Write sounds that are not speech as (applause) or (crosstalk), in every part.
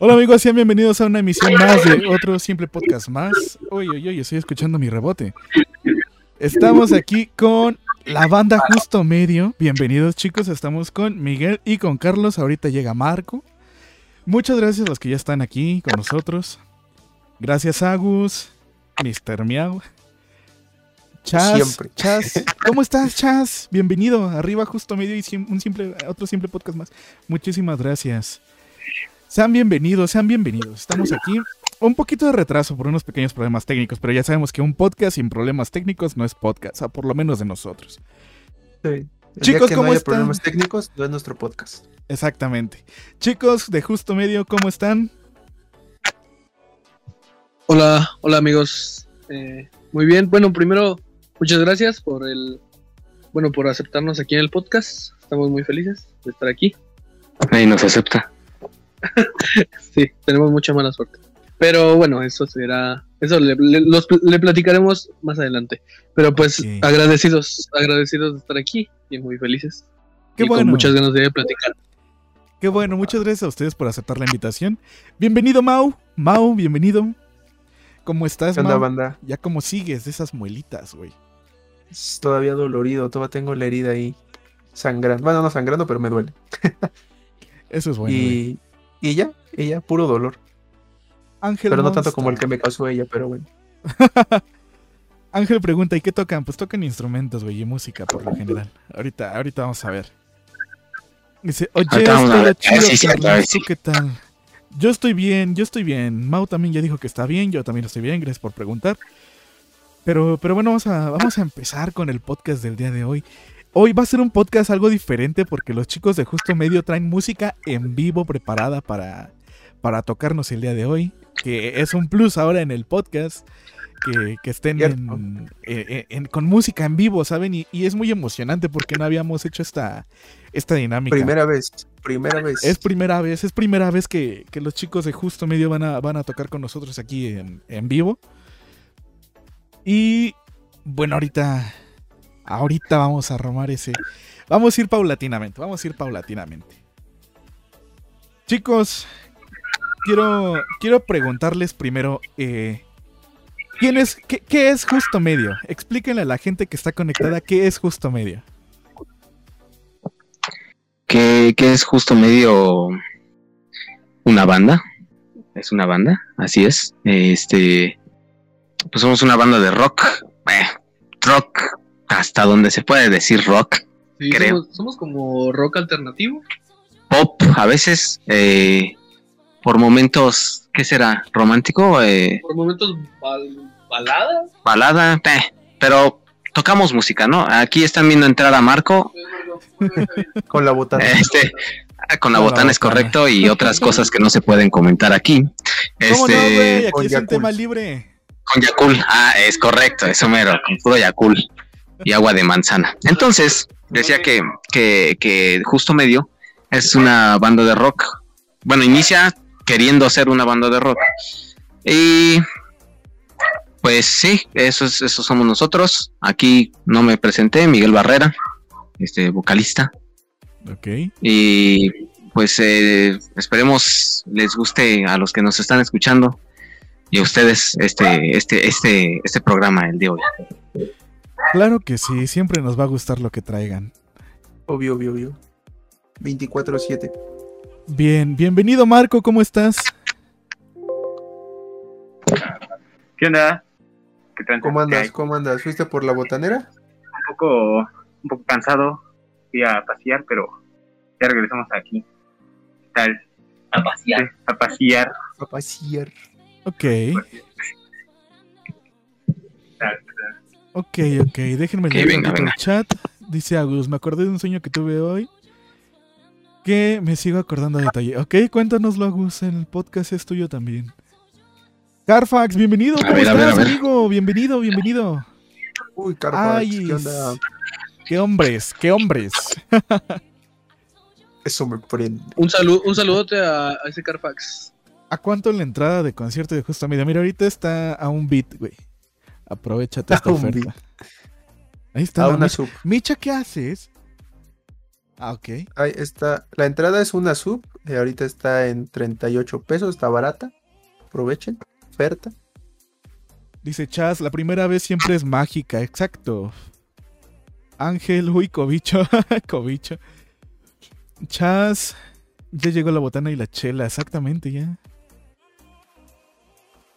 Hola amigos, sean bienvenidos a una emisión más de otro simple podcast más. Oye, oye, oye, estoy escuchando mi rebote. Estamos aquí con la banda Justo Medio. Bienvenidos chicos, estamos con Miguel y con Carlos. Ahorita llega Marco. Muchas gracias a los que ya están aquí con nosotros. Gracias Agus, Mr. Miau. Chas, Siempre. Chas, ¿cómo estás, Chas? Bienvenido. Arriba Justo Medio y un simple, otro simple podcast más. Muchísimas gracias. Sean bienvenidos, sean bienvenidos. Estamos aquí. Un poquito de retraso por unos pequeños problemas técnicos, pero ya sabemos que un podcast sin problemas técnicos no es podcast, o por lo menos de nosotros. Sí. El Chicos, día que ¿cómo no haya están? problemas técnicos, no es nuestro podcast. Exactamente. Chicos de Justo Medio, ¿cómo están? Hola, hola amigos. Eh, muy bien. Bueno, primero, muchas gracias por el, bueno, por aceptarnos aquí en el podcast. Estamos muy felices de estar aquí. Ahí nos acepta. Sí, tenemos mucha mala suerte. Pero bueno, eso será, eso le, le- los- le platicaremos más adelante. Pero pues agradecidos, agradecidos de estar aquí y muy felices. Qué y bueno. con muchas ganas de platicar. Qué bueno, muchas gracias a ustedes por aceptar la invitación. Bienvenido, Mau. Mau, bienvenido. ¿Cómo estás, ¿Qué onda, Mau? banda? Ya como sigues de esas muelitas, güey. Es todavía dolorido, todavía tengo la herida ahí sangrando. Bueno, no sangrando, pero me duele. Eso es bueno. y, y ya, y ya, puro dolor. Ángel Pero no tanto como el que me causó ella, pero bueno. (laughs) Ángel pregunta, ¿y qué tocan? Pues tocan instrumentos, güey, y música por lo general. Ahorita, ahorita vamos a ver. Dice, oye, Ahorita vamos a esto ver. chido, Ah, sí, cierto, Carlos, a ver, ¿tú sí. qué tal? Yo estoy bien, yo estoy bien. Mau también ya dijo que está bien, yo también estoy bien, gracias por preguntar. Pero, pero bueno, vamos a, vamos a empezar con el podcast del día de hoy. Hoy va a ser un podcast algo diferente porque los chicos de Justo Medio traen música en vivo preparada para, para tocarnos el día de hoy. Que es un plus ahora en el podcast. Que, que estén en- eh, en- con música en vivo, ¿saben? Y, y es muy emocionante porque no habíamos hecho esta, esta dinámica. Primera vez, primera vez. Es primera vez, es primera vez que, que los chicos de Justo Medio van a, van a tocar con nosotros aquí en, en vivo. Y bueno, ahorita, ahorita vamos a armar ese. Vamos a ir paulatinamente, vamos a ir paulatinamente. Chicos, quiero, quiero preguntarles primero, eh, ¿quién es, qué, qué es Justo Medio? Explíquenle a la gente que está conectada qué es Justo Medio. Que, que es justo medio una banda. Es una banda, así es. Este, pues somos una banda de rock. Rock, hasta donde se puede decir rock. Sí, Creo. somos, somos como rock alternativo. Pop, a veces, eh, por momentos, ¿qué será? ¿Romántico? Eh, Por momentos bal- baladas. balada, eh, pero tocamos música, ¿no? Aquí están viendo entrar a Marco. (laughs) Con la botana. Este, con la Con la botana es botana. correcto y otras (laughs) cosas que no se pueden comentar aquí. ¿Cómo no, Este? Aquí es un tema libre. con Yakul. Ah, es correcto, eso mero, con puro Yakul y agua de manzana. Entonces, decía que, que, que Justo Medio es una banda de rock. Bueno, inicia queriendo ser una banda de rock. Y pues sí, eso, es, eso somos nosotros. Aquí no me presenté, Miguel Barrera, este vocalista. Ok. Y pues eh, esperemos les guste a los que nos están escuchando y a ustedes este, este, este, este programa el de hoy. Claro que sí, siempre nos va a gustar lo que traigan. Obvio, obvio, obvio. 24-7. Bien, bienvenido Marco, ¿cómo estás? ¿Qué onda? ¿Qué? ¿Cómo ¿Qué andas? ¿Cómo andas? ¿Fuiste por la botanera? Un poco, un poco cansado. Fui a pasear, pero ya regresamos aquí. ¿Qué tal? A pasear. Sí, a pasear. A pasear. Ok, tal, ok, ok, déjenme leer venga, un poquito venga. el chat. Dice Agus, me acordé de un sueño que tuve hoy que me sigo acordando a detalle. Ok, cuéntanoslo Agus, en el podcast es tuyo también. Carfax, bienvenido, A ¿cómo ver, a ver, estás, a ver. amigo? Bienvenido, bienvenido. Uy, Carpax, Ay, ¿qué onda? Qué hombres, qué hombres. (laughs) Eso me prende. Un saludo, un saludote a, a ese Carfax. ¿A cuánto la entrada de concierto de Justo Media? Mira, ahorita está a un beat, güey. Aprovechate esta (laughs) oferta. Ahí está. Una Micha. sub. Micha, ¿qué haces? Ah, ok. Ahí está. La entrada es una sub. Eh, ahorita está en 38 pesos, está barata. Aprovechen, oferta. Dice Chas, la primera vez siempre es mágica, exacto. Ángel, uy, cobicho, (laughs) cobicho. Chas, ya llegó la botana y la chela, exactamente, ya.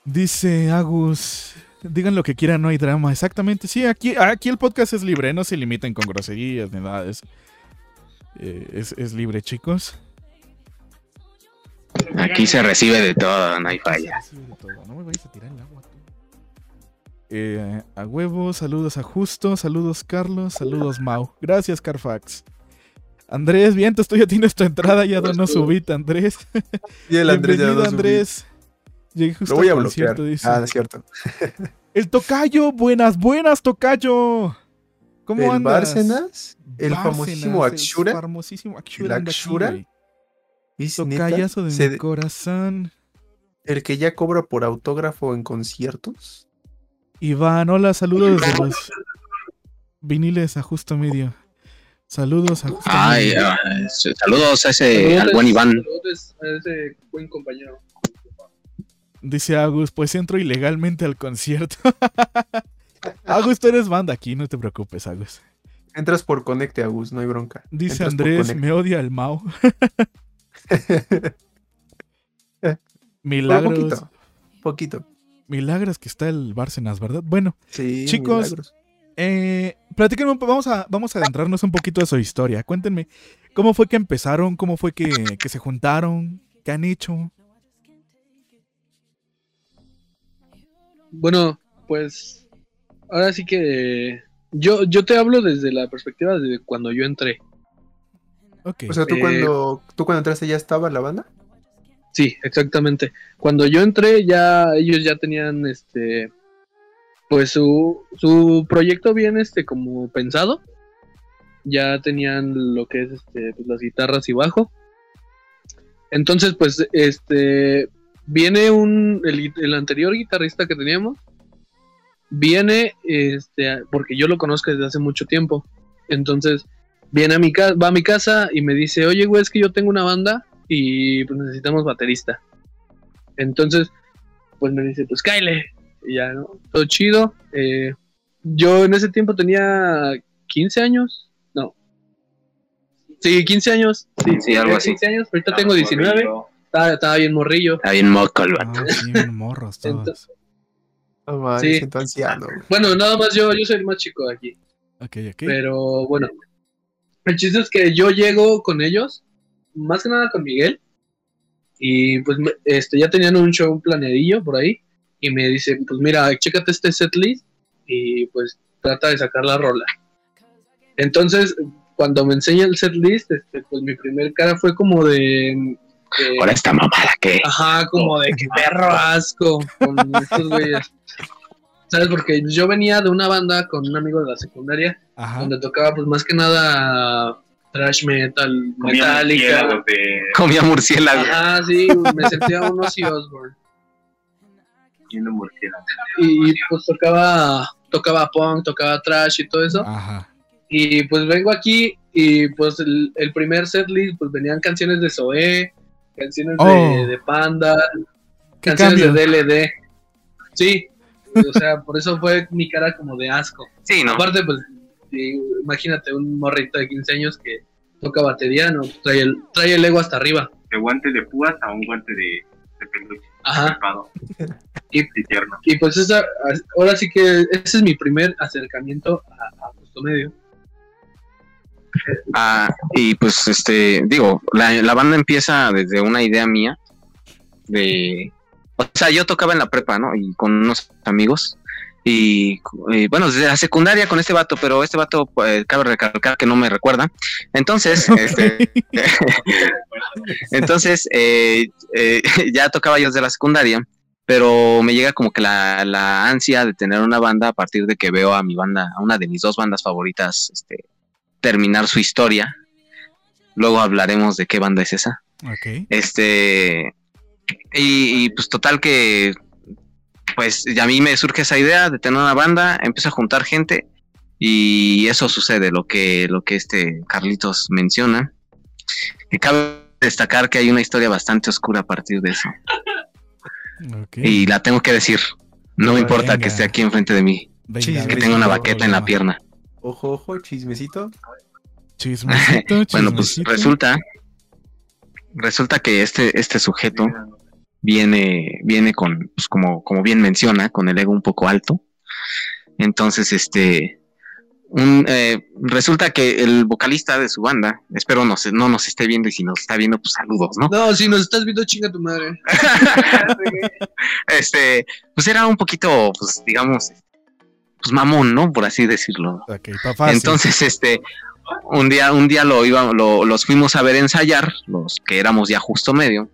Dice Agus, digan lo que quieran, no hay drama, exactamente. Sí, aquí, aquí el podcast es libre, no se limiten con groserías ni nada. Eh, es, es libre, chicos. Aquí se recibe de todo, no hay falla. Sí, de todo. No me vayas a tirar el agua. tú. Eh, a huevo, saludos a Justo, saludos Carlos, saludos Mau. Gracias, Carfax. Andrés, bien, tú ya tienes tu entrada, ya donó su beat, Andrés. Y el Andrés ya Bienvenido. Andrés. Llegué justo Lo voy a bloquear. dice. Ah, es cierto. (laughs) El Tocayo, buenas, buenas, Tocayo. ¿Cómo el andas? Bárcenas, el Bárcenas, famosísimo el Axura. famosísimo Axura. ¿El neta, Tocayazo de se- mi corazón. el que ya cobra por autógrafo en conciertos. Iván, hola, saludos desde los viniles a justo medio. Saludos a justo Ay, medio. saludos a ese, al buen Iván. Saludos a ese buen compañero. Dice Agus, pues entro ilegalmente al concierto. (laughs) Agus, tú eres banda aquí, no te preocupes, Agus. Entras por Conecte, Agus, no hay bronca. Dice Entras Andrés, me odia el Mao. Pero (laughs) Milagros, poquito, poquito. milagros que está el Bárcenas, ¿verdad? Bueno, Sí, Chicos, milagros. eh, platíquenme vamos a, vamos a adentrarnos un poquito de su historia. Cuéntenme, ¿cómo fue que empezaron? ¿Cómo fue que, que se juntaron? ¿Qué han hecho? Bueno, pues ahora sí que yo, yo te hablo desde la perspectiva de cuando yo entré. Ok. O sea, ¿tú, Eh, cuando, ¿tú cuando entraste ya estaba la banda? Sí, exactamente. Cuando yo entré ya ellos ya tenían este pues su, su proyecto bien este como pensado. Ya tenían lo que es este pues, las guitarras y bajo. Entonces, pues este viene un el, el anterior guitarrista que teníamos viene este porque yo lo conozco desde hace mucho tiempo. Entonces, viene a mi casa, va a mi casa y me dice, "Oye, güey, es que yo tengo una banda y pues necesitamos baterista. Entonces, pues me dice, pues Kyle. Y ya, ¿no? Todo chido. Eh, yo en ese tiempo tenía 15 años. No. Sí, 15 años. Sí, Sí, algo tenía así. 15 años. Ahorita tengo 19. Estaba, estaba bien morrillo. Está bien moco el vato. Ah, bien morros todos. Entonces- Sí. siento anciano. güey. Bueno, nada más yo, yo soy el más chico de aquí. Ok, ok. Pero bueno, el chiste es que yo llego con ellos, más que nada con Miguel, y pues me- este, ya tenían un show planeadillo por ahí, y me dice, pues mira, chécate este setlist y pues trata de sacar la rola. Entonces, cuando me enseña el setlist, este, pues mi primer cara fue como de... de- Ahora esta mamada que. Ajá, como de que perro asco con estos güeyes. ¿Sabes? Porque yo venía de una banda con un amigo de la secundaria Ajá. donde tocaba pues más que nada thrash metal, metálica. de Comía murciélago. Ajá, sí, me sentía un Ozzy Osbourne. Murciélago. Y pues tocaba tocaba punk, tocaba trash y todo eso. Ajá. Y pues vengo aquí y pues el, el primer setlist pues venían canciones de Zoé, canciones Oh. de, de Panda, ¿Qué canciones cambio? de DLD. Sí, o sea, por eso fue mi cara como de asco. Sí, no. Aparte, pues, imagínate un morrito de 15 años que toca batería, ¿no? Trae el, trae el ego hasta arriba. De guante de púas a un guante de, de peluche. Ajá. Y, y pues esa, ahora sí que ese es mi primer acercamiento a, a Justo Medio. Ah, y pues, este, digo, la, la banda empieza desde una idea mía de, o sea, yo tocaba en la prepa, ¿no? Y con unos amigos. Y, y, bueno, desde la secundaria con este vato, pero este vato, pues, cabe recalcar que no me recuerda. Entonces, (laughs) este, (laughs) entonces, eh, eh, (laughs) ya tocaba yo desde la secundaria, pero me llega como que la, la ansia de tener una banda a partir de que veo a mi banda, a una de mis dos bandas favoritas, este, terminar su historia. Luego hablaremos de qué banda es esa. Este, y, y, pues total que, pues y a mí me surge esa idea de tener una banda, empiezo a juntar gente y eso sucede, lo que, lo que este Carlitos menciona. Que cabe destacar que hay una historia bastante oscura a partir de eso. Y la tengo que decir. No me Venga. importa que esté aquí enfrente de mí, Venga, que venga, tenga una baqueta en la pierna. Ojo, ojo, chismecito. Chismecito, (laughs) Bueno, pues chismecito. resulta, resulta que este, este sujeto viene, viene con, pues como, como bien menciona, con el ego un poco alto. Entonces, este, un, eh, resulta que el vocalista de su banda, espero no, no nos esté viendo y si nos está viendo, pues saludos, ¿no? No, si nos estás viendo, chinga tu madre. (laughs) Este, pues era un poquito, pues digamos, pues mamón, ¿no? Por así decirlo. Entonces, este, un día, un día lo iba, lo- los fuimos a ver ensayar, los que éramos ya justo medio.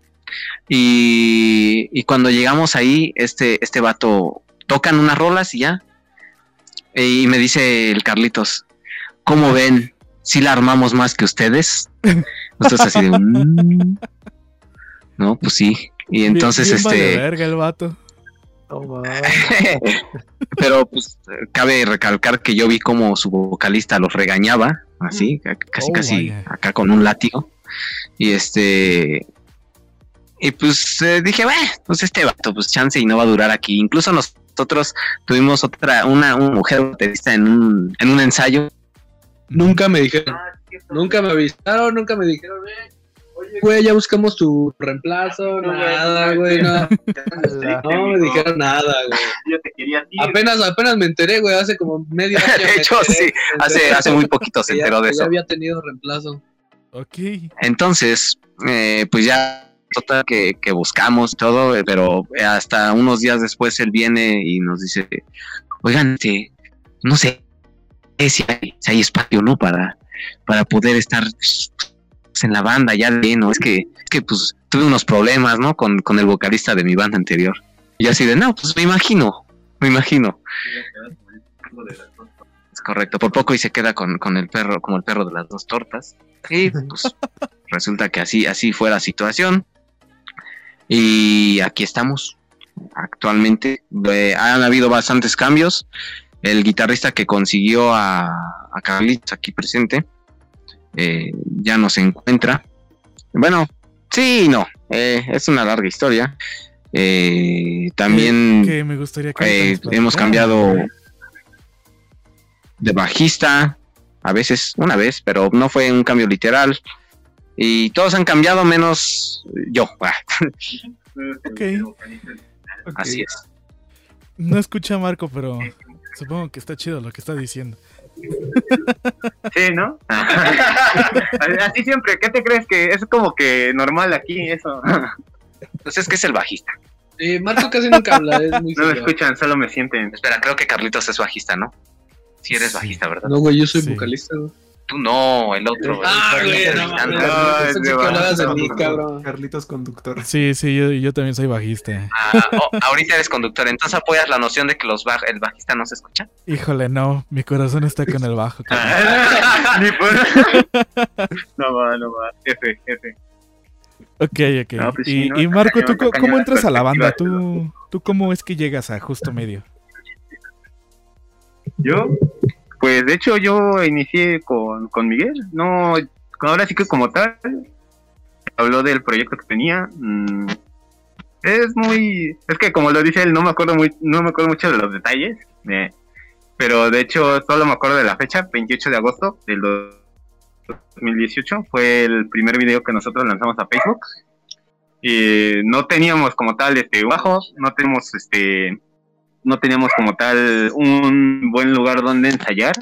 Y, y cuando llegamos ahí, este, este vato tocan unas rolas y ya. Y me dice el Carlitos, ¿cómo ven? Si la armamos más que ustedes. (laughs) Nosotros así de "Mm". No, pues sí. Y entonces, bien este. verga el vato. (laughs) Pero pues cabe recalcar que yo vi como su vocalista los regañaba, así, ca- casi Oh, casi vaya. acá con un látigo. Y este y pues eh, dije, bueno, pues este vato, pues chance y no va a durar aquí. Incluso nosotros tuvimos otra, una, una mujer baterista en un, en un ensayo. Nunca me dijeron, nunca me avisaron, nunca me dijeron, eh, güey, ya buscamos tu reemplazo, nada, güey, no. (laughs) No me dijeron nada, güey. Yo te quería a ti. Apenas, apenas me enteré, güey, hace como medio año. (laughs) De hecho, enteré, sí, hace, hace muy poquito se ya- enteró de que ya eso. había tenido reemplazo. Ok. Entonces, eh, pues ya total que, que buscamos todo, eh, pero hasta unos días después él viene y nos dice, oigan, este, no sé si hay, si hay espacio, ¿no? Para, para poder estar pues, en la banda ya de no, es que, es que pues tuve unos problemas, ¿no? Con, con el vocalista de mi banda anterior. Y yo así de, no, pues me imagino, me imagino. Es correcto, por poco y se queda con, con el perro, como el perro de las dos tortas. Y pues (laughs) resulta que así, así fue la situación. Y aquí estamos. Actualmente Eh, han habido bastantes cambios. El guitarrista que consiguió a, a Carlitos aquí presente eh, ya no se encuentra. Bueno, sí y no. eh, es una larga historia. Eh, también Que me gustaría que eh, hemos cambiado de bajista, a veces, una vez, pero no fue un cambio literal. Y todos han cambiado menos yo. Ah, (laughs) Ok. Ok. Así es. No escucha a Marco, pero supongo que está chido lo que está diciendo. Sí, ¿no? (laughs) Así siempre, ¿qué te crees que es como que normal aquí eso? Pues es que es el bajista. Eh, Marco casi nunca habla, es muy No me serio. escuchan, solo me sienten. Espera, creo que Carlitos es bajista, ¿no? Sí eres bajista, ¿verdad? No, güey, yo soy Sí. vocalista, güey. Tú no, el otro. Ah, güey, no cabrón. Carlitos conductor. Sí, sí, yo, yo también soy bajista. Ah, oh, ahorita eres conductor, entonces apoyas la noción de que los baj- el bajista no se escucha. Híjole, no, mi corazón está con el bajo. (laughs) por... (laughs) No va, no va. F, F. Ok, ok. No, pues y, sí, ¿no? y Marco, ¿tú cañón, cómo entras a la banda? ¿Tú, (laughs) ¿Tú cómo es que llegas a justo medio? Yo, pues de hecho yo inicié con, con Miguel, no, ahora sí que como tal, habló del proyecto que tenía, mm, es muy, es que como lo dice él, no me acuerdo muy, no me acuerdo mucho de los detalles, eh, pero de hecho solo me acuerdo de la fecha, 28 de agosto del 2018, fue el primer video que nosotros lanzamos a Facebook, y no teníamos como tal este bajo, no tenemos este no teníamos como tal un buen lugar donde ensayar,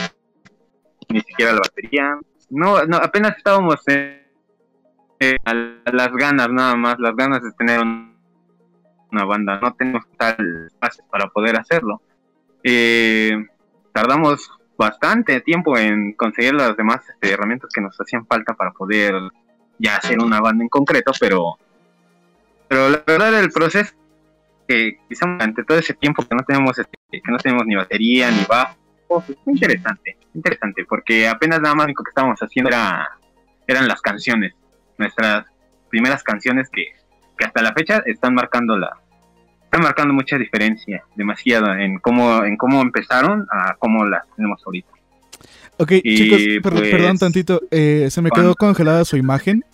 ni siquiera la batería. No, no apenas estábamos en, las ganas nada más, las ganas de tener un- una banda. No tenemos tal espacio para poder hacerlo. Eh, tardamos bastante tiempo en conseguir las demás este, herramientas que nos hacían falta para poder ya hacer una banda en concreto, pero pero la verdad el proceso que quizá durante todo ese tiempo que no tenemos este, que no tenemos ni batería ni bajo pues, interesante interesante porque apenas nada más lo que estábamos haciendo era eran las canciones nuestras primeras canciones que, que hasta la fecha están marcando la están marcando mucha diferencia demasiado en cómo en cómo empezaron a cómo las tenemos ahorita Ok, Y, chicos, per- pues, perdón tantito. eh, se me quedó congelada su imagen.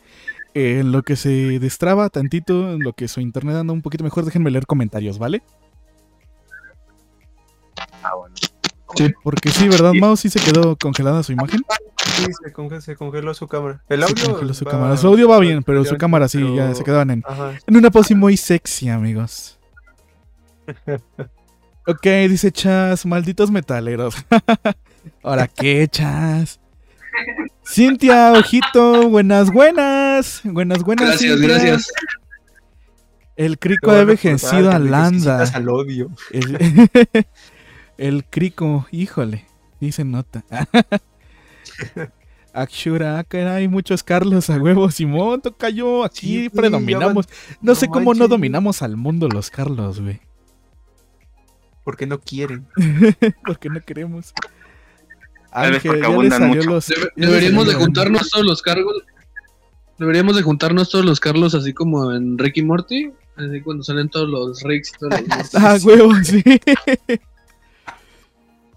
Eh, en lo que se destraba tantito, en lo que su internet anda un poquito mejor, déjenme leer comentarios, ¿vale? Ah, bueno. Porque sí, ¿verdad, Mao? Sí se quedó congelada su imagen. Sí, se, conge- se congeló su cámara. El Se audio. congeló su va- cámara. Su audio va bien, pero su cámara sí, ya se quedaban en, Ajá. en una pose muy sexy, amigos. (laughs) Ok, dice Chas, malditos metaleros. (laughs) Ahora, ¿qué, Chas? Cintia, ojito, buenas, buenas. Buenas, buenas. Gracias, Cintia. gracias. El crico ha envejecido a Landa. al odio. El, (laughs) el crico, híjole, se nota. (laughs) Akshura, ah, caray, muchos Carlos a huevo, Simón, cayó aquí Sí, predominamos. No no sé cómo no dominamos al mundo los Carlos, güey. Porque no quieren. (laughs) Porque no queremos. Ángel, ya le salió mucho. los. Debe- ya le deberíamos de juntarnos todos los cargos. Deberíamos de juntarnos todos los Carlos así como en Ricky Morty. Así cuando salen todos los Ricks y todos los. (laughs) Ah, huevo, sí. (laughs)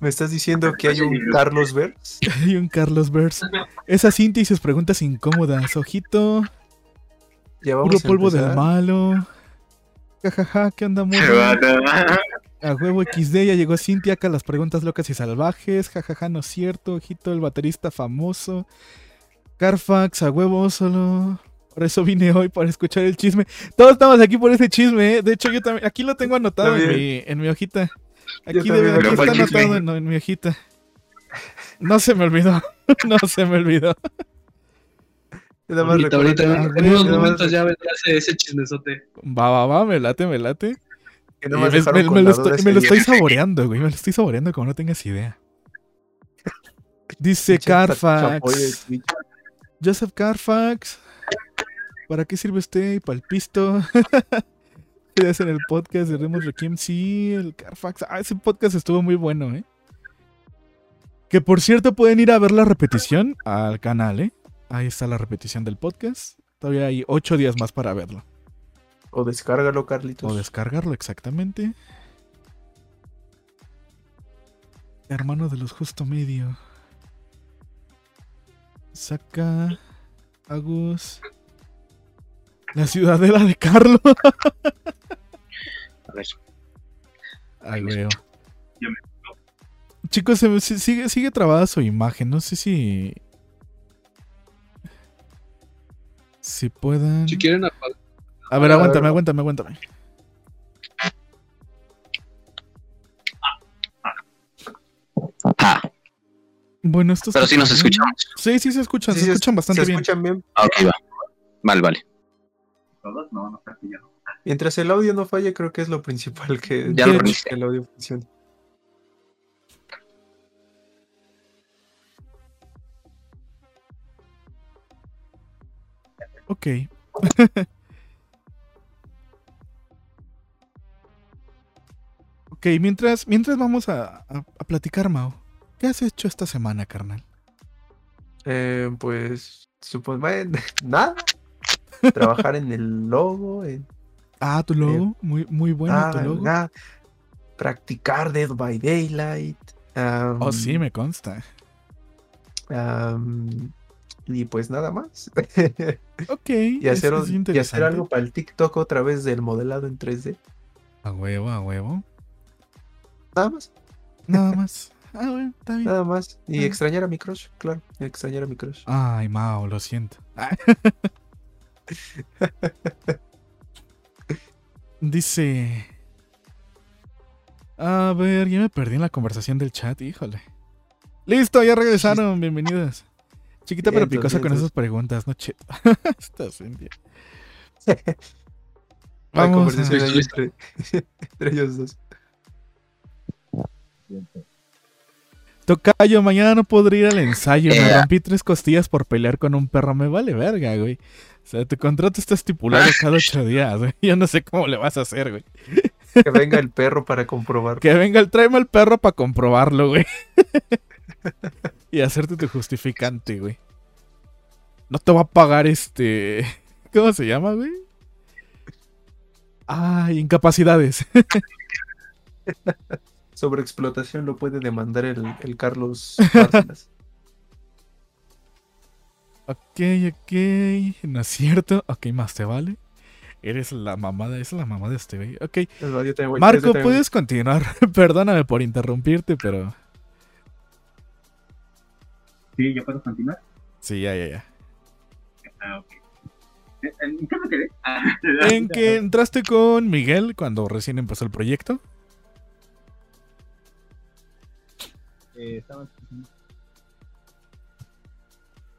¿Me estás diciendo que hay un Carlos Vers? (laughs) Hay un Carlos Verse. Esa Cintia y sus preguntas incómodas. Ojito, Ya puro polvo del malo. Jajaja, ¿qué onda, Se morro? va a- huevo XD, ya llegó Cintia acá las preguntas locas y salvajes. Jajaja, no es cierto. Ojito, el baterista famoso. Carfax, a huevo, solo. Por eso vine hoy para escuchar el chisme. Todos estamos aquí por ese chisme, ¿eh? De hecho, yo también. Aquí lo tengo anotado en mi, en mi hojita. Aquí, lo aquí está anotado en, en mi hojita. No se me olvidó. (laughs) No se me olvidó. Ahorita, ahorita, Ah, en unos momentos ya vendrá ese, ese chismesote. Va, va, va, me late, me late. Más me, lo estoy, me lo saboreando, güey. Me lo estoy saboreando como no tengas idea. Dice Carfax. Joseph Carfax. ¿Para qué sirve usted? Y para el pisto. ¿Qué (laughs) hacen el podcast de Remos Requiem? Sí, el Carfax. Ah, ese podcast estuvo muy bueno, ¿eh? Que por cierto pueden ir a ver la repetición al canal, ¿eh? Ahí está la repetición del podcast. Todavía hay ocho días más para verlo. O descárgalo, Carlitos. O descargarlo exactamente. Hermano de los justo medio. Saca. Agus. La ciudadela de Carlos. A ver. Ay, veo. Ya me- Chicos, se sigue, sigue trabada su imagen. No sé si. Si puedan. Si quieren apagar. A ver, aguántame, aguántame, aguántame. Ah, Bueno, esto pero sí nos bien. escuchamos. Sí, sí se escuchan, Sí, se se- escuchan bastante ¿Se bien. escuchan bien? Ah, Ok, va. Vale, vale. ¿Todos? No, no, no. Mientras el audio no falle, creo que es lo principal que, Ya lo que el audio funcione. Ok. (laughs) ok, mientras, mientras vamos a, a- a platicar, Mao. ¿Qué has hecho esta semana, carnal? Eh, pues, supongo, (laughs) nada. Trabajar en el logo, en Ah, tu logo. Muy, muy bueno tu logo. nada. Practicar Dead by Daylight. am, Oh, sí, me consta. y pues nada más. (laughs) Ok. y, hacer, y hacer algo para el TikTok otra vez del modelado en 3D. A huevo, a huevo. Nada más, Nada más. Ah, bueno, está bien. nada más. Y Ah. extrañar a mi crush, claro. Extrañar a mi crush. Ay, Mao, lo siento. Ah. (laughs) Dice. A ver, ya me perdí en la conversación del chat, híjole. Listo, ya regresaron, bienvenidos. Chiquita pero Vientos, picosa con esas preguntas, no cheto. (laughs) Estás. (laughs) La Vamos conversación a- entre, entre ellos dos. Tocayo, mañana no podré ir al ensayo. Me Eh. rompí tres costillas por pelear con un perro. Me vale verga, güey. O sea, tu contrato está estipulado cada ocho días, güey. Yo no sé cómo le vas a hacer, güey. Que venga el perro para comprobar. Que venga el tráeme al perro para comprobarlo, güey. y hacerte tu justificante, güey. No te va a pagar este. ¿Cómo se llama, güey? Ay, incapacidades. Sobre explotación lo puede demandar el, el Carlos (laughs) Bárcenas. Ok, ok. No es cierto. Ok, más te vale. Eres la mamada, es la mamá de este güey. Ok. Voy- Marco, puedes continuar. (laughs) Perdóname por interrumpirte, pero. Sí, ¿ya puedo continuar? Sí, ya, ya, ya. Ah, ok. ¿En qué me quedé? Ah, (laughs) En que entraste con Miguel cuando recién empezó el proyecto. Eh, estaban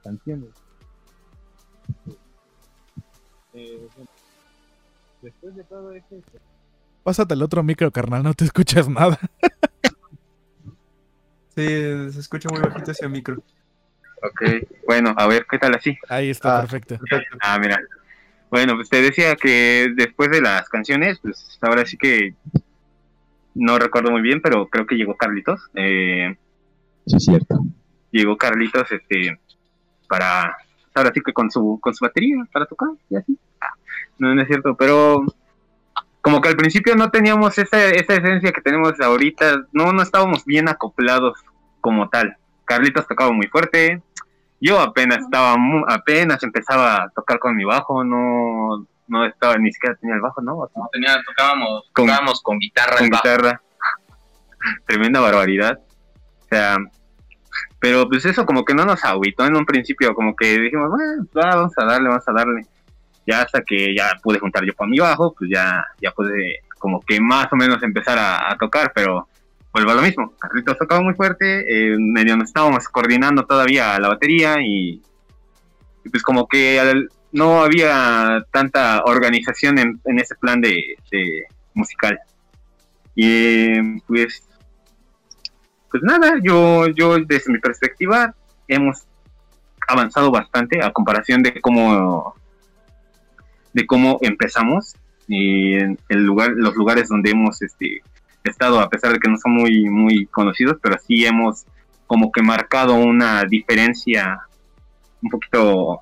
canciones. Eh, después de todo eso, Pásate al otro micro, carnal, no te escuchas nada. (laughs) Sí, se escucha muy bajito ese micro. ok, bueno, a ver, ¿qué tal así? Ahí está, Ah. perfecto. Perfecto. Ah, mira. Bueno, pues te decía que después de las canciones, pues ahora sí que no recuerdo muy bien, pero creo que llegó Carlitos. Eh, Sí, es cierto. llegó Carlitos, este, para, ahora sí que con su, con su batería, para tocar y así. Ah, no, no es cierto, pero como que al principio no teníamos esa, esa esencia que tenemos ahorita, no, no estábamos bien acoplados como tal. Carlitos tocaba muy fuerte, yo apenas estaba, mu- apenas empezaba a tocar con mi bajo, no, no estaba, ni siquiera tenía el bajo, ¿no? O sea, Tenía, tocábamos, Con- tocábamos con guitarra con bajo. guitarra. (laughs) Tremenda barbaridad. O sea, pero pues eso como que no nos agüitó en un principio, como que dijimos, bueno, va, vamos a darle, vamos a darle. Ya hasta que ya pude juntar yo con mi bajo, pues ya, ya pude como que más o menos empezar a, tocar, pero vuelvo a lo mismo. Carlitos tocaba muy fuerte, eh, medio nos estábamos coordinando todavía la batería y, pues como que no había tanta organización en, ese plan de, musical. Y pues, pues nada, yo, yo desde mi perspectiva hemos avanzado bastante a comparación de cómo de cómo empezamos y en el lugar, los lugares donde hemos este, estado, a pesar de que no son muy, muy conocidos, pero sí hemos como que marcado una diferencia un poquito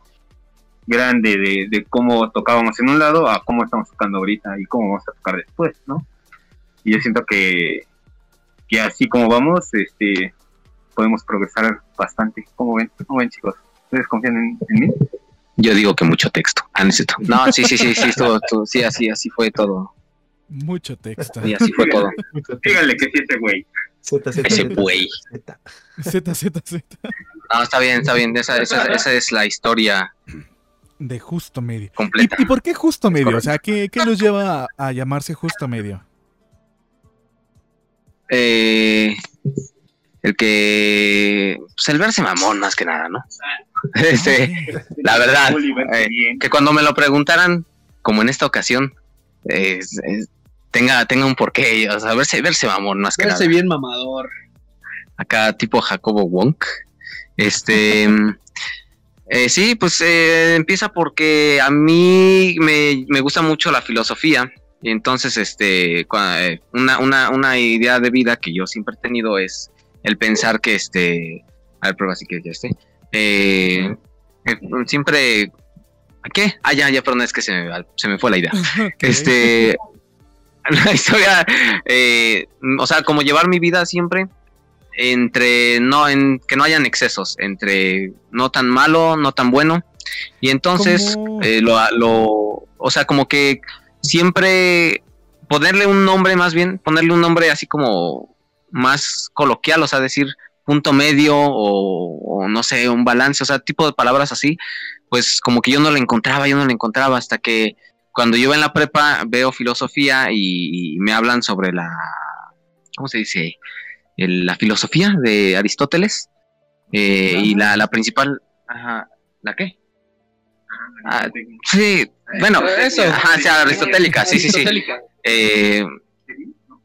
grande de, cómo tocábamos en un lado a cómo estamos tocando ahorita y cómo vamos a tocar después, ¿no? Y yo siento que, que así como vamos, este podemos progresar bastante. ¿Cómo ven? ¿Cómo ven, chicos? ¿Ustedes confían en, en mí? Yo digo que mucho texto. Ah, necesito. No, sí, sí, sí, sí, estuvo- estuvo- sí, así, así fue todo. Mucho texto. Y así fue todo. Díganle que sí ese güey. Z, Z, Ese Z, güey. Z. Z, Z, Z. No, está bien, está bien. Esa, esa, esa es la historia De justo medio. completa. ¿Y, y por qué justo medio? O sea, ¿qué, qué los lleva a, a llamarse justo medio? Eh, el que. Pues el verse mamón, más que nada, ¿no? (laughs) Este, la verdad. Eh, que cuando me lo preguntaran, como en esta ocasión, tenga, tenga un porqué, o sea, verse, verse mamón más que Verse nada. bien mamador. Acá tipo Jacobo Wonk. Este (laughs) eh, sí, pues eh, empieza porque a mí me, me gusta mucho la filosofía. Y entonces, este, eh, una, una, una idea de vida que yo siempre he tenido es el pensar que este. A ver, prueba si quieres ya esté. Eh, eh, siempre. ¿Qué? Ah, ya, ya, perdón, es que se me, se me fue la idea. (laughs) Este, (laughs) la historia, eh, o sea, como llevar mi vida siempre entre no, en que no hayan excesos, entre no tan malo, no tan bueno. Y entonces, eh, lo, lo, o sea, como que siempre ponerle un nombre más bien, ponerle un nombre así como más coloquial, o sea, decir punto medio o, o no sé, un balance, o sea, tipo de palabras así, pues como que yo no lo encontraba, yo no lo encontraba hasta que cuando yo en la prepa veo filosofía y, y me hablan sobre la, ¿cómo se dice? El- la filosofía de Aristóteles eh, y la, la principal, ajá, ¿la qué? Ah, sí, bueno, Eso. ajá, sí, aristotélica, sí, sí, sí. Eh,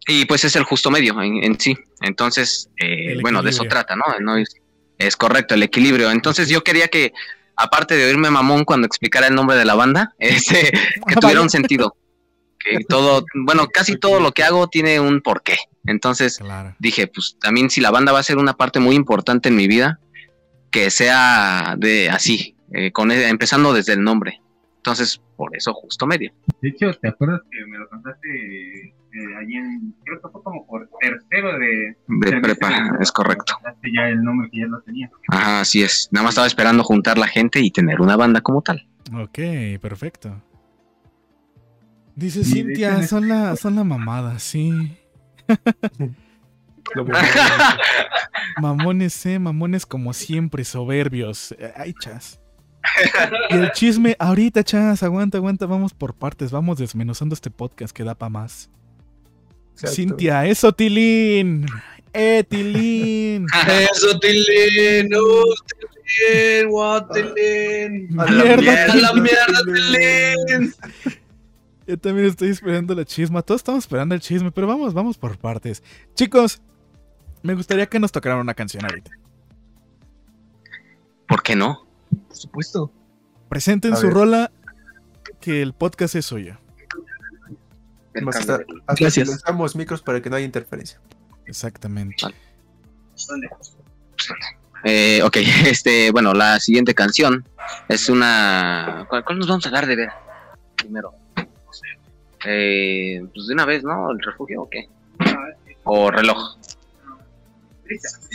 y pues es el justo medio en, en sí. Entonces, eh, bueno, de eso trata, ¿no? No es, es correcto, el equilibrio. Entonces yo quería que, aparte de oírme mamón cuando explicara el nombre de la banda, (laughs) este, que (laughs) tuviera un sentido. Que todo, bueno, casi todo lo que hago tiene un porqué. Entonces Claro. dije, pues también si la banda va a ser una parte muy importante en mi vida, que sea de así, eh, con empezando desde el nombre. Entonces, por eso justo medio. De hecho, ¿te acuerdas que me lo contaste eh, allí en, creo que fue como por tercero de... De prepa, es correcto. Este ya el nombre que ya lo tenía. Ajá, así es. Nada más estaba esperando juntar la gente y tener una banda como tal. Ok, perfecto. Dice Sí, Cintia, son la, son la mamada, sí. (laughs) Mamones, eh, mamones como siempre, soberbios. Ay, chas. (laughs) Y el chisme, ahorita, chas, aguanta, aguanta, vamos por partes, vamos desmenuzando este podcast que da pa' más. Exacto. Cintia, eso, Tilín. Eh, Tilín. (laughs) Eso, Tilín. Uh, Tilín. What, Tilín. A la Mierda, la Tilín. mierda, (laughs) Tilín. Yo también estoy esperando la chisma. Todos estamos esperando el chisme, pero vamos, vamos por partes. Chicos, me gustaría que nos tocaran una canción ahorita. ¿Por qué no? Por supuesto. Presenten A su ver. rola, que el podcast es suyo. Hasta Gracias. silenciamos micros para que no haya interferencia. Exactamente. Eh, ok, (laughs) este, bueno, la siguiente canción es una. ¿Cuál, cuál nos vamos a dar de ver? Primero. Eh, pues de una vez, ¿no? ¿El refugio o qué? ¿O reloj?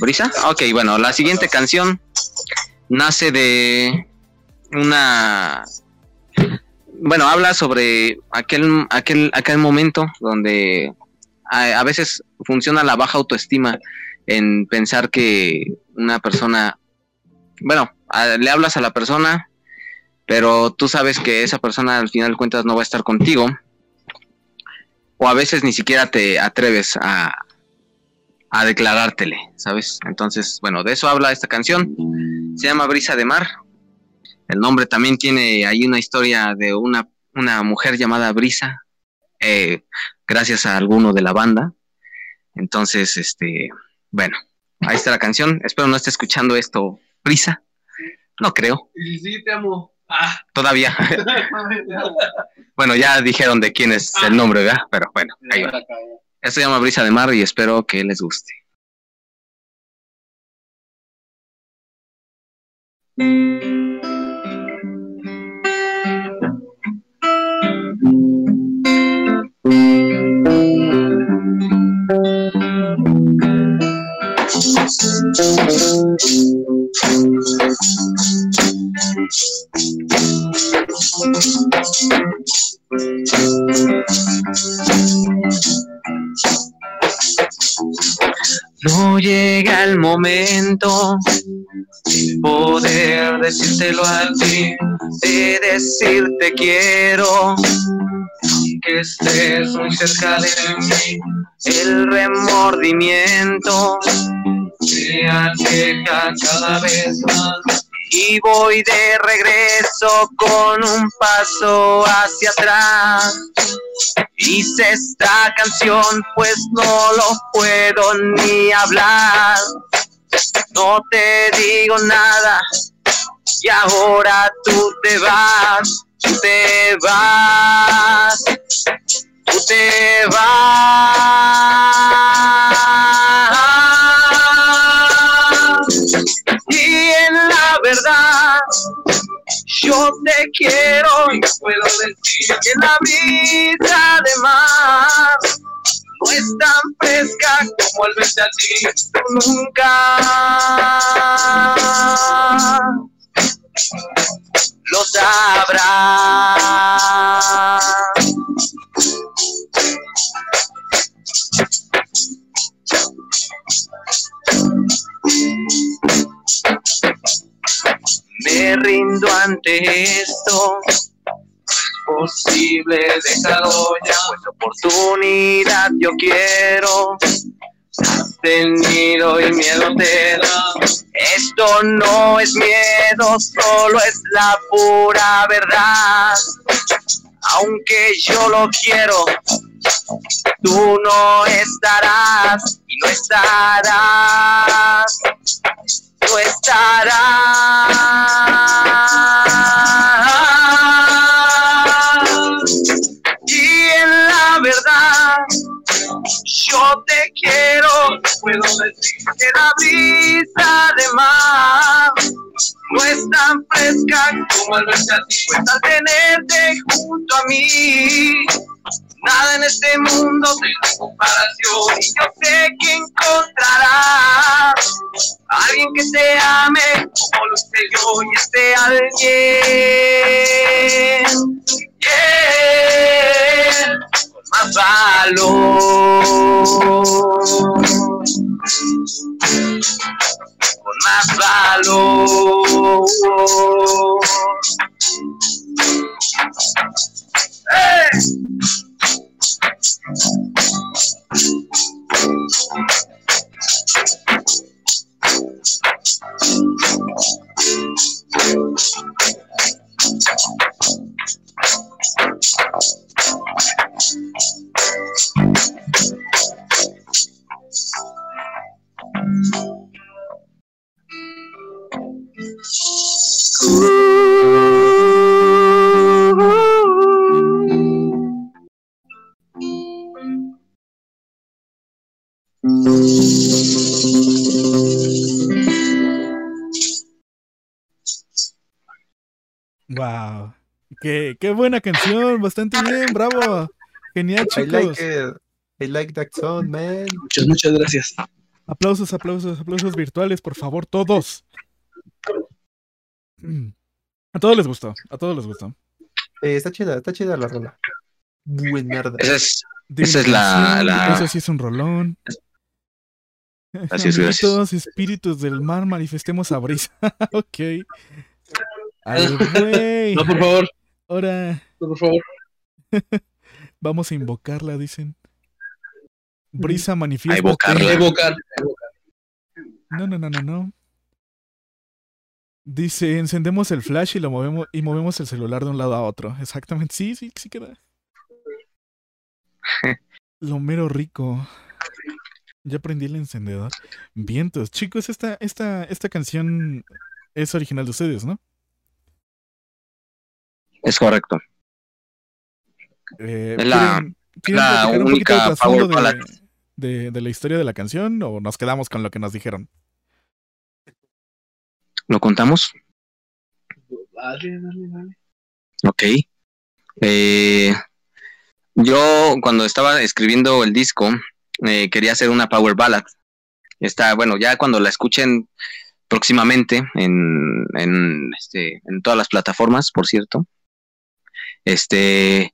¿Brisa? Ok, bueno, la siguiente canción nace de una. Bueno, habla sobre aquel, aquel, aquel momento donde a, veces funciona la baja autoestima en pensar que una persona, bueno, le hablas a la persona, pero tú sabes que esa persona al final de cuentas no va a estar contigo, o a veces ni siquiera te atreves a, a declarártele, ¿sabes? Entonces, bueno, de eso habla esta canción, se llama Brisa de Mar, el nombre también tiene ahí una historia de una, una mujer llamada Brisa, eh, gracias a alguno de la banda, entonces, este, bueno, ahí está la canción. Espero no esté escuchando esto prisa. No creo, Sí, sí, te amo. Ah. todavía. (laughs) bueno, ya dijeron de quién es el nombre, ¿verdad? Pero bueno, ahí va. Esto se llama Brisa de Mar y espero que les guste. No llega el momento de poder decírtelo a ti, de decirte quiero, que estés muy cerca de mí. El remordimiento me aqueja cada vez más y voy de regreso con un paso hacia atrás. Hice esta canción, pues no lo puedo ni hablar. No te digo nada y ahora tú te vas, tú te vas, tú te vas. Yo te quiero y puedo decir que la brisa de mar no es tan fresca como el verte a ti, nunca lo sabrás. Me rindo ante esto. Posible dejarlo ya, pues oportunidad yo quiero. Has tenido y miedo te da. Esto no es miedo, solo es la pura verdad. Aunque yo lo quiero, tú no estarás y no estarás, no estarás. Y en la verdad, yo te quiero, puedo decir que la brisa de mar no es tan fresca como al verte a ti, pues al tenerte junto a mí, nada en este mundo la comparación y yo sé que encontrarás a alguien que te ame como lo sé yo y este alguien. Yeah, más valor con más valor ¡Eh! Wow. Qué, qué buena canción, bastante bien, bravo. Genial, I like chicos. it. I like that song, man. Muchas, muchas gracias. Aplausos, aplausos, aplausos virtuales, por favor, todos. Mm. A todos les gustó, a todos les gustó. Eh, está chida, está chida la rola. Buen mierda. Esa es, Esa es la- la- Eso sí es un rolón. Gracias, gracias. Amiguitos, espíritus del mar, manifestemos a brisa. (laughs) ok. (laughs) Güey. No, por favor, Ahora no, por favor. (laughs) vamos a invocarla, dicen. Brisa A manifiesta. evocarla. Evocar. No, no, no, no, no. Dice, encendemos el flash y lo movemos y movemos el celular de un lado a otro. Exactamente. Sí, sí, sí queda. (laughs) Lo mero rico. Ya prendí el encendedor. Vientos. Chicos, esta, esta, esta canción es original de ustedes, ¿no? Es correcto. Eh, Es la- ¿quieren- quieren la platicar un poquito única de power ballad. de, de- de la historia de la canción o nos quedamos con lo que nos dijeron? ¿Lo contamos? Dale, dale, dale. Ok. Eh, yo cuando estaba escribiendo el disco eh, quería hacer una power ballad. Está, bueno, ya cuando la escuchen próximamente en, en, este, en todas las plataformas, por cierto. Este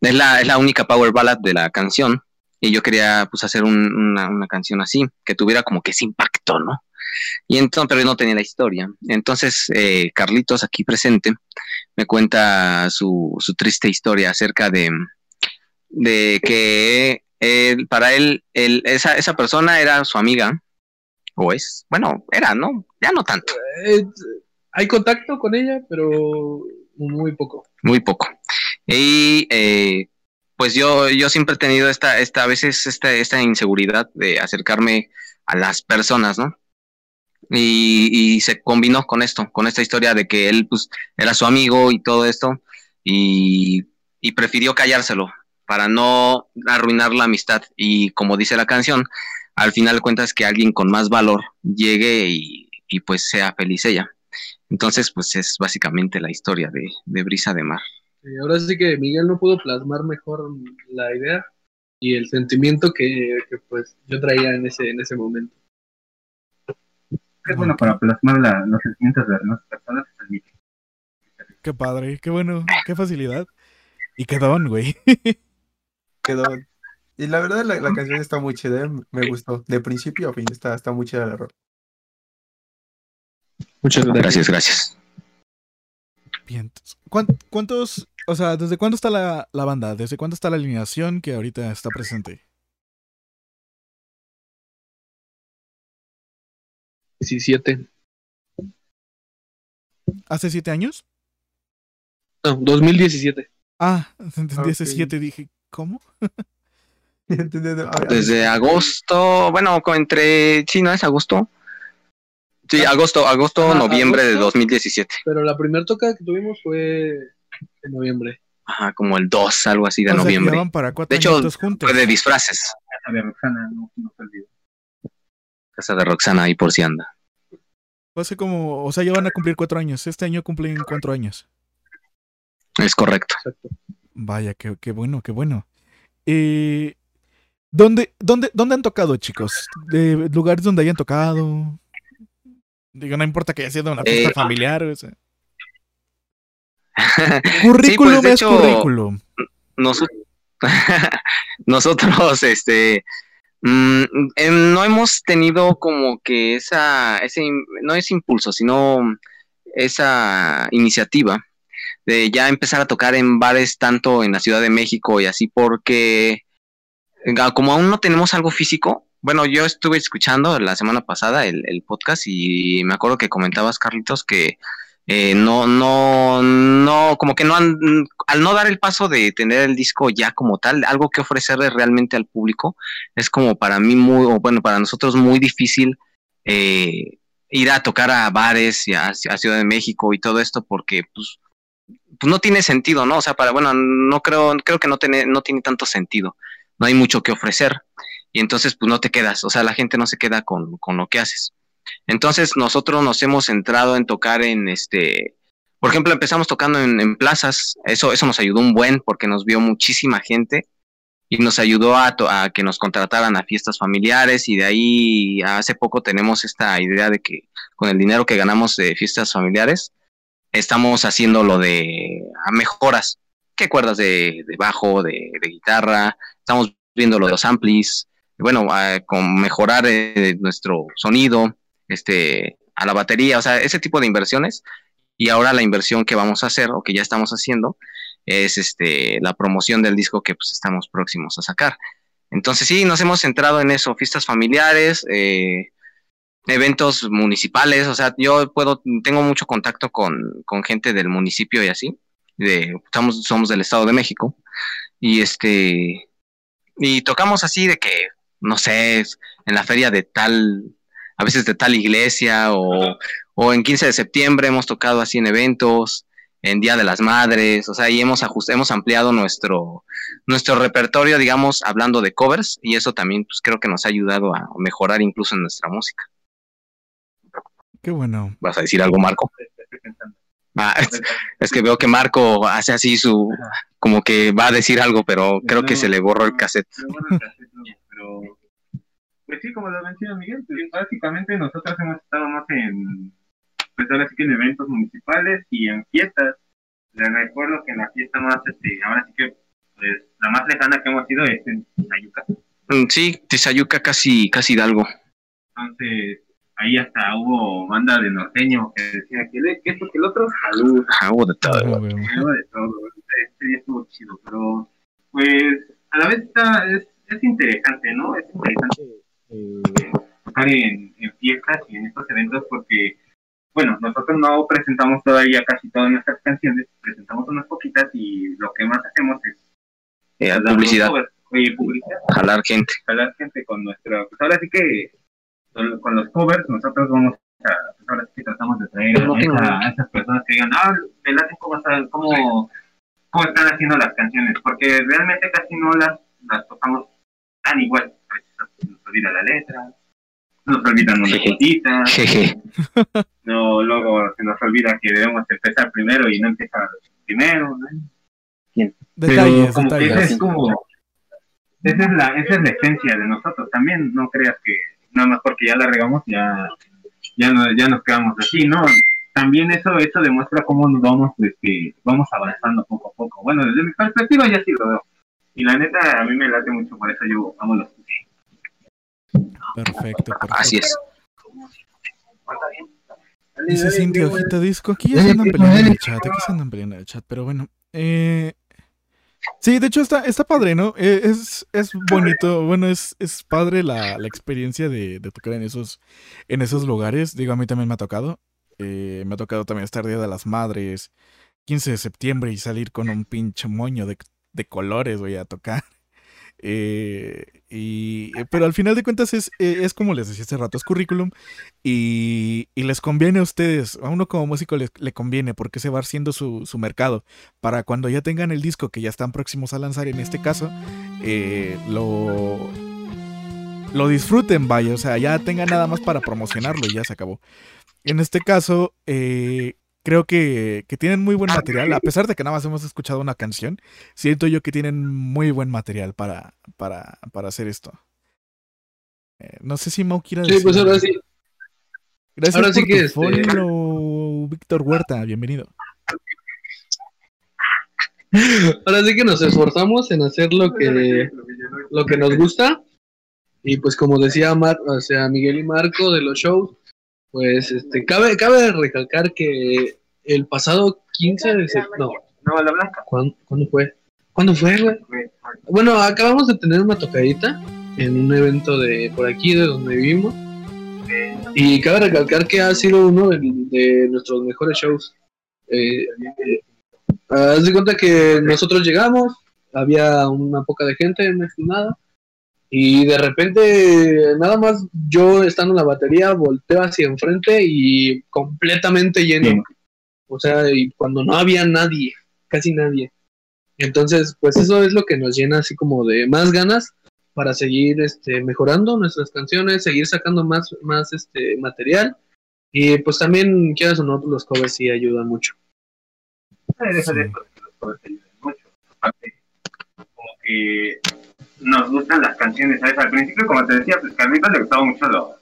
es la, es la única power ballad de la canción. Y yo quería pues hacer un- una, una canción así, que tuviera como que ese impacto, ¿no? Y entonces, pero no tenía la historia. Entonces, eh, Carlitos, aquí presente, me cuenta su, su triste historia acerca de, de que él, para él, él- esa, esa persona era su amiga, o es, bueno, era, ¿no? Ya no tanto, Eh, hay contacto con ella, pero muy poco. muy poco. Y eh, pues yo, yo siempre he tenido esta, esta, a veces esta, esta inseguridad de acercarme a las personas, ¿no? Y, y se combinó con esto, con esta historia de que él pues era su amigo y todo esto, y, y prefirió callárselo para no arruinar la amistad. Y como dice la canción, al final cuentas que alguien con más valor llegue y, y pues sea feliz ella. Entonces, pues es básicamente la historia de, de Brisa de Mar. Y ahora sí que Miguel no pudo plasmar mejor la idea y el sentimiento que, que, pues yo traía en ese, en ese momento. Es bueno para plasmar la- los sentimientos de las personas. es el micro. Qué padre, qué bueno, qué facilidad. Y qué don, güey. (laughs) Quedó. Y la verdad, la, la canción está muy chida, eh, me gustó. De principio a fin, está, está muy chida la rola. Muchas Gracias, gracias. Vientos. ¿Cuán- ¿Cuántos, o sea, desde cuándo está la, la banda? ¿Desde cuándo está la alineación que ahorita está presente? 17. ¿Hace siete años? No, 2017. Ah, entendí hace Ok. siete, dije, ¿cómo? (laughs) Desde agosto, bueno, entre, sí, ¿no es agosto? Sí, agosto, agosto, Ajá, noviembre de agosto. 2017. Pero la primera toca que tuvimos fue en noviembre. Ajá, como el 2, algo así de O noviembre. para De hecho, juntos. Fue de disfraces. Casa de Roxana, no, no se olvide. Casa de Roxana ahí por si anda. Fue hace como, o sea, ya van a cumplir cuatro años. Este año cumplen cuatro años. Es correcto. Exacto. Vaya, qué, qué bueno, qué bueno. Eh, ¿dónde, dónde, ¿Dónde han tocado, chicos? ¿De lugares donde hayan tocado? Digo, no importa que haya sido una fiesta Eh, familiar. O sea. (laughs) Currículum pues, es hecho, currículum. (laughs) Nosotros, este, mm, em, no hemos tenido como que esa, ese, no es impulso, sino esa iniciativa de ya empezar a tocar en bares tanto en la Ciudad de México y así porque ah, como aún no tenemos algo físico, bueno, yo estuve escuchando la semana pasada el, podcast y me acuerdo que comentabas, Carlitos, que eh, no, no, no, como que no han, al no dar el paso de tener el disco ya como tal, algo que ofrecerle realmente al público, es como para mí muy, o bueno, para nosotros muy difícil eh, ir a tocar a bares y a, a Ciudad de México y todo esto porque pues, pues no tiene sentido, ¿no? O sea, para, bueno, no creo, creo que no tiene, no tiene tanto sentido, no hay mucho que ofrecer y entonces pues no te quedas, o sea, la gente no se queda con, con lo que haces. Entonces nosotros nos hemos centrado en tocar en este, por ejemplo, empezamos tocando en, plazas, eso, eso nos ayudó un buen porque nos vio muchísima gente y nos ayudó a, a que nos contrataran a fiestas familiares y de ahí hace poco tenemos esta idea de que con el dinero que ganamos de fiestas familiares estamos haciendo lo de mejoras, qué cuerdas de, de bajo, de, de guitarra, estamos viendo lo de los amplis, bueno, con mejorar eh, nuestro sonido, este, a la batería, o sea, ese tipo de inversiones. Y ahora la inversión que vamos a hacer o que ya estamos haciendo es este la promoción del disco que pues estamos próximos a sacar. Entonces sí, nos hemos centrado en eso, fiestas familiares, eh, eventos municipales, o sea, yo puedo, tengo mucho contacto con, con gente del municipio y así, de, estamos, somos del Estado de México, y este, y tocamos así de que, no sé, en la feria de tal, a veces de tal iglesia, o, o en 15 de septiembre hemos tocado así en eventos, en Día de las Madres, o sea, y hemos ajustado, hemos ampliado nuestro, nuestro repertorio, digamos, hablando de covers, y eso también, pues creo que nos ha ayudado a mejorar incluso en nuestra música. Qué bueno. ¿Vas a decir algo, Marco? Ah, es, es que veo que Marco hace así su, como que va a decir algo, pero creo que se le borró el cassette. Pero bueno, el cassette no, pero pues sí, como lo menciona Miguel, pues, básicamente nosotros hemos estado más en, pues ahora sí que en eventos municipales y en fiestas. Les recuerdo que en la fiesta más, este, ahora sí que, pues la más lejana que hemos ido es en Ayuca. Mm, Sí, Tizayuca casi, casi Hidalgo. Entonces, ahí hasta hubo banda de norteño que decía que, le- que esto que el otro, salud. Ah, hubo de todo. Ah, güey. Hubo de todo. Este día estuvo chido, pero pues a la vez está, es, es interesante, ¿no? Es interesante eh, tocar en, en fiestas y en estos eventos porque, bueno, nosotros no presentamos todavía casi todas nuestras canciones, presentamos unas poquitas y lo que más hacemos es Eh, dar publicidad, covers, eh, publicidad, jalar gente. jalar gente con nuestro, pues ahora sí que con, los covers nosotros vamos a, pues ahora sí que tratamos de traer No a, tengo- esa- a esas personas que digan, ah, me laten cómo están, cómo, cómo están haciendo las canciones, porque realmente casi no las, las tocamos tan igual, pues, nos olvida la letra, se nos olvidan cositas, Jeje. (laughs) no, luego se nos olvida que debemos empezar primero y no empieza primero, ¿no? Detalles, Pero como que esa es como esa es la esa es la esencia de nosotros. También no creas que nada más porque ya la regamos ya ya no, ya nos quedamos así no también eso eso demuestra cómo nos vamos este vamos avanzando poco a poco. Bueno desde mi perspectiva ya sí lo veo. Y la neta a mí me late mucho por eso yo amo los Perfecto, perfecto. Así es. Dice Cintia Hojita Disco. Aquí ya se andan peleando en el chat. Aquí se andan peleando en el chat. Pero bueno. Eh, sí, de hecho está, está padre, ¿no? Eh, es, es bonito. Bueno, es, es padre la, la experiencia de, de tocar en esos, en esos lugares. Digo, a mí también me ha tocado. Eh, me ha tocado también estar Día de las Madres. 15 de septiembre y salir con un pinche moño de, de colores, voy a tocar. Eh, y, eh, pero al final de cuentas es, eh, es como les decía hace rato, es currículum y, y les conviene a ustedes, a uno como músico les, le conviene porque se va haciendo su, su mercado para cuando ya tengan el disco que ya están próximos a lanzar en este caso, lo, lo disfruten, vaya, o sea, ya tengan nada más para promocionarlo y ya se acabó. En este caso, eh, creo que, que tienen muy buen material, a pesar de que nada más hemos escuchado una canción, siento yo que tienen muy buen material para, para, para hacer esto. Eh, no sé si Mau quiera Sí, pues ahora sí. Gracias ahora sí que tu este- follow, Víctor Huerta, bienvenido. (laughs) Ahora sí que nos esforzamos en hacer lo que, lo que nos gusta. Y pues como decía Mar, o sea, Miguel y Marco de los shows, pues este cabe, cabe recalcar que el pasado 15 de septiembre, no, No, la blanca. ¿cuándo, cuándo fue? ¿Cuándo fue, güey? Bueno, acabamos de tener una tocadita en un evento de por aquí, de donde vivimos. Y cabe recalcar que ha sido uno de, de nuestros mejores shows. Eh, eh, haz de cuenta que nosotros llegamos, había una poca de gente, no es nada. Y de repente, nada más yo estando en la batería, volteo hacia enfrente y completamente lleno. O sea, y cuando no había nadie, casi nadie. Entonces, pues eso es lo que nos llena así como de más ganas para seguir este, mejorando nuestras canciones, seguir sacando más, más este, material. Y pues también, quieras o no, los covers sí ayudan mucho. Que los covers ayudan mucho. Aparte, como que nos gustan las canciones, ¿sabes? Al principio, como te decía, pues Carlitos le gustaba mucho lo,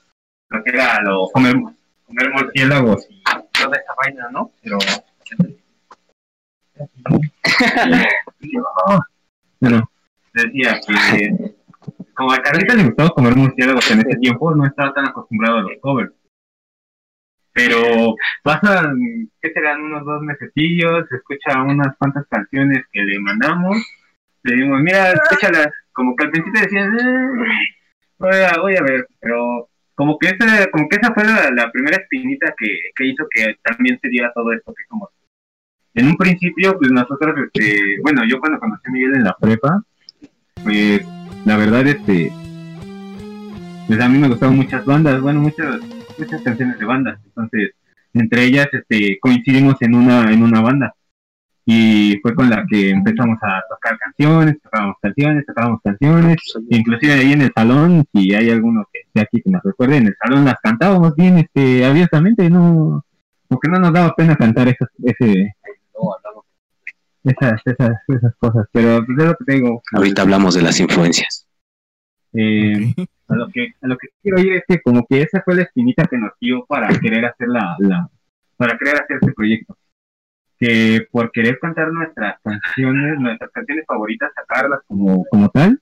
lo que era lo comer, comer murciélagos y toda esa vaina, ¿no? Pero... Pero decía que como a Carlitos le gustaba comer murciélagos en ese tiempo, no estaba tan acostumbrado a los covers. Pero pasan, ¿qué serán? Unos dos mesecillos, escucha unas cuantas canciones que le mandamos, le dimos, mira, escúchalas, como que al principio decías, "Eh, voy a, voy a ver, pero como que esa, como que esa fue la, la primera espinita que, que hizo que también se diera todo esto que como en un principio, pues nosotros, este, bueno, yo cuando conocí a Miguel en la prepa, pues la verdad, este, pues a mí me gustaban muchas bandas, bueno, muchas, muchas canciones de bandas, entonces, entre ellas, este, coincidimos en una, en una banda y fue con la que empezamos a tocar canciones, tocábamos canciones, tocábamos canciones, inclusive ahí en el salón, si hay alguno que esté aquí que nos recuerde, en el salón las cantábamos bien, este, abiertamente, no, porque no nos daba pena cantar esas, ese, esas, esas, esas cosas, pero pues es lo que te digo. Ahorita hablamos de las influencias. Eh, a lo que a lo que quiero ir es que como que esa fue la espinita que nos dio para querer hacer la, la para querer hacer este proyecto que por querer cantar nuestras canciones nuestras canciones favoritas sacarlas como como tal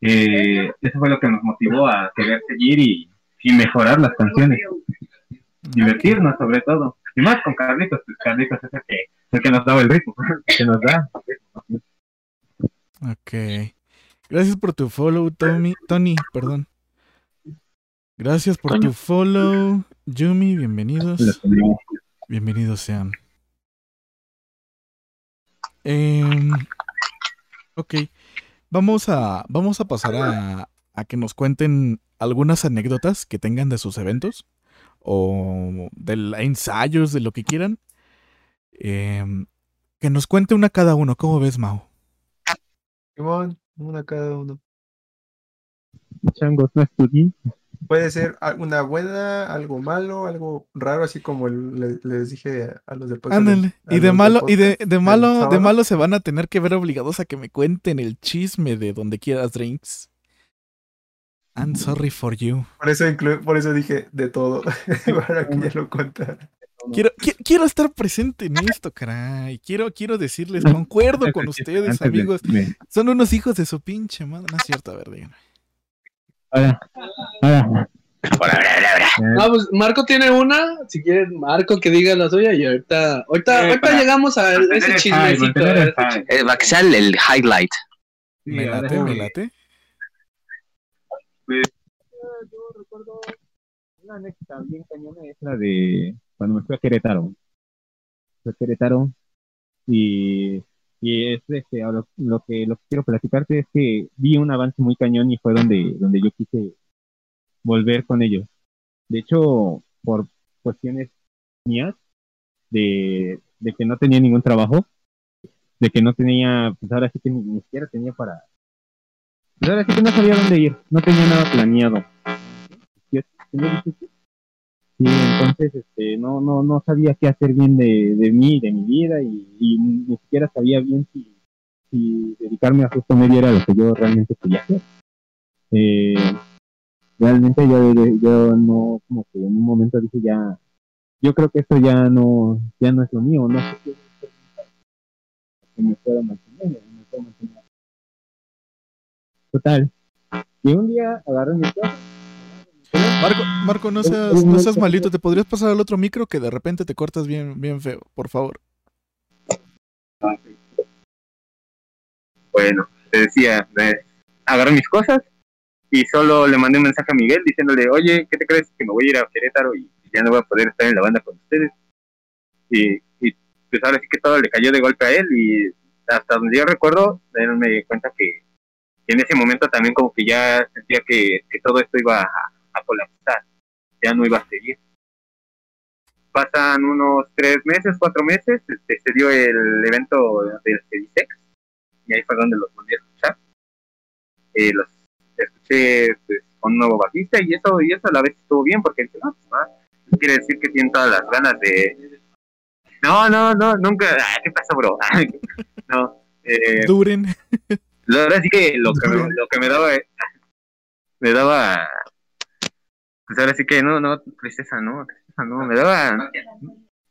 eh, eso fue lo que nos motivó a querer seguir y, y mejorar las canciones divertirnos sobre todo y más con Carlitos pues Carlitos es el que el que nos daba el ritmo (laughs) que nos da Ok. Gracias por tu follow, Tommy. Tony, perdón. Gracias por tu follow. Yumi, bienvenidos. Bienvenidos sean. Em, ok. Vamos a, vamos a pasar a, a que nos cuenten algunas anécdotas que tengan de sus eventos o de ensayos, de lo que quieran. Em, que nos cuente una cada uno. ¿Cómo ves, Mau? Simón, una cada uno. changos no estudié Puede ser alguna buena, algo malo, algo raro, así como el- le- les dije a los del podcast. Ándale. Y de malo, y de, de malo, de malo se van a tener que ver obligados a que me cuenten el chisme de donde quieras drinks. I'm sorry for you. Por eso, inclu- por eso dije de todo, (laughs) para que ya lo contara. Quiero, qui- quiero estar presente en esto, caray. Quiero, quiero decirles, concuerdo con (laughs) ustedes, amigos. Son unos hijos de su pinche madre. No es cierto, a ver, díganme. Ahora, ahora, eh, Ah, pues Marco tiene una, si quieres Marco que diga la suya y ahorita, ahorita, Sí, ahorita para llegamos a ese chismecito. chisme. Eh, va que sea el, highlight. sí, Me late, me late. yo recuerdo una anécdota bien cañona es la de cuando me fui a Querétaro. Fui a Querétaro y, y es este, lo, lo que lo que quiero platicarte es que vi un avance muy cañón y fue donde, donde yo quise volver con ellos. De hecho, por cuestiones mías, de, de que no tenía ningún trabajo, de que no tenía, pues ahora sí que ni, ni siquiera tenía para... Pues ahora sí que no sabía dónde ir, no tenía nada planeado. Yo 18, Sí, entonces este, no, no, no sabía qué hacer bien de, de mí, de mi vida, y, ni siquiera sabía bien si, si dedicarme a justo medio era lo que yo realmente quería hacer. Eh, realmente yo, yo no, como que en un momento dije ya, yo creo que esto ya no, ya no es lo mío, no sé qué que me pueda mantener, me pueda mantener. Total. Y un día agarré mi cosa. Marco, Marco, no seas, no seas malito, ¿te podrías pasar al otro micro que de repente te cortas bien, bien feo, por favor? Bueno, te decía, eh, agarré mis cosas y solo le mandé un mensaje a Miguel diciéndole, oye, ¿qué te crees? Que me voy a ir a Querétaro y ya no voy a poder estar en la banda con ustedes. Y, y pues ahora sí que todo le cayó de golpe a él y hasta donde yo recuerdo, él me di cuenta que, que en ese momento también como que ya sentía que, que todo esto iba a, a colapsar, ya no iba a seguir. Pasan unos tres meses, cuatro meses, este, se dio el evento del CDSEX y ahí fue donde los volví a escuchar. Eh, los escuché pues, con un nuevo bajista y eso, y eso a la vez estuvo bien porque dije, no, pues, ah, quiere decir que tienen todas las ganas de... No, no, no, nunca... ah, ¿Qué pasó, bro? (laughs) no. Eh, Duren. la verdad sí que lo que me, lo que me daba... Me daba... Pues ahora sí que no, no, tristeza, no, tristeza, no, me daba...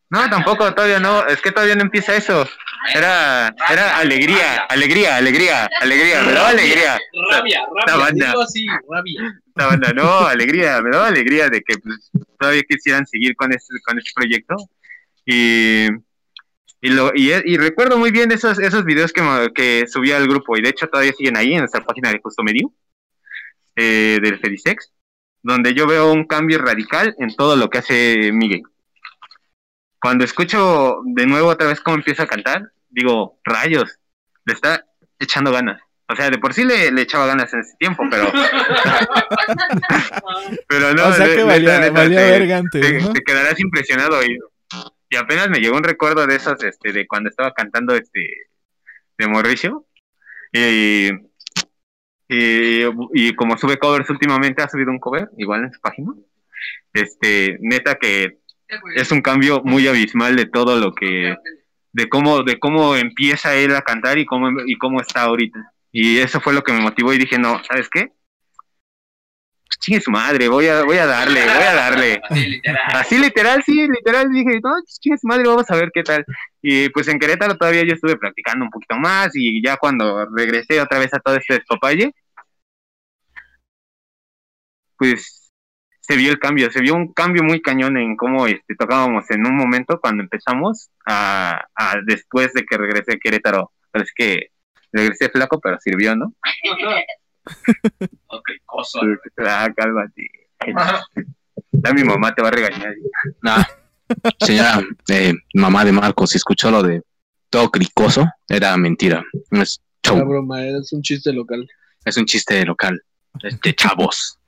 No, tampoco, todavía no, es que todavía no empieza eso. Era, era alegría, alegría, alegría, alegría, me daba alegría. Rabia. Digo así, rabia. La banda, no, alegría, me daba alegría de que pues, todavía quisieran seguir con este, con este proyecto. Y, y, lo, y, y recuerdo muy bien esos, esos videos que, que subía al grupo, y de hecho todavía siguen ahí en nuestra página de Justo Medio, eh, del Felicex, donde yo veo un cambio radical en todo lo que hace Miguel. Cuando escucho de nuevo otra vez cómo empieza a cantar, digo, rayos, le está echando ganas. O sea, de por sí le, le echaba ganas en ese tiempo, pero, (laughs) pero no. o sea que valía, neta, valía te- verga antes, te, ¿no? te quedarás impresionado y, y apenas me llegó un recuerdo de esos este de cuando estaba cantando este de Mauricio y, y, y como sube covers últimamente ha subido un cover igual en su página. Este neta que es un cambio muy abismal de todo lo que de cómo de cómo empieza él a cantar y cómo y cómo está ahorita. Y eso fue lo que me motivó y dije no sabes qué chingue su madre voy a voy a darle voy a darle (laughs) Así literal, sí, literal, dije, no, pues, chingue su madre, vamos a ver qué tal. Y pues en Querétaro todavía yo estuve practicando un poquito más y ya cuando regresé otra vez a todo este despapalle, pues se vio el cambio, se vio un cambio muy cañón en cómo este, tocábamos en un momento cuando empezamos a, a después de que regresé a Querétaro. Pero es que regresé flaco, pero sirvió, ¿no? (laughs) (laughs) Ok, cosa. Ah, cálmate. Ya mi mamá te va a regañar. Ah, señora, eh, mamá de Marcos, si escuchó lo de todo cricoso, era mentira. No Es, show. Broma, es un chiste local. es un chiste local. Es de chavos.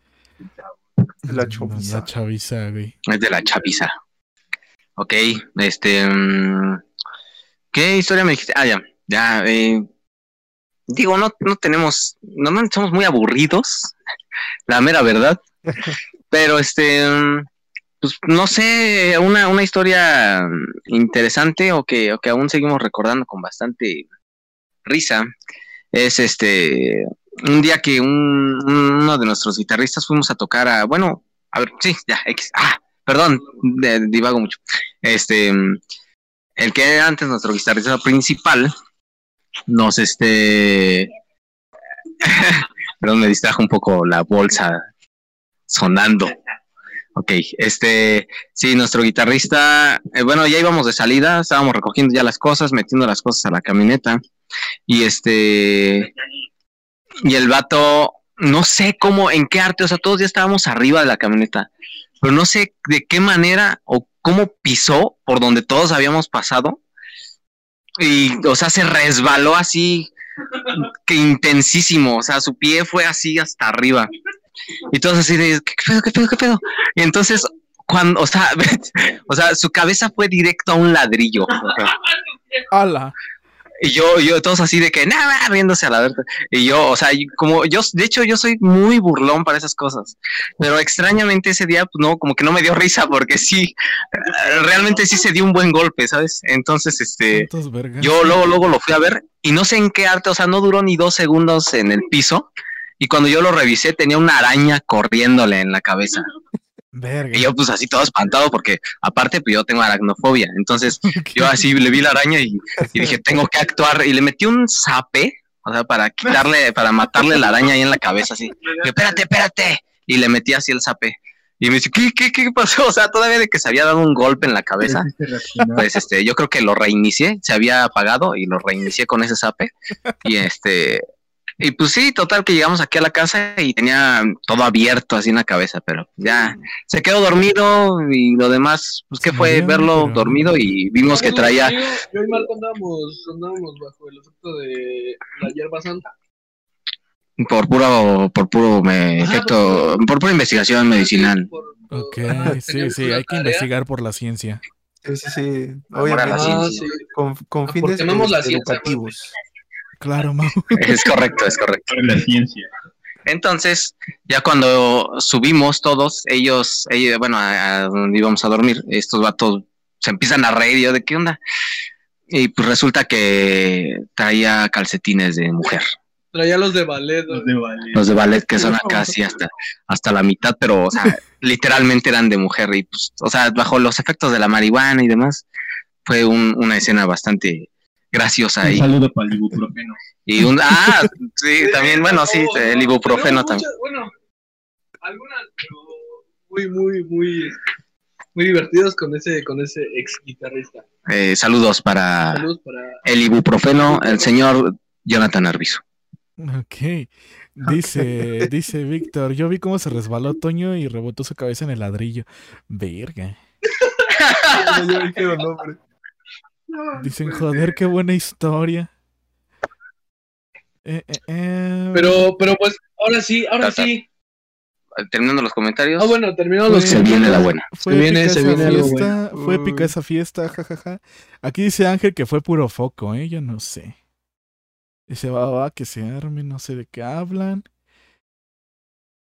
La chaviza. La chaviza, güey. Es de la chapiza. Ok, este. mm, ¿Qué historia me dijiste? Ah, ya. Ya, eh, digo, no, no tenemos. Normalmente somos muy aburridos. (laughs) La mera verdad. (laughs) Pero este. Pues no sé, una, una historia interesante o que, o que aún seguimos recordando con bastante risa. Es este. Un día que un, un- uno de nuestros guitarristas fuimos a tocar a. Bueno, a ver, sí, ya, X. Ah, perdón, de- divago mucho. Este, el que era antes nuestro guitarrista principal, nos este, (laughs) perdón, me distrajo un poco la bolsa sonando. Ok, este, sí, nuestro guitarrista, eh, bueno, ya íbamos de salida, estábamos recogiendo ya las cosas, metiendo las cosas a la camioneta, y este, y el vato, no sé cómo, en qué arte, o sea, todos ya estábamos arriba de la camioneta, pero no sé de qué manera o cómo pisó por donde todos habíamos pasado. Y, o sea, se resbaló así, que intensísimo. O sea, su pie fue así hasta arriba. Y todos así de, ¿qué, pedo, qué pedo, qué pedo? Y entonces, cuando, o sea, (laughs) o sea, su cabeza fue directo a un ladrillo. ¡Hala! Y yo, yo todos así de que nada, riéndose a la verdad. Y yo, o sea, como yo, de hecho, yo soy muy burlón para esas cosas. Pero extrañamente ese día, pues no, como que no me dio risa porque sí, realmente sí se dio un buen golpe, ¿sabes? Entonces, este, yo luego, luego lo fui a ver y no sé en qué arte, o sea, no duró ni dos segundos en el piso. Y cuando yo lo revisé, tenía una araña corriéndole en la cabeza. Verga. Y yo, pues así todo espantado, porque aparte, pues yo tengo aracnofobia. Entonces, (laughs) yo así le vi la araña y, y dije, tengo que actuar. Y le metí un zape, o sea, para quitarle, para matarle la araña ahí en la cabeza, así. Y, espérate, espérate. Y le metí así el zape. Y me dice, ¿qué, qué, qué pasó? (laughs) O sea, todavía de que se había dado un golpe en la cabeza. Pues este, yo creo que lo reinicié, se había apagado y lo reinicié con ese zape. Y este, y pues sí, total que llegamos aquí a la casa y tenía todo abierto así en la cabeza, pero ya se quedó dormido y lo demás, pues que fue verlo pero- dormido y vimos que traía, Yo, yo y Marco andábamos, andábamos bajo el efecto de la hierba santa. por puro, por puro me- Ajá, efecto, por pura investigación medicinal. Por- por- Ok, (laughs) sí, sí, hay que tarea. investigar por la ciencia. Sí, sí, sí. Obviamente, Ah, sí. con, con Ah, fines porque amamos la ciencia, educativos. Claro, Mau. (laughs) Es correcto, es correcto. Sobre la ciencia. Entonces, ya cuando subimos todos, ellos, ellos bueno, a, a donde íbamos a dormir, estos vatos se empiezan a reír, yo de qué onda. Y pues resulta que traía calcetines de mujer, Traía los de ballet. Los de ballet. los de ballet que son casi hasta, hasta la mitad, pero, o sea, (laughs) literalmente eran de mujer y pues, o sea, bajo los efectos de la marihuana y demás, fue un- una escena bastante graciosa Un ahí. saludo para el ibuprofeno. Y un, ah, sí, también, bueno, sí, el no, ibuprofeno también. muchas- bueno, algunas, pero muy, muy, muy, muy divertidos con ese, con ese ex guitarrista. Eh, saludos para Saludos para el ibuprofeno, el señor Jonathan Arbizu. Ok. Dice, (laughs) dice Víctor, yo vi cómo se resbaló Toño y rebotó su cabeza en el ladrillo. Verga. (laughs) Ya dijeron nombre. Dicen, joder, qué buena historia. Eh, eh, eh. Pero, pero pues, ahora sí, ahora sí. Terminando los comentarios, Ah, bueno, terminamos los Pues, se viene la buena. Fue Se viene- épica se esa viene fiesta, fue épica esa fiesta, jajaja. Aquí dice Ángel que fue puro foco, ¿eh? Yo no sé. Dice, va, va, que se arme, no sé de qué hablan.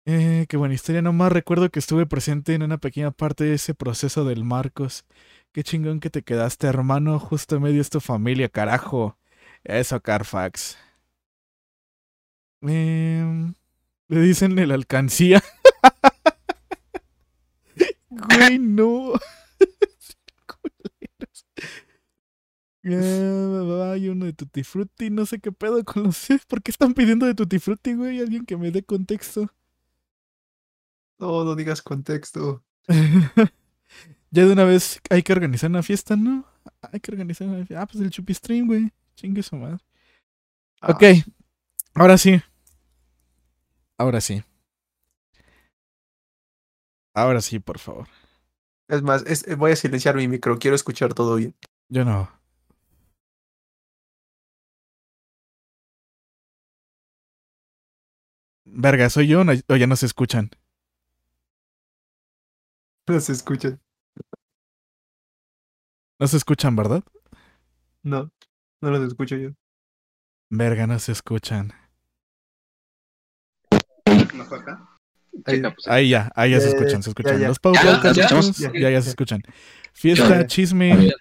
Eh, qué buena historia, nomás recuerdo que estuve presente en una pequeña parte de ese proceso del Marcos. Qué chingón que te quedaste, hermano, justo en medio es tu familia, carajo. Eso, Carfax. Em, le dicen el alcancía. (laughs) Güey, no. (laughs) Hay uno de Tutti Frutti, no sé qué pedo con los... (laughs) ¿Por qué están pidiendo de Tutti Frutti, güey? Alguien que me dé contexto. No, no digas contexto. Ya de una vez hay que organizar una fiesta, ¿no? Hay que organizar una fiesta. Ah, pues el Chupi Stream, güey. Chingue su madre. Ah, Ok, ahora sí. Ahora sí. Ahora sí, por favor. Es más, es- voy a silenciar mi micro. Quiero escuchar todo bien. Yo no. Verga, ¿soy yo o no- o ya no se escuchan? No se escuchan. No se escuchan, ¿verdad? No, no los escucho yo. Verga, no se escuchan. Ahí- Checa, pues, Ahí ya, ahí ya se Ya, escuchan, se escuchan. ya. Los Pau ¿Ya? ¿Ya se escuchan. Fiesta, Ya. chisme,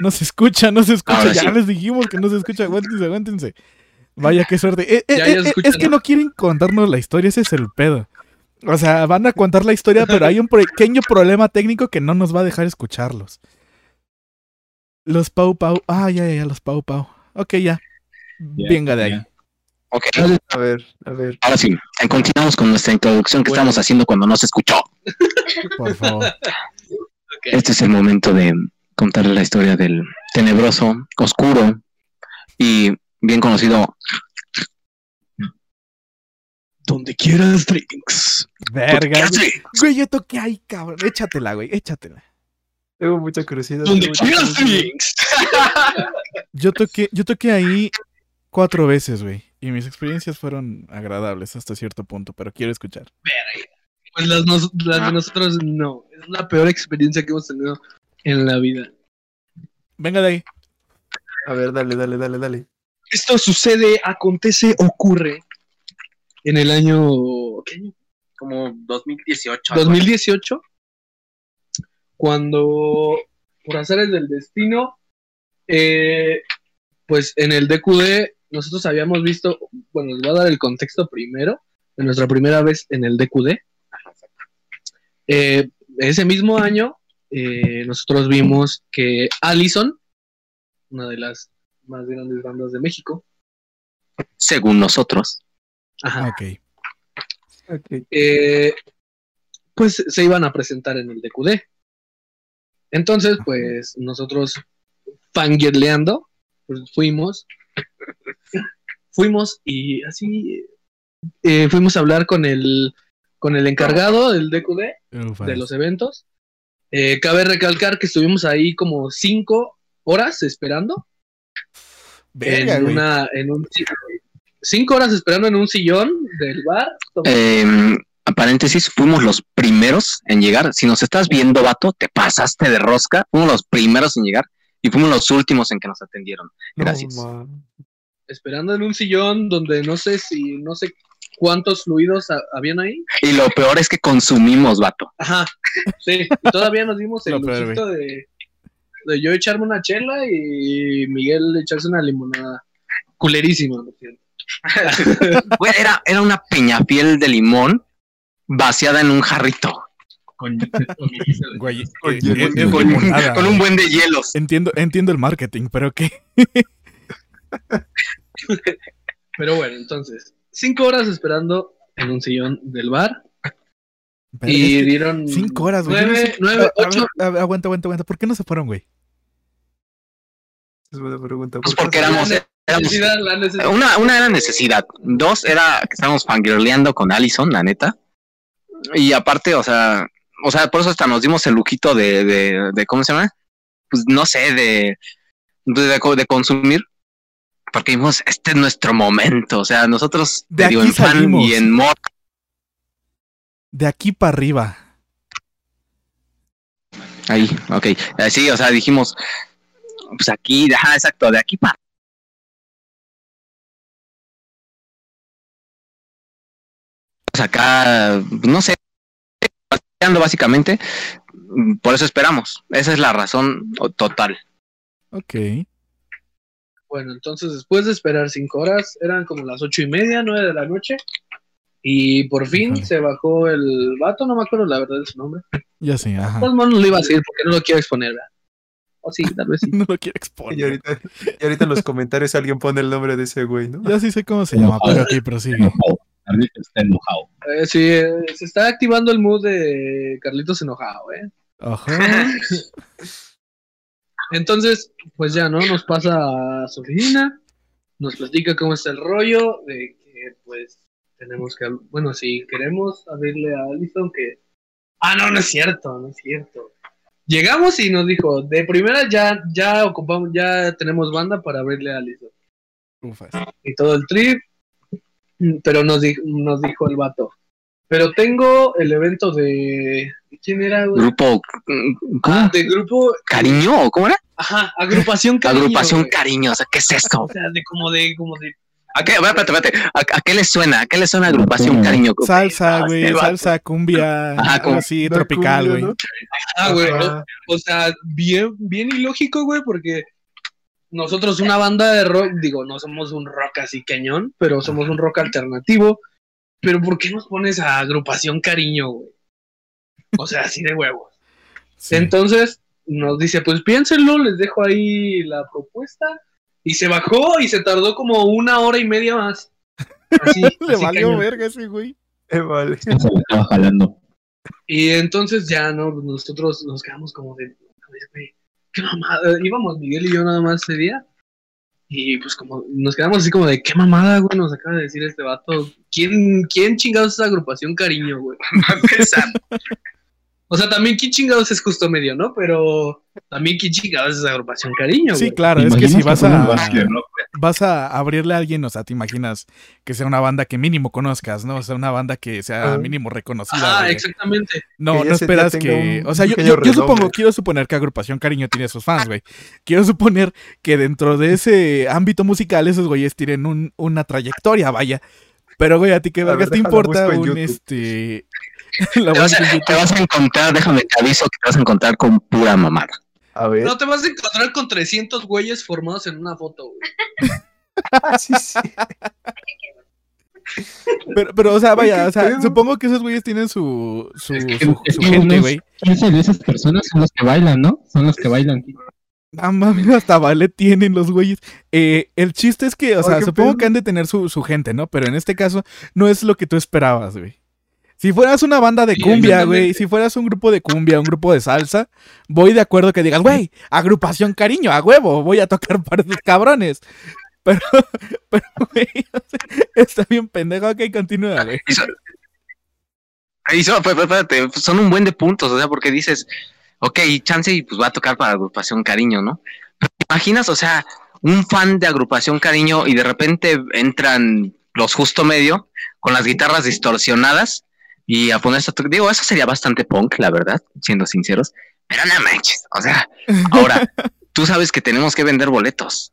no se escucha, no se escucha. Ahora ya sí. les dijimos que no se escucha, aguántense, aguántense. Vaya, qué suerte. Eh, eh, Ya, eh, ya se eh, escucha, es que ¿no? no quieren contarnos la historia, ese es el pedo. O sea, van a contar la historia, pero hay un (laughs) pequeño problema técnico que no nos va a dejar escucharlos. Los Pau Pau. Ah, ya, ya, ya, los Pau Pau. Ok, ya. Venga de ahí. ok, A ver, a ver. ahora sí, continuamos con nuestra introducción que Bueno. estamos haciendo cuando no se escuchó. Por favor. Este es el momento de contarle la historia del tenebroso, oscuro y bien conocido. Donde quieras drinks. Verga. Donde Güey, yo toqué ahí, cabrón. Échatela, güey, échatela. Tengo mucha curiosidad. Donde quieras. (laughs) Yo toqué, yo toqué ahí cuatro veces, güey. Y mis experiencias fueron agradables hasta cierto punto, pero quiero escuchar. Pues las, nos- las de nosotros no. Es la peor experiencia que hemos tenido en la vida. Venga de ahí. A ver, dale, dale, dale, dale. Esto sucede, acontece, ocurre en el año ¿qué año? Como 2018. 2018, cuando por azares del destino, eh, pues en el DQD nosotros habíamos visto, bueno, les voy a dar el contexto primero, de nuestra primera vez en el DQD. Eh, ese mismo año, eh, nosotros vimos que Allison, una de las más grandes bandas de México, Según nosotros. ajá, Ok. Ok. eh, pues se iban a presentar en el DQD. Entonces, pues nosotros, fangirleando, pues fuimos, fuimos y así eh, fuimos a hablar con el, con el encargado del DQD Ufas. de los eventos. Eh, cabe recalcar que estuvimos ahí como cinco horas esperando en güey. una, en un cinco horas esperando en un sillón del bar. Eh, a paréntesis, fuimos los primeros en llegar. Si nos estás viendo, vato, te pasaste de rosca. Fuimos los primeros en llegar y fuimos los últimos en que nos atendieron. Gracias. esperando en un sillón donde no sé si, no sé cuántos fluidos ha- habían ahí. Y lo peor es que consumimos, vato. Ajá, sí, y todavía nos dimos el lujito de, de yo echarme una chela y Miguel echarse una limonada. Culerísima, lo siento. (laughs) Era, era una peñafiel de limón vaciada en un jarrito. Con, con. Güey, Con eh, Con, con un güey. buen de hielos. Entiendo, entiendo el marketing, pero ¿qué? (laughs) Pero bueno, entonces, cinco horas esperando en un sillón del bar y es que dieron Cinco horas, güey. no nueve, sé- nueve, A- a ocho. a aguanta, aguanta, aguanta. ¿Por qué no se fueron, güey? Es buena pregunta. Pues ¿Por qué porque éramos, éramos- Necesidad, la necesidad. una, una era necesidad, dos era que estábamos fangirleando con Allison, la neta. Y aparte, o sea, o sea, por eso hasta nos dimos el lujito de, de, de ¿cómo se llama? Pues no sé, de, de, de co- de consumir. Porque vimos, este es nuestro momento. O sea, nosotros, De digo, aquí en fan y en mod, De aquí para arriba. ahí, ok. Eh, Sí, o sea, dijimos, pues aquí, ajá, exacto, de aquí para. Acá, no sé, paseando básicamente, por eso esperamos. Esa es la razón total. Ok. Bueno, entonces después de esperar cinco horas, eran como las ocho y media, nueve de la noche, y por fin se bajó el vato, no me acuerdo la verdad de su nombre. Ya sé, ajá. Pues no lo iba a decir porque no lo quiero exponer, ¿verdad? O sí, tal vez sí. (laughs) No lo quiero Y exponer. ahorita, y ahorita en los comentarios alguien pone el nombre de ese güey, ¿no? Ya sí sé cómo se llama, pero aquí prosigue. (laughs) Enojado. Carlito está enojado. Eh, sí, eh, se está activando el mood de Carlitos enojado, ¿eh? Ajá. (laughs) Entonces, pues ya, ¿no? Nos pasa a su oficina, nos platica cómo está el rollo, de que pues tenemos que, bueno, si queremos abrirle a Alison que... Ah, no, no es cierto, no es cierto. Llegamos y nos dijo, de primera ya, ya ocupamos, ya tenemos banda para abrirle a Alison. Ufas. Y todo el trip, pero nos, di- nos dijo el vato. Pero tengo el evento de... ¿Quién era, güey? Grupo, ¿cómo? Ah, de grupo... ¿Cariño? ¿Cómo era? Ajá, agrupación cariño. Agrupación güey. cariño. O sea, ¿qué es esto? O sea, de como de, como de. ¿A qué? A ver, espérate, espérate. ¿A, a qué le suena? ¿A qué le suena agrupación cariño? Salsa, Ah, güey. este. Salsa, cumbia. Ajá, como- así, tropical, cumbia, güey. ¿no? Ah, güey. O, o sea, bien, bien ilógico, güey, porque nosotros, una banda de rock, digo, no somos un rock así cañón, pero somos un rock alternativo. Pero ¿por qué nos pones a agrupación cariño, güey? O sea, así de huevos. Sí. Entonces nos dice, pues piénsenlo, les dejo ahí la propuesta. Y se bajó y se tardó como una hora y media más. Así, (laughs) Le así valió cañón. verga ese güey. Eh, vale. Estaba jalando. Y entonces ya, ¿no? Nosotros nos quedamos como de, güey, qué mamada. Íbamos Miguel y yo nada más ese día. Y pues como nos quedamos así como de, qué mamada, güey, nos acaba de decir este vato. ¿Quién, quién chingados es esa agrupación cariño, güey? (laughs) O sea, también quién chingados es justo medio, ¿no? Pero también quién chingados es esa agrupación cariño, Sí, güey. claro, ¿Te es que si vas a. rock, güey? Vas a abrirle a alguien, o sea, te imaginas que sea una banda que mínimo conozcas, ¿no? O sea, una banda que sea Ah. mínimo reconocida. Ah, exactamente. No, Que no esperas que. o sea, yo, pequeño yo, yo supongo, quiero suponer que Agrupación Cariño tiene sus fans, güey. Quiero suponer que dentro de ese ámbito musical, esos güeyes tienen un- una trayectoria, vaya. Pero, güey, a ti qué A ver, vergas te importa un YouTube. este. (laughs) la Te vas, a, te vas a encontrar, déjame te aviso que te vas a encontrar con pura mamada. A ver. No te vas a encontrar con 300 güeyes formados en una foto, güey. (laughs) Sí, sí. Pero, pero, o sea, vaya, o sea, supongo que esos güeyes tienen su, su, Es que- su, es su que gente, güey. 15 de esas personas son los que bailan, ¿no? Son los que bailan. Ah, mames, hasta vale tienen los güeyes. Eh, el chiste es que, o sea, supongo pedo. que han de tener su, su gente, ¿no? Pero en este caso, no es lo que tú esperabas, güey. Si fueras una banda de cumbia, güey, si fueras un grupo de cumbia, un grupo de salsa, voy de acuerdo que digas, güey, agrupación cariño, a huevo, voy a tocar (laughs) para esos cabrones. Pero, (laughs) pero, güey, está bien pendejo, ok, continúa, güey. Y so- y so- pues, pues, espérate, pues, son un buen de puntos, o sea, porque dices, ok, chance y pues va a tocar para agrupación cariño, ¿no? Pero ¿te imaginas, o sea, un fan de agrupación cariño y de repente entran los justo medio con las guitarras distorsionadas y a ponerse a Digo, eso sería bastante punk, la verdad, siendo sinceros. Pero no manches, o sea, (laughs) ahora, tú sabes que tenemos que vender boletos.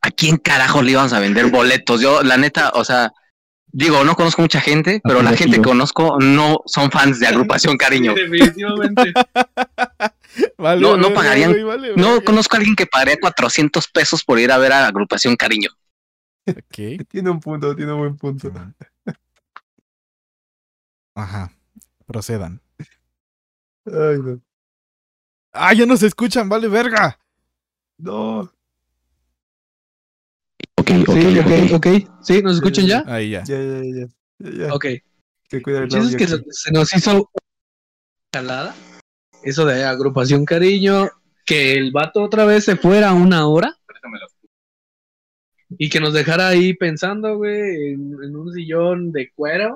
¿A quién carajo le íbamos a vender boletos? Yo, la neta, o sea, digo, no conozco mucha gente, pero la gente que conozco no son fans de agrupación cariño. Sí, definitivamente. (laughs) Vale, No, no pagarían- vale, No conozco a alguien que pagaría 400 pesos por ir a ver a agrupación cariño. Tiene un punto, tiene un buen punto. Ajá, procedan. Ay, no. Ah, ya nos escuchan, vale, verga. No. Ok, Sí, ok, ok. Sí, ¿nos escuchan ya? Ahí ya. Ya, ya, ya. ya, ya. Ok. Que cuida El es que aquí. se, se nos hizo calada. Eso de agrupación cariño. Que el vato otra vez se fuera una hora. Y que nos dejara ahí pensando, güey, en, en un sillón de cuero.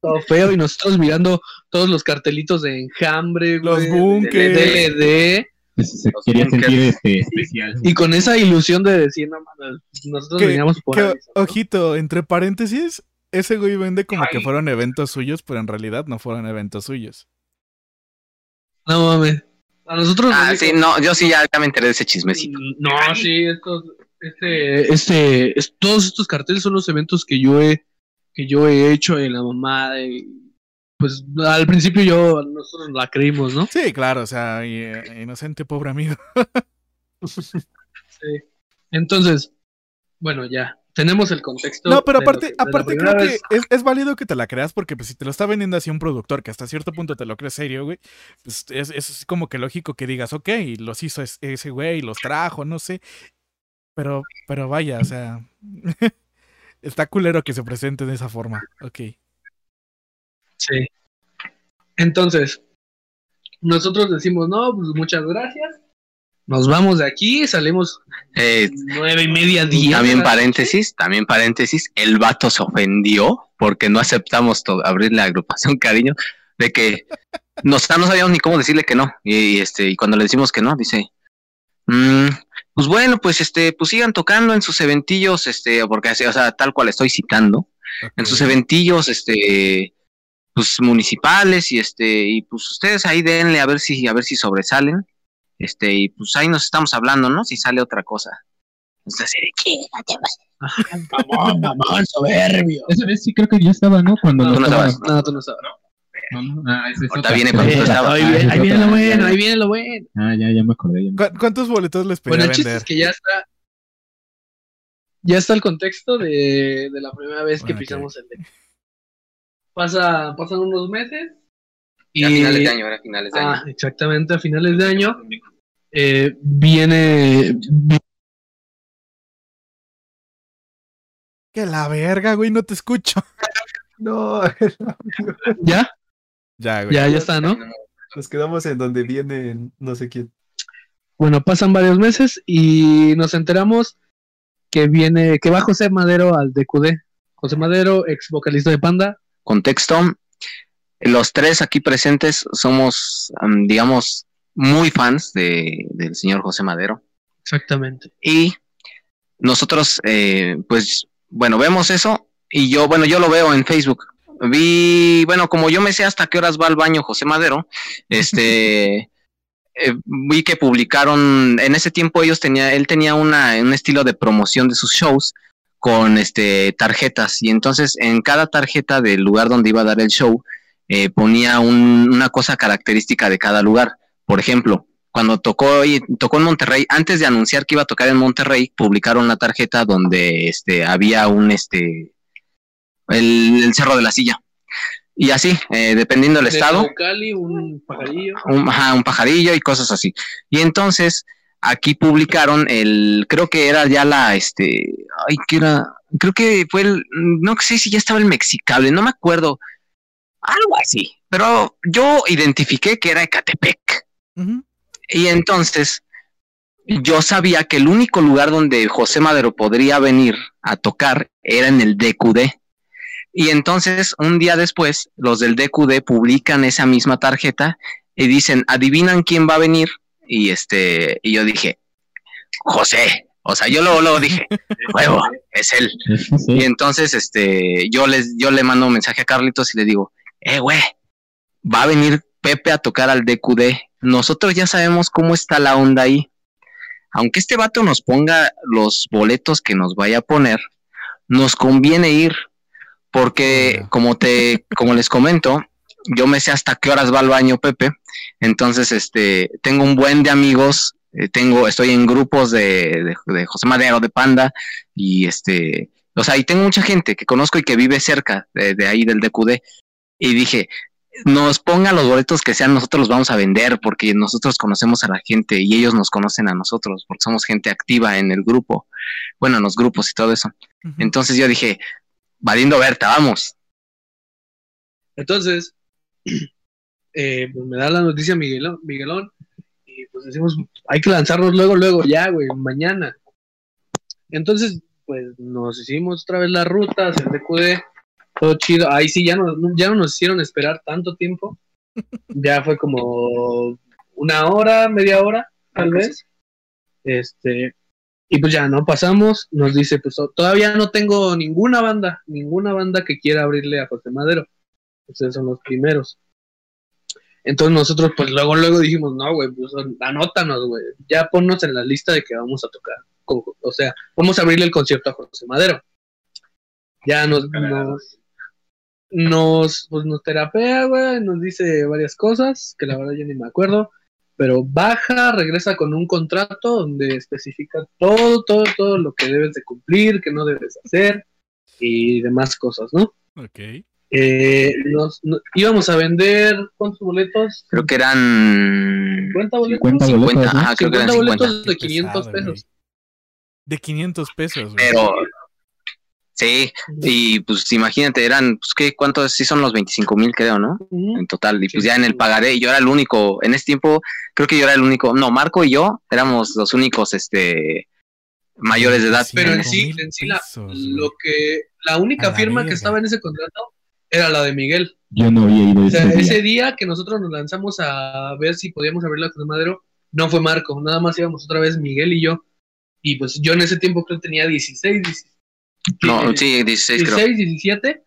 Todo feo. Y nosotros mirando todos los cartelitos de enjambre, Los bunkers. de DLD. Pues, se Los quería bunkers. sentir este, especial. Y con esa ilusión de decir, no mames, nosotros veníamos por Que, ahí. ¿no? ojito, entre paréntesis, ese güey vende como que fueron eventos suyos, pero en realidad no fueron eventos suyos. No mames. A nosotros Ah, nos sí, dijo- no, yo sí ya, ya me enteré de ese chismecito. No, sí, estos, este, este, es- todos estos carteles son los eventos que yo he, que yo he hecho en la mamada. pues al principio yo, nosotros la creímos, ¿no? Sí, claro, o sea, eh, inocente pobre amigo. Sí. Entonces, bueno, ya, tenemos el contexto. No, pero aparte, de aparte creo que es, es válido que te la creas porque pues si te lo está vendiendo así un productor que hasta cierto punto te lo crees serio, güey, pues es, es como que lógico que digas, ok, los hizo es- ese güey, los trajo, no sé. Pero, pero vaya, o sea, (laughs) está culero que se presente de esa forma. Ok. Sí. Entonces, nosotros decimos, no, pues muchas gracias. Nos vamos de aquí, salimos Eh, nueve y media, diez. también paréntesis, también paréntesis, el vato se ofendió porque no aceptamos abrir la agrupación (laughs) cariño de que nos, no sabíamos ni cómo decirle que no. Y, y, este, y cuando le decimos que no, dice, "Mm, pues bueno, pues este, pues sigan tocando en sus eventillos, este, porque así, o sea, tal cual estoy citando, en sus eventillos, este, pues municipales y este, y pues ustedes ahí denle a ver si, a ver si sobresalen, este, y pues ahí nos estamos hablando, ¿no? Si sale otra cosa. Entonces, "¿Qué? Mamón, mamón, soberbio. Esa vez sí creo que yo estaba, ¿no? Cuando No, no, tú no estaba. estabas. No, tú no sabes. No, no, ah, es Ahorita viene cuando Ah. Ahí esa viene, ahí lo bueno, ahí viene lo bueno. Ah, ya, ya me acordé. Ya me... ¿Cu- ¿Cuántos boletos les pedía Bueno, el chiste vender? es que ya está. Ya está el contexto de, de la primera vez que pisamos el deck. Pasa, pasan unos meses. Y A finales de año, era finales de Ah, año. exactamente, a finales de año. eh, viene. Que la verga, güey, no te escucho. (laughs) (laughs) No, ¿Ya? Ya, güey. Ya, ya está, ¿no? nos quedamos en donde viene no sé quién. Bueno, pasan varios meses y nos enteramos que viene, que va José Madero al DQD. José Madero, ex vocalista de Panda. Contexto, los tres aquí presentes somos, am, digamos, muy fans de, del señor José Madero. Exactamente. Y nosotros, eh, pues, bueno, vemos eso y yo, bueno, yo lo veo en Facebook. Vi, bueno, como yo me sé hasta qué horas va al baño José Madero, (laughs) este, eh, vi que publicaron, en ese tiempo ellos tenía, él tenía una, un estilo de promoción de sus shows con este tarjetas y entonces en cada tarjeta del lugar donde iba a dar el show eh, ponía un- una cosa característica de cada lugar. Por ejemplo, cuando tocó y tocó en Monterrey, antes de anunciar que iba a tocar en Monterrey, publicaron una tarjeta donde este había un este el, el cerro de la silla. Y así, eh, dependiendo del De estado, Naucali, un pajarillo. un, ajá, un pajarillo y cosas así. Y entonces aquí publicaron el, creo que era ya la, este, ay, que era, creo que fue el, no sé si ya estaba el Mexicable, no me acuerdo, algo así, pero yo identifiqué que era Ecatepec. Y entonces yo sabía que el único lugar donde José Madero podría venir a tocar era en el DQD. Y entonces un día después los del DQD publican esa misma tarjeta y dicen, adivinan quién va a venir. Y este, y yo dije, José. O sea, yo luego, luego dije, (laughs) huevo, es él. Sí. Y entonces, este, yo les, yo le mando un mensaje a Carlitos y le digo, eh, güey, va a venir Pepe a tocar al DQD. Nosotros ya sabemos cómo está la onda ahí. Aunque este vato nos ponga los boletos que nos vaya a poner, nos conviene ir, porque como te, como les comento, yo me sé hasta qué horas va al baño Pepe. Entonces, este, tengo un buen de amigos, eh, tengo, estoy en grupos de, de, de José Madero, de Panda, y este, o sea, y tengo mucha gente que conozco y que vive cerca de, de ahí del DQD. Y dije, nos pongan los boletos que sean, nosotros los vamos a vender porque nosotros conocemos a la gente y ellos nos conocen a nosotros porque somos gente activa en el grupo, bueno, en los grupos y todo eso. Entonces yo dije, valiendo Berta, vamos. Entonces, (clears throat) eh, pues me da la noticia Miguelón, Miguelón y pues decimos, hay que lanzarnos luego, luego, ya, güey, mañana. Entonces, pues nos hicimos otra vez la ruta el DQD, todo chido. Ahí sí, ya no, ya no nos hicieron esperar tanto tiempo. (laughs) Ya fue como una hora, media hora, tal vez. Este, y pues ya, ¿no? Pasamos, nos dice, pues todavía no tengo ninguna banda, ninguna banda que quiera abrirle a José Madero. Ustedes son los primeros. Entonces nosotros, pues luego, luego dijimos, no, güey, pues anótanos, güey. Ya ponnos en la lista de que vamos a tocar. con- o sea, vamos a abrirle el concierto a José Madero. Ya nos, nos, nos, pues nos terapea, güey, nos dice varias cosas, que la verdad yo ni me acuerdo. Pero baja, regresa con un contrato donde especifica todo, todo, todo lo que debes de cumplir, que no debes hacer y demás cosas, ¿no? Ok. Eh, nos, no- íbamos a vender, ¿cuántos boletos? Creo que eran 50 boletos. 50 50, boletos, ¿no? ajá, creo que eran 50 50. boletos de Qué 500 pesado, pesos. güey. De 500 pesos, güey. Pero, sí, y pues imagínate, eran, pues, ¿qué? ¿Cuántos? Sí son los 25 mil, creo, ¿no? En total, y pues ya en el pagaré, yo era el único, en ese tiempo, creo que yo era el único, no, Marco y yo éramos los únicos, este, mayores de edad. Pero en 25 sí, en sí la, lo que, la única firma que estaba en ese contrato era la de Miguel. Yo no había ido O sea, ese día. ese día que nosotros nos lanzamos a ver si podíamos abrir la Cruz Madero, no fue Marco, nada más íbamos otra vez Miguel y yo. Y pues yo en ese tiempo creo que tenía 16, 16 No, sí, 16 creo. 16, 17,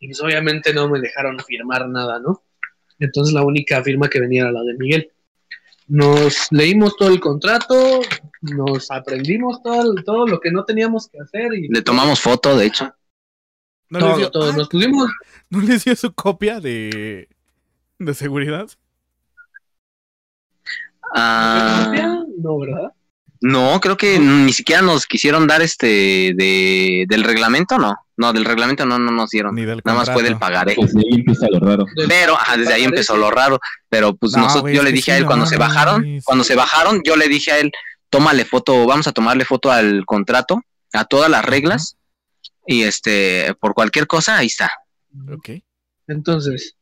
y pues obviamente no me dejaron firmar nada, ¿no? Entonces la única firma que venía era la de Miguel. Nos leímos todo el contrato, nos aprendimos todo, todo lo que no teníamos que hacer y Le tomamos foto, de hecho. ¿No, les todo, dio, todo. ah, Nos pusimos (laughs) ¿No les dio su copia de, de seguridad? Ah, no, ¿verdad? No, creo que ni siquiera nos quisieron dar este de, del reglamento, no. No, del reglamento no, no nos dieron. Ni del Nada más fue del pagaré. Pues de ahí empieza lo raro. Pero ajá, desde ahí empezó lo raro. Pero pues No, nosotros, yo le dije a él no cuando se bajaron, cuando se bajaron, yo le dije a él, tómale foto, vamos a tomarle foto al contrato, a todas las reglas, y este, por cualquier cosa, ahí está. Ok. Entonces,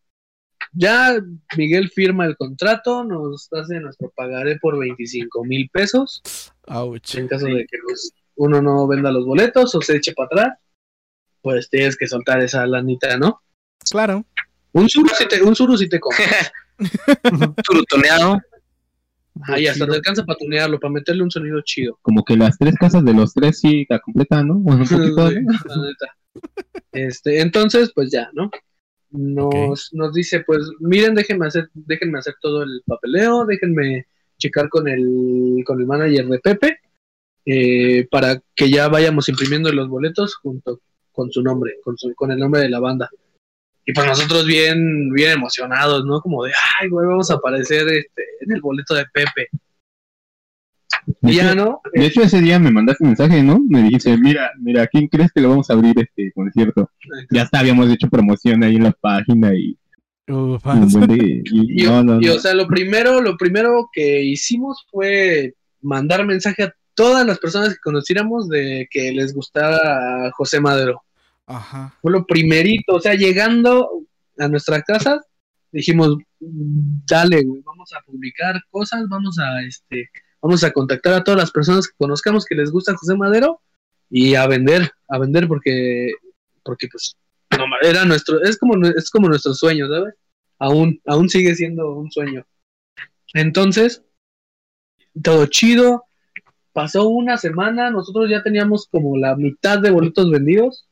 ya Miguel firma el contrato, nos hace nuestro pagaré por 25 mil pesos, Ouch. en caso de que uno no venda los boletos o se eche para atrás, pues tienes que soltar esa lanita, ¿no? Claro. Un suru si te, un suru si te. Turutoneado. (laughs) (laughs) Ahí hasta te alcanza para tunearlo, para meterle un sonido chido. Como que las tres casas de los tres sí la completan, ¿no? Bueno, un poquito, (laughs) Sí, ¿no? la neta. Este, entonces, pues ya, ¿no? Nos, nos dice, pues, miren, déjenme hacer, déjenme hacer todo el papeleo, déjenme checar con el, con el manager de Pepe, eh, para que ya vayamos imprimiendo los boletos junto con su nombre, con, su- con el nombre de la banda. Y pues nosotros bien, bien emocionados, ¿no? Como de, ay, güey, vamos a aparecer este, en el boleto de Pepe. De Y ya, hecho, ¿no? de hecho, ese día me mandaste un mensaje, ¿no? Me dijiste, mira, mira, ¿a quién crees que le vamos a abrir este concierto? Ya está, habíamos hecho promoción ahí en la página y, y y- Y, no, no, y, no. o sea, lo primero, lo primero que hicimos fue mandar mensaje a todas las personas que conociéramos de que les gustara José Madero. Ajá. Fue lo primerito, o sea, llegando a nuestra casa, dijimos, dale, güey, vamos a publicar cosas, vamos a este, vamos a contactar a todas las personas que conozcamos que les gusta José Madero y a vender, a vender porque, porque pues, no, era nuestro, es como, es como nuestro sueño, ¿sabes? Aún, aún sigue siendo un sueño. Entonces, todo chido. Pasó una semana, nosotros ya teníamos como la mitad de boletos vendidos.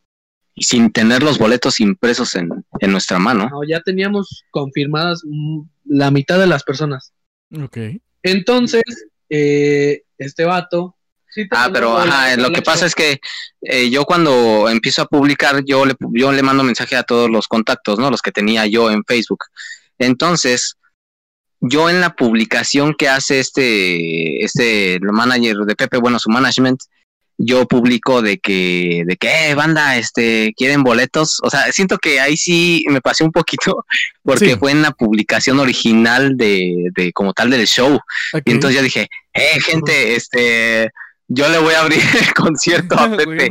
Y sin tener los boletos impresos en, en nuestra mano. No, ya teníamos confirmadas mm, la mitad de las personas. Ok. Entonces, eh, este vato. sí Ah, pero ajá, lo la que pasa es que eh, yo cuando empiezo a publicar, yo le, pu- yo le mando mensaje a todos los contactos, ¿no? Los que tenía yo en Facebook. Entonces, yo en la publicación que hace este, este el manager de Pepe, bueno, su management, yo publico de que, de que, eh, banda, este, quieren boletos. O sea, siento que ahí sí me pasé un poquito, (laughs) porque Sí. fue en la publicación original de, de como tal del show. Y entonces yo dije, eh, gente, este, yo le voy a abrir (laughs) el concierto a (laughs) Pepe.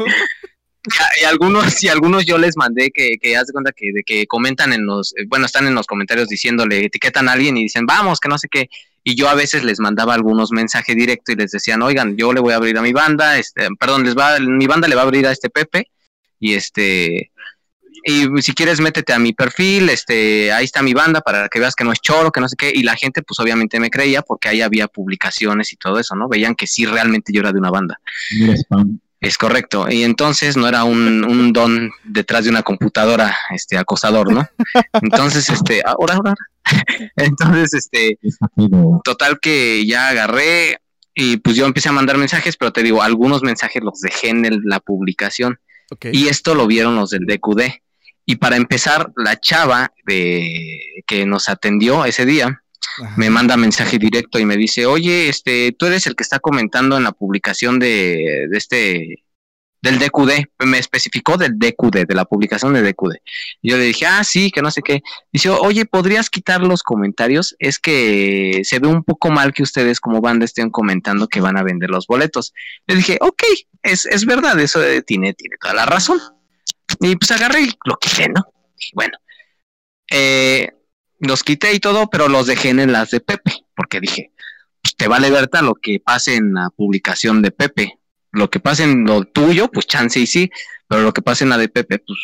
Y algunos, y algunos yo les mandé que, que haz de cuenta que, de que comentan en los, eh, bueno, están en los comentarios diciéndole, etiquetan a alguien y dicen, vamos, que no sé qué. Y yo a veces les mandaba algunos mensajes directo y les decían, oigan, yo le voy a abrir a mi banda, este, perdón, les va, mi banda le va a abrir a este Pepe. Y este, y si quieres métete a mi perfil, este, ahí está mi banda para que veas que no es choro, que no sé qué, y la gente pues obviamente me creía porque ahí había publicaciones y todo eso, ¿no? Veían que sí realmente yo era de una banda. Mira. Es correcto, y entonces no era un, un don detrás de una computadora, este, acosador, ¿no? Entonces, este, ahora, ahora, (laughs) entonces, este, total que ya agarré y pues yo empecé a mandar mensajes, pero te digo, algunos mensajes los dejé en el- la publicación. Y esto lo vieron los del DQD. Y para empezar, la chava de, que nos atendió ese día Me manda mensaje directo y me dice, oye, este, tú eres el que está comentando en la publicación de, de este, del DQD. Me especificó del DQD, de la publicación de DQD. Y yo le dije, ah, sí, que no sé qué. Dice, oye, ¿podrías quitar los comentarios? Es que se ve un poco mal que ustedes como banda estén comentando que van a vender los boletos. Le dije, ok, es, es verdad, eso tiene, tiene toda la razón. Y pues agarré y lo quité, ¿no? Dije, bueno, eh, los quité y todo, pero los dejé en las de Pepe, porque dije, pues te vale verta lo que pase en la publicación de Pepe. Lo que pase en lo tuyo, pues chance y sí, pero lo que pase en la de Pepe, pues,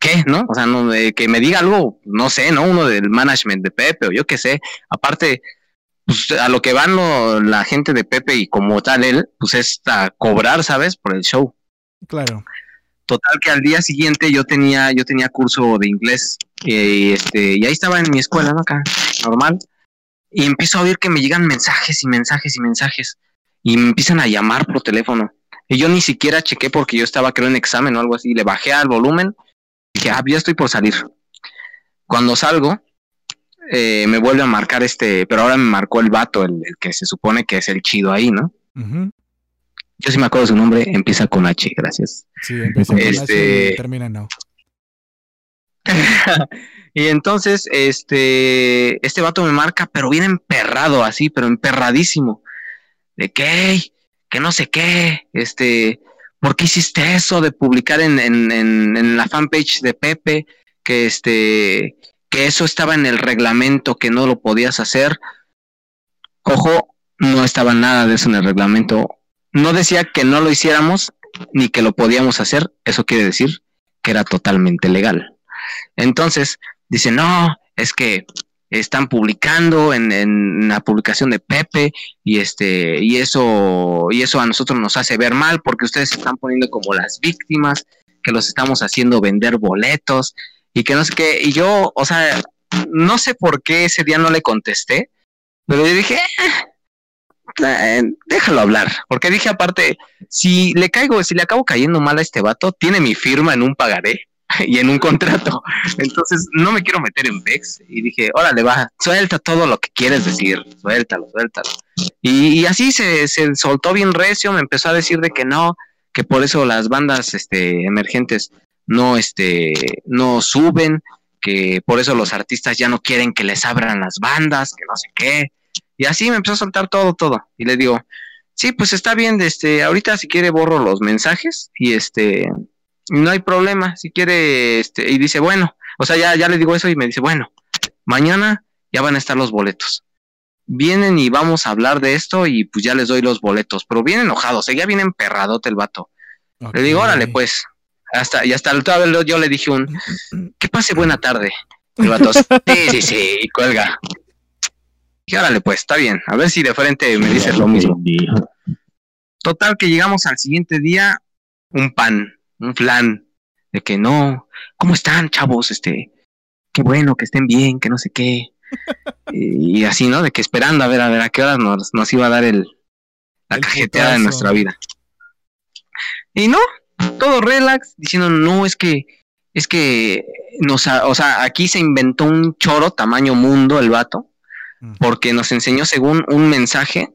¿qué? ¿No? O sea, no, de que me diga algo, no sé, ¿no? Uno del management de Pepe o yo qué sé. Aparte, pues a lo que van lo- la gente de Pepe y como tal él, pues es a cobrar, ¿sabes? Por el show. Claro. Total que al día siguiente yo tenía, yo tenía curso de inglés y este, y ahí estaba en mi escuela, ¿no? Acá, normal. Y empiezo a oír que me llegan mensajes y mensajes y mensajes. Y me empiezan a llamar por teléfono. Y yo ni siquiera chequé porque yo estaba creo en examen o algo así. Le bajé al volumen. Dije, ah, ya estoy por salir. Cuando salgo, eh, me vuelve a marcar este, pero ahora me marcó el vato, el, que se supone que es el chido ahí, ¿no? Ujú. Yo sí me acuerdo su nombre, empieza con H, gracias. Sí, empieza con Este- H y termina no. (laughs) y entonces, este, este vato me marca, pero bien emperrado así, pero emperradísimo. De que, que no sé qué, este, ¿por qué hiciste eso de publicar en, en, en, en la fanpage de Pepe? Que este, que eso estaba en el reglamento, que no lo podías hacer. Ojo, no estaba nada de eso en el reglamento. No decía que no lo hiciéramos, ni que lo podíamos hacer. Eso quiere decir que era totalmente legal. Entonces, dice, no, es que están publicando en, en la publicación de Pepe y este y eso y eso a nosotros nos hace ver mal porque ustedes se están poniendo como las víctimas que los estamos haciendo vender boletos y que no sé qué y yo o sea no sé por qué ese día no le contesté pero yo dije "Eh, déjalo hablar porque dije aparte si le caigo si le acabo cayendo mal a este vato tiene mi firma en un pagaré (laughs) y en un contrato entonces no me quiero meter en Vex y dije, órale, va, suelta todo lo que quieres decir, suéltalo, suéltalo. Y, y así se, se soltó bien recio, me empezó a decir de que no, que por eso las bandas este, emergentes no, este, no suben, que por eso los artistas ya no quieren que les abran las bandas, que no sé qué. Y así me empezó a soltar todo, todo. Y le digo, sí, pues está bien, este, ahorita si quiere borro los mensajes y este, no hay problema, si quiere, este, y dice, bueno, o sea, ya, ya le digo eso y me dice, bueno, mañana ya van a estar los boletos. Vienen y vamos a hablar de esto y pues ya les doy los boletos, pero bien enojados, seguía bien emperradote el vato. Le digo, órale, pues, hasta, y hasta el yo le dije un, que pase buena tarde. El vato, sí, sí, sí, y cuelga. Y órale, pues, está bien, a ver si de frente me dices lo mismo. Total que llegamos al siguiente día, un pan, un flan, de que no, ¿cómo están, chavos? Este, qué bueno, que estén bien, que no sé qué. (laughs) y, así, ¿no? De que esperando a ver, a ver a qué horas nos, nos iba a dar el, la El cajeteada de nuestra vida. Y no, todo relax, diciendo, no, es que, es que nos, o sea, aquí se inventó un choro tamaño mundo el vato. Porque nos enseñó según un mensaje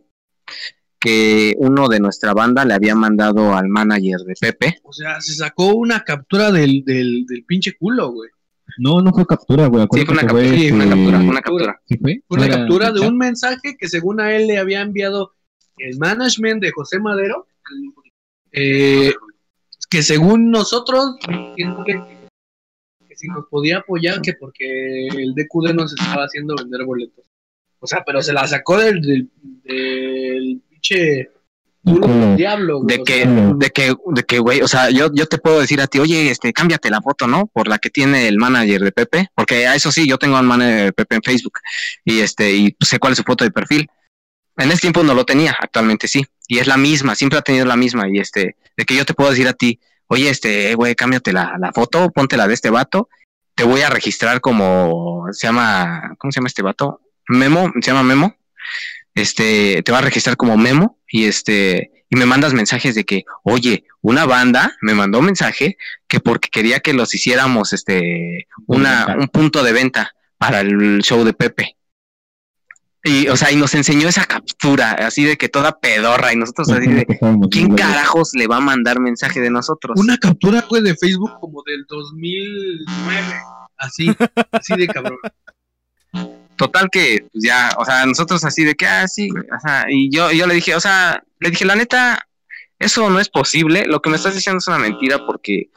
que uno de nuestra banda le había mandado al manager de Pepe. O sea, se sacó una captura del, del, del pinche culo, güey. No, no fue captura, güey. Sí, fue una que sí, una este, captura, una captura. ¿Sí fue? Una Era- captura de un mensaje que según a él le había enviado el management de José Madero, eh, que según nosotros, que, que si nos podía apoyar, que porque el DQD nos estaba haciendo vender boletos. O sea, pero se la sacó del, del, del pinche diablo, güey. De que, sea, de que, de que, güey, o sea, yo, yo te puedo decir a ti, oye, este, cámbiate la foto, ¿no? Por la que tiene el manager de Pepe, porque a eso sí, yo tengo al manager de Pepe en Facebook y este, y sé cuál es su foto de perfil. En ese tiempo no lo tenía, actualmente sí, y es la misma, siempre ha tenido la misma, y este, de que yo te puedo decir a ti, oye, este, güey, cámbiate la, la foto, ponte la de este vato, te voy a registrar como, se llama, ¿cómo se llama este vato? Memo, se llama Memo, este, te va a registrar como Memo, y este, y me mandas mensajes de que, oye, una banda me mandó un mensaje que porque quería que los hiciéramos, este, una, un punto de venta para el show de Pepe. Y, o sea, y nos enseñó esa captura, así de que toda pedorra, y nosotros así de, ¿quién carajos le va a mandar mensaje de nosotros? una captura, güey, de Facebook como del 2009. Así, así de cabrón. (laughs) Total que, pues ya, o sea, nosotros así de que, ah, sí, o sea, y yo, yo le dije, o sea, le dije, la neta, eso no es posible, lo que me estás diciendo es una mentira porque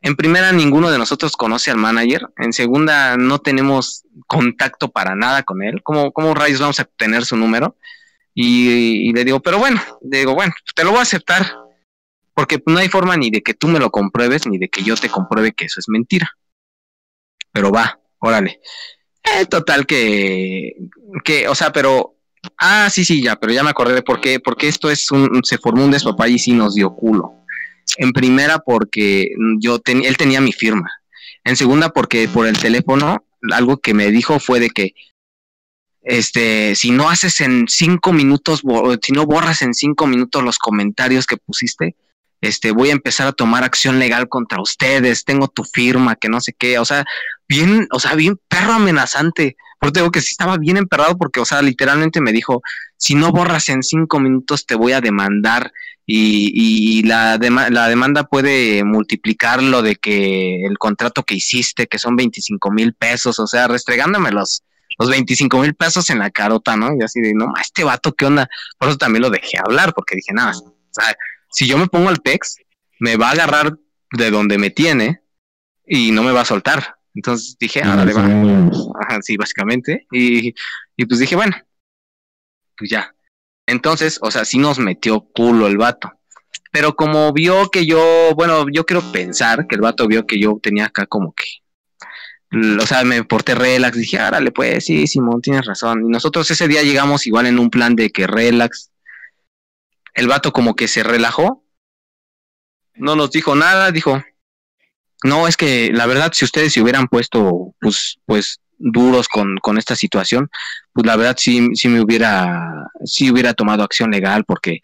en primera ninguno de nosotros conoce al manager, en segunda no tenemos contacto para nada con él, ¿cómo, cómo rayos vamos a tener su número? Y, y le digo, pero bueno, le digo, bueno, te lo voy a aceptar, porque no hay forma ni de que tú me lo compruebes, ni de que yo te compruebe que eso es mentira. Pero va, órale. Eh, total que, que, o sea, pero, ah, sí, sí, ya, pero ya me acordé de por qué, porque esto es un, se formó un despapay y sí nos dio culo. En primera porque yo él tenía mi firma. En segunda porque por el teléfono algo que me dijo fue de que, este, si no haces en cinco minutos, si no borras en cinco minutos los comentarios que pusiste, este, voy a empezar a tomar acción legal contra ustedes, tengo tu firma, que no sé qué, o sea, bien, o sea, bien perro amenazante. Por te digo que sí estaba bien emperrado porque, o sea, literalmente me dijo, si no borras en cinco minutos te voy a demandar y, y la, la demanda puede multiplicar lo de que el contrato que hiciste, que son 25 mil pesos, o sea, restregándome los, los 25 mil pesos en la carota, ¿no? Y así de, no, este vato, ¿qué onda? Por eso también lo dejé hablar, porque dije, nada, o sea, si yo me pongo al pex, me va a agarrar de donde me tiene y no me va a soltar. Entonces dije, ah, dale, va. Ajá, sí, básicamente. Y, y pues dije, bueno, pues ya. Entonces, o sea, sí nos metió culo el vato. Pero como vio que yo, bueno, yo quiero pensar que el vato vio que yo tenía acá como que o sea, me porté relax, dije, árale, pues, sí, Simón, tienes razón. Y nosotros ese día llegamos igual en un plan de que relax. El vato como que se relajó. No nos dijo nada, dijo, no, es que la verdad, si ustedes se hubieran puesto, pues, pues, duros con, con esta situación, pues la verdad sí, sí me hubiera, sí hubiera tomado acción legal porque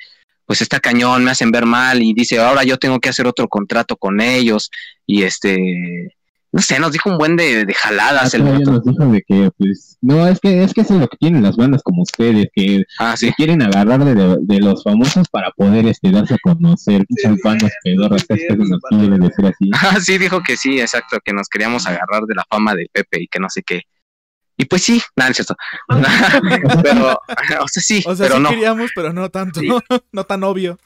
pues está cañón, me hacen ver mal y dice, ahora yo tengo que hacer otro contrato con ellos y este, no sé, nos dijo un buen de, de Ah, jaladas el todavía vato. nos dijo de que, pues, no, es que es que eso es lo que tienen las bandas como ustedes, que Ah, sí. se quieren agarrar de, de- de los famosos para poder este, darse a conocer. Son bandas pedorras, es que nos quieren decir así. (laughs) Ah, sí, dijo que sí, exacto, que nos queríamos agarrar de la fama de Pepe y que no sé qué. Y pues sí, nada, es cierto. (laughs) (laughs) pero, o sea, sí, O sea, pero sí no. queríamos, pero no tanto. Sí. no tan obvio.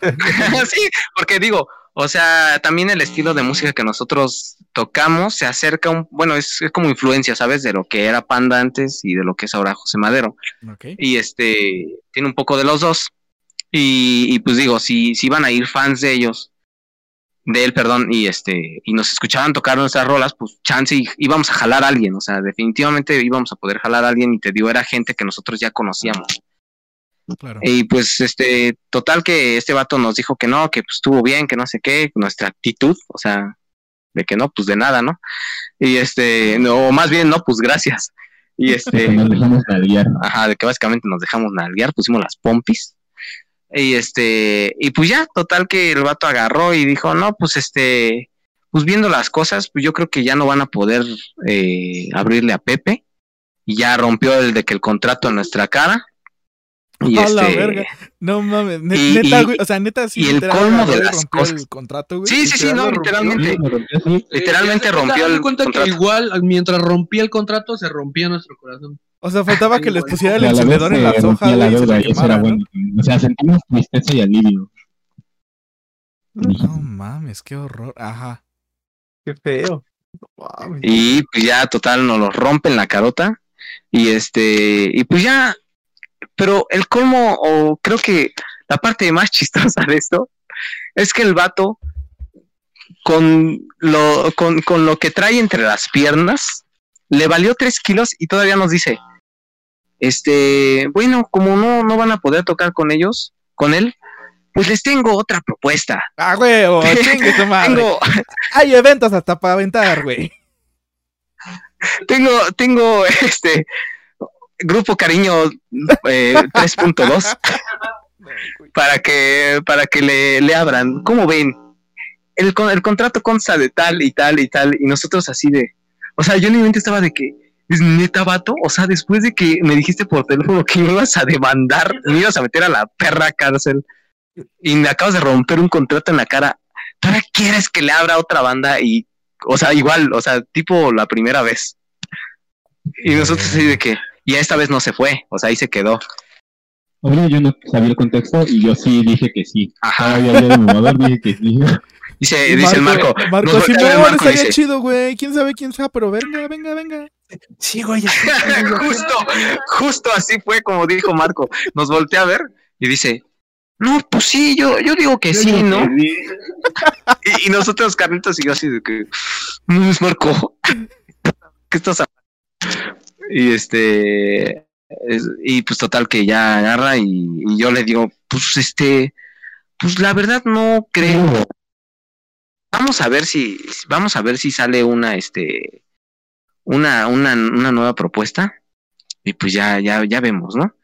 sí, porque digo, o sea, también el estilo de música que nosotros tocamos se acerca un, bueno, es, es como influencia, ¿sabes? De lo que era Panda antes y de lo que es ahora José Madero. Ok. Y este, tiene un poco de los dos. Y, y pues digo, si, si van a ir fans de ellos, de él, perdón, y este, y nos escuchaban tocar nuestras rolas, pues chance y íbamos a jalar a alguien, o sea, definitivamente íbamos a poder jalar a alguien y te digo, era gente que nosotros ya conocíamos. Claro. Y pues, este, total que este vato nos dijo que no, que pues estuvo bien, que no sé qué, nuestra actitud, o sea, de que no, pues de nada, ¿no? Y este, no, más bien, no, pues gracias. Y este, (laughs) Nos dejamos nalguear. ajá, de que básicamente nos dejamos nalguear, pusimos las pompis. Y este, y pues ya, total que el vato agarró y dijo, no, pues este, pues viendo las cosas, pues yo creo que ya no van a poder eh, abrirle a Pepe. Y ya rompió el de que el contrato en nuestra cara. Y A la este, verga. No mames. ne- Y- neta, güey. O sea, neta, sí. y el colmo de las rompió cosas. el contrato, güey. Sí, sí, sí, no, rompió. literalmente. Sí, rompió. Literalmente Eh, rompió el cuenta contrato. que igual, mientras rompía el contrato, se rompía nuestro corazón. O sea, faltaba que les pusiera el encendedor en las hojas, la güey, y se deuda y eso era ¿no? bueno. O sea, sentimos tristeza y alivio. No mames, qué horror. Ajá. Qué feo. No mames. Y pues ya, total, nos lo rompen la carota. Y este, y pues ya, pero el colmo, o creo que la parte más (laughs) chistosa de esto, es que el vato, con lo, con, con lo que trae entre las piernas, le valió tres kilos y todavía nos dice, este, bueno, como no, no van a poder tocar con ellos, con él, pues les tengo otra propuesta. Ah, güey, (laughs) oh, chingue tu madre. Tengo, Hay eventos hasta para aventar, güey. (laughs) tengo, tengo este grupo cariño eh, (laughs) 3.2 para que para que le, le abran. ¿Cómo ven? El, el contrato consta de tal y tal y tal, y nosotros así de. O sea, yo en mi mente estaba de que. ¿Es neta, vato? O sea, después de que me dijiste por teléfono que me ibas a demandar, me ibas a meter a la perra cárcel y me acabas de romper un contrato en la cara, ¿para quieres que le abra otra banda? Y, o sea, igual, o sea, tipo la primera vez. Y nosotros así de que, y esta vez no se fue, o sea, ahí se quedó. Obvio, yo no sabía el contexto y yo sí dije que sí. Ajá. Yo de mamador dije que sí. (laughs) Dice, Y dice el Marco, Marco, nos ver no, Marco estaría dice, chido, güey. Quién sabe quién sea, pero venga, venga, venga. Sí, güey. ya- (laughs) justo, justo así fue como dijo Marco. Nos voltea a ver y dice, no, pues sí, yo, yo digo que sí, ¿no? (laughs) Y, y nosotros, Carlitos y yo así de que, no es Marco. ¿Qué estás hablando? Y este, es- y pues total que ya agarra y, y yo le digo, pues este, pues la verdad no creo. Vamos a ver si, vamos a ver si sale una, este, una, una, una nueva propuesta. Y pues ya, ya, ya vemos, ¿no?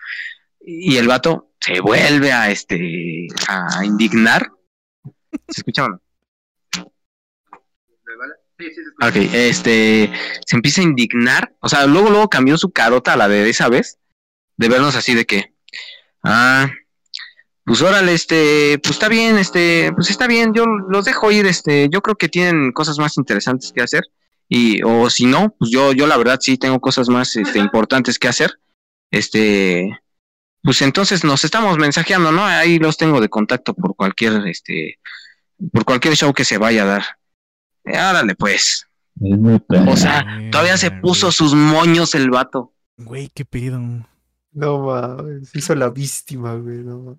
Y el vato se vuelve a este, a indignar. ¿Se escucha o no? Ok, este, se empieza a indignar, o sea, luego, luego cambió su carota a la de esa vez, de vernos así de que, ah, pues órale, este, pues está bien, este, pues está bien, yo los dejo ir, este, yo creo que tienen cosas más interesantes que hacer, y, o si no, pues yo, yo la verdad sí tengo cosas más, este, importantes que hacer, este, pues entonces nos estamos mensajeando, ¿no? Ahí los tengo de contacto por cualquier, este, por cualquier show que se vaya a dar. Eh, árale, pues. Es muy perro. O sea, todavía se puso sus moños el vato. Güey, qué pedo. No mames. Se hizo la víctima, güey. No,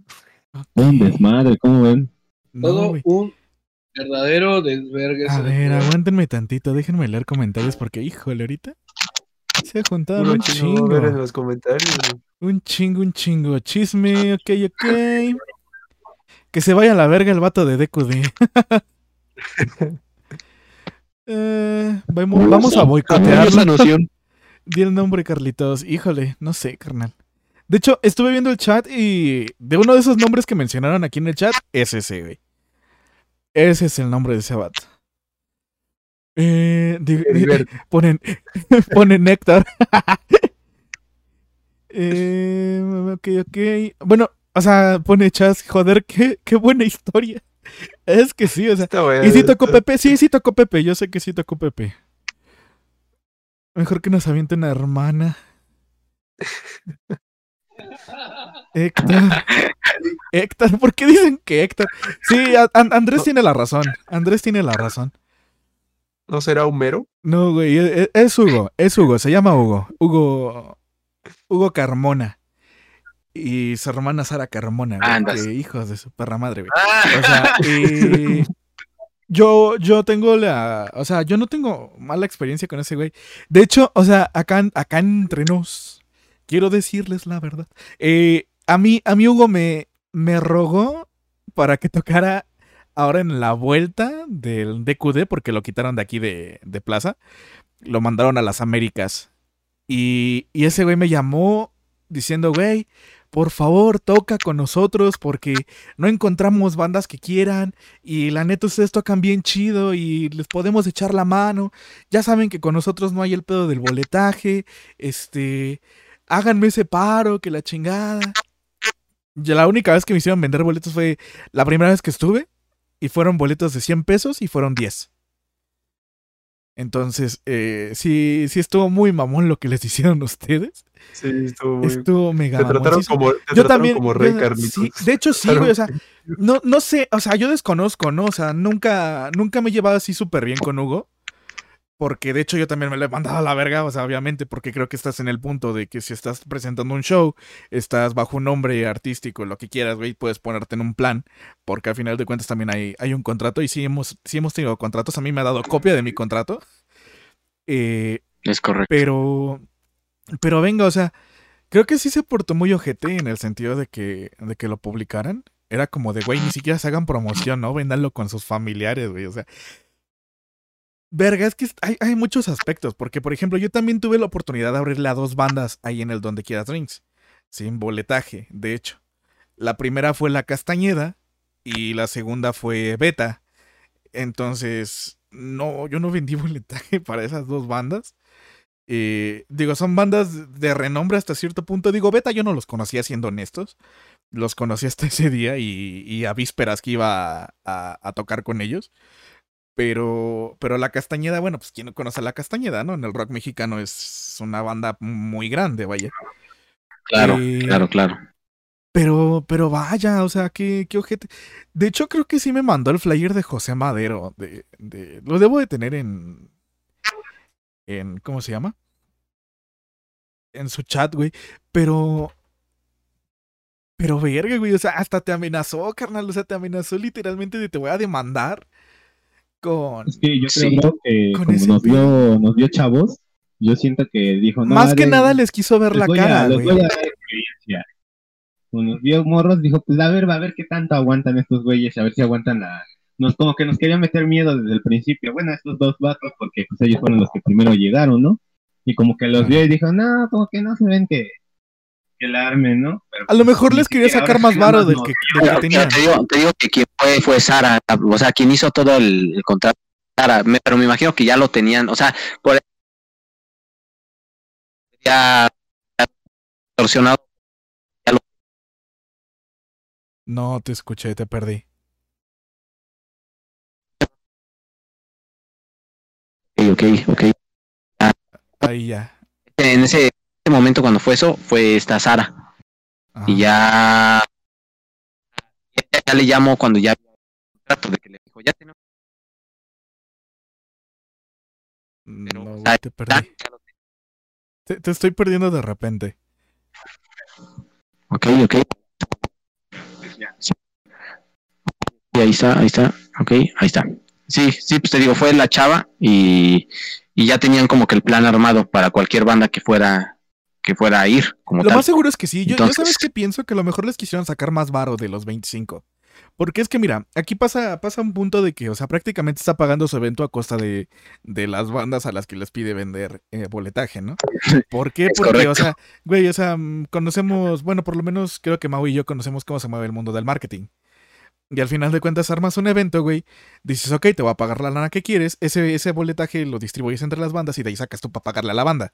mames. un desmadre, ¿cómo ven? No, Todo güey. un verdadero desvergue. A ver, de- aguántenme tantito, déjenme leer comentarios porque, híjole, ahorita se ha juntado Puro un chino, ver en chingo. los comentarios. Un chingo, un chingo. Chisme, ok, ok. Que se vaya a la verga el vato de DQD. (laughs) Eh, vamos, vamos a Amo boicotearlo. esa noción. Di el nombre, Carlitos. Híjole, no sé, carnal. De hecho, estuve viendo el chat y de uno de esos nombres que mencionaron aquí en el chat, es ese, güey. Ese es el nombre de ese vato. Eh, (laughs) ponen, (laughs) ponen Néctar. (laughs) eh, ok, ok. Bueno, o sea, pone Chas, joder, qué, qué buena historia. (laughs) Es que sí, o sea. ¿Y si tocó Pepe? Sí, sí tocó Pepe. Yo sé que sí tocó Pepe. Mejor que nos aviente una hermana. (laughs) Héctor. Héctor, ¿por qué dicen que Héctor? Sí, a- Andrés tiene la razón. Andrés tiene la razón. ¿No será Homero? No, güey, e- e- es Hugo, es Hugo, se llama Hugo. Hugo. Hugo Carmona. Y su hermana Sara Carmona, güey. Que hijos de su perra madre, güey. Ah, O sea, y (laughs) yo, yo tengo la. O sea, yo no tengo mala experiencia con ese güey. De hecho, o sea, acá, acá entre nos, quiero decirles la verdad. Eh, a mí, a mí Hugo me, me rogó para que tocara ahora en la vuelta del DQD, porque lo quitaron de aquí de, de Plaza. Lo mandaron a las Américas. Y, y ese güey me llamó diciendo, güey, por favor, toca con nosotros porque no encontramos bandas que quieran y la neta ustedes tocan bien chido y les podemos echar la mano. Ya saben que con nosotros no hay el pedo del boletaje. Este, háganme ese paro, que la chingada. Ya la única vez que me hicieron vender boletos fue la primera vez que estuve y fueron boletos de 100 pesos y fueron 10. Entonces, eh, sí, sí estuvo muy mamón lo que les (laughs) hicieron ustedes. Sí, estuvo muy... Estuvo mega Te trataron como, te Yo trataron también. como rey, yo- Carlitos. sí, de hecho, sí, güey. O sea, (laughs) no, no sé, o sea, yo desconozco, ¿no? O sea, nunca, nunca me he llevado así súper bien con Hugo. Porque de hecho yo también me lo he mandado a la verga, o sea, obviamente, porque creo que estás en el punto de que si estás presentando un show, estás bajo un nombre artístico, lo que quieras, güey, puedes ponerte en un plan, porque al final de cuentas también hay, hay un contrato y sí hemos, sí hemos tenido contratos, a mí me ha dado copia de mi contrato. Eh, es correcto. pero, pero venga, o sea, creo que sí se portó muy ojete en el sentido de que, de que lo publicaran. Era como de, güey, ni siquiera se hagan promoción, ¿no? Véndanlo con sus familiares, güey. O sea, verga, es que hay, hay muchos aspectos. Porque, por ejemplo, yo también tuve la oportunidad de abrirle a dos bandas ahí en el Donde Quieras Drinks. Sin boletaje, de hecho. La primera fue La Castañeda y la segunda fue Beta. Entonces, no, yo no vendí (laughs) boletaje para esas dos bandas. Eh, digo, son bandas de renombre hasta cierto punto. Digo, Beta yo no los conocía, siendo honestos. Los conocí hasta (laughs) ese día y, y a vísperas que iba a, a- a tocar con ellos. Pero, pero la Castañeda, bueno, pues quien no conoce a la Castañeda, ¿no? En el rock mexicano es una banda muy grande, vaya. Claro, Eh, claro, claro. Pero, pero vaya, o sea, qué, qué ojete. De hecho, creo que sí me mandó el flyer de José Madero. De, de, lo debo de tener en. En ¿Cómo se llama? En su chat, güey. Pero. Pero verga, güey. O sea, hasta te amenazó, carnal. O sea, te amenazó literalmente de te voy a demandar. Con. Es que yo creo Sí. que Con como ese nos vio, nos vio chavos, yo siento que dijo, no, Más que nada les quiso ver les la a- cara, les güey. voy a dar experiencia. Como nos vio morros, dijo, pues a ver, va a ver qué tanto aguantan estos güeyes, a ver si aguantan la... Nos, como que nos quería meter miedo desde el principio. Bueno, estos dos vatos, porque pues ellos fueron los que primero llegaron, ¿no? Y como que los vio y dijo, no, como que no se ven que, que la armen, ¿no? Pero, A lo pues, mejor les quería sacar más varo del que, del que tenían. te, digo, te digo que quien fue fue Sara, o sea, quien hizo todo el, el contrato. Sara, me- pero me imagino que ya lo tenían, o sea, por ya ya torsionado. No te escuché, te perdí. Ok, ok, ok. Ahí ya. En ese, ese momento cuando fue eso, fue esta Sara. Ajá. Y ya, ya, ya le llamo cuando ya trato de que le dijo, ya tenemos pero, No, sea, te perdí. Te, te estoy perdiendo de repente. Ok, ok. Sí, ahí está, ahí está. Ok, ahí está. Sí, sí, pues te digo, fue la chava y, y ya tenían como que el plan armado para cualquier banda que fuera que fuera a ir como Lo tal. más seguro es que sí. Yo, yo sabes que pienso que a lo mejor les quisieron sacar más varo de los 25. Porque es que mira, aquí pasa, pasa un punto de que, o sea, prácticamente está pagando su evento a costa de, de las bandas a las que les pide vender eh, boletaje, ¿no? (laughs) ¿Por qué? Porque, o correcto. sea, güey, o sea, mm, conocemos, bueno, por lo menos creo que Mau y yo conocemos cómo se mueve el mundo del marketing. Y al final de cuentas armas un evento, güey, dices, ok, te voy a pagar la lana que quieres, ese, ese boletaje lo distribuyes entre las bandas y de ahí sacas tú para pagarle a la banda.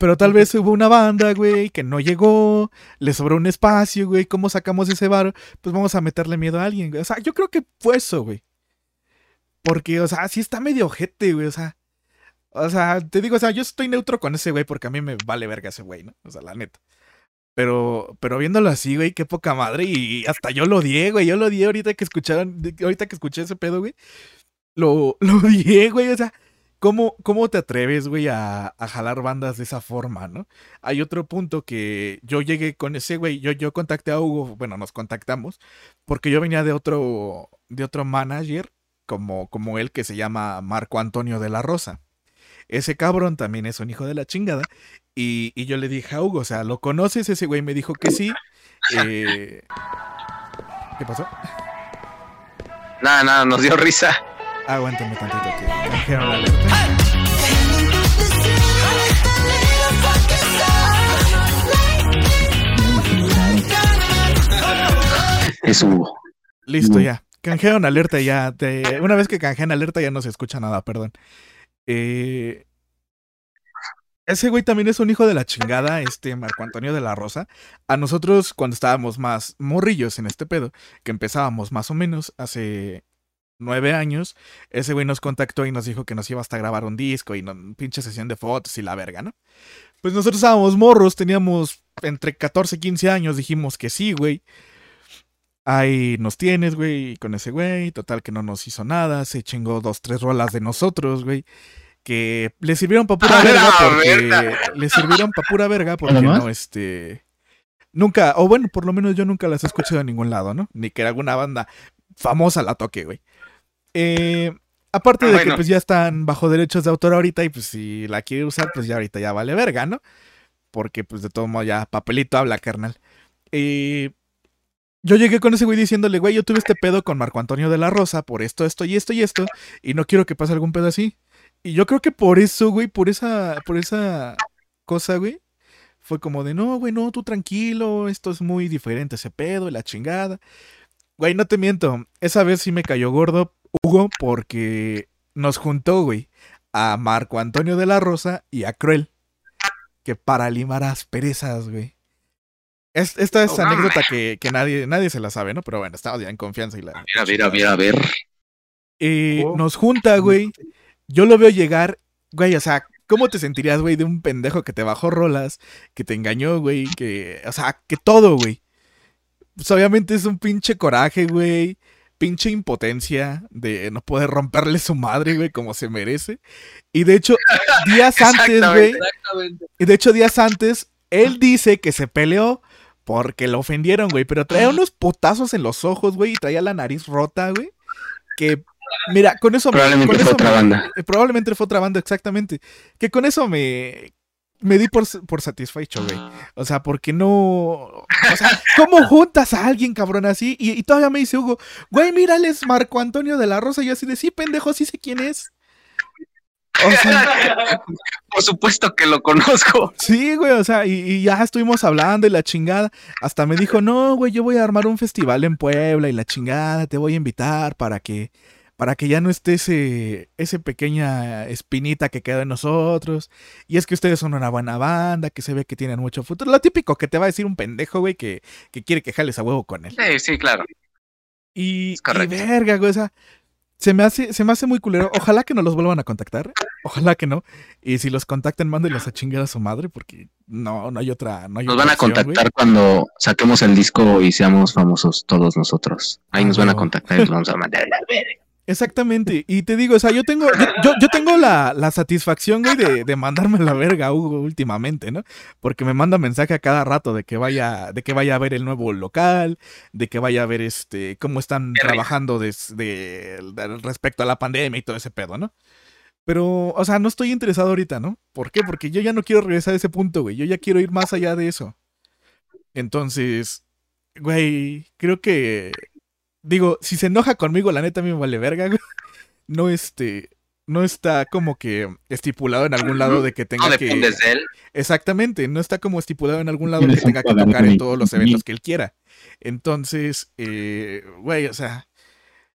Pero tal vez hubo una banda, güey, que no llegó, le sobró un espacio, güey, ¿cómo sacamos ese bar? Pues vamos a meterle miedo a alguien, güey. O sea, yo creo que fue eso, güey. Porque, o sea, sí está medio ojete, güey, o sea. O sea, te digo, o sea, yo estoy neutro con ese güey porque a mí me vale verga ese güey, ¿no? O sea, la neta. Pero, pero viéndolo así, güey, qué poca madre. Y hasta yo lo odié, güey. Yo lo odié ahorita que escucharon, ahorita que escuché ese pedo, güey. Lo, lo odié, güey. O sea, ¿cómo, cómo te atreves, güey, a, a jalar bandas de esa forma, no? Hay otro punto que yo llegué con ese güey. Yo, yo contacté a Hugo, bueno, nos contactamos, porque yo venía de otro, de otro manager, como, como él, que se llama Marco Antonio de la Rosa. Ese cabrón también es un hijo de la chingada. Y, y yo le dije a Hugo, o sea, ¿lo conoces? Ese güey me dijo que sí. Eh, ¿Qué pasó? Nada, nada, nos dio risa. Aguántame tantito que canjearon la alerta. Es Hugo. Listo, Mm. ya. Canjearon alerta ya. te- Una vez que canjean alerta ya no se escucha nada, perdón. Eh, Ese güey también es un hijo de la chingada, este Marco Antonio de la Rosa. A nosotros, cuando estábamos más morrillos en este pedo, que empezábamos más o menos hace nueve años, ese güey nos contactó y nos dijo que nos iba hasta grabar un disco y no, pinche sesión de fotos y la verga, ¿no? Pues nosotros estábamos morros, teníamos entre 14 y 15 años, dijimos que sí, güey. Ahí nos tienes, güey, con ese güey, total que no nos hizo nada, se chingó dos, tres rolas de nosotros, güey, que le sirvieron para pura ¡A verga porque le sirvieron para (laughs) pura verga porque no, este, nunca, o bueno, por lo menos yo nunca las he escuchado en ningún lado, ¿no? Ni que alguna banda famosa la toque, güey. Eh, aparte Ah, de que pues ya están bajo derechos de autor ahorita y pues si la quiere usar, pues ya ahorita ya vale verga, ¿no? Porque pues de todo modo ya papelito habla, carnal. Eh, yo llegué con ese güey diciéndole, güey, yo tuve este pedo con Marco Antonio de la Rosa por esto, esto y esto y esto, y no quiero que pase algún pedo así. Y yo creo que por eso, güey, por esa, por esa cosa, güey, fue como de, no, güey, no, tú tranquilo, esto es muy diferente ese pedo y la chingada. Güey, no te miento, esa vez sí me cayó gordo Hugo porque nos juntó, güey, a Marco Antonio de la Rosa y a Cruel, que para limar asperezas, güey. Es- esta es Oh, anécdota que, que nadie, nadie se la sabe, ¿no? Pero bueno, estamos ya en confianza y la... Mira, mira, mira, a ver. Eh, Oh. Nos junta, güey. Yo lo veo llegar, güey, o sea, ¿cómo te sentirías, güey, de un pendejo que te bajó rolas, que te engañó, güey, que, o sea, que todo, güey? Pues obviamente es un pinche coraje, güey, pinche impotencia de no poder romperle su madre, güey, como se merece. Y de hecho, días (laughs) antes, güey, Exactamente. y de hecho, días antes, él dice que se peleó porque lo ofendieron, güey. Pero traía unos putazos en los ojos, güey. Y traía la nariz rota, güey. Que, mira, con eso Probablemente con fue eso otra me- banda. eh, Probablemente fue otra banda, exactamente. Que con eso me. Me di por, por satisfecho, güey. O sea, porque no. O sea, (laughs) ¿cómo juntas a alguien, cabrón, así? Y, y todavía me dice Hugo, güey, mírales, Marco Antonio de la Rosa. Y yo así de, sí, pendejo, sí sé quién es. O sea, (laughs) Por supuesto que lo conozco. Sí, güey, o sea, y, y ya estuvimos hablando y la chingada. Hasta me dijo, no, güey, yo voy a armar un festival en Puebla y la chingada, te voy a invitar para que, para que ya no esté ese, ese pequeña espinita que queda en nosotros. Y es que ustedes son una buena banda, que se ve que tienen mucho futuro. Lo típico que te va a decir un pendejo, güey, que, que quiere que jales a huevo con él. Sí, sí, claro. Y, y verga, güey, o sea, se me hace, se me hace muy culero. Ojalá que no los vuelvan a contactar. Ojalá que no. Y si los contactan, mándenlos a chingar a su madre, porque no, no hay otra. No hay Nos otra van a opción, contactar cuando saquemos el disco y seamos famosos todos nosotros. Ahí Ah, nos van a contactar y nos vamos a mandar a la verga. Exactamente. Y te digo, o sea, yo tengo, yo, yo, yo tengo la, la satisfacción, güey, de, de mandarme a la verga a Hugo últimamente, ¿no? Porque me manda mensaje a cada rato de que vaya, de que vaya a ver el nuevo local, de que vaya a ver este, cómo están trabajando des- de- de- respecto a la pandemia y todo ese pedo, ¿no? Pero, o sea, no estoy interesado ahorita, ¿no? ¿Por qué? Porque yo ya no quiero regresar a ese punto, güey. Yo ya quiero ir más allá de eso. Entonces, güey, creo que digo, si se enoja conmigo, la neta a mí me vale verga, güey. No este no está como que estipulado en algún lado de que tenga No que dependes de él. Exactamente, no está como estipulado en algún lado que Tienes un tenga que tocar en todos los eventos que él quiera. Entonces, eh, güey, o sea,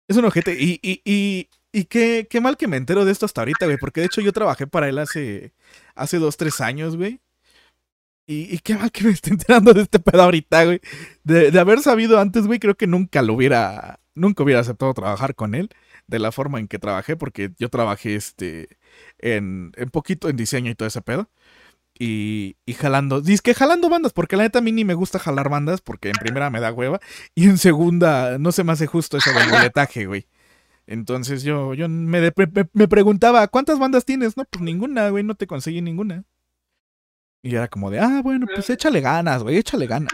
es un ojete. Y, y, y, y qué, qué mal que me entero de esto hasta ahorita, güey, porque de hecho yo trabajé para él hace, hace dos, tres años, güey. Y, y qué mal que me esté enterando de este pedo ahorita, güey. De, de haber sabido antes, güey, creo que nunca lo hubiera, nunca hubiera aceptado trabajar con él de la forma en que trabajé, porque yo trabajé este en, poquito en diseño y todo ese pedo. Y, y jalando, dice que jalando bandas, porque la neta a mí ni me gusta jalar bandas, porque en primera me da hueva, y en segunda no se me hace justo eso del boletaje, güey. Entonces yo, yo me, me, me preguntaba, ¿cuántas bandas tienes? No, pues ninguna, güey, no te conseguí ninguna. Y era como de, ah, bueno, pues échale ganas, güey, échale ganas.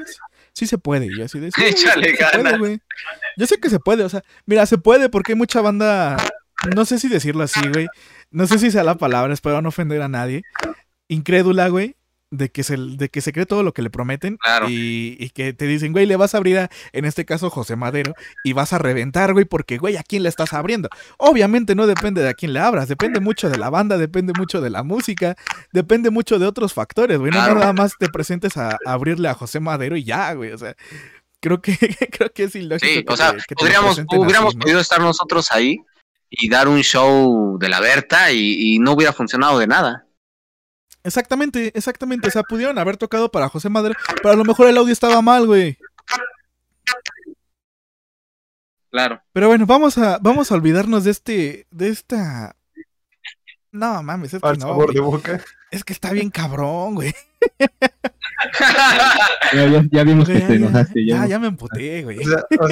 Sí se puede. Y así de, "Sí, Échale sí puede, ganas". güey. Yo sé que se puede, o sea, mira, se puede porque hay mucha banda, no sé si decirlo así, güey. No sé si sea la palabra, espero no ofender a nadie. Incrédula, güey, de que se, de que se cree todo lo que le prometen. Claro. Y, y que te dicen, güey, le vas a abrir a, en este caso, José Madero, y vas a reventar, güey, porque, güey, ¿a quién le estás abriendo? Obviamente no depende de a quién le abras, depende mucho de la banda, depende mucho de la música, depende mucho de otros factores, güey. No Claro. nada más te presentes a, a abrirle a José Madero y ya, güey. O sea, creo que, (laughs) creo que es ilógico. Sí, que o sea, que podríamos, hubiéramos así, ¿no? podido estar nosotros ahí y dar un show de la Berta y, y no hubiera funcionado de nada. Exactamente, exactamente. O sea, pudieron haber tocado para José Madero, pero a lo mejor el audio estaba mal, güey. Claro. Pero bueno, vamos a, vamos a olvidarnos de este, de esta. No mames, es que Al no, sabor de güey. boca. Es que está bien cabrón, güey. (laughs) (laughs) Ya, ya, ya vimos que te ya, enojaste. Ya, ya, ya me emputé, güey. O sea, o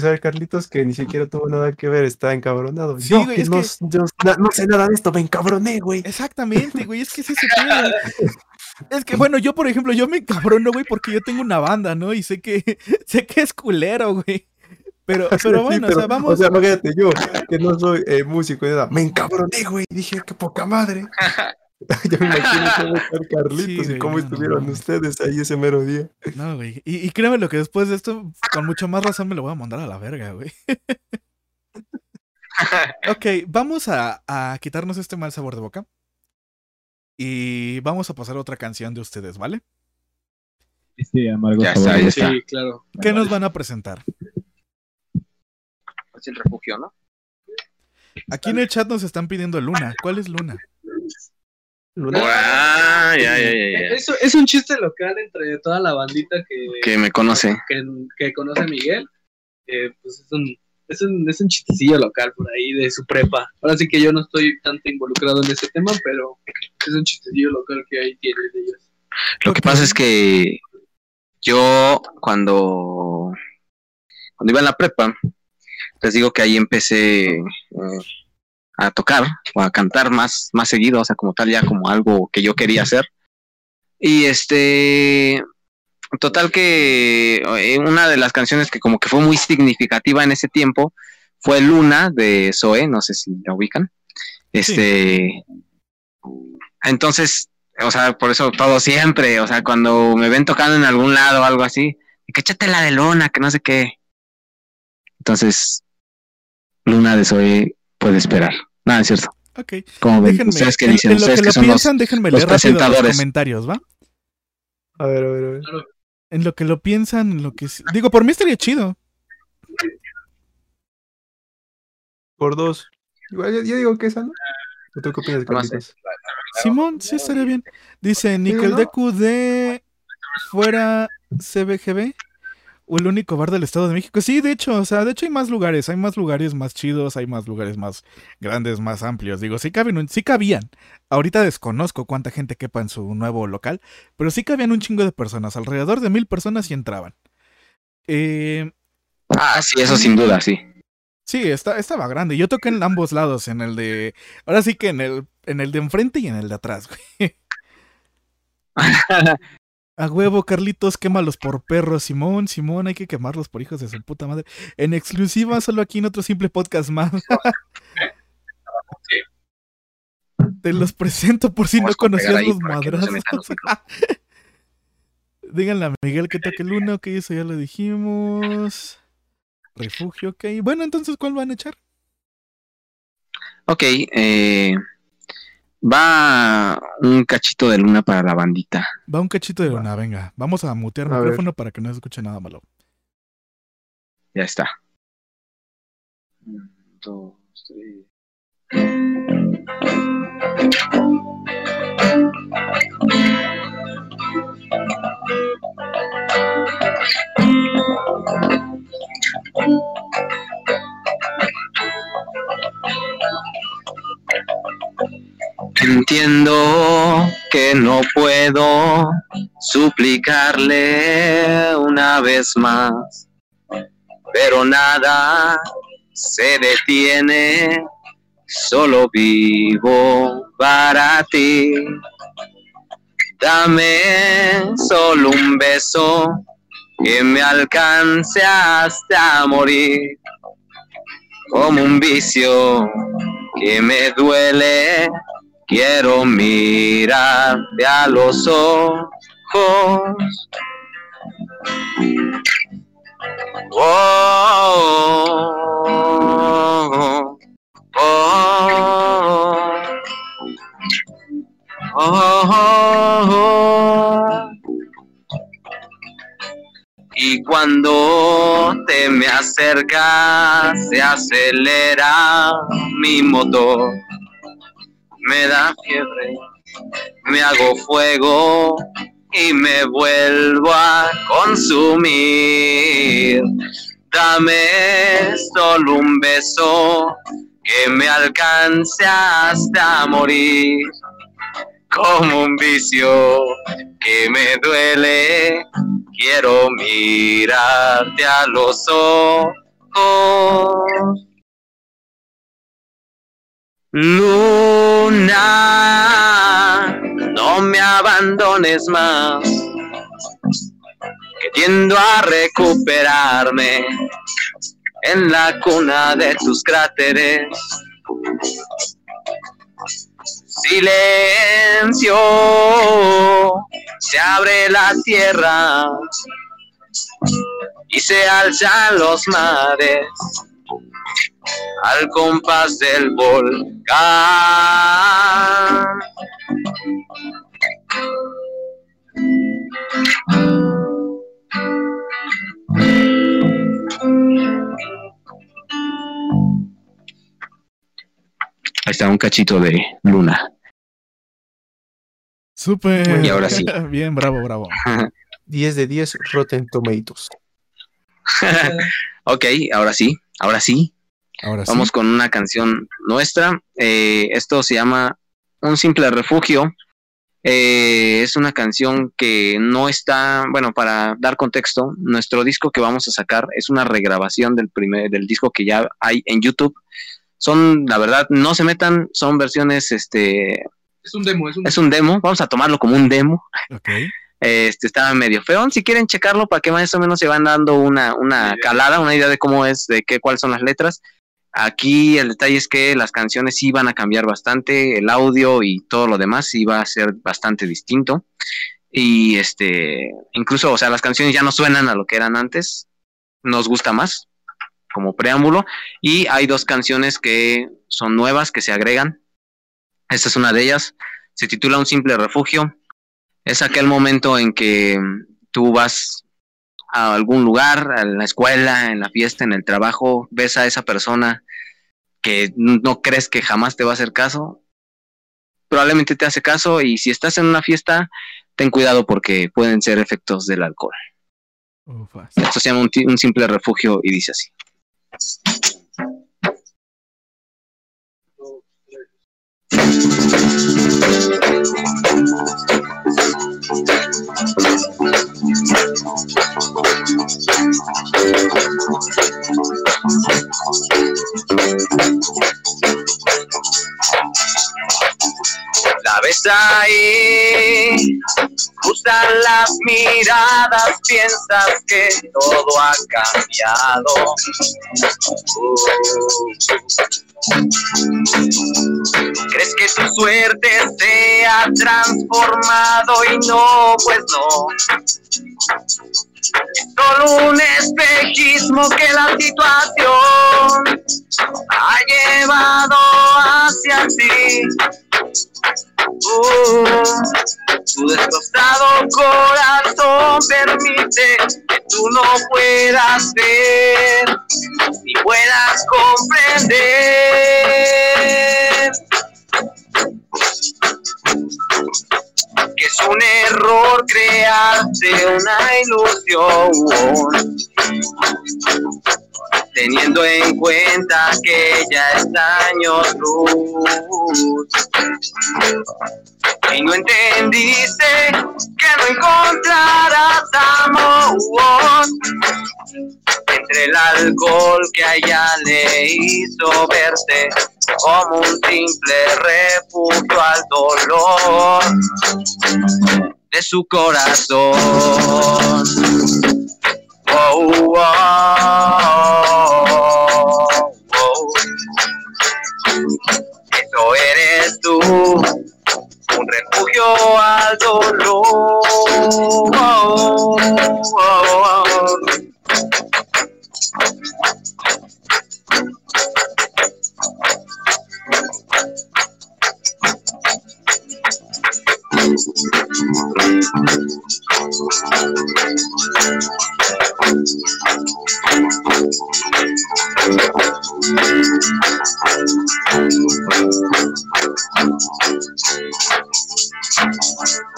sea, el, (laughs) Carlitos que ni siquiera tuvo nada que ver está encabronado. Sí, yo güey, que es no, que- yo na- no sé nada de esto, me encabroné, güey. Exactamente, güey, es que es ese pedo. (laughs) Es que, bueno, yo, por ejemplo, yo me encabrono, güey, porque yo tengo una banda, ¿no? Y sé que, sé que es culero, güey. Pero, pero Sí, bueno, o sea, vamos. O sea, imagínate, yo, que no soy eh, músico nada, me encabroné, güey. Dije, qué poca madre. (laughs) yo me imagino cómo (laughs) está el Carlitos Sí, y güey, cómo no, estuvieron ustedes ahí ese mero día. No, güey. Y, y créeme lo que después de esto, con mucho más razón me lo voy a mandar a la verga, güey. (laughs) ok, vamos a, a quitarnos este mal sabor de boca. Y vamos a pasar a otra canción de ustedes, ¿vale? Sí, amargo Ya sabor está, ya está. Sí, claro. ¿Qué nos van a presentar? Es el refugio, ¿no? Aquí en el chat nos están pidiendo Luna. ¿Cuál es Luna? Luna. Ah, ya, ya, ya, ya. Eso es un chiste local entre toda la bandita que, Que me conoce. que, que conoce a Miguel. Eh, pues es un, es, un, es un chistecillo local por ahí de su prepa. Ahora sí que yo no estoy tanto involucrado en ese tema, pero es un chistecillo local que ahí tiene de ellos. Lo que pasa es que yo cuando, cuando iba en la prepa, les digo que ahí empecé eh, a tocar o a cantar más, más seguido, o sea, como tal ya como algo que yo quería hacer. Y este, total que eh, una de las canciones que como que fue muy significativa en ese tiempo fue Luna de Zoe, no sé si la ubican. Este, entonces, o sea, por eso todo siempre, o sea, cuando me ven tocando en algún lado o algo así, que échate la de Luna, que no sé qué. Entonces, Luna de Zoe puede esperar. Nada, es cierto. Ok. Como ven, Déjenme. ustedes que en- dicen, en lo ustedes que que lo son los... piensan, déjenme los leer rápido los presentadores. comentarios, ¿va? A ver, a ver, a ver. En lo que lo piensan, en lo que... Digo, por mí estaría chido. Por dos. Igual, yo, yo digo que esa, ¿no? ¿O ¿Tú qué opinas. Carlitos? Simón, sí estaría bien. Dice Nickel ¿no? Deku de fuera CBGB o el único bar del Estado de México. Sí, de hecho, o sea, de hecho hay más lugares, hay más lugares más chidos, hay más lugares más grandes, más amplios. Digo, sí caben, un- sí cabían. Ahorita desconozco cuánta gente quepa en su nuevo local, pero sí cabían un chingo de personas, alrededor de mil personas y entraban. Eh, Ah, sí, eso sin duda, sí. Sí, está, estaba grande. Yo toqué en ambos lados, en el de. Ahora sí que en el, en el de enfrente y en el de atrás, güey. (laughs) A huevo, Carlitos, quémalos por perros. Simón, Simón, hay que quemarlos por hijos de su puta madre. En exclusiva, solo aquí en otro simple podcast más. (laughs) Te los presento por si no Vamos conocías los que no madrazos. (laughs) Díganle a Miguel que toque el uno, ok, eso ya lo dijimos. Refugio, ok. Bueno, entonces, ¿cuál van a echar? Ok, eh, va un cachito de luna para la bandita. Va un cachito de luna, venga. Vamos a mutear el ver. micrófono para que no se escuche nada malo. Ya está. Un, dos, tres. Entiendo que no puedo suplicarle una vez más pero nada se detiene, solo vivo para ti. Dame solo un beso que me alcance hasta morir, como un vicio que me duele. Quiero mirarte a los ojos Oh, oh, oh. Y cuando te me acercas, se acelera mi motor. Me da fiebre, me hago fuego y me vuelvo a consumir. Dame solo un beso que me alcance hasta morir. Como un vicio que me duele, quiero mirarte a los ojos. Luna, no me abandones más, que tiendo a recuperarme en la cuna de tus cráteres. Silencio, se abre la tierra y se alzan los mares al compás del volcán. Ahí está un cachito de luna. Súper. Y ahora sí. (laughs) Bien, bravo, bravo. (laughs) 10 de 10 Rotten Tomatoes. (laughs) ok, ahora sí, ahora sí. Ahora sí. Vamos con una canción nuestra. Eh, esto se llama Un simple refugio. Eh, es una canción que no está, bueno, para dar contexto, nuestro disco que vamos a sacar es una regrabación del primer, del disco que ya hay en YouTube. Son, la verdad, no se metan, son versiones, este, Es un demo, es un es un demo, vamos a tomarlo como un demo. Ok. Este estaba medio feo. Si quieren checarlo para que más o menos se van dando una, una calada, una idea de cómo es, de qué, cuáles son las letras. Aquí el detalle es que las canciones sí van a cambiar bastante, el audio y todo lo demás va a ser bastante distinto. Y este, incluso, o sea, las canciones ya no suenan a lo que eran antes. Nos gusta más como preámbulo. Y hay dos canciones que son nuevas que se agregan. Esta es una de ellas. Se titula Un simple refugio. Es aquel momento en que tú vas a algún lugar, a la escuela, en la fiesta, en el trabajo, ves a esa persona que no crees que jamás te va a hacer caso, probablemente te hace caso y si estás en una fiesta, ten cuidado porque pueden ser efectos del alcohol. Esto se llama un simple refugio y dice así. La ves ahí, cruzan las miradas, piensas que todo ha cambiado. Uh, uh, uh. Crees que tu suerte es se ha transformado y no, pues no? Solo un espejismo que la situación ha llevado hacia ti. Uh, tu destrozado corazón permite que tú no puedas ver ni puedas comprender que es un error crearte una ilusión. Teniendo en cuenta que ya está años luz. Y no entendiste que no encontrarás amor. Entre el alcohol que a ella le hizo verte como un simple refugio al dolor de su corazón. Oh, oh, oh, Eso eres tú, un refugio al dolor.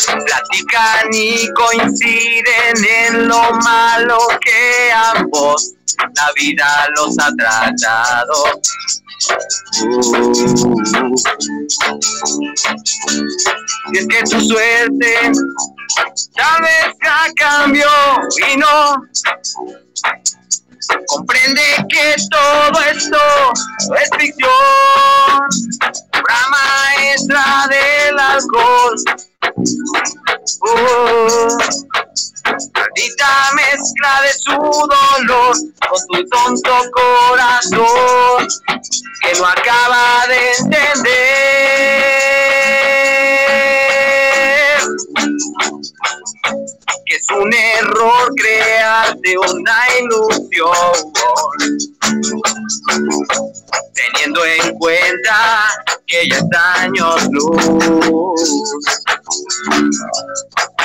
Platican y coinciden en lo malo que ambos la vida los ha tratado. Y es que tu suerte tal vez ya cambió y no. Comprende que todo esto es ficción, obra maestra del alcohol. Uh, maldita mezcla de su dolor con tu tonto corazón que no acaba de entender que es un error crearte una ilusión teniendo en cuenta que ya está años luz.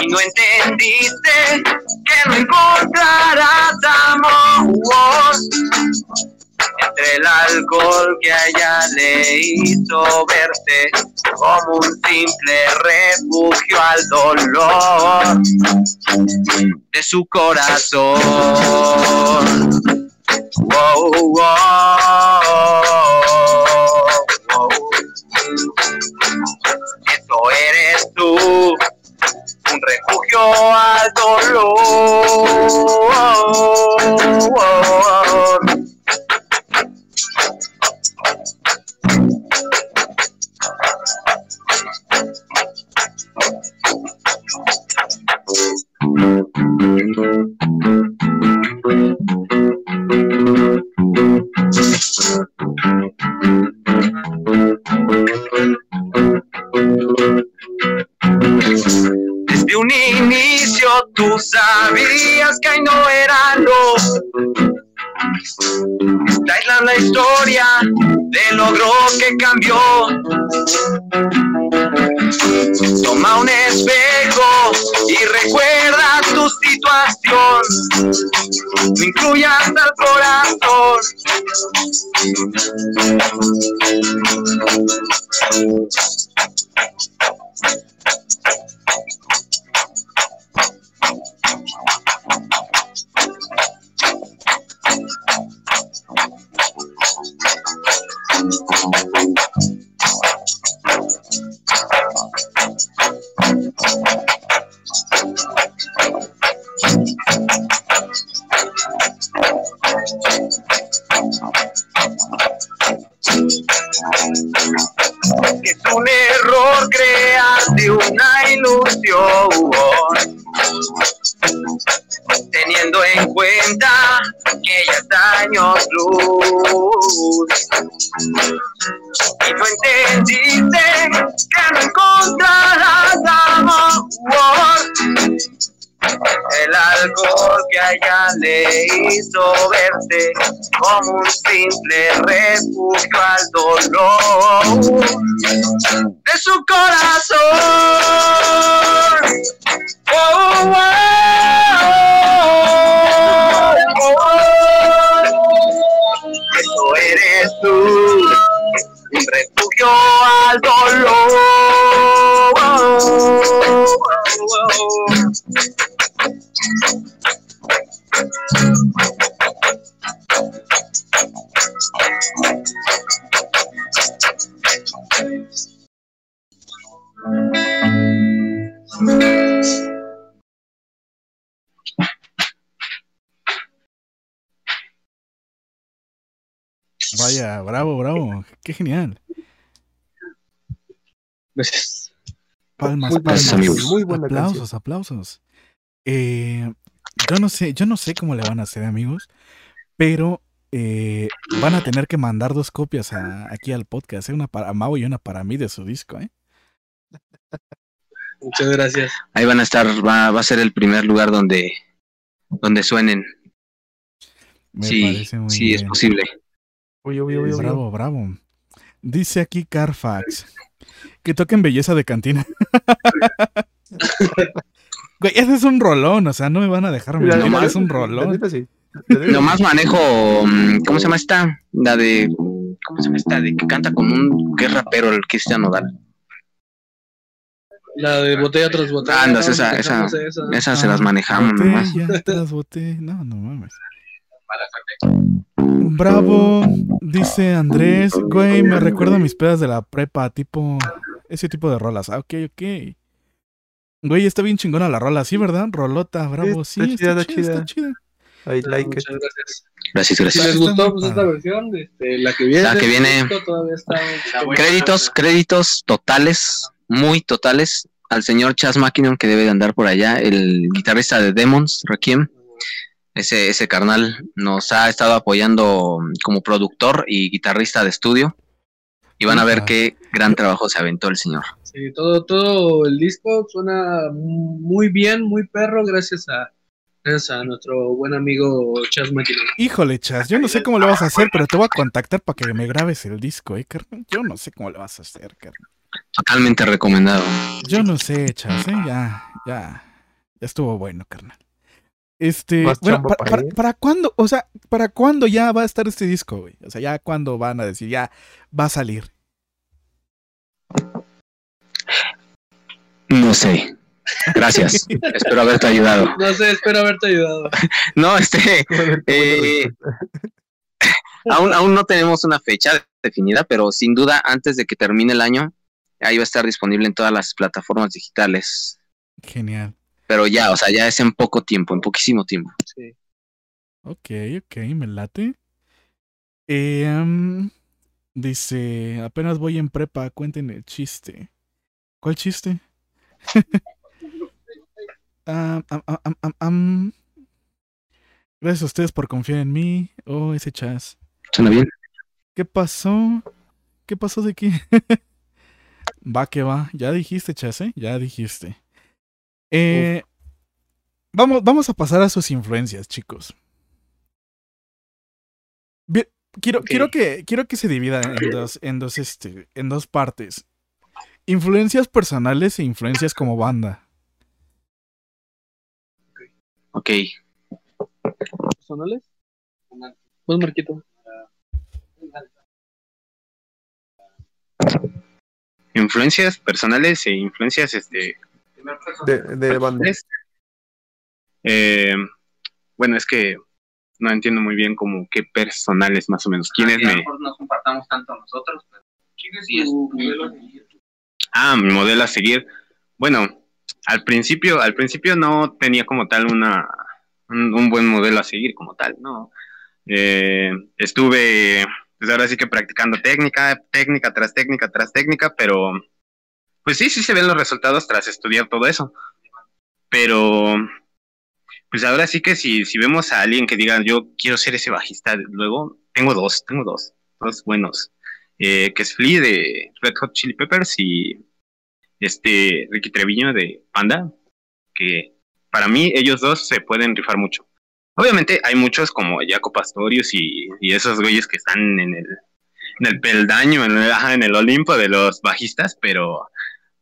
Y no entendiste que no encontrarás amor entre el alcohol que a ella le hizo verte como un simple refugio al dolor de su corazón. Wow, wow, wow. Eso eres tú, un refugio al dolor. Desde un inicio tú sabías que no era lo. Esta es la, la historia del logro que cambió. Toma un espejo y recuerda tu situación. No incluyas al corazón. Que es como un simple refugio al dolor de su corazón. Bravo, bravo. Qué genial. Gracias. Palmas, Muy palmas. Gracias, amigos. Muy buena aplausos, aplausos. Eh, yo no sé, yo no sé cómo le van a hacer, amigos, pero eh, van a tener que mandar dos copias a- aquí al podcast, ¿eh? una para Mau y una para mí de su disco, ¿eh? Muchas gracias. Ahí van a estar, va, va a ser el primer lugar donde, donde suenen. Me sí, parece muy sí, es posible. Uy, uy, uy, uy, uy. Bravo, bravo. Dice aquí Carfax que toquen belleza de cantina. (laughs) Güey, ese es un rolón, o sea, no me van a dejar mentir, la es un rolón. sí. Nomás manejo, mm, ¿cómo se llama esta? La de, ¿cómo se llama esta? De que canta con un, que es rapero, el Cristian Nodal. La de botella tras botella. Andas, ¿no? esa- esa- esa. Esas se las Ah, manejamos nomás. Botella tras botella. No, no mames. Bravo, dice Andrés. Güey, me recuerda a mis pedas de la prepa, tipo. Ese tipo de rolas. Ah, ok, ok. Güey, está bien chingona la rola, ¿sí, verdad? Rolota, bravo, sí, está está, chida, chida, está chida. I like it. Muchas gracias. Gracias, Si gracias. les gustó pues, esta versión, este, la que viene. La que viene. está Créditos, créditos totales, muy totales, al señor Chas Mackinnon que debe de andar por allá, el guitarrista de Demons, Requiem. Ese, ese carnal nos ha estado apoyando como productor y guitarrista de estudio. Y van a ver qué gran trabajo se aventó el señor. Sí, todo, todo el disco suena muy bien, muy perro, gracias a, gracias a nuestro buen amigo Chas Mackinnon. Híjole, Chas, yo no sé cómo le vas a hacer, pero te voy a contactar para que me grabes el disco, ¿eh, carnal? Yo no sé cómo le vas a hacer, carnal. Totalmente recomendado. Yo no sé, Chas, ¿eh? Ya, ya. Ya estuvo bueno, carnal. Este, Más bueno, para, para para- cuándo, o sea, para cuándo ya va a estar este disco, güey? O sea, ya cuándo van a decir, ya va a salir. No sé. Gracias. (laughs) Espero haberte ayudado. No sé, espero haberte ayudado. (laughs) No, este, (laughs) Eh, aún, aún no tenemos una fecha definida, pero sin duda antes de que termine el año, ahí va a estar disponible en todas las plataformas digitales. Genial. Pero ya, o sea, ya es en poco tiempo, en poquísimo tiempo. Sí. Ok, ok, me late. Eh, am, dice, apenas voy en prepa, cuenten el chiste. ¿Cuál chiste? (laughs) Am, am. Gracias a ustedes por confiar en mí. Oh, ese chas. ¿Suena bien? ¿Qué pasó? ¿Qué pasó de qué? (laughs) va que va. Ya dijiste, chas, ¿eh? Ya dijiste. Eh, vamos, vamos a pasar a sus influencias, chicos. Bien, quiero, quiero, que, quiero que se divida en (clears throat) dos, en dos, este, en dos partes. Influencias personales e influencias como banda. Ok. ¿Personales? Pues Marquito. Influencias personales e influencias este De, de banda. Eh, bueno, es que no entiendo muy bien como qué personales más o menos. ¿Quiénes Así, a lo me... mejor no compartamos tanto nosotros, pero ¿Quién es Sí, es- tu modelo a seguir? Ah, mi modelo a seguir. Bueno, al principio, al principio no tenía como tal una un, un buen modelo a seguir como tal, ¿no? Eh, estuve, pues ahora sí que practicando técnica, técnica tras técnica tras técnica, pero pues sí, sí se ven los resultados tras estudiar todo eso. Pero, pues ahora sí que si, si vemos a alguien que diga, yo quiero ser ese bajista, luego tengo dos, tengo dos, dos buenos, eh, que es Flea de Red Hot Chili Peppers y este Ricky Treviño de Panda, que para mí ellos dos se pueden rifar mucho. Obviamente hay muchos como Jaco Pastorius y, y esos güeyes que están en el, en el peldaño, en el, en el Olimpo de los bajistas, pero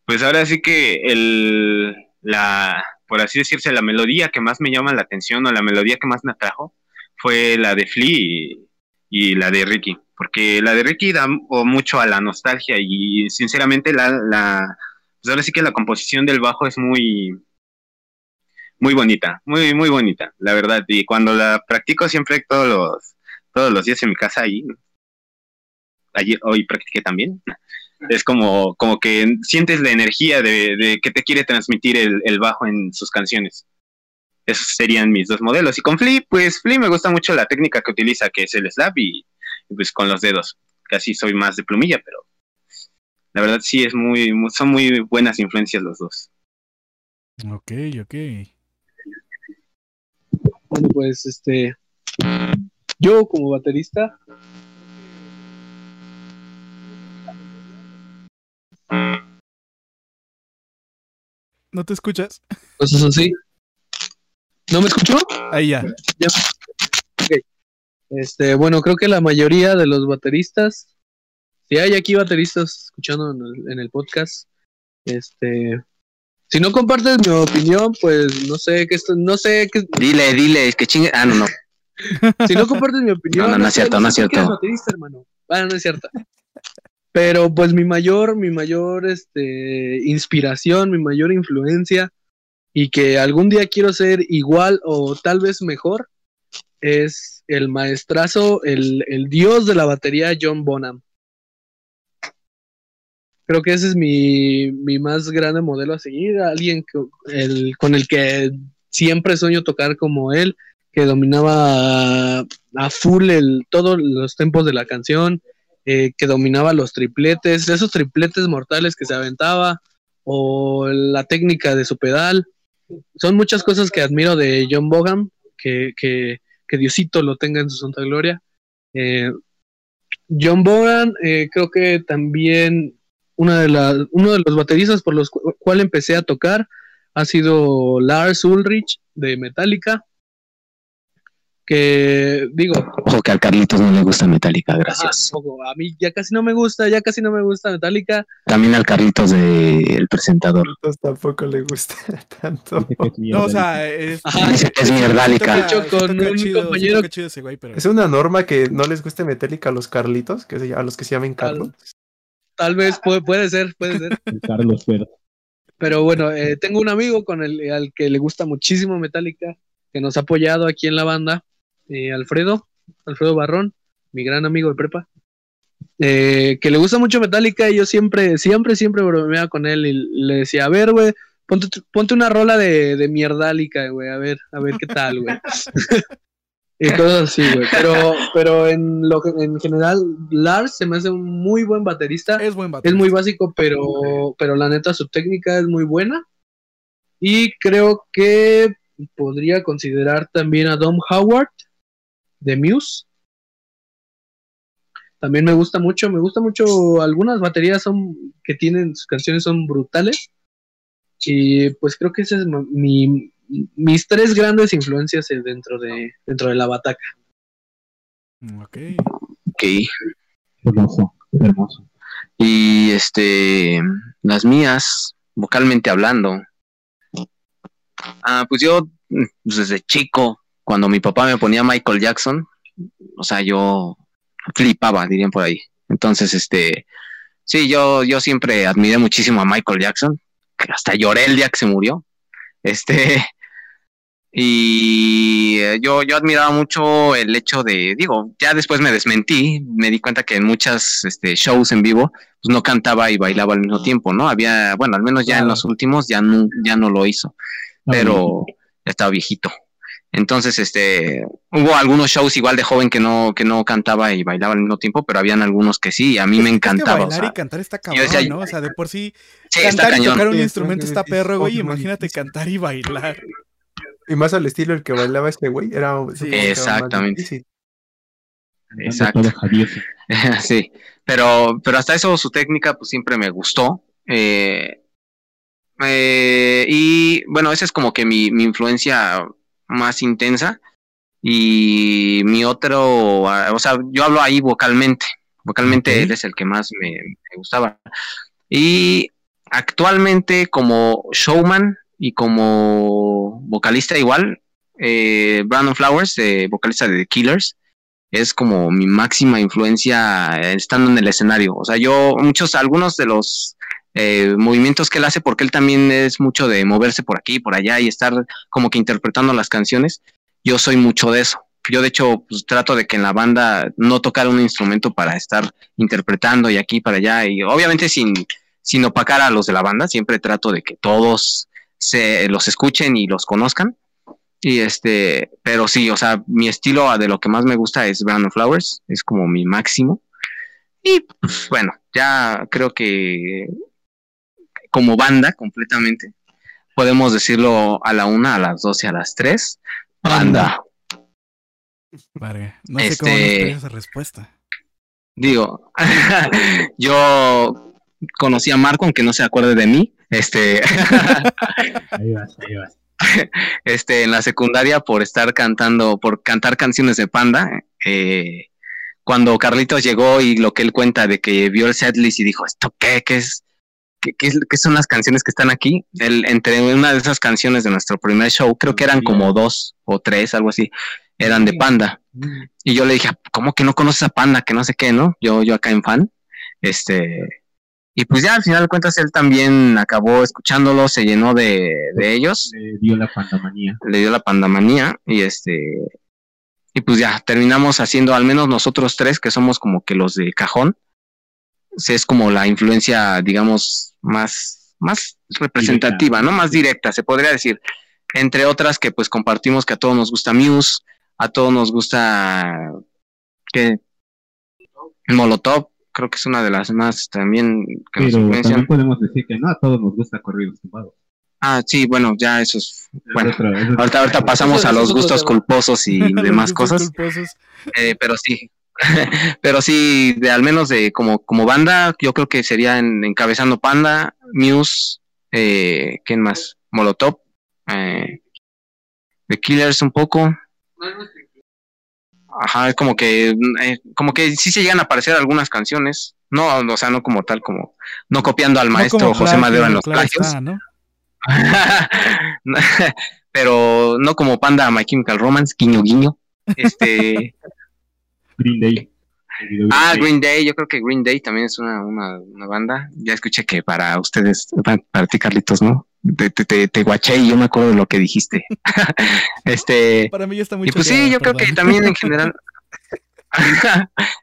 pues ahora sí que el, la, por así decirse, la melodía que más me llama la atención o la melodía que más me atrajo fue la de Flea y, la de Ricky, porque la de Ricky da mucho a la nostalgia y sinceramente la, la pues ahora sí que la composición del bajo es muy muy bonita, muy muy bonita, la verdad, y cuando la practico siempre todos los todos los días en mi casa ahí ayer hoy practiqué también. Es como, como que sientes la energía de, de que te quiere transmitir el, el bajo en sus canciones. Esos serían mis dos modelos. Y con Flea, pues Flea me gusta mucho la técnica que utiliza, que es el slap y, y pues con los dedos. Casi soy más de plumilla, pero la verdad sí es muy, muy- son muy buenas influencias los dos. Ok, ok. Bueno, pues este. Yo como baterista. ¿No te escuchas? Cosas así. ¿No me escuchó? Ahí ya. Ya. Ok. Este, bueno, creo que la mayoría de los bateristas, si hay aquí bateristas escuchando en el, en el podcast, este, si no compartes mi opinión, pues no sé qué esto, no sé qué, Dile, dile, que chingue. Ah, no, no. si no compartes mi opinión, No, no, no es cierto, no es cierto. baterista, hermano. Bueno, no es cierto. Pero pues mi mayor, mi mayor este, inspiración, mi mayor influencia y que algún día quiero ser igual o tal vez mejor es el maestrazo, el, el dios de la batería John Bonham. Creo que ese es mi, mi más grande modelo a seguir, alguien el, con el que siempre sueño tocar como él, que dominaba a, a full el, todos los tempos de la canción, eh, que dominaba los tripletes, esos tripletes mortales que se aventaba, o la técnica de su pedal. Son muchas cosas que admiro de John Boham, que, Diosito lo tenga en su santa gloria. Eh, John Bohan, eh, creo que también una de las, uno de los bateristas por los cu- cual empecé a tocar ha sido Lars Ulrich de Metallica. Que digo, Ojo que al Carlitos no le gusta Metallica, gracias. ojo, a mí ya casi no me gusta, ya casi no me gusta Metallica. También al Carlitos del presentador. Entonces tampoco le gusta (laughs) tanto. Es No, o sea, es, Ajá. Dice que es mierdálica. sí De hecho, toca- sí con toca un chido, sí compañero- toca chido ese güey, pero Es una norma que no les guste Metallica a los Carlitos, que se, a los que se llamen Carlos. Tal vez puede, puede ser, puede ser. (laughs) El Carlos Fer. Pero bueno, eh, tengo un amigo con el al que le gusta muchísimo Metallica, que nos ha apoyado aquí en la banda, eh, Alfredo, Alfredo Barrón, mi gran amigo de prepa, eh, que le gusta mucho Metallica y yo siempre, siempre, siempre bromeaba con él y le decía, a ver, güey, ponte, ponte una rola de, de mierdálica, güey, a ver, a ver qué tal, güey. (laughs) y cosas así, güey. Pero, pero en, lo, en general, Lars se me hace un muy buen baterista. es buen Es baterista. muy básico, pero, pero la neta su técnica es muy buena. Y creo que podría considerar también a Dom Howard de Muse. También me gusta mucho, me gusta mucho, algunas baterías son que tienen, sus canciones son brutales. Y pues creo que ese es mi, mis tres grandes influencias eh, dentro de, dentro de la bataca. Ok. Ok. Hermoso, hermoso. Y este, las mías, vocalmente hablando. Ah, pues yo, mm, pues desde chico, cuando mi papá me ponía Michael Jackson, o sea, yo flipaba, dirían por ahí. Entonces, este, sí, yo, yo siempre admiré muchísimo a Michael Jackson, que hasta lloré el día que se murió. Este, (laughs) y eh, yo, yo admiraba mucho el hecho de, digo, ya después me desmentí, me di cuenta que en muchas este, shows en vivo, pues no cantaba y bailaba al mismo tiempo, ¿no? Había, bueno, al menos ya en los últimos ya no, ya no lo hizo, pero ya estaba viejito. Entonces, este, hubo algunos shows igual de joven que no, que no cantaba y bailaba al mismo tiempo, pero habían algunos que sí, y a mí me Es que encantaba. o bailar sea, y cantar está cabrón, decía, ¿no? O sea, de por sí, sí, está cantar y cañón. tocar un Sí, instrumento está perro, güey. Imagínate cantar y bailar. Y más al estilo el que bailaba este güey, era más Exactamente. Exacto. (laughs) Sí, pero, pero hasta eso su técnica pues siempre me gustó. Eh, eh, y bueno, esa es como que mi, mi influencia más intensa. Y mi otro, ah, o sea, yo hablo ahí vocalmente. Vocalmente él es el que más me, me gustaba. Y actualmente como showman y como vocalista igual, eh, Brandon Flowers, eh, vocalista de The Killers, es como mi máxima influencia estando en el escenario. O sea, yo, muchos, algunos de los eh, movimientos que él hace, porque él también es mucho de moverse por aquí, por allá y estar como que interpretando las canciones, yo soy mucho de eso. Yo de hecho pues, trato de que en la banda no tocar un instrumento para estar interpretando y aquí para allá y obviamente sin, sin opacar a los de la banda, siempre trato de que todos se los escuchen y los conozcan. Y este, pero sí, o sea, mi estilo de lo que más me gusta es Brandon Flowers, es como mi máximo. Y pues, bueno, ya creo que como banda completamente, podemos decirlo a la una, a las dos y a las tres. Banda. Vale, no sé cómo Este- esa respuesta. Digo, (laughs) yo conocí a Marco, aunque no se acuerde de mí, este, Ahí vas, ahí vas. (laughs) este, en la secundaria por estar cantando, por cantar canciones de Panda. eh, cuando Carlitos llegó y lo que él cuenta de que vio el setlist y dijo, ¿esto qué? ¿Qué es? ¿Qué, qué son las canciones que están aquí? Él, entre una de esas canciones de nuestro primer show, creo que eran como dos o tres, algo así, eran de Panda. Y yo le dije, ¿cómo que no conoces a Panda? Que no sé qué, ¿no? Yo, yo acá en fan. Este, y pues ya al final de cuentas él también acabó escuchándolo, se llenó de, de ellos, Le dio la pandamanía. le dio la pandamanía y este, y pues ya terminamos haciendo, al menos nosotros tres, que somos como que los de cajón, es como la influencia, digamos, más, más representativa, ¿no? Más directa, se podría decir. Entre otras que pues compartimos que a todos nos gusta Muse, a todos nos gusta que Molotov, creo que es una de las más también que nos Pero influencian. también podemos decir que no a todos nos gusta corridos tumbados. Ah, sí, bueno, ya eso es. Bueno, ahorita, ahorita pasamos (laughs) a los gustos culposos y demás cosas. culposos. Eh, pero sí, (laughs) pero sí, de al menos de como, como banda, yo creo que sería en- encabezando Panda, Muse, eh, ¿quién más? Molotov, eh, The Killers un poco. Ajá, es como que, eh, como que sí se llegan a aparecer algunas canciones. No, o sea, no como tal, como, no copiando al No maestro José plagio, Madero en los plagios. está, ¿no? (laughs) (laughs) pero no como Panda My Chemical Romance, guiño guiño. Este, Green Day. Ah, Day. Green Day, yo creo que Green Day también es una, una, una banda. Ya escuché que para ustedes, para, ti Carlitos, ¿no? Te, te, te, te guaché y yo me acuerdo de lo que dijiste. (laughs) este, (laughs) Para mí ya está muy y pues sí, yo creo que también en (laughs) general,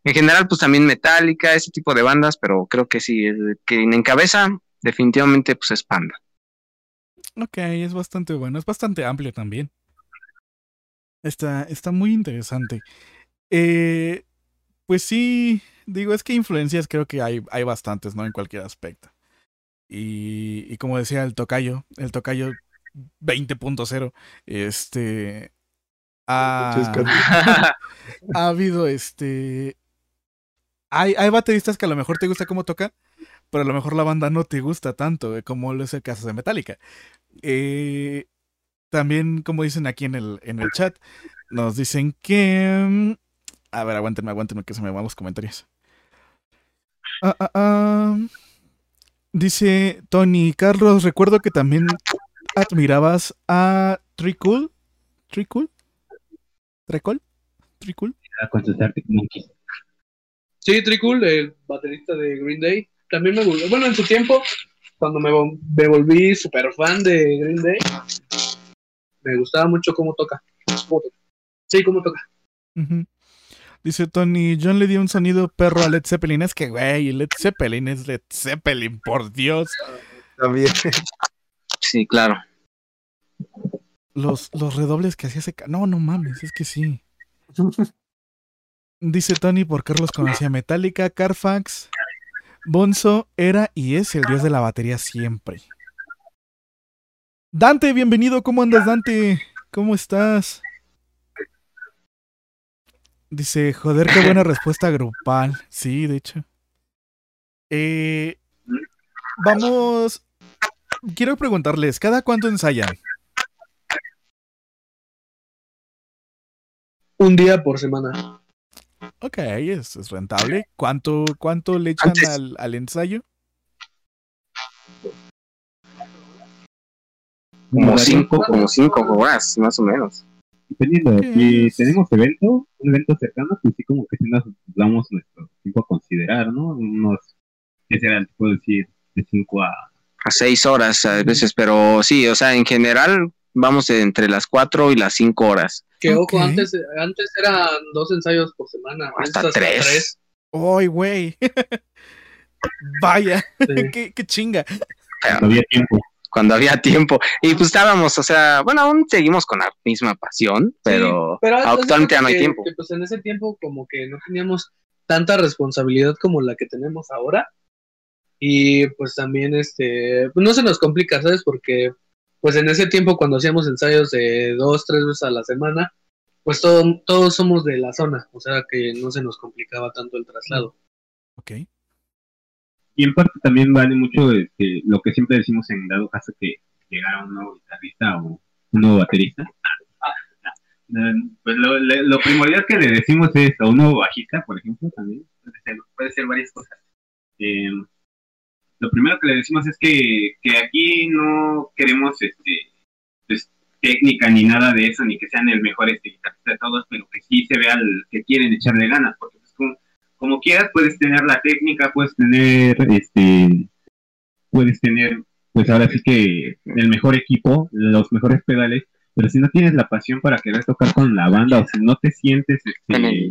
en general, pues también Metallica, ese tipo de bandas, pero creo que sí, que en cabeza, definitivamente, pues es Panda. Ok, es bastante bueno, es bastante amplio también. Está, está muy interesante. Eh, pues sí, digo, es que influencias creo que hay, hay bastantes, ¿no? En cualquier aspecto. Y, y como decía el tocayo, el tocayo 20.0, este... Ha, (laughs) ha habido este... Hay, hay bateristas que a lo mejor te gusta cómo toca, pero a lo mejor la banda no te gusta tanto, eh, como lo es el caso de Metallica. Eh, también, como dicen aquí en el, en el chat, nos dicen que... A ver, aguántenme, aguántenme que se me van los comentarios. Ah, ah, ah. Dice Tony Carlos, recuerdo que también admirabas a Tricool. ¿Tricool? Arctic Monkeys. Sí, Tricool, el baterista de Green Day, también me gustó. Bueno, en su tiempo, cuando me, vol- me volví super fan de Green Day, me gustaba mucho cómo toca. Cómo toca. Sí, cómo toca. Ujú. Dice Tony, John le dio un sonido perro a Led Zeppelin. Es que, güey, Led Zeppelin es Led Zeppelin, por Dios. También. Sí, claro. los, los redobles que hacía ese... No, no mames, es que sí. (laughs) Dice Tony por qué los conocía Metallica, Carfax. Bonzo era y es el dios de la batería siempre. Dante, bienvenido. ¿Cómo andas, Dante? ¿Cómo estás? Dice, joder, qué buena respuesta grupal. Sí, de hecho. Eh, vamos. Quiero preguntarles, ¿cada cuánto ensayan? Un día por semana. Ok, es, es rentable. ¿Cuánto, cuánto le echan al, al ensayo? Como cinco, como cinco horas, más o menos. Dependiendo, si tenemos evento, un evento cercano, pues sí como que sí nos damos nuestro tiempo a considerar, ¿no? Unos, ¿qué será? Te puedo decir, de 5 a... A seis horas a veces, pero sí, o sea, en general vamos entre las cuatro y las cinco horas. Que Ok. ojo, antes, antes eran dos ensayos por semana. Hasta tres. ¡Ay, güey! (laughs) Vaya, Sí. (laughs) qué, qué chinga. Todavía tiempo. Cuando había (laughs) tiempo. Y pues estábamos, o sea, bueno, aún seguimos con la misma pasión, pero, Sí, actualmente ya no hay que- tiempo. que, pues en ese tiempo como que no teníamos tanta responsabilidad como la que tenemos ahora. Y pues también este, pues no se nos complica, ¿sabes? Porque pues en ese tiempo cuando hacíamos ensayos de dos, tres veces a la semana, pues todo- todos somos de la zona, o sea que no se nos complicaba tanto el traslado. Ok. Y en parte también vale mucho este, lo que siempre decimos en dado caso que llegara un nuevo guitarrista o un nuevo baterista. Eh, Pues lo, lo primordial que le decimos es, o un nuevo bajista, por ejemplo, también, puede ser, varias cosas. Eh, lo primero que le decimos es que, que aquí no queremos este, pues, técnica ni nada de eso, ni que sean el mejor este, guitarrista de todos, pero que sí se vea el- que quieren echarle ganas, porque como, quieras puedes tener la técnica, puedes tener este puedes tener pues ahora sí que el mejor equipo, los mejores pedales, pero si no tienes la pasión para querer tocar con la banda o si no te sientes este,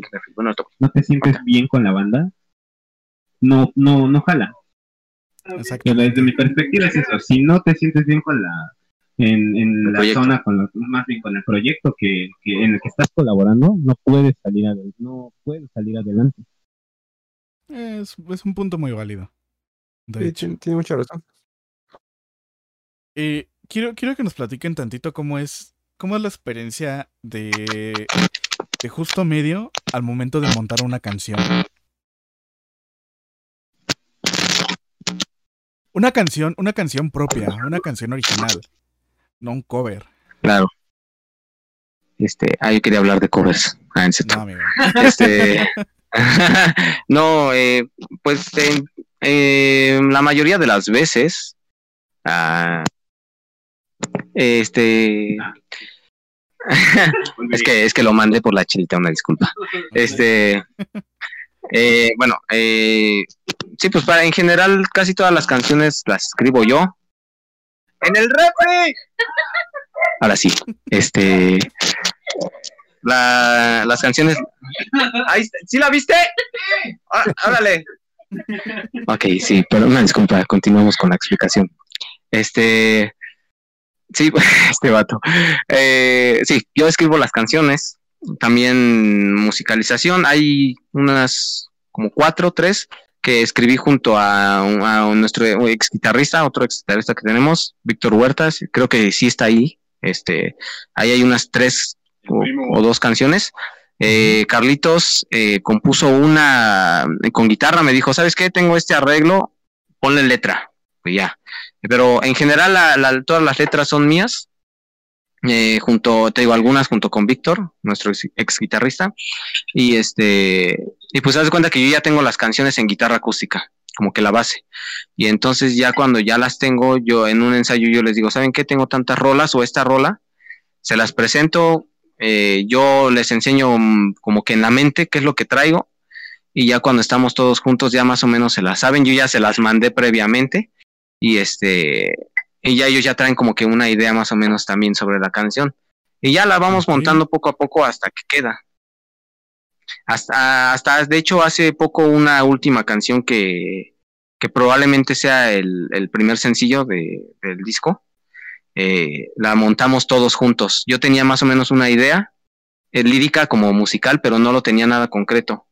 no te sientes bien con la banda, no no no jala. Exacto. Pero desde mi perspectiva es eso, si no te sientes bien con la en, la proyecto. zona con lo- más bien con el proyecto que, que en el que estás colaborando, no puedes salir adelante, no puedes salir adelante. Es, es un punto muy válido. De Sí, hecho. tiene, tiene mucha razón. Eh, quiero, quiero que nos platiquen tantito cómo es, cómo es la experiencia de, de justo medio al momento de montar una canción. Una canción, una canción propia, una canción original, no un cover. claro. Este, ah, yo quería hablar de covers. Ah, en serio. No, amigo. Este, (laughs) (laughs) no, eh, pues eh, la mayoría de las veces, ah, este, (laughs) es que es que lo mandé por la chilita, una disculpa. (laughs) Este, eh, bueno, eh, sí, pues para en general casi todas las canciones las escribo yo. En el refri. Ahora sí, este, la, las canciones. Ahí ¿Sí la viste? Ah, Órale. Ok, sí, pero una disculpa, continuamos con la explicación. Este, sí, (laughs) este vato. Eh, sí, yo escribo las canciones, también musicalización. Hay unas como cuatro, tres que escribí junto a, a nuestro ex guitarrista, otro ex guitarrista que tenemos, Víctor Huertas, creo que sí está ahí. Este, ahí hay unas tres o, o dos canciones. Eh, Carlitos eh, compuso una eh, con guitarra, me dijo, ¿sabes qué? Tengo este arreglo, ponle letra. Y ya. Pero en general la- la- todas las letras son mías. Eh, junto, te digo, algunas junto con Víctor, nuestro ex, ex guitarrista. Y este, y pues haz de cuenta que yo ya tengo las canciones en guitarra acústica, como que la base. Y entonces ya cuando ya las tengo, yo en un ensayo yo les digo, ¿saben qué? Tengo tantas rolas o esta rola, se las presento, eh, yo les enseño mm, como que en la mente qué es lo que traigo y ya cuando estamos todos juntos ya más o menos se las saben, yo ya se las mandé previamente y este y ya ellos ya traen como que una idea más o menos también sobre la canción. Y ya la vamos montando poco a poco hasta que queda. Hasta, hasta de hecho hace poco una última canción que, que probablemente sea el, el primer sencillo de, del disco eh, la montamos todos juntos. Yo tenía más o menos una idea, eh, lírica como musical, pero no lo tenía nada concreto.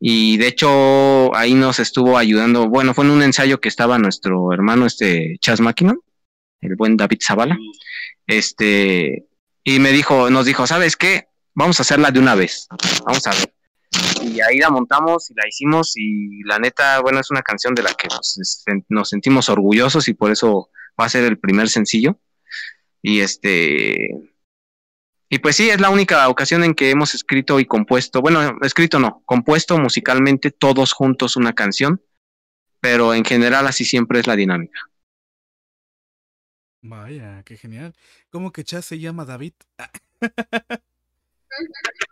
Y de hecho ahí nos estuvo ayudando, bueno, fue en un ensayo que estaba nuestro hermano este Chas Mackinnon, el buen David Zavala, este, y me dijo, nos dijo, ¿sabes qué? Vamos a hacerla de una vez, vamos a ver. Y ahí la montamos y la hicimos y la neta, bueno, es una canción de la que nos, nos sentimos orgullosos y por eso va a ser el primer sencillo. Y este, y pues sí, es la única ocasión en que hemos escrito y compuesto, bueno, escrito no, compuesto musicalmente todos juntos una canción, pero en general así siempre es la dinámica. Vaya, qué genial. ¿Cómo que Chas se llama David? (laughs)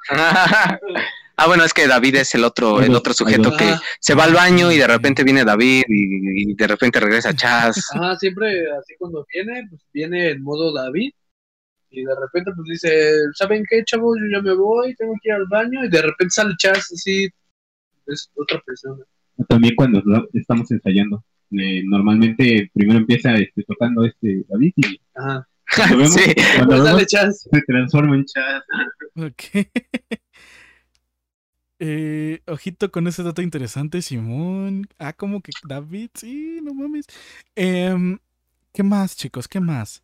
(laughs) (laughs) ah, bueno, es que David es el otro, el otro sujeto que se va al baño y de repente viene David y, y de repente regresa Chas. (laughs) Ajá, siempre así cuando viene, pues viene en modo David. Y de repente pues dice, ¿saben qué, chavos? Yo ya me voy, tengo que ir al baño. Y de repente sale Chas así, es otra persona. También cuando estamos ensayando. eh, normalmente primero empieza este, tocando este David y Ajá. cuando vemos, (laughs) Sí. cuando Pues vemos, sale Chas. se transforma en chat. Ok. (laughs) Eh, ojito con ese dato interesante, Simón. Ah, como que David, sí, no mames. Em, ¿Qué más, chicos? ¿Qué más?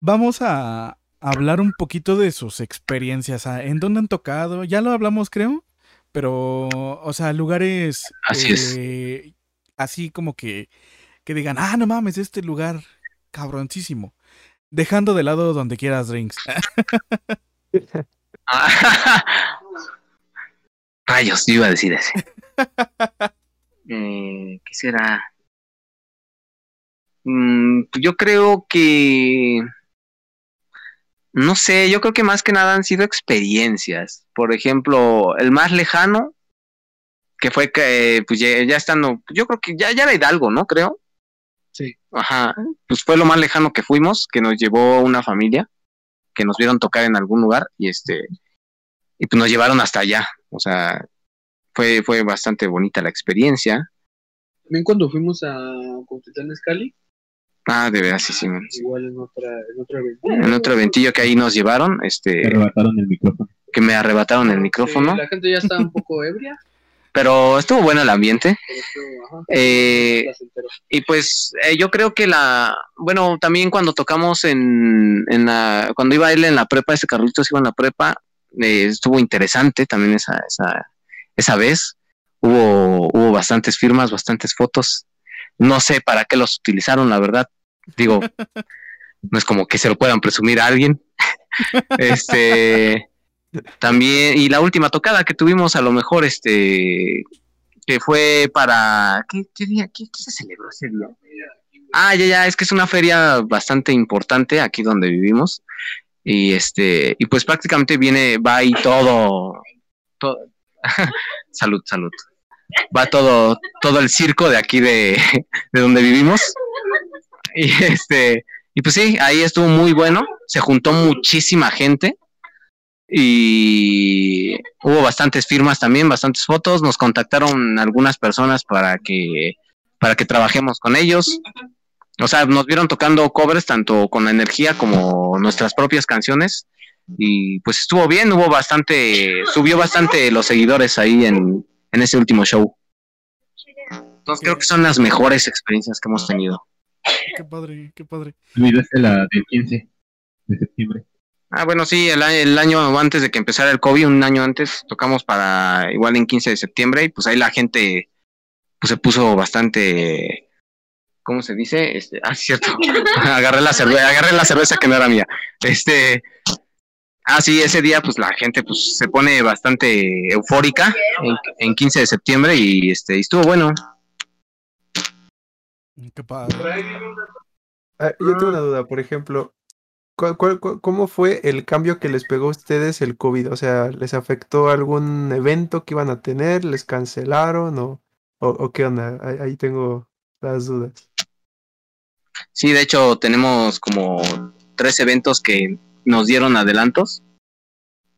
Vamos a hablar un poquito de sus experiencias. ah, ¿En dónde han tocado? Ya lo hablamos, creo. Pero, o sea, lugares. Así es. eh, Así como que. Que digan, ah, no mames, este lugar cabroncísimo. Dejando de lado donde quieras drinks. (laughs) (laughs) (laughs) Rayos, yo iba a decir ese. (laughs) Eh, ¿Qué será? Mm, yo creo que... No sé, yo creo que más que nada han sido experiencias. Por ejemplo, el más lejano, que fue que, pues ya, ya estando, yo creo que ya, ya era Hidalgo, ¿no? Creo. Sí. Ajá, pues fue lo más lejano que fuimos, que nos llevó una familia, que nos vieron tocar en algún lugar y este, y pues nos llevaron hasta allá. O sea, fue, fue bastante bonita la experiencia. También cuando fuimos a Cuautitlán Escali, Ah, de veras, sí, sí. igual en otra, en otra evento. En otro eventillo que ahí nos llevaron, Te este, arrebataron el micrófono. que me arrebataron el micrófono, Sí, la gente ya estaba un poco (laughs) ebria, pero estuvo bueno el ambiente. estuvo, ajá, Eh, y pues eh, yo creo que la, bueno, también cuando tocamos en, en la, cuando iba él en la prepa, ese Carlitos iba en la prepa, eh, estuvo interesante también esa, esa, esa vez. Hubo, hubo bastantes firmas, bastantes fotos. No sé para qué los utilizaron, la verdad. Digo, (laughs) no es como que se lo puedan presumir a alguien. (laughs) Este, también, y la última tocada que tuvimos, a lo mejor, este, que fue para, ¿qué, qué día? ¿Qué, qué se celebró ese día? Ah, ya, ya, es que es una feria bastante importante aquí donde vivimos. Y este, y pues prácticamente viene, va ahí todo, todo, (laughs) salud, salud. Va todo, todo el circo de aquí de, (laughs) de donde vivimos. Y este, y pues sí, ahí estuvo muy bueno. Se juntó muchísima gente. Y hubo bastantes firmas también, bastantes fotos. Nos contactaron algunas personas para que, para que trabajemos con ellos. O sea, nos vieron tocando covers tanto con la energía como nuestras propias canciones. Y pues estuvo bien, hubo bastante, subió bastante los seguidores ahí en, en ese último show. Entonces creo que son las mejores experiencias que hemos tenido. Qué padre, qué padre. Olvidaste la del 15 de septiembre. Ah, bueno, sí, el, el año antes de que empezara el COVID, un año antes, tocamos para igual en 15 de septiembre y pues ahí la gente pues se puso bastante, ¿cómo se dice? Este, ah, cierto, (laughs) agarré la cerveza, agarré la cerveza que no era mía. Este, ah, sí, ese día pues la gente pues se pone bastante eufórica en, en 15 de septiembre y este, y estuvo bueno. Qué padre. Ah, yo tengo una duda, por ejemplo, ¿cuál- cuál- cuál- cómo fue el cambio que les pegó a ustedes el COVID? O sea, ¿les afectó algún evento que iban a tener? ¿Les cancelaron o, o, o qué onda? Ahí, ahí tengo las dudas. Sí, de hecho tenemos como tres eventos que nos dieron adelantos,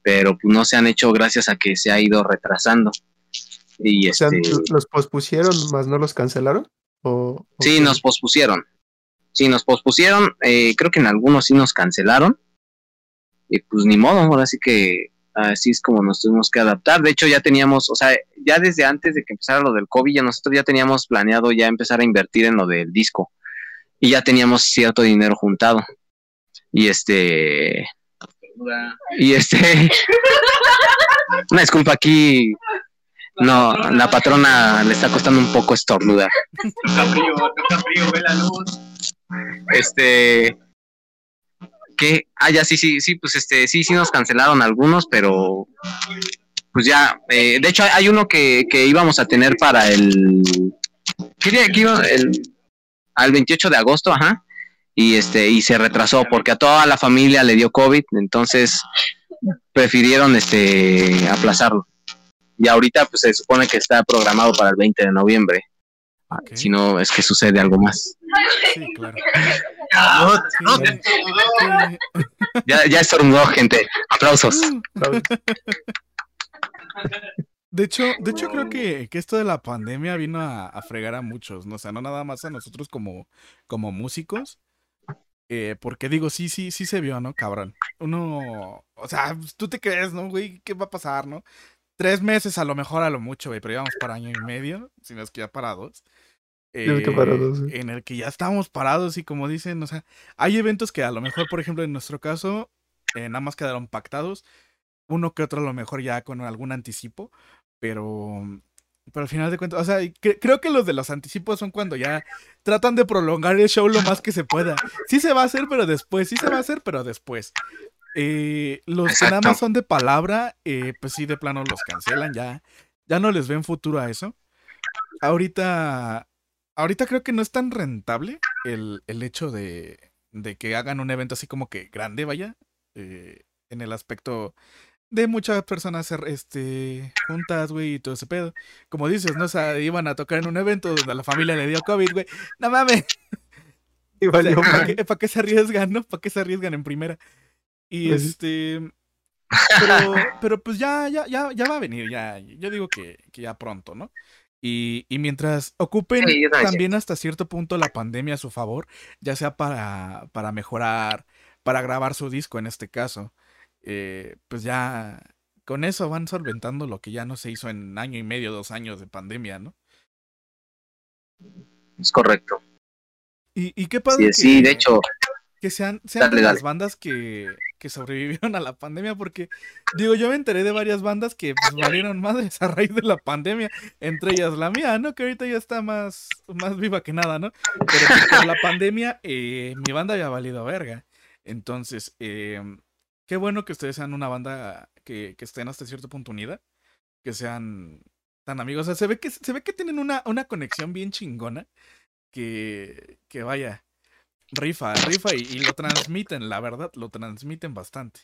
pero pues no se han hecho gracias a que se ha ido retrasando. Y O sea, este, ¿los pospusieron más no los cancelaron? ¿O, o sí, qué? nos pospusieron. sí, nos pospusieron, eh, creo que en algunos sí nos cancelaron, y pues ni modo, ahora sí que así es como nos tuvimos que adaptar. De hecho, ya teníamos, o sea, ya desde antes de que empezara lo del COVID, ya nosotros ya teníamos planeado ya empezar a invertir en lo del disco, y ya teníamos cierto dinero juntado. Y este, y este, una disculpa aquí, no, la patrona le está costando un poco estornudar. Toca frío, toca frío, ve la luz. Este, que, ah, ya sí, sí, sí, pues este, sí, sí nos cancelaron algunos, pero pues ya, eh, de hecho hay- hay uno que, que íbamos a tener para el, ¿qué día que iba? El, al 28 de agosto, ajá, y este, y se retrasó porque a toda la familia le dio COVID, entonces prefirieron este, aplazarlo. Y ahorita pues se supone que está programado para el 20 de noviembre. Ok. Si no es que sucede algo más. Sí, claro. No. Ya, ya estornudó, gente. Aplausos. (laughs) De hecho, de hecho creo que, que esto de la pandemia vino a, a fregar a muchos, ¿no? O sea, no nada más a nosotros como, como músicos. eh, porque digo, sí, sí, sí se vio, ¿no? Cabrón. Uno, o sea, pues, tú te crees, ¿no, güey? ¿Qué va a pasar, no? Tres meses a lo mejor, a lo mucho, güey, pero íbamos para año y medio, si no es que ya para dos. Ya es que para eh, dos, sí. En el que ya estábamos parados y como dicen, o sea, hay eventos que a lo mejor, por ejemplo, en nuestro caso, eh, nada más quedaron pactados. Uno que otro a lo mejor ya con algún anticipo, pero, pero al final de cuentas, o sea, cre- creo que los de los anticipos son cuando ya tratan de prolongar el show lo más que se pueda. Sí se va a hacer, pero después, sí se va a hacer, pero después. Eh, los que nada Exacto. más son de palabra, eh, pues sí, de plano los cancelan, ya, ya no les ven futuro a eso. Ahorita, ahorita creo que no es tan rentable el, el hecho de, de que hagan un evento así como que grande, vaya, eh, en el aspecto de muchas personas este, juntas, güey, y todo ese pedo. Como dices, ¿no? O sea, iban a tocar en un evento donde a la familia le dio COVID, güey. No mames. Valió ¿Para qué, pa' qué se arriesgan, no? ¿Para qué se arriesgan en primera? Y Pues este. Pero, (laughs) pero pues ya, ya, ya, ya va a venir, ya. Yo digo que, que ya pronto, ¿no? Y, y mientras ocupen también hasta cierto punto la pandemia a su favor, ya sea para, para mejorar, para grabar su disco en este caso, eh, pues ya con eso van solventando lo que ya no se hizo en año y medio, dos años de pandemia, ¿no? Es correcto. Y, y qué padre Sí, sí, que- de hecho, que sean, sean Dale, las bandas que, que sobrevivieron a la pandemia, porque digo, yo me enteré de varias bandas que pues, valieron madres a raíz de la pandemia, entre ellas la mía, ¿no? Que ahorita ya está más, más viva que nada, ¿no? Pero pues, por la (laughs) pandemia, eh, mi banda había valido verga. Entonces, eh, qué bueno que ustedes sean una banda que, que estén hasta cierto punto unida, que sean tan amigos. O sea, se ve que, se ve que tienen una, una conexión bien chingona, que, que vaya rifa, rifa y, y lo transmiten, la verdad, lo transmiten bastante.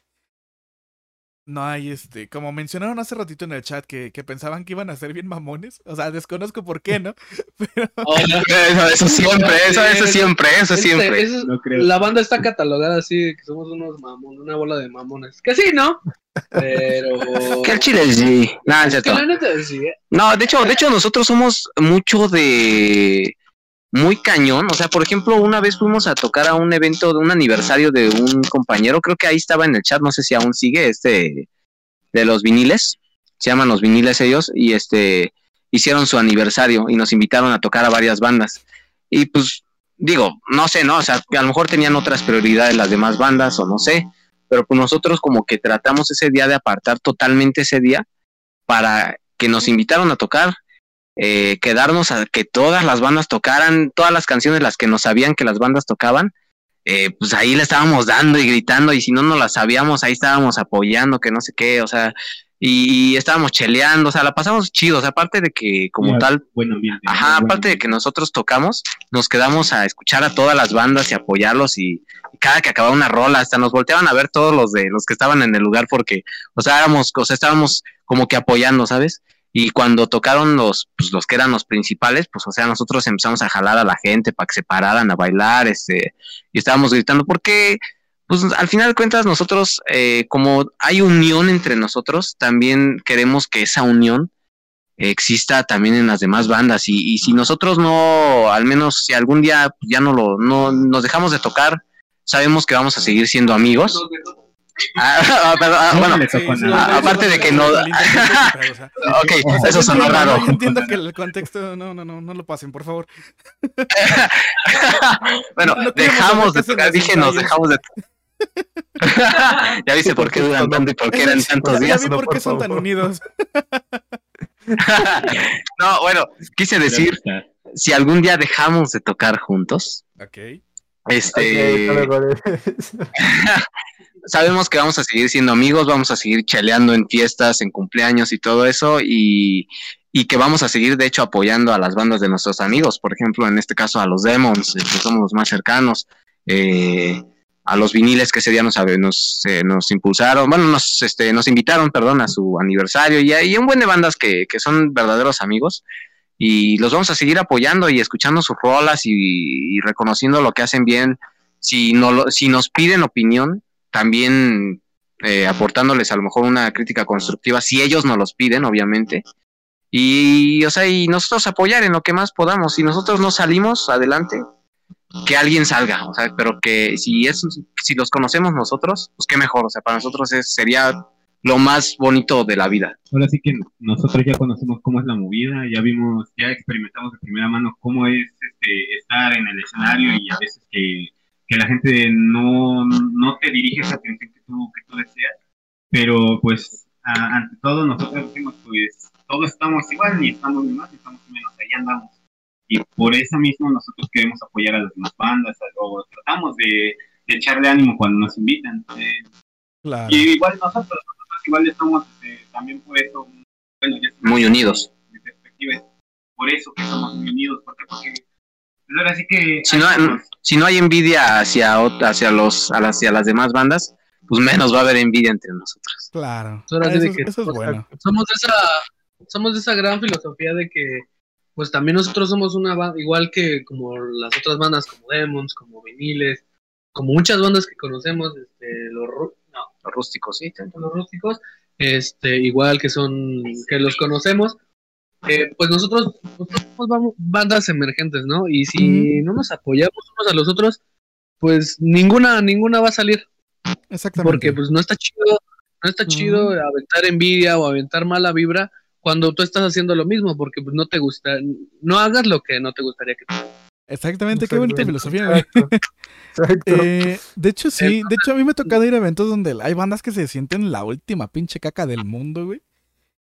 No hay este, como mencionaron hace ratito en el chat que, que pensaban que iban a ser bien mamones. O sea, desconozco por qué, ¿no? (laughs) Pero (laughs) (laughs) eso, eso siempre, eso, eso siempre, eso Este, siempre. eso es- No creo. la banda está catalogada así, de que somos unos mamones, una bola de mamones. Que sí, ¿no? Pero... Que el chile sí. Nada, es que cierto. la neta sí, ¿eh? No, de hecho, de hecho, nosotros somos mucho de muy cañón. O sea, por ejemplo, una vez fuimos a tocar a un evento de un aniversario de un compañero, creo que ahí estaba en el chat, no sé si aún sigue, este de los viniles, se llaman los viniles ellos, y este hicieron su aniversario y nos invitaron a tocar a varias bandas. Y pues, digo, no sé, ¿no? O sea, a lo mejor tenían otras prioridades las demás bandas, o no sé, pero pues nosotros como que tratamos ese día de apartar totalmente ese día para que nos invitaron a tocar, eh, quedarnos a que todas las bandas tocaran, todas las canciones las que nos sabían que las bandas tocaban, eh, pues ahí le estábamos dando y gritando y si no nos las sabíamos, ahí estábamos apoyando, que no sé qué, o sea, y, y estábamos cheleando, o sea, la pasamos chido, o sea, aparte de que como tal, Buen ambiente. ajá, aparte de que nosotros tocamos, nos quedamos a escuchar a todas las bandas y apoyarlos y, y cada que acababa una rola, hasta nos volteaban a ver todos los de los que estaban en el lugar porque, o sea, éramos, o sea, estábamos como que apoyando, ¿sabes? Y cuando tocaron los, pues, los que eran los principales, pues, o sea, nosotros empezamos a jalar a la gente para que se pararan a bailar, este, y estábamos gritando, porque, pues, al final de cuentas, nosotros, eh, como hay unión entre nosotros, también queremos que esa unión exista también en las demás bandas y, y si nosotros no, al menos si algún día ya no lo, no nos dejamos de tocar, sabemos que vamos a seguir siendo amigos. Ah, ah, ah, bueno, Sí, sí, aparte de que no- ok, eso sonó entiendo, raro. entiendo que el contexto, no, no, no, no lo pasen, por favor. bueno, No dejamos de tocar, dije nos dejamos de ya viste por qué duran tanto y por qué eran tantos Ya días. vi no, por qué son tan unidos. no, bueno, quise decir, si algún día dejamos de tocar juntos, Ok. este, Ok, luego de- sabemos que vamos a seguir siendo amigos, vamos a seguir chaleando en fiestas, en cumpleaños y todo eso, y, y que vamos a seguir, de hecho, apoyando a las bandas de nuestros amigos, por ejemplo, en este caso a los Demons, que somos los más cercanos, eh, a los viniles que ese día nos, nos, nos impulsaron, bueno, nos, este, nos invitaron, perdón, a su aniversario, y hay un buen de bandas que, que son verdaderos amigos, y los vamos a seguir apoyando y escuchando sus rolas y, y reconociendo lo que hacen bien. Si, no lo- si nos piden opinión, también eh, aportándoles a lo mejor una crítica constructiva, si ellos nos los piden, obviamente. Y, o sea, y nosotros apoyar en lo que más podamos. Si nosotros no salimos adelante, que alguien salga, o sea, pero que si es, si los conocemos nosotros, pues qué mejor, o sea, para nosotros es, sería lo más bonito de la vida. Ahora sí que nosotros ya conocemos cómo es la movida, ya vimos, ya experimentamos de primera mano cómo es este, estar en el escenario y a veces que, que la gente no, no te dirige esa atención que tú, que tú deseas, pero pues a- ante todo nosotros decimos pues todos estamos igual, ni estamos ni más, ni estamos ni menos, ahí andamos. Y por eso mismo nosotros queremos apoyar a las demás bandas, o tratamos de, de echarle ánimo cuando nos invitan. eh, Claro. y igual nosotros, nosotros igual estamos este, también por eso, bueno, ya Muy unidos. mi perspectiva es por eso que somos muy unidos, ¿por qué? Porque ahora sí que Si no, hay si no hay envidia hacia, hacia, los, a las, hacia las demás bandas, pues menos va a haber envidia entre nosotros. Claro. Ahora sí Eso, de es- que- eso es bueno. somos de esa somos de esa gran filosofía de que pues también nosotros somos una banda igual que como las otras bandas como Demons como Viniles como muchas bandas que conocemos este los no, Los rústicos, sí. los rústicos este igual que son que los conocemos eh, pues nosotros, nosotros somos vamos- bandas emergentes no y si no nos apoyamos unos a los otros pues ninguna ninguna va a salir Exactamente. porque pues no está chido, no está chido aventar envidia o aventar mala vibra cuando tú estás haciendo lo mismo, porque pues no te gusta, no hagas lo que no te gustaría que te Exactamente, qué bonita Exactamente. filosofía, güey. Exacto. (laughs) Exacto. Eh, de hecho, sí. De hecho, a mí me ha tocado ir a eventos donde hay bandas que se sienten la última pinche caca del mundo, güey.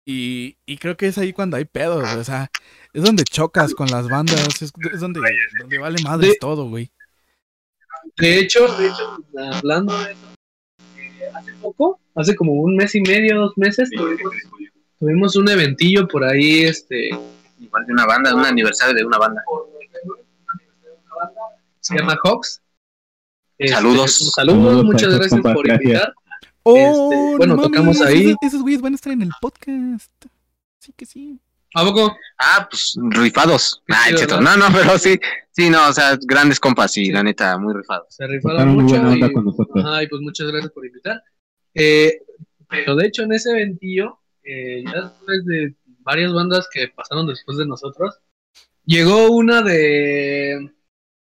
Y, y creo que es ahí cuando hay pedos, güey. O sea, es donde chocas con las bandas. Es, es donde, donde vale madres De- todo, güey. De hecho, de hecho, hablando de eso, eh, hace poco, hace como un mes y medio, dos meses, tuvimos, tuvimos un eventillo por ahí, este, Igual de una banda, un aniversario de una banda. se llama Hawks. Este, Saludos. Saludos, Saludos muchas gracias por gracias. invitar. Oh, Este, bueno, no tocamos mames, ahí. Esos, esos güeyes van a estar en el podcast. Sí que sí. ¿A poco? Ah, pues rifados. Ah, chido. ¿no? No, pero sí, sí, no, o sea, grandes compas, sí, la neta, muy rifados. Se rifaron muy mucho. buena onda y- con nosotros. Ajá, y pues muchas gracias por invitar. Eh, pero de hecho en ese eventillo, eh, ya después de varias bandas que pasaron después de nosotros, llegó una de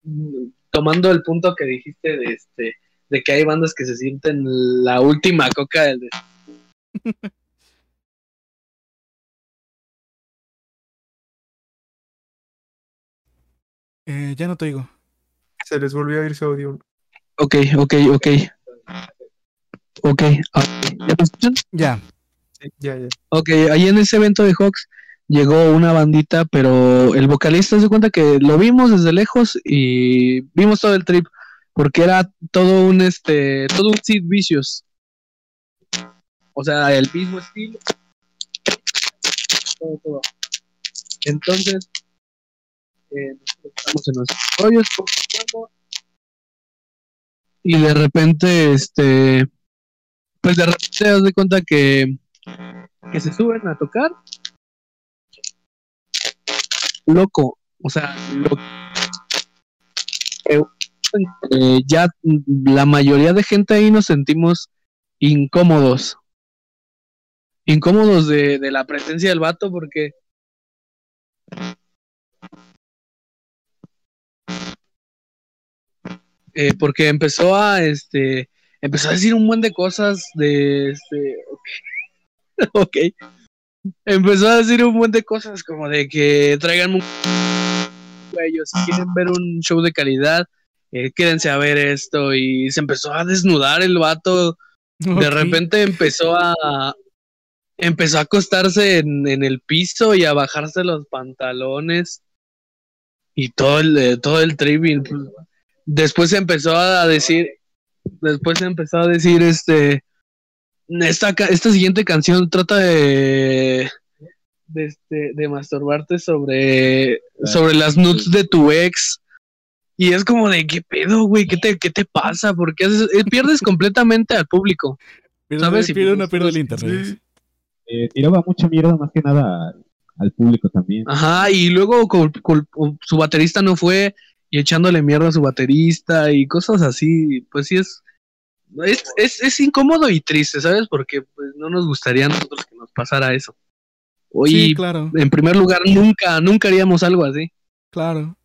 mm, tomando el punto que dijiste de este de que hay bandas que se sienten la última coca del (laughs) Eh, ya no te digo. Se les volvió a ir su audio. Ok, ok, ok. Ok, ah, ¿ya me escuchan? Ya. Sí, ya, ya. Ok, ahí en ese evento de Hawks llegó una bandita, pero el vocalista se cuenta que lo vimos desde lejos y vimos todo el trip, porque era todo un este, todo un Sid Vicious. O sea, el mismo estilo. Todo, todo. Entonces, eh, estamos en nuestros rollos, y de repente, este, pues de repente te das de cuenta que que se suben a tocar. Loco, o sea, lo- eh, eh, ya la mayoría de gente ahí nos sentimos incómodos. Incómodos de, la presencia del vato porque... Eh, porque empezó a, este, empezó a decir un buen de cosas de, este, (laughs) ok, empezó a decir un buen de cosas como de que traigan un quieren ver un show de calidad, eh, quédense a ver esto y se empezó a desnudar el vato, de repente empezó a empezó a acostarse en, en el piso y a bajarse los pantalones y todo el eh, todo el después empezó a decir después empezó a decir este esta esta siguiente canción trata de de, este, de masturbarte sobre sobre las nudes de tu ex y es como de qué pedo güey qué te qué te pasa porque haces- eh, pierdes (laughs) completamente al público Pierde, ¿Sabes? Y pierde pues, una pierde el pues, internet. Eh, tiraba mucha mierda más que nada al, público también. Ajá, y luego su baterista no fue y echándole mierda a su baterista y cosas así, pues sí es, es, es, es incómodo y triste, ¿sabes? Porque pues no nos gustaría a nosotros que nos pasara eso. Sí, Y claro, en primer lugar, nunca, nunca haríamos algo así. claro.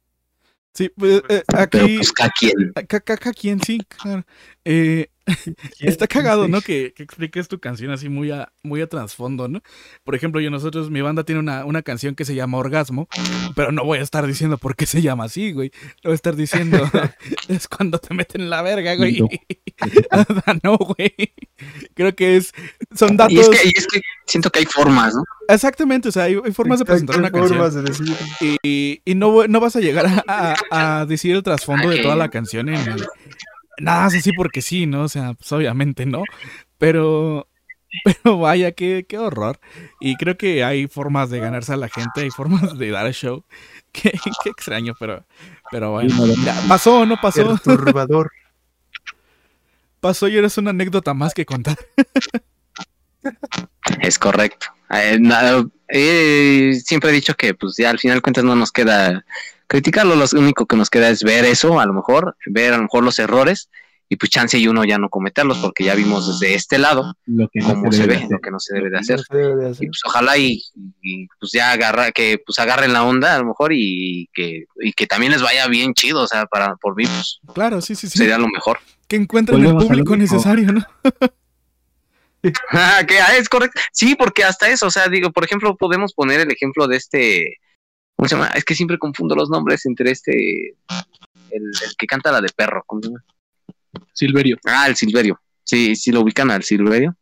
Sí, pues eh, Pero aquí. pues. Acá, acá, acá, ¿quién? Sí, claro. Eh, (laughs) está cagado, ¿no? Que, que expliques tu canción así muy a, muy a trasfondo, ¿no? Por ejemplo, yo nosotros, mi banda tiene una, una canción que se llama Orgasmo, pero no voy a estar diciendo por qué se llama así, güey. No voy a estar diciendo, (laughs) (laughs) es cuando te meten la verga, güey. No. No, güey. Creo que es, son datos. Y es, que, y es que siento que hay formas, ¿no? Exactamente, o sea, hay, hay formas de presentar una canción. de decir. Y, y no, no vas a llegar a, a- a decir el trasfondo de toda la canción en el- nada más así porque sí, ¿no? O sea, pues obviamente no. Pero, (laughs) pero vaya, qué, qué horror. Y creo que hay formas de ganarse a la gente, hay formas de dar show. (laughs) Qué, qué extraño, pero, pero bueno. Ya, pasó, no pasó. Perturbador. (laughs) Pasó y eres una anécdota más que contar. Es correcto. Eh, na- eh, siempre he dicho que pues ya al final de cuentas no nos queda criticarlo, lo único que nos queda es ver eso, a lo mejor, ver a lo mejor los errores y pues chance y uno ya no cometerlos porque ya vimos desde este lado Lo que no cómo se debe ve, hacer. lo que no se debe de hacer. No se debe de Y pues ojalá y, y, pues ya agarra, que pues agarren la onda a lo mejor y que, y que también les vaya bien chido, o sea, para por mí pues, Claro, sí, sí, sí. sería lo mejor. Que encuentren el Volvemos público necesario, ¿no? (laughs) Ah, que ah, es correcto. Sí, porque hasta eso, o sea, digo, por ejemplo, podemos poner el ejemplo de este, ¿cómo se llama? Es que siempre confundo los nombres entre este, el, el que canta la de perro, ¿cómo se llama? Silverio. Ah, el Silverio. Sí, sí lo ubican al Silverio.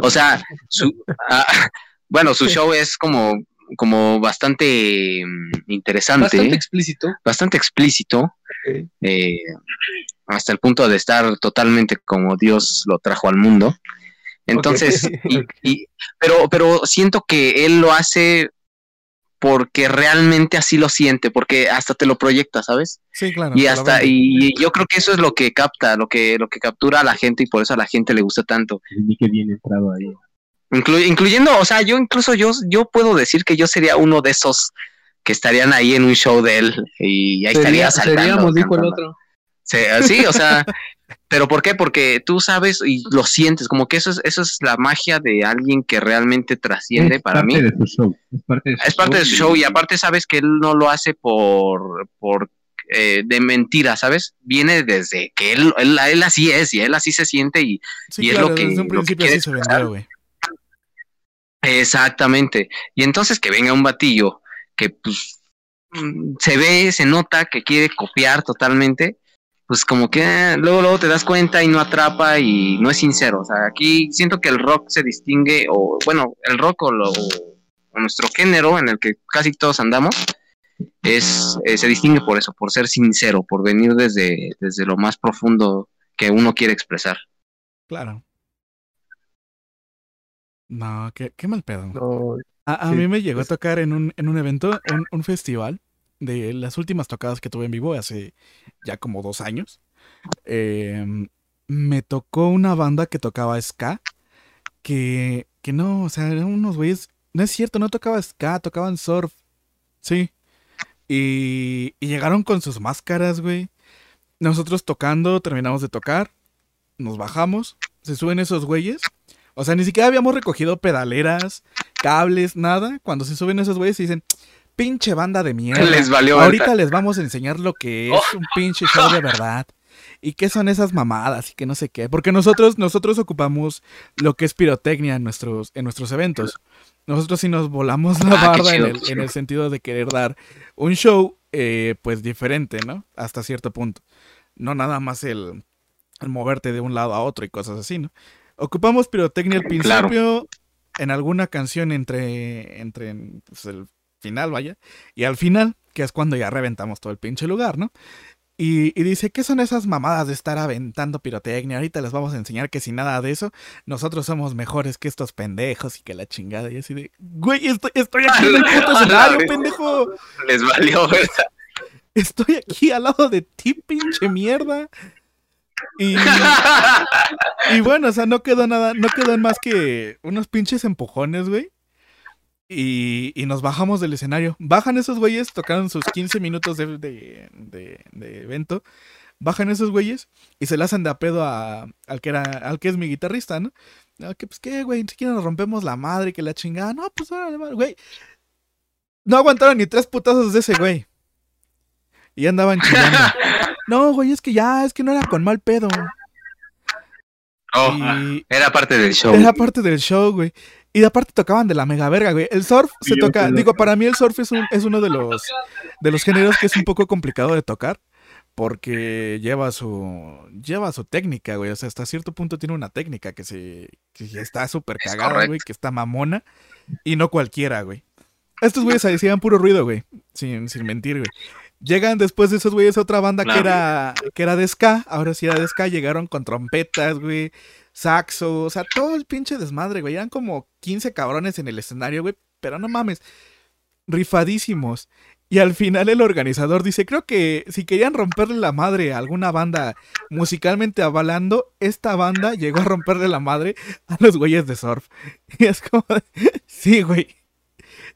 O sea, su, ah, bueno, su show es como, como bastante mm, interesante, Bastante explícito. bastante explícito, eh, hasta el punto de estar totalmente como Dios lo trajo al mundo. Entonces, (laughs) y- pero, pero siento que él lo hace porque realmente así lo siente, porque hasta te lo proyecta, ¿sabes? Sí, claro. y hasta, y yo creo que eso es lo que capta, lo que, lo que captura a la gente y por eso a la gente le gusta tanto. Ni que bien entrado ahí. Inclu- incluyendo, o sea, yo incluso yo, yo puedo decir que yo sería uno de esos que estarían ahí en un show de él y ahí estaría saltando. seríamos, dijo el cantando. otro. Sí, sí, o sea, (laughs) pero ¿por qué? Porque tú sabes y lo sientes, como que eso es, eso es la magia de alguien que realmente trasciende es para parte mí. de su show. Es parte de su Es parte de su show y aparte sabes que él no lo hace por, por eh, de mentira, ¿sabes? Viene desde que él, él, él así es y él así se siente y Sí, y es lo que- desde un lo que quiere así se expresar. vendió, güey. exactamente. Y entonces que venga un batillo que pues mm, se ve, se nota que quiere copiar totalmente, pues como que eh, luego luego te das cuenta y no atrapa y no es sincero. O sea, aquí siento que el rock se distingue, o bueno, el rock o, lo, o nuestro género en el que casi todos andamos, es, eh, se distingue por eso, por ser sincero, por venir desde, desde lo más profundo que uno quiere expresar. Claro. No, qué, qué mal pedo. No, A, a Sí, mí me llegó a tocar en un, en un evento, un, un festival, de las últimas tocadas que tuve en vivo hace ya como dos años. em, me tocó una banda que tocaba ska, que, que no, o sea, eran unos güeyes, no es cierto, no tocaba ska, tocaban surf, sí. Y, y llegaron con sus máscaras, güey. Nosotros tocando, terminamos de tocar, nos bajamos, se suben esos güeyes. O sea, ni siquiera habíamos recogido pedaleras, cables, nada. Cuando se suben esos güeyes y dicen, pinche banda de mierda. (laughs) Les valió Ahorita les vamos a enseñar lo que es un pinche show de verdad. ¿Y qué son esas mamadas? Y que no sé qué. Porque nosotros, nosotros ocupamos lo que es pirotecnia en nuestros, en nuestros eventos. Nosotros sí nos volamos la Ah, barda chido, en, el, en sentido de querer dar un show, eh, pues diferente, ¿no? Hasta cierto punto. No nada más el, el moverte de un lado a otro y cosas así, ¿no? Ocupamos pirotecnia al Claro. principio, en alguna canción entre, entre pues, el final, vaya, y al final, que es cuando ya reventamos todo el pinche lugar, ¿no? Y, y dice, ¿qué son esas mamadas de estar aventando pirotecnia? Ahorita les vamos a enseñar que sin nada de eso, nosotros somos mejores que estos pendejos y que la chingada. Y así de, güey, estoy, estoy aquí en el puto (laughs) escenario, pendejo. Les valió verga. Estoy aquí al lado de ti, pinche mierda. Y, (laughs) y bueno, o sea, no quedó nada, no quedó en más que unos pinches empujones, güey. Y, y nos bajamos del escenario. Bajan esos güeyes, tocaron sus 15 minutos de, de, de- de evento. Bajan esos güeyes y se le hacen de a pedo a- al, que era, al que es mi guitarrista, ¿no? No, que pues qué, güey, ni siquiera nos rompemos la madre, que la chingada. No, pues madre, güey. No aguantaron ni tres putazos de ese güey. Y andaban chingando. (laughs) No, güey, es que ya, es que no era con mal pedo. Oh, Y era parte del show. era parte del show, güey. Y de aparte tocaban de la mega verga, güey. El surf se toca, digo, para mí el surf es, un- es uno de los, de los géneros que es un poco complicado de tocar. Porque lleva su, lleva su técnica, güey. O sea, hasta cierto punto tiene una técnica que se, que está súper cagada, güey, que está mamona. Y no cualquiera, güey. Estos güeyes hacían puro ruido, güey. Sin, sin mentir, güey. Llegan después de esos güeyes a otra banda que era, que era de ska. Ahora sí era de ska. Llegaron con trompetas, güey. Saxo. O sea, todo el pinche desmadre, güey. Eran como 15 cabrones en el escenario, güey. Pero no mames. Rifadísimos. Y al final el organizador dice, creo que si querían romperle la madre a alguna banda musicalmente avalando, esta banda llegó a romperle la madre a los güeyes de surf. (laughs) Y es como, sí, güey.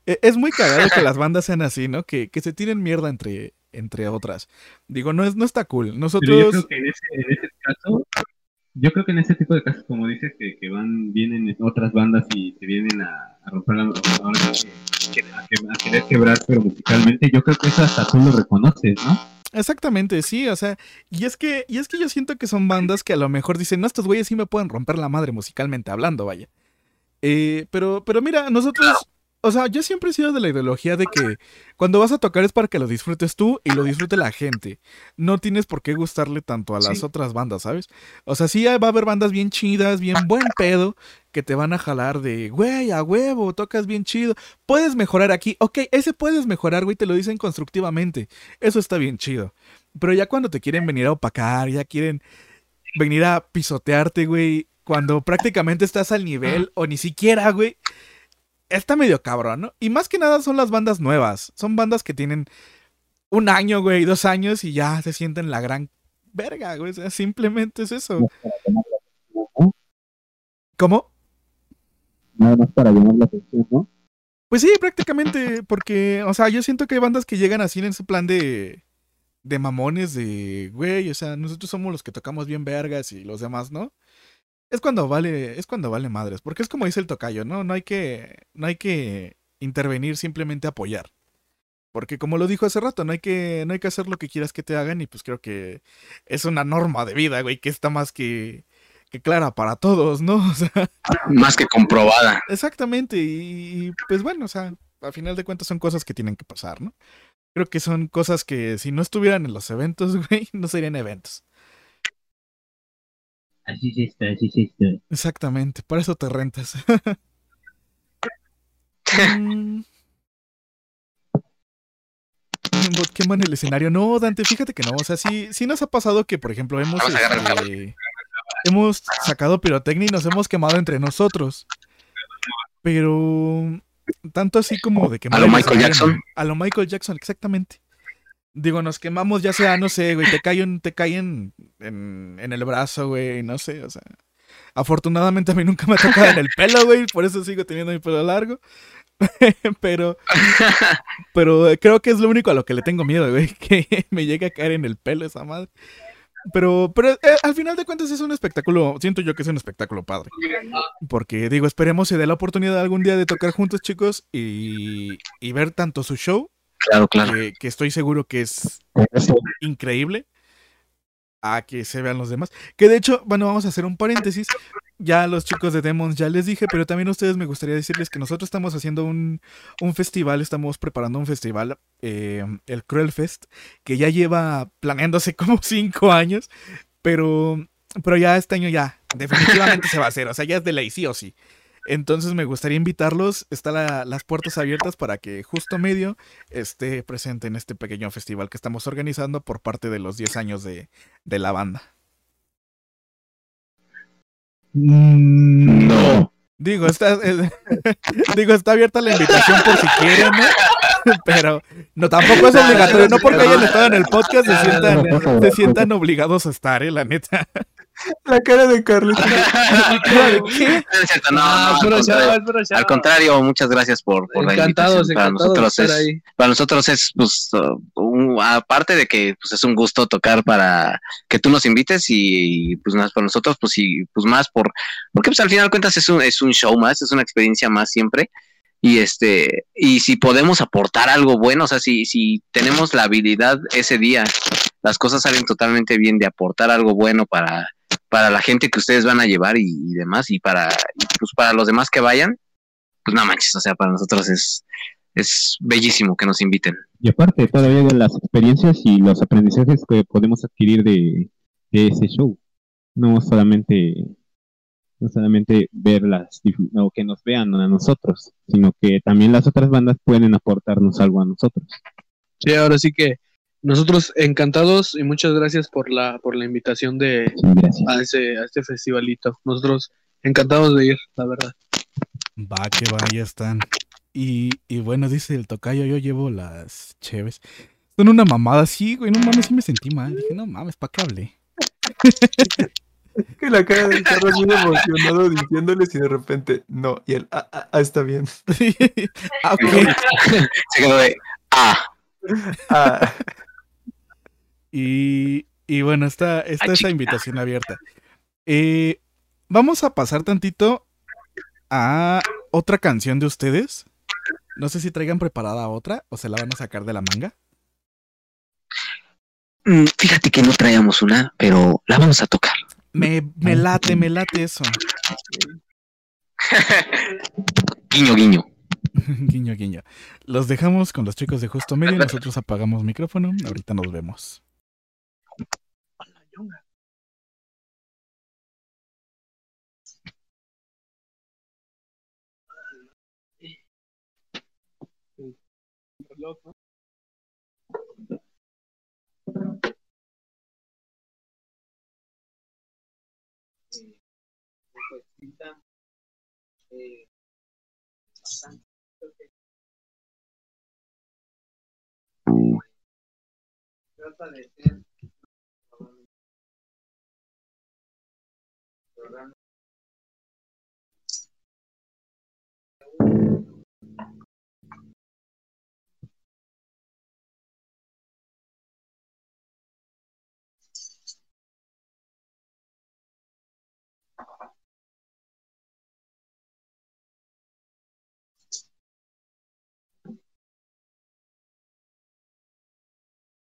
E- Es muy cagado que las bandas sean así, ¿no? Que, que se tiren mierda entre, entre otras. Digo, no, es, no está cool. Pero yo Nosotros... creo que en ese, en ese caso, yo creo que en ese tipo de casos, como dices, que, que van, vienen otras bandas y te vienen a, romper la a, a querer quebrar, pero musicalmente, yo creo que eso hasta tú lo reconoces, ¿no? Exactamente, sí, o sea, y es que, y es que yo siento que son bandas que a lo mejor dicen, no, estos güeyes sí me pueden romper la madre musicalmente hablando, vaya. Eh, pero, pero mira, nosotros, o sea, yo siempre he sido de la ideología de que cuando vas a tocar es para que lo disfrutes tú y lo disfrute la gente. No tienes por qué gustarle tanto a las Sí. otras bandas, ¿sabes? O sea, sí va a haber bandas bien chidas, bien buen pedo, que te van a jalar de, güey, a huevo, tocas bien chido. Puedes mejorar aquí. Ok, ese puedes mejorar, güey, te lo dicen constructivamente. Eso está bien chido. Pero ya cuando te quieren venir a opacar, ya quieren venir a pisotearte, güey, cuando prácticamente estás al nivel o ni siquiera, güey, está medio cabrón, ¿no? Y más que nada son las bandas nuevas. Son bandas que tienen un año, güey, dos años y ya se sienten la gran verga, güey. O sea, simplemente es eso. ¿no? ¿Cómo? Nada más para llamar la atención, ¿no? Pues sí, prácticamente, porque, o sea, yo siento que hay bandas que llegan así en ese plan de, de mamones, de, güey, o sea, nosotros somos los que tocamos bien vergas y los demás, ¿no? Es cuando vale, es cuando vale madres, porque es como dice el tocayo, ¿no? No hay que, no hay que intervenir, simplemente apoyar. Porque como lo dijo hace rato, no hay que, no hay que hacer lo que quieras que te hagan y pues creo que es una norma de vida, güey, que está más que, que clara para todos, ¿no? (laughs) O sea, Más que comprobada. Exactamente, y, y, pues bueno, o sea, a final de cuentas son cosas que tienen que pasar, ¿no? Creo que son cosas que si no estuvieran en los eventos, (laughs) güey, no serían eventos. Así sí está, así sí está. Exactamente, para eso te rentas. Mm. Bot queman el escenario. No, Dante, fíjate que no. O sea, sí, sí nos ha pasado que, por ejemplo, hemos, este, hemos sacado pirotecnia y nos hemos quemado entre nosotros. Pero tanto así como de quemar A lo el Michael escenario, Jackson. A lo Michael Jackson, exactamente. Digo, nos quemamos ya sea, no sé, güey, te cae, un- te cae en, en, en el brazo, güey, no sé, o sea. Afortunadamente a mí nunca me ha tocado en el pelo, güey, por eso sigo teniendo mi pelo largo. (laughs) pero, pero creo que es lo único a lo que le tengo miedo, güey, que me llegue a caer en el pelo esa madre. pero, pero eh, al final de cuentas es un espectáculo, siento yo que es un espectáculo padre. Porque digo, esperemos se dé la oportunidad algún día de tocar juntos, chicos, y, y ver tanto su show, Claro, claro. que, que estoy seguro que es Eso, increíble, a que se vean los demás. Que de hecho, bueno, vamos a hacer un paréntesis. Ya los chicos de Demons ya les dije, pero también a ustedes me gustaría decirles que nosotros estamos haciendo un, un festival, estamos preparando un festival, eh, el Cruel Fest, que ya lleva planeándose (laughs) como cinco años, pero, pero ya este año ya, definitivamente se va a hacer, o sea, ya es de ley, sí o sí. Entonces me gustaría invitarlos, están la- las puertas abiertas para que justo medio esté presente en este pequeño festival que estamos organizando por parte de los 10 años de, de la banda. Mm, no. Digo, está, (laughs) digo, está abierta la invitación por si quieren, ¿no? (laughs) Pero no, tampoco es obligatorio, no porque hayan estado en el podcast se sientan, se sientan obligados a estar, eh, la neta. La cara de Carlitos. (laughs) ¿Qué? No es cierto, no, Ah, no, al contrario. Al muchas gracias por, por la invitación. Para encantados de nosotros es, ahí. para nosotros es, pues, uh, un- aparte de que pues, es un gusto tocar para que tú nos invites y, pues más para nosotros, pues sí, pues más por, porque pues al final de cuentas es un, es un show más, es una experiencia más siempre. Y este, y si podemos aportar algo bueno, o sea, si, si tenemos la habilidad ese día, las cosas salen totalmente bien de aportar algo bueno para, para la gente que ustedes van a llevar y, y demás, y para, y, pues para los demás que vayan, pues no manches, o sea, para nosotros es, es bellísimo que nos inviten. Y aparte, todavía de las experiencias y los aprendizajes que podemos adquirir de, de ese show. No solamente, no solamente ver las, dif- o que nos vean a nosotros, sino que también las otras bandas pueden aportarnos algo a nosotros. Sí, ahora sí que nosotros encantados y muchas gracias por la por la invitación de gracias. a ese a este festivalito. Nosotros encantados de ir, la verdad. Va, que va, ya están. Y, y bueno, dice el tocayo, yo llevo las cheves. Son una mamada, sí, güey, no mames, sí me sentí mal. Dije, no mames, ¿para qué hablé? (laughs) Que la cara de Carlos muy emocionado diciéndoles y de repente, no. Y él, ah, ah, ah, está bien. (laughs) Ah, ok. Se quedó de, ah, Ah, Y, y bueno, está, está Ah, esa chica. invitación abierta. Eh, vamos a pasar tantito a otra canción de ustedes. No sé si traigan preparada otra o se la van a sacar de la manga. mm, fíjate que no traíamos una, pero la vamos a tocar. Me, me late, me late eso. (laughs) Guiño, guiño. (laughs) guiño, guiño. Los dejamos con los chicos de Justo Medio. (laughs) Nosotros apagamos micrófono. Ahorita nos vemos. loco. Eh, bastante. Que trata de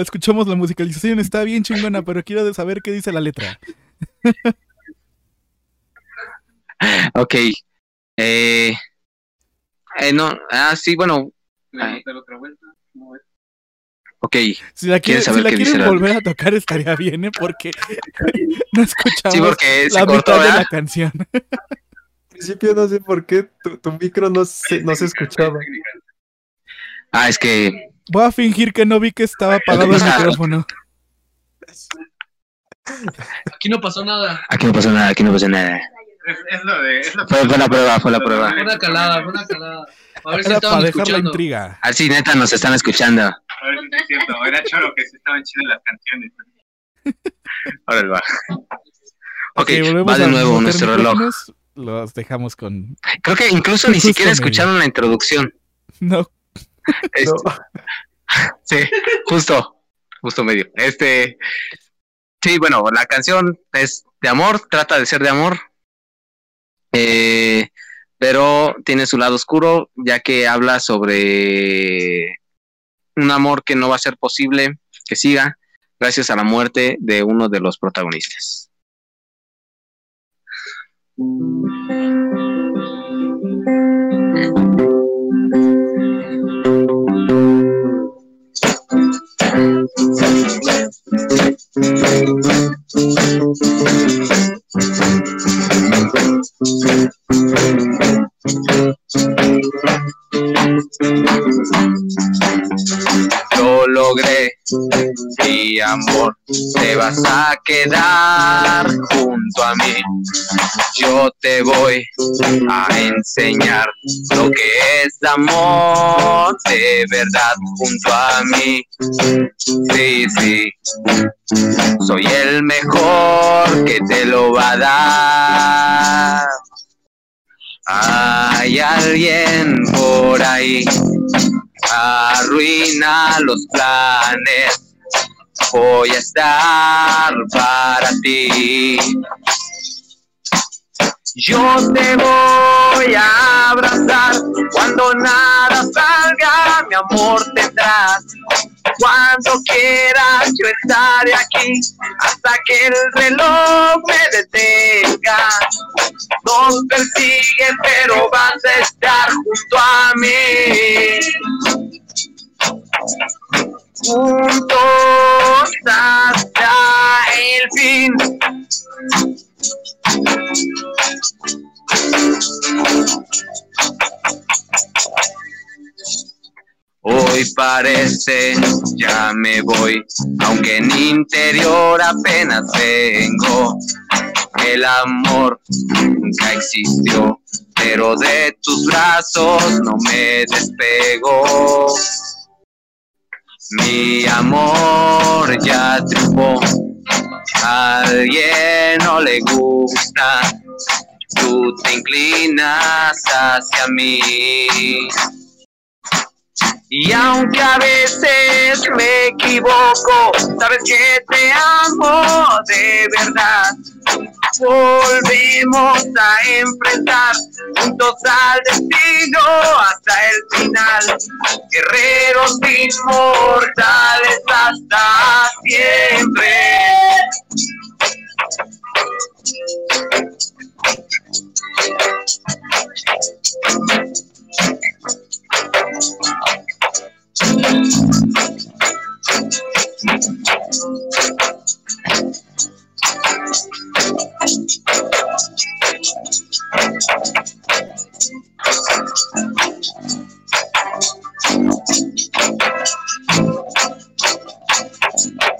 Escuchamos la musicalización, está bien chingona, (laughs) pero quiero saber qué dice la letra. Ok. Eh, eh, no, ah, sí, bueno. Ay, ok. Si la, quiere- ¿Quieres si la qué dice quieren la- volver a tocar estaría bien, ¿eh? Porque (laughs) no escuchamos Sí, porque se la cortó, mitad de la canción. Al principio no sé por qué tu, tu micro no se, no se escuchaba. Ah, es que. Voy a fingir que no vi que estaba apagado el micrófono. Aquí no pasó nada. Aquí no pasó nada, aquí no pasó nada. Es, es lo de. Es lo Fue, fue la prueba, fue la prueba. Fue una calada, fue una calada. A ver si Era estaban para dejar la escuchando. intriga. Así, neta, nos están escuchando. A ver si es cierto. Era choro que se estaban chidas las canciones. Ahora va. Ok, volvemos va de nuevo nuestro reloj. Los dejamos con. Creo que incluso ni siquiera medio. escucharon la introducción. No, Este, Sí, justo, justo medio. Este, sí, bueno, la canción es de amor, trata de ser de amor, eh, pero tiene su lado oscuro, ya que habla sobre un amor que no va a ser posible que siga gracias a la muerte de uno de los protagonistas. Lo logré, mi amor, te vas a quedar junto a mí. Yo te voy a enseñar lo que es amor de verdad junto a mí. Sí, sí, soy el mejor que te lo va a dar. Hay alguien por ahí, arruina los planes. Voy a estar para ti. Yo te voy a abrazar cuando nada salga, mi amor tendrás. Cuando quieras yo estaré aquí hasta que el reloj me detenga. Nos persiguen pero vas a estar junto a mí. Juntos hasta el fin. Hoy parece ya me voy, aunque en interior apenas vengo. El amor nunca existió, pero de tus brazos no me despego. Mi amor ya triunfó, a alguien no le gusta, tú te inclinas hacia mí. Y aunque a veces me equivoco, sabes que te amo de verdad. Volvemos a enfrentar juntos al destino hasta el final. Guerreros inmortales hasta siempre.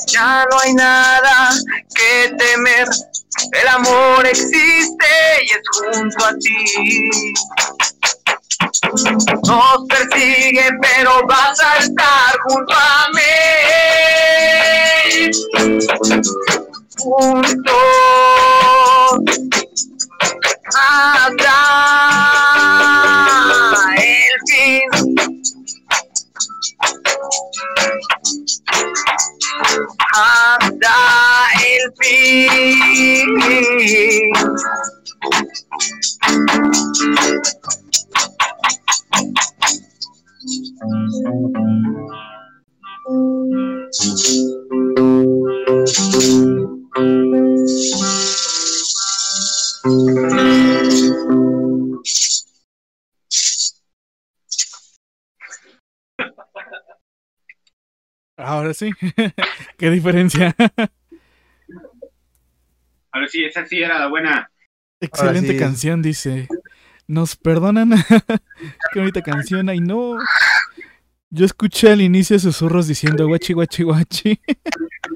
Ya no hay nada que temer, el amor existe y es junto a ti. Nos persigue, pero vas a estar junto a mí. Juntos hasta el fin. Hasta el fin. Ahora sí. (laughs) ¿Qué diferencia? Ahora sí, esa sí era la buena. Excelente sí. canción, dice. ¿Nos perdonan? (laughs) Qué bonita canción. Ay, no. Yo escuché al inicio susurros diciendo guachi, guachi, guachi.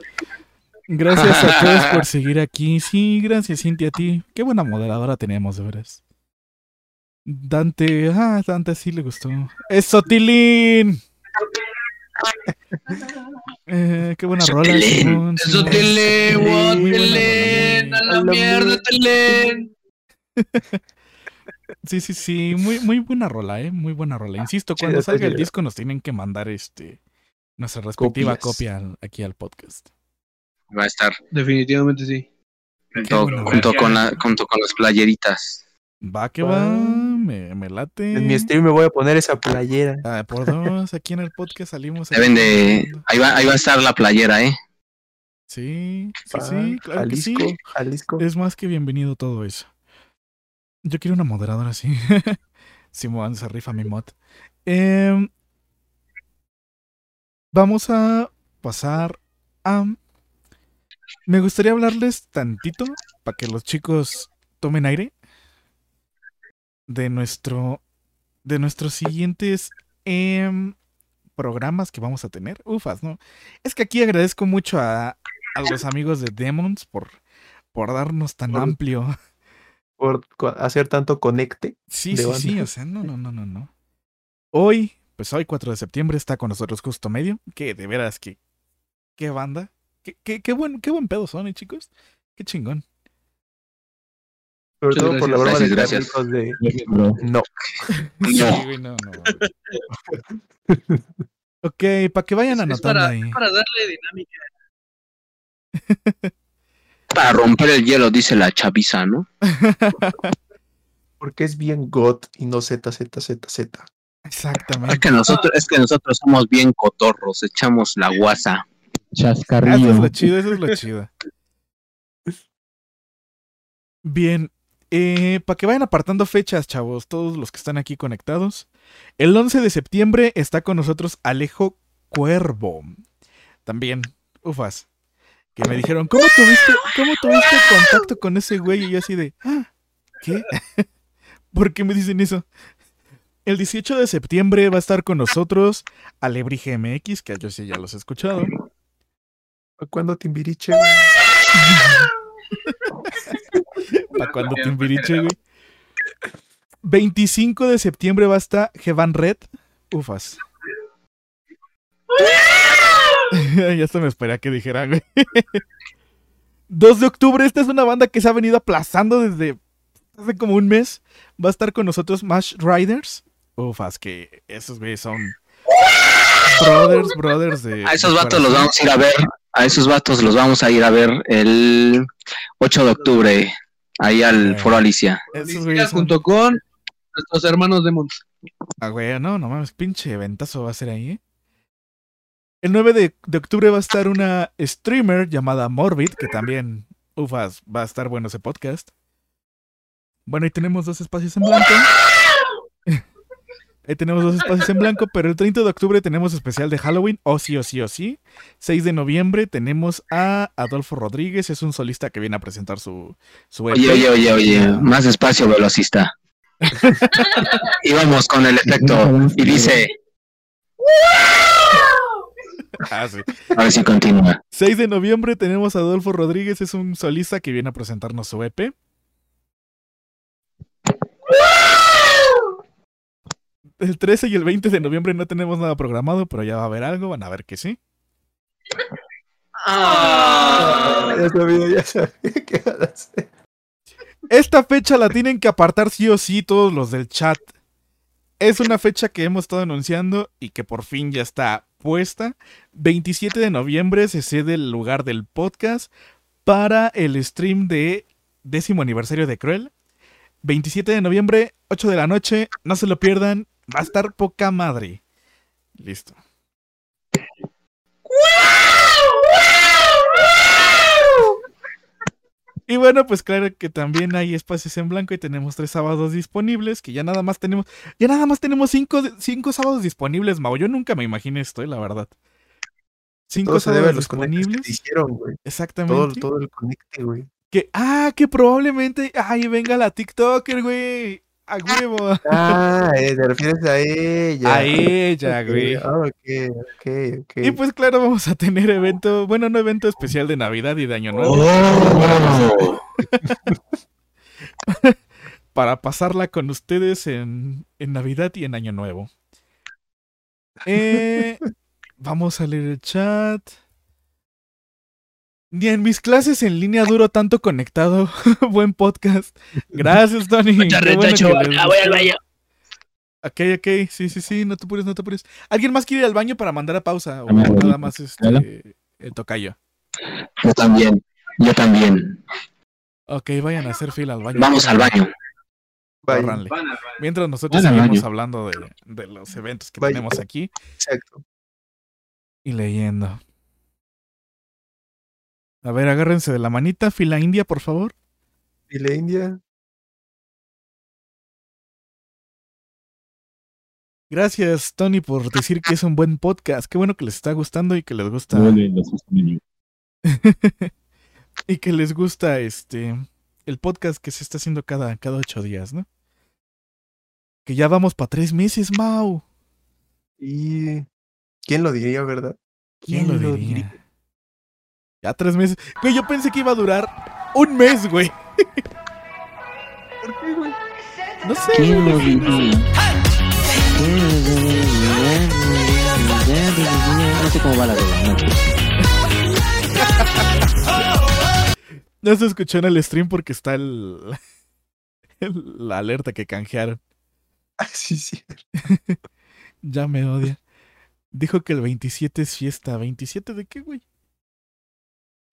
(laughs) Gracias a todos por seguir aquí. Sí, gracias, Cintia, a ti. Qué buena moderadora tenemos, de veras. Dante, ah, Dante sí le gustó. ¡Eso, Tilín! (laughs) Eh, qué buena rola. Simón, Eso Simón. Tilín, a la mierda, Tilín. Sí, sí, sí, muy, muy buena rola, eh, muy buena rola. Insisto, cuando salga el disco nos tienen que mandar este nuestra respectiva Copias. copia al- aquí al podcast. Va a estar Definitivamente sí. junto, con, la, junto con las playeritas. Va que va, me, me late. En mi stream me voy a poner esa playera. Ah, por dos, aquí en el podcast salimos. Deben de... Ahí va, ahí va a estar la playera, ¿eh? Sí, sí, Ah, sí, claro que sí. Jalisco. Es más que bienvenido todo eso. Yo quiero una moderadora así. (laughs) Simón se rifa mi mod. Em, vamos a pasar a. Me gustaría hablarles tantito para que los chicos tomen aire de nuestro de nuestros siguientes em, programas que vamos a tener. Ufas, ¿no? Es que aquí agradezco mucho a, a los amigos de Demons por, por darnos tan amplio. Por hacer tanto conecte. Sí, de sí, banda. sí, o sea, no, (laughs) no, no, no, no. Hoy, pues hoy, 4 de septiembre, está con nosotros Justo Medio, que de veras que, qué banda, qué, qué, qué buen, qué buen pedo son, ¿eh, chicos? Qué chingón. Sobre Muchas todo por la broma gracias. de Gracias, Carlitos de. No. (laughs) Sí, No. güey, no, no. (laughs) ok, para que vayan Es anotando para, ahí. para darle dinámica. Para romper el hielo, dice la chaviza, ¿no? (laughs) Porque es bien GOT y no ZZZZ. Es Exactamente. que nosotros, es que nosotros somos bien cotorros, echamos la guasa. Eso es Chascarrillo. lo chido, eso es lo chido. Bien, eh, para que vayan apartando fechas, chavos, todos los que están aquí conectados. El 11 de septiembre está con nosotros Alejo Cuervo. También, ufas. Que me dijeron, ¿cómo tuviste, cómo tuviste contacto con ese güey? Y yo así de, ah, ¿qué? (laughs) ¿Por qué me dicen eso? El 18 de septiembre va a estar con nosotros Alebrije MX, que yo sí ya los he escuchado. ¿Para cuándo Timbiriche? güey? (laughs) ¿Para cuando Timbiriche, güey? 25 de septiembre va a estar Jevan Red. Ufas. (laughs) ya hasta me esperé a que dijeran, güey. (laughs) 2 de octubre, esta es una banda que se ha venido aplazando desde hace como un mes. Va a estar con nosotros Mash Riders. Ufas, que esos güeyes son brothers, brothers de. A esos de vatos los vamos a ir a ver. A esos vatos los vamos a ir a ver el 8 de octubre, ahí al Eh. Foro Alicia. Esos güeyes son- junto con nuestros hermanos de Mons. Ah, güey, no, no mames, pinche eventazo va a ser ahí, ¿eh? El 9 de, de octubre va a estar una streamer llamada Morbid, que también, ufas, va a estar bueno ese podcast. Bueno, ahí tenemos dos espacios en blanco. (laughs) Ahí tenemos dos espacios en blanco, pero el 30 de octubre tenemos especial de Halloween, o sí, o sí, o sí. 6 de noviembre tenemos a Adolfo Rodríguez, es un solista que viene a presentar su, su EP. Oye, oye, oye, oye, más despacio, velocista. (laughs) y vamos con el efecto. Y dice, (laughs) Ah, sí. a ver si continúa. 6 de noviembre tenemos a Adolfo Rodríguez, es un solista que viene a presentarnos su EP. El 13 y el 20 de noviembre no tenemos nada programado, pero ya va a haber algo, van a ver que sí. Ah, ya sabía, ya sabía que iban a hacer. Esta fecha la tienen que apartar sí o sí todos los del chat. Es una fecha que hemos estado anunciando y que por fin ya está puesta. 27 de noviembre se cede el lugar del podcast para el stream de décimo aniversario de Cruel. 27 de noviembre, 8 de la noche, no se lo pierdan, va a estar poca madre. Listo. Y bueno, pues claro que también hay espacios en blanco y tenemos tres sábados disponibles, que ya nada más tenemos, ya nada más tenemos cinco, cinco sábados disponibles, Mau. Yo nunca me imaginé esto, eh, la verdad. Cinco Todo se debe sábados que disponibles. te hicieron, güey. Exactamente. Todo, todo el conecte, güey. Que, ah, que probablemente, ay, venga la TikToker, güey. A huevo. Ah, eh, te refieres a ella. A ella, güey. ah, ok, ok, ok. Y pues claro, vamos a tener evento, bueno, no evento especial de Navidad y de Año Nuevo. Oh. (laughs) para pasarla con ustedes en, en Navidad y en Año Nuevo. Eh, vamos a leer el chat. Ni en mis clases en línea duro tanto conectado. (laughs) Buen podcast. Gracias, Tony. (laughs) Qué bueno que les gustó. Ok, ok, sí, sí, sí, no te apures, no te apures. ¿Alguien más quiere ir al baño para mandar a pausa? O nada más este, el tocayo. Yo también, yo también. Ok, vayan a hacer fila al baño. Vamos al baño. Al baño. Mientras nosotros Van al seguimos baño. hablando de, de los eventos que tenemos aquí exacto. y leyendo. A ver, agárrense de la manita, fila india, por favor. ¿Y la India? Gracias, Tony, por decir que es un buen podcast. Qué bueno que les está gustando y que les gusta. (laughs) Y que les gusta este el podcast que se está haciendo cada, cada ocho días, ¿no? Que ya vamos para tres meses, Mau. ¿Y quién lo diría, verdad? ¿Quién lo diría? Ya tres meses. Güey, yo pensé que iba a durar un mes, güey. ¿Por qué, güey? No sé. No sé cómo va la verdad. no. No se escuchó en el stream porque está el, el- la alerta que canjearon. Ah, sí, sí. (laughs) Ya me odia. Dijo que el 27 es fiesta. ¿27 de qué, güey?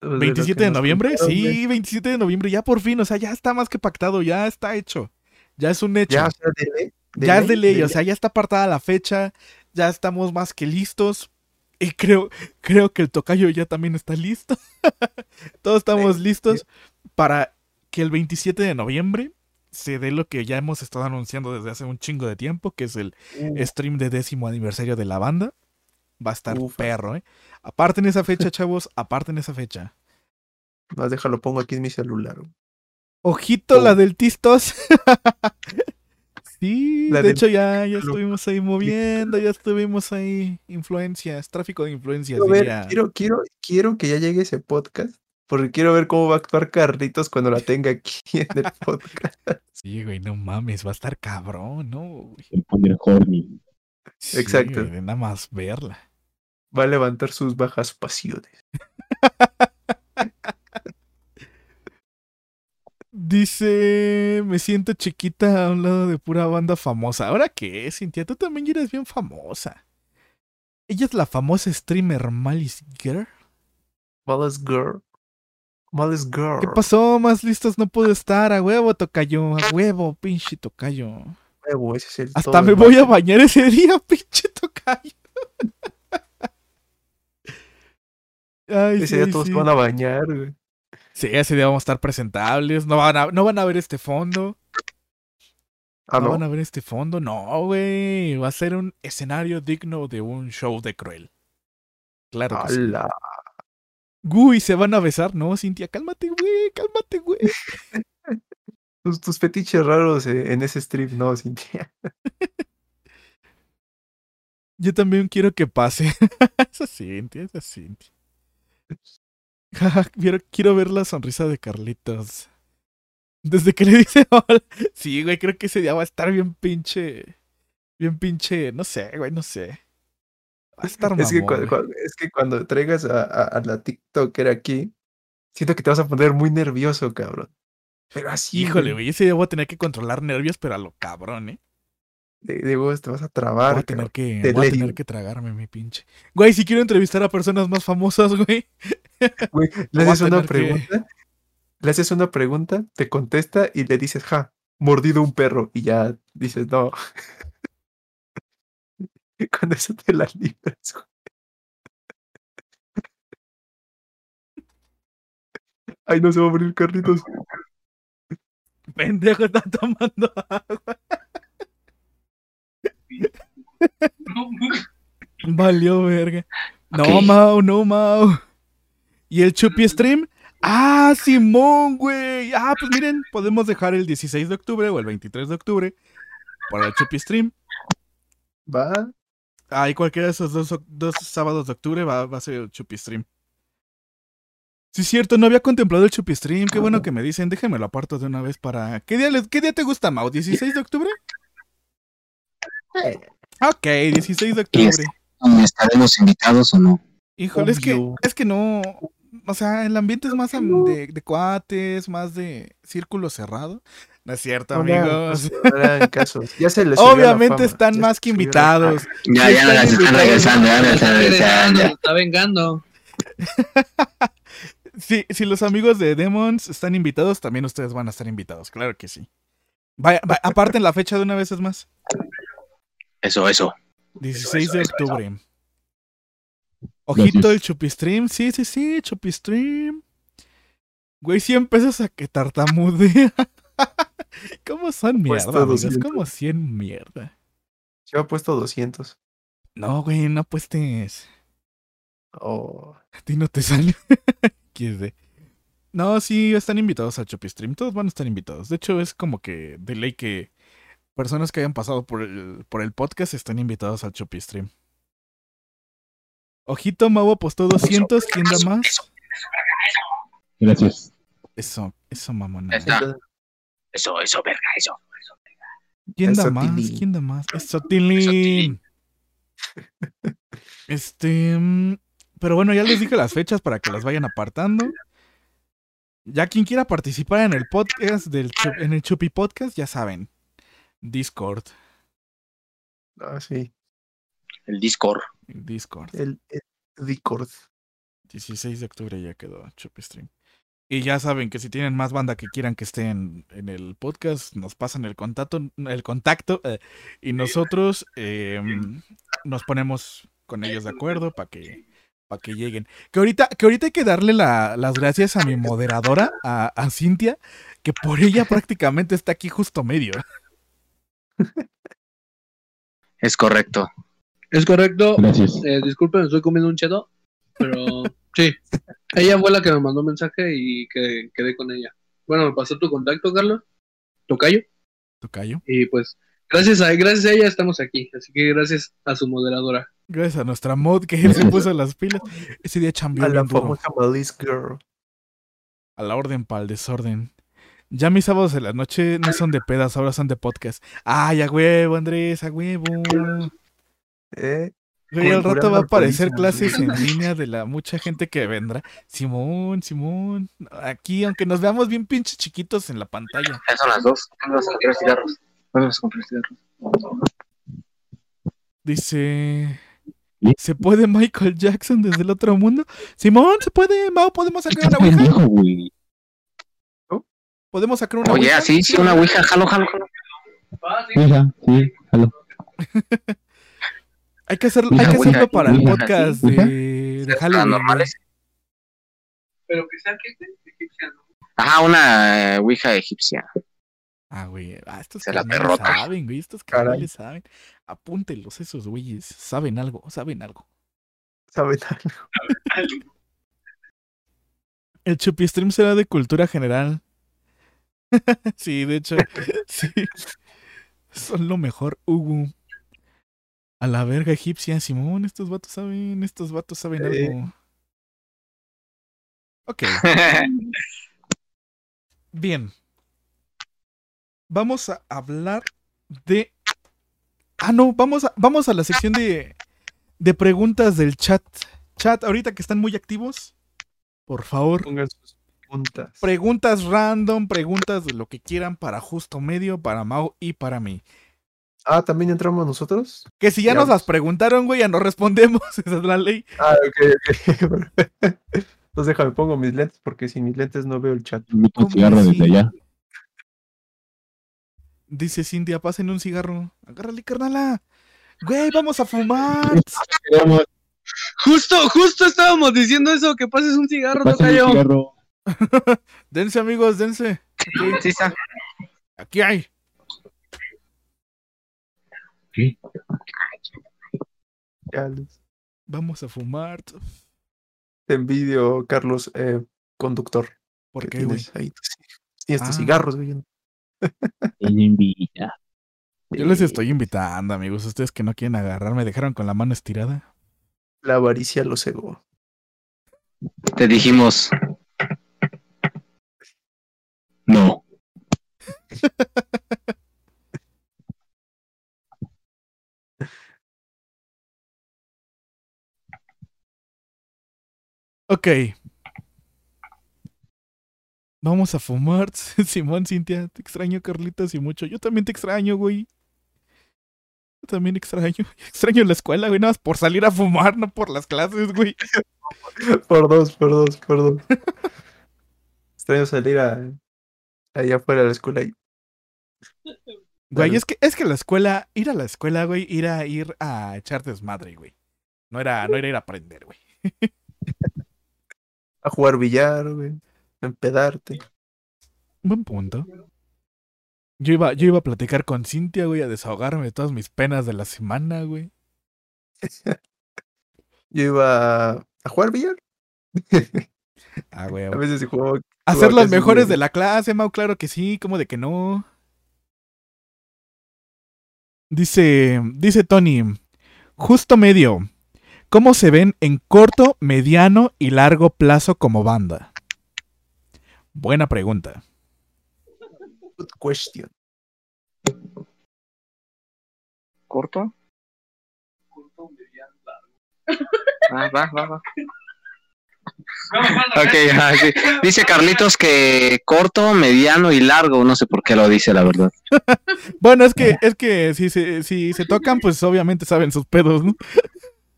Pues lo ¿27 que de noviembre? contaron. Sí, 27 de noviembre. Ya por fin, o sea, ya está más que pactado, ya está hecho. Ya es un hecho. Ya, o sea, de ley. ya es de ley, o sea, ya está apartada la fecha, ya estamos más que listos. Y creo, creo que el tocayo ya también está listo. (laughs) Todos estamos listos para que el 27 de noviembre se dé lo que ya hemos estado anunciando desde hace un chingo de tiempo, que es el Uh, stream de décimo aniversario de la banda. Va a estar Ufa. perro, ¿eh? Aparten esa fecha, chavos, aparten esa fecha. Más déjalo, pongo aquí en mi celular. Ojito, Oh. la del Tistos. (laughs) sí, La de del- hecho ya, ya estuvimos ahí moviendo, ya estuvimos ahí. Influencias, tráfico de influencias, Quiero, ver, quiero, quiero, quiero que ya llegue ese podcast. Porque quiero ver cómo va a actuar Carlitos cuando la tenga aquí (laughs) en el podcast. Sí, güey, no mames, va a estar cabrón, ¿no? güey? El poner horny. Sí, Exacto. güey, nada más verla. Va a levantar sus bajas pasiones. Dice, me siento chiquita a un lado de pura banda famosa. ¿Ahora qué, Cintia? Tú también eres bien famosa. Ella es la famosa streamer Malice Girl. Malice Girl. Malice Girl. ¿Qué pasó? Más listos no puedo estar. A huevo, tocayo. A huevo, pinche tocayo. Huevo, ese es el Hasta me voy a bañar ese día, (laughs) pinche tocayo. Ay, Ese día sí, todos sí. se van a bañar, güey. Sí, ese día vamos a estar presentables. No van a, no van a ver este fondo. Ah, no, no. van a ver este fondo. No, güey. Va a ser un escenario digno de un show de Cruel. Claro que sí. ¡Hala! Uy, se van a besar. No, Cintia, cálmate, güey. Cálmate, güey. (laughs) Tus, tus fetiches raros eh, en ese stream, no, Cintia. (laughs) Yo también quiero que pase. (laughs) esa Cintia, esa Cintia. (laughs) Jaja, quiero, quiero ver la sonrisa de Carlitos. Desde que le dice (laughs) hola. Sí, güey, creo que ese día va a estar bien pinche. Bien pinche. No sé, güey, no sé. Va a estar Es que, mamón, cua- güey. cua- es que cuando traigas a, a- a la TikToker aquí, siento que te vas a poner muy nervioso, cabrón. Pero así. Híjole, güey, ese día voy a tener que controlar nervios, pero a lo cabrón, ¿eh? De, te vas a Voy trabar. a tener que, Te voy a tener que tragarme mi pinche. Güey, si quiero entrevistar a personas más famosas, (laughs) güey. Güey, voy le haces una que- pregunta, le haces una pregunta, te contesta y le dices, ja, mordido un perro. Y ya dices, no. (laughs) Con eso te la libras, güey. Ay, no se va a morir Carlitos. Pendejo, está tomando agua. (laughs) Valió verga. No. Mau, no, Mau. ¿Y el Chupi Stream? Ah, Simón, güey. Ah, pues miren, podemos dejar el 16 de octubre o el 23 de octubre para el Chupi Stream. Va. Ahí cualquiera de esos dos, dos sábados de octubre va, va a ser el Chupi Stream. Sí, es cierto, no había contemplado el Chupi Stream. Qué bueno que me dicen. Déjenme lo aparto de una vez para. ¿Qué día, les- qué día te gusta, Mau? ¿16 de octubre? Ok, 16 de ¿Y octubre. ¿Estaremos invitados o no? Híjole, es que, es que no. O sea, el ambiente es más de, de cuates, más de círculo cerrado. No es cierto, no amigos. no caso. Ya se les Obviamente están ya más que invitados. Ya, Sí, ya no están las están regresando, ya no las están Está regresando. vengando, está vengando. (laughs) Sí, si los amigos de Demons están invitados, también ustedes van a estar invitados, claro que sí. Vaya, va- aparten la fecha de una vez es más. Eso, eso. 16 eso, de eso, eso. octubre. Ojito el Chupistream, sí, sí, sí, Chupistream. Güey, 100 pesos a que tartamudea. (laughs) ¿Cómo son mierda, amigos? 200. ¿Cómo 100 mierda? Yo he puesto 200. No, güey, no apuestes. Oh, A ti no te sale. (laughs) ¿Quieres de? No, sí, están invitados al Chupistream. Todos van a estar invitados. De hecho, es como que de ley que personas que hayan pasado por el, por el podcast están invitados al Chupistream. Ojito, Mau apostó 200. ¿Quién da más? Gracias. Eso, eso, mamona. Ya está. entonces, Eso, eso, verga, eso. ¿Quién da Eso, más? ¿Quién da más? Eso, Tilín. (laughs) Este. mm, Pero bueno, ya les dije las fechas para que las vayan apartando. Ya quien quiera participar en el podcast del en el Chupi Podcast, ya saben. Discord. ah, sí. El Discord. Discord. El, el Discord. 16 de octubre ya quedó Chupi Stream. Y ya saben que si tienen más banda que quieran que esté en, en el podcast, nos pasan el contacto, el contacto eh, y nosotros eh, nos ponemos con ellos de acuerdo para que, para que lleguen. Que ahorita, que ahorita hay que darle la- las gracias a mi moderadora, a, a Cintia, que por ella prácticamente está aquí justo medio. Es correcto. Es correcto. Gracias. Eh, disculpen, estoy comiendo un cheto, pero sí. Ella fue la que me mandó mensaje y que quedé con ella. Bueno, me pasó tu contacto, Carlos. Tocayo. Tocayo. Y pues, gracias a, gracias a ella estamos aquí. Así que gracias a su moderadora. Gracias a nuestra mod que él se puso las pilas. Ese día chambeó A la famosa Girl. A la orden para el desorden. Ya mis sábados de la noche no son de pedas, ahora son de podcast. Ay, a huevo, Andrés, a huevo. (laughs) ¿Eh? Güey, al rato va a aparecer clases en línea de la mucha gente que vendrá. Simón, Simón. Aquí, aunque nos veamos bien pinches chiquitos en la pantalla. Ya son las dos. Vamos a comprar cigarros. Vamos a comprar cigarros. Dice. ¿Se puede Michael Jackson desde el otro mundo? Simón, se puede. Mau, podemos sacar una ouija. Podemos sacar una Oye, ouija. así, sí, una ouija. Jalo, jalo, jalo. Ouija, sí, jalo. (laughs) Hay que, hacerlo, Ouija, hay que ouija, hacerlo para el podcast de, de Halloween. Paranormales. Pero que sea que egipciano. Ajá, una eh, ouija egipcia. Ah, güey. Ah, estos Se la carnales perrota. saben, güey. Estos Caray. carnales saben. Apúntenlos esos güeyes. Saben algo, saben algo. ¿Saben algo? El Chupi Stream será de cultura general. (laughs) sí, de hecho, (laughs) sí. Son lo mejor, Hugo. A la verga egipcia, Simón, estos vatos saben, estos vatos saben Sí. algo. Ok, (laughs) bien. Vamos a hablar de. Ah, no, vamos a, vamos a la sección de, de preguntas del chat. Chat, ahorita que están muy activos, por favor, Pongan sus preguntas random, preguntas de lo que quieran para justo medio, para Mau y para mí. Ah, ¿también entramos nosotros? Que si ya nos las preguntaron, güey, ya no respondemos. (laughs) Esa es la ley. Ah, ok, ok. (laughs) Entonces déjame, pongo mis lentes porque sin mis lentes no veo el chat. Un ¿Cómo cigarro desde allá. Dice Cintia, pasen un cigarro. Agárrale, carnala. Güey, vamos a fumar. (laughs) Justo, justo estábamos diciendo eso, que pases un cigarro, Tocayo. cigarro. (laughs) Dense, amigos, dense. Aquí, Sí, está. aquí hay. Vamos a fumar. Te envidio, Carlos, eh, conductor. ¿Por qué, güey? ahí tus Ah. cigarros, güey. Ella invita. Yo les estoy invitando, amigos. Ustedes que no quieren agarrar, me dejaron con la mano estirada. La avaricia lo cegó. Te dijimos. (laughs) Ok. Vamos a fumar. (laughs) Simón, Cintia, te extraño, Carlitos, y mucho. Yo también te extraño, güey. Yo también extraño. (laughs) Extraño la escuela, güey, nada más por salir a fumar, no por las clases, güey. Por dos, por dos, por dos. Extraño salir a, allá afuera de la escuela Güey, es que, es que la escuela, ir a la escuela, güey, ir a ir a echar desmadre, güey. No era, no era ir a aprender, güey. (laughs) a jugar billar, güey. A empedarte. Buen punto. Yo iba, yo iba a platicar con Cintia, güey, a desahogarme de todas mis penas de la semana, güey. (laughs) Yo iba a, jugar billar. Ah, güey. (laughs) A veces jugaba. Hacer los casi, mejores güey. de la clase, Mau, claro que sí, como de que no. Dice, dice Tony, justo medio. ¿Cómo se ven en corto, mediano y largo plazo como banda? Buena pregunta. Good question. ¿Corto? Ah, va, va, va. Ok, ah, sí. Dice Carlitos que corto, mediano y largo. No sé por qué lo dice, la verdad. (laughs) Bueno, es que, es que si se, si se tocan, pues obviamente saben sus pedos, ¿no?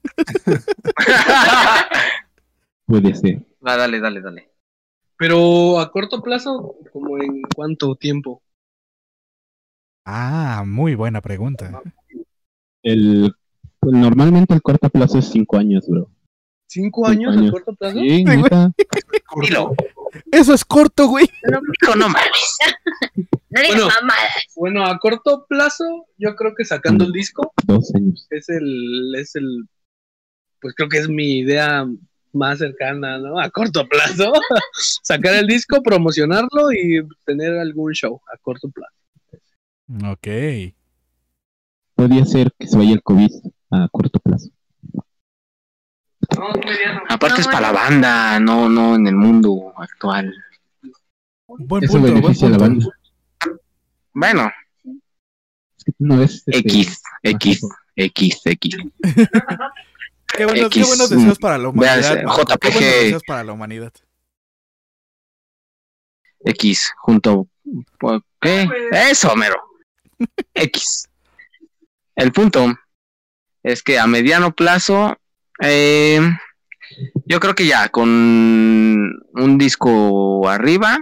(laughs) Puede ser. Va, dale, dale, dale. Pero a corto plazo, como en cuánto tiempo? Ah, muy buena pregunta. El, pues, normalmente el corto plazo es cinco años, bro. ¿Cinco años, a corto plazo? Sí, Sí, güey. neta. Dilo. Eso es corto, güey. Hijo, no mames. No digas Bueno. mamadas. Bueno, a corto plazo, yo creo que sacando el disco Dos años. es el, es el, pues creo que es mi idea más cercana, ¿no? A corto plazo. (laughs) Sacar el disco, promocionarlo y tener algún show a corto plazo. Ok. Podría ser que se vaya el COVID a corto plazo. Aparte es para la banda, no, no en el mundo actual. Buen Eso punto, buen beneficia a la punto. banda. Bueno, Es no ves. este, X, X, X, X. (laughs) Qué buenos, qué X, buenos deseos para la humanidad. veas, Marco, Qué buenos JPG. deseos para la humanidad. X junto. ¿por ¿Qué? Eso, mero. (laughs) X. El punto es que a mediano plazo, eh, yo creo que ya con un disco arriba,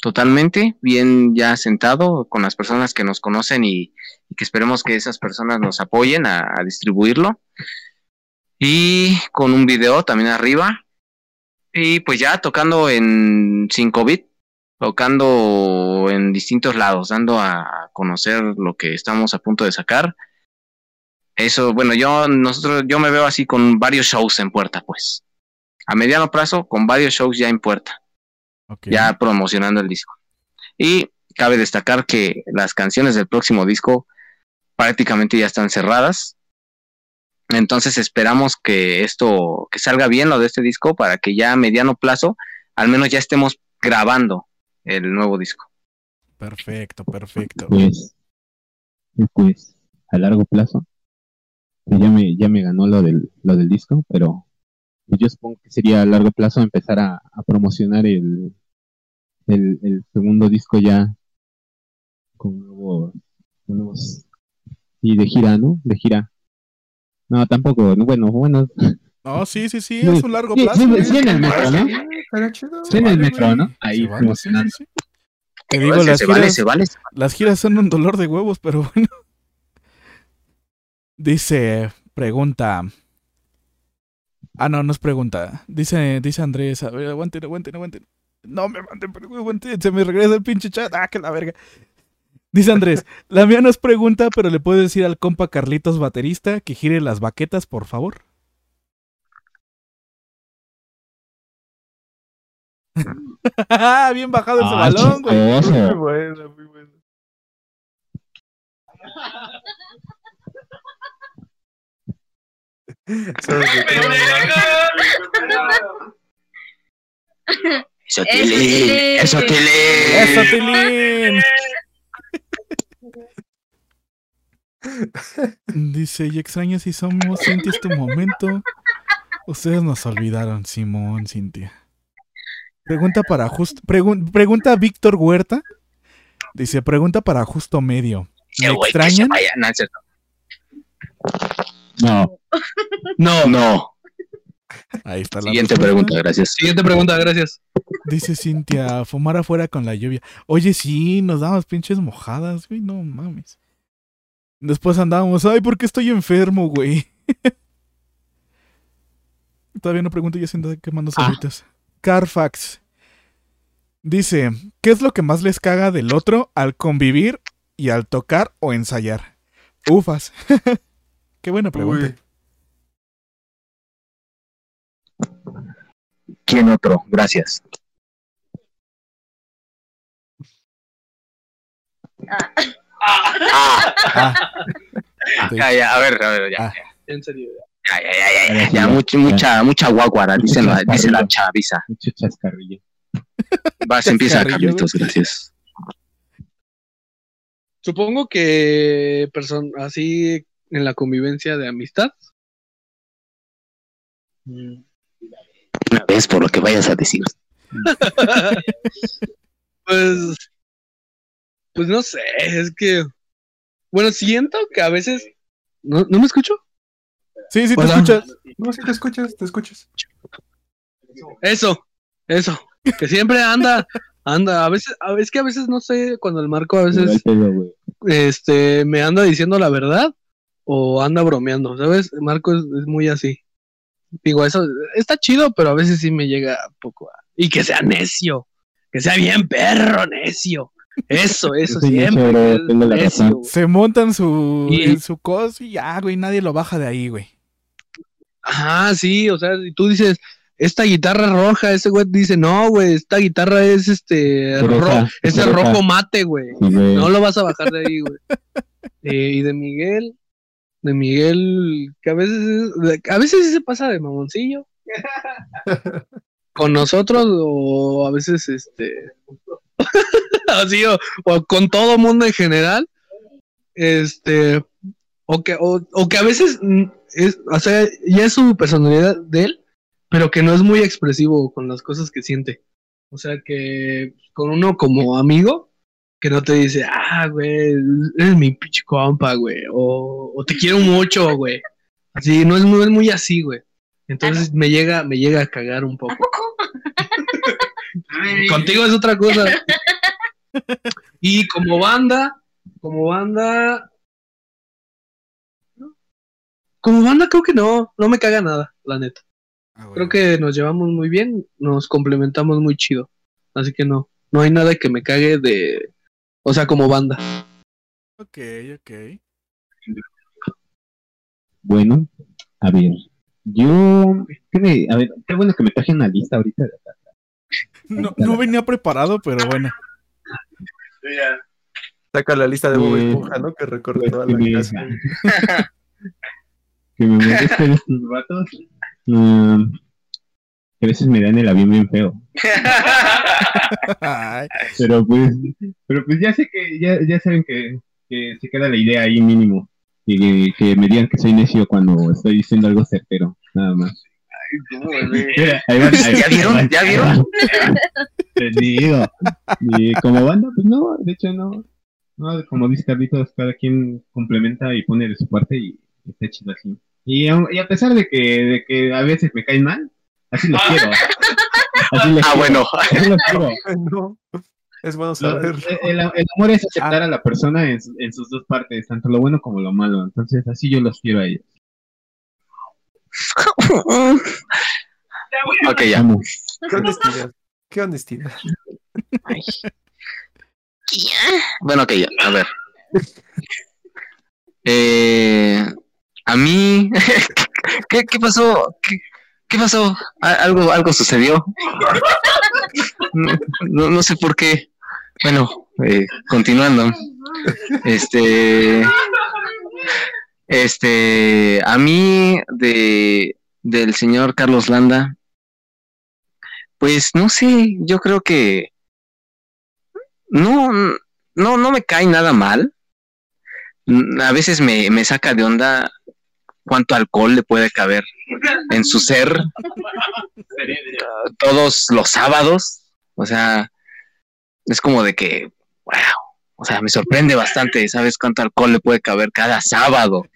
totalmente, bien ya sentado, con las personas que nos conocen y, que esperemos que esas personas nos apoyen a, a distribuirlo. Y con un video también arriba. Y pues ya tocando en 5 bit tocando en distintos lados, dando a conocer lo que estamos a punto de sacar. Eso, bueno, yo nosotros yo me veo así con varios shows en puerta, pues. A mediano plazo con varios shows ya en puerta, ya promocionando el disco. Y cabe destacar que las canciones del próximo disco prácticamente ya están cerradas. Entonces esperamos que esto que salga bien lo de este disco para que ya a mediano plazo al menos ya estemos grabando el nuevo disco. Perfecto, perfecto. Pues, pues, a largo plazo, ya me, ya me ganó lo del, lo del disco, pero yo supongo que sería a largo plazo empezar a, a promocionar el, el, el segundo disco ya con nuevos, con nuevos, y de gira, ¿no? De gira. No, tampoco, no, bueno, bueno, No, sí, sí, sí, es un largo sí, plazo. sí, en el metro, ¿no? Sí, en el metro. ¿no? Ahí promocionando. Te digo, se, las se vale, giras, se vale. las giras son un dolor de huevos, pero bueno. Dice, pregunta. Ah, no, no es pregunta. Dice, dice Andrés, a ver, aguanten, aguanten, aguanten. No me manden, pero aguanten, se me regresa el pinche chat. Ah, que la verga. Dice Andrés, (laughs) la mía no es pregunta, pero le puedes decir al compa Carlitos baterista que gire las baquetas, por favor. (laughs) Bien bajado ese Ah, balón, güey. Muy buena, muy buena. Sabes de qué Eso, (laughs) Tilly. eso, Tilly. ¡Eso, Tilín! Dice, y extraño si somos, Cintia, es tu momento. Ustedes nos olvidaron, Simón, Cintia. Pregunta para justo, pregun- pregunta Víctor Huerta. Dice, pregunta para justo medio. ¿Me güey, que se extrañan? No. No, (laughs) no. Ahí está la Siguiente respuesta. pregunta, gracias. Siguiente pregunta, gracias. Dice Cintia, fumar afuera con la lluvia. Oye, sí, nos damos pinches mojadas, güey, no mames. Después andábamos, ay, ¿por qué estoy enfermo, güey? (laughs) Todavía no pregunto, ya siento que mando Ah. saluditos. Carfax. Dice, ¿qué es lo que más les caga del otro al convivir y al tocar o ensayar? Ufas. (laughs) qué buena pregunta. Uy. ¿Quién otro? Gracias. Ah. Ah, Ah, (laughs) ya, ya, a ver, a ver, ya. Ah. En serio. Ya, ya, ya, ya, ya, ya, mucha, mucha, mucha guaguara, dice la, dice la chaviza. mucho chascarrillo. Vas, empieza, Carlitos, gracias. Supongo que person así en la convivencia de amistad. Una vez por lo que vayas a decir. (laughs) Pues, pues no sé, es que, bueno, siento que a veces, ¿no, ¿no me escucho? Sí, sí, te escuchas. No, si te escuchas, te escuchas. Eso, eso. Que siempre anda, anda, a veces, a veces que a veces no sé, cuando el Marco a veces este me anda diciendo la verdad o anda bromeando, ¿sabes? Marco es, es muy así. Digo, eso está chido, pero a veces sí me llega un poco a... Y que sea necio, que sea bien perro necio. Eso, (laughs) eso Sí, siempre. necio. Se montan su, Y- en su cos y ya, güey, nadie lo baja de ahí, güey. Ajá, sí, o sea, y tú dices, esta guitarra roja, ese güey dice, no, güey, esta guitarra es este, Roja, ro- es el rojo mate, güey. Sí, güey. No lo vas a bajar de ahí, güey. (laughs) Eh, y de Miguel, de Miguel, que a veces, es- a veces sí se pasa de mamoncillo. (laughs) Con nosotros, o a veces, este, (laughs) así, o, o con todo mundo en general. Este, o que, o, o que a veces, mm, es, o sea, ya es su personalidad de él, pero que no es muy expresivo con las cosas que siente. O sea, que con uno como amigo, que no te dice, ah, güey, eres mi pinche compa, güey, o, o te quiero mucho, güey. Así, no es muy, es muy así, güey. Entonces me llega, me llega a cagar un poco. (laughs) Contigo es otra cosa. (laughs) Y como banda, como banda, como banda creo que no, no me caga nada, la neta. Ah. Creo que nos llevamos muy bien, nos complementamos muy chido. Así que no, no hay nada que me cague de, o sea, como banda. Ok, ok. Bueno, a ver. Yo, ¿qué me- a ver, qué bueno que me traje una lista ahorita. (laughs) No, no venía preparado, pero bueno. Saca la lista de Bob Pues, Esponja, ¿no? Que recorre pues, toda que la me- casa. (laughs) que me molesten estos vatos. mm, que a veces me dan el avión bien feo. Pero pues, pero pues ya sé que, ya, ya saben que, que se queda la idea ahí mínimo. Y que, que me digan que soy necio cuando estoy diciendo algo certero, nada más. Mira, (laughs) ahí van, ahí ¿Ya vieron? van, ¿Ya vieron? digo. Y como banda, pues no, de hecho no. No, como dice Carlitos, cada quien complementa y pone de su parte y está chido así. Y, aun- y a pesar de que, de que a veces me caen mal, así los quiero. (laughs) Así los Ah, quiero, bueno. así los quiero. (laughs) No, es bueno Lo- saber. el, el amor es aceptar a la persona en, su- en sus dos partes, tanto lo bueno como lo malo. Entonces, así yo los quiero a ellos. (laughs) ok, ya. Qué honestidad. Qué honestidad. Bueno, ok, ya. A ver. Eh, a mí. ¿Qué, qué pasó? ¿Qué, qué pasó? ¿A- ¿Algo, algo sucedió? No, no- sé por qué. Bueno, eh, continuando. Este. Este. A mí, de, del señor Carlos Landa. Pues no sé, yo creo que. No, no, no me cae nada mal. A veces me, me saca de onda cuánto alcohol le puede caber en su ser (laughs) todos los sábados. O sea, es como de que, wow, o sea, me sorprende bastante, ¿sabes cuánto alcohol le puede caber cada sábado?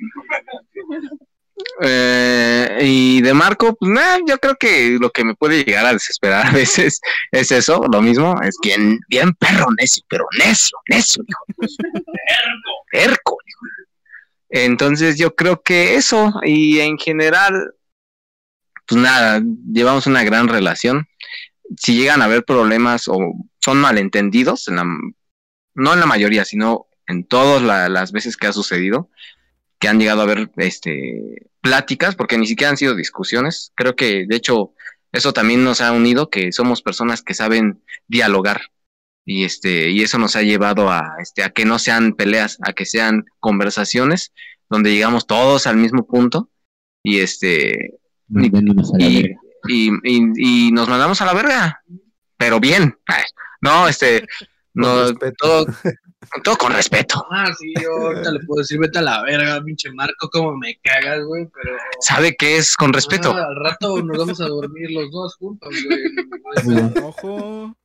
Eh, y de Marco, pues nah, yo creo que lo que me puede llegar a desesperar a veces es eso, lo mismo, es bien, bien perro necio, pero necio, necio, hijo. Terco, hijo. Entonces yo creo que eso, y en general, pues nada, llevamos una gran relación. Si llegan a haber problemas o son malentendidos, en la, no en la mayoría, sino en todas la- las veces que ha sucedido, que han llegado a haber este, pláticas, porque ni siquiera han sido discusiones. Creo que, de hecho, eso también nos ha unido, que somos personas que saben dialogar. Y este, y eso nos ha llevado a, este, a que no sean peleas, a que sean conversaciones donde llegamos todos al mismo punto. Y este, Mandándonos a la y, y, y- y nos mandamos a la verga, pero bien. No, este, no, respeto. todo, todo con respeto. Ah, sí, yo ahorita le puedo decir, vete a la verga, pinche Marco, como me cagas, güey, pero... ¿Sabe qué es con respeto? Ah, al rato nos vamos a dormir los dos juntos, güey. Ojo.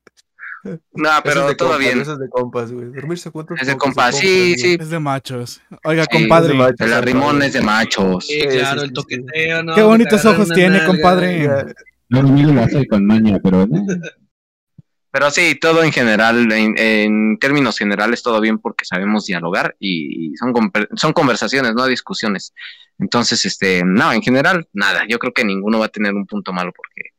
No, Eso es pero de todo compas, bien. Eso es de compas, güey. Dormirse juntos. Es de compas, sí, sí. Es de machos. Oiga, Sí, compadre. es de machos, El arrimón es de machos. Sí, Sí, claro, sí, el toqueteo, ¿no? Qué bonitos ojos tiene, nalga, compadre. No, conmigo lo hace con maña, pero Pero sí, todo en general, en, en términos generales, todo bien porque sabemos dialogar y, son, son conversaciones, no discusiones. Entonces, este, no, en general, nada. Yo creo que ninguno va a tener un punto malo porque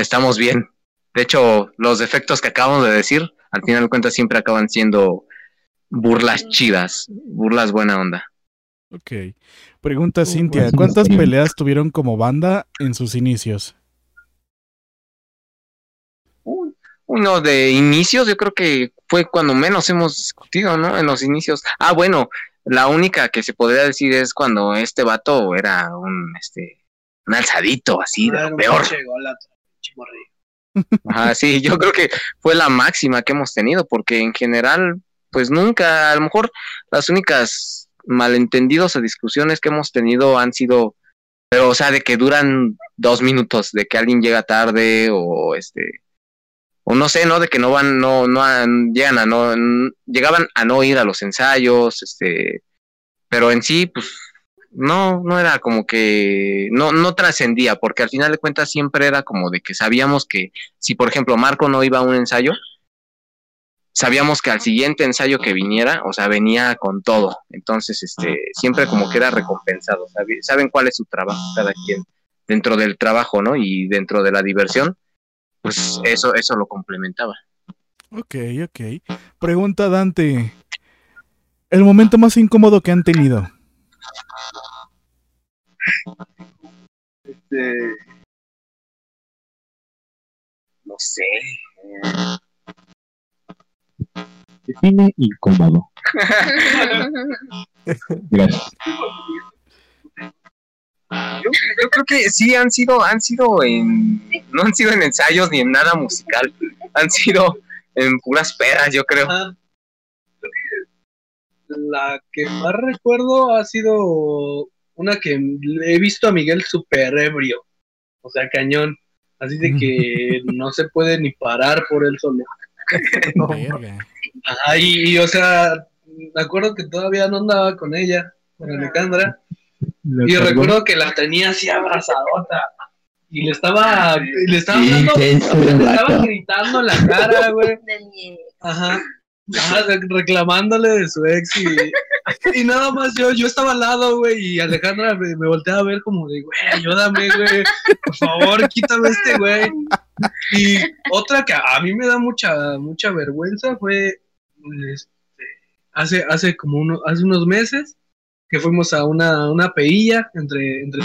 estamos bien. De hecho, los defectos que acabamos de decir, al final de cuentas, siempre acaban siendo burlas chidas, burlas buena onda. Ok. Pregunta Oh, Cintia, ¿cuántas peleas tuvieron como banda en sus inicios? Uno de inicios, yo creo que fue cuando menos hemos discutido, ¿no? En los inicios. Ah, bueno, la única que se podría decir es cuando este vato era un, este, un alzadito, así, de lo peor. pinche morrillo. Ajá, sí, yo creo que fue la máxima que hemos tenido, porque en general, pues nunca, a lo mejor las únicas malentendidos o discusiones que hemos tenido han sido, pero o sea, de que duran dos minutos, de que alguien llega tarde o este, o no sé, ¿no? De que no van, no, no han- llegan a no, llegaban a no ir a los ensayos, este, pero en sí, pues, no, no era como que, no, no trascendía, porque al final de cuentas siempre era como de que sabíamos que si por ejemplo Marco no iba a un ensayo, sabíamos que al siguiente ensayo que viniera, o sea, venía con todo. Entonces, este, siempre como que era recompensado. sabe- Saben cuál es su trabajo cada quien dentro del trabajo, ¿no? Y dentro de la diversión, pues eso, eso lo complementaba. Ok, ok. Pregunta Dante. El momento más incómodo que han tenido. Este, No sé. Define incómodo. Gracias. Yo, yo creo que sí han sido, han sido en, no han sido en ensayos ni en nada musical, han sido en puras pedas, yo creo. Que La que más recuerdo ha sido una que he visto a Miguel super ebrio. O sea, cañón. Así de que (laughs) no se puede ni parar por él solo. (laughs) Ajá, y, y, o sea, me acuerdo que todavía no andaba con ella, con Alejandra. Y cargó. recuerdo que la tenía así abrazadota. Y le estaba, le estaba Sí, dando, intenso le el estaba gritando en la cara, güey. (laughs) Ajá. Ajá, re- reclamándole de su ex y, y nada más yo, yo estaba al lado, güey, y Alejandra me, me volteaba a ver como de, güey, ayúdame, güey, por favor, quítame este, güey. Y otra que a mí me da mucha, mucha vergüenza fue, este, hace, hace como uno, hace unos meses que fuimos a una, una peilla entre, entre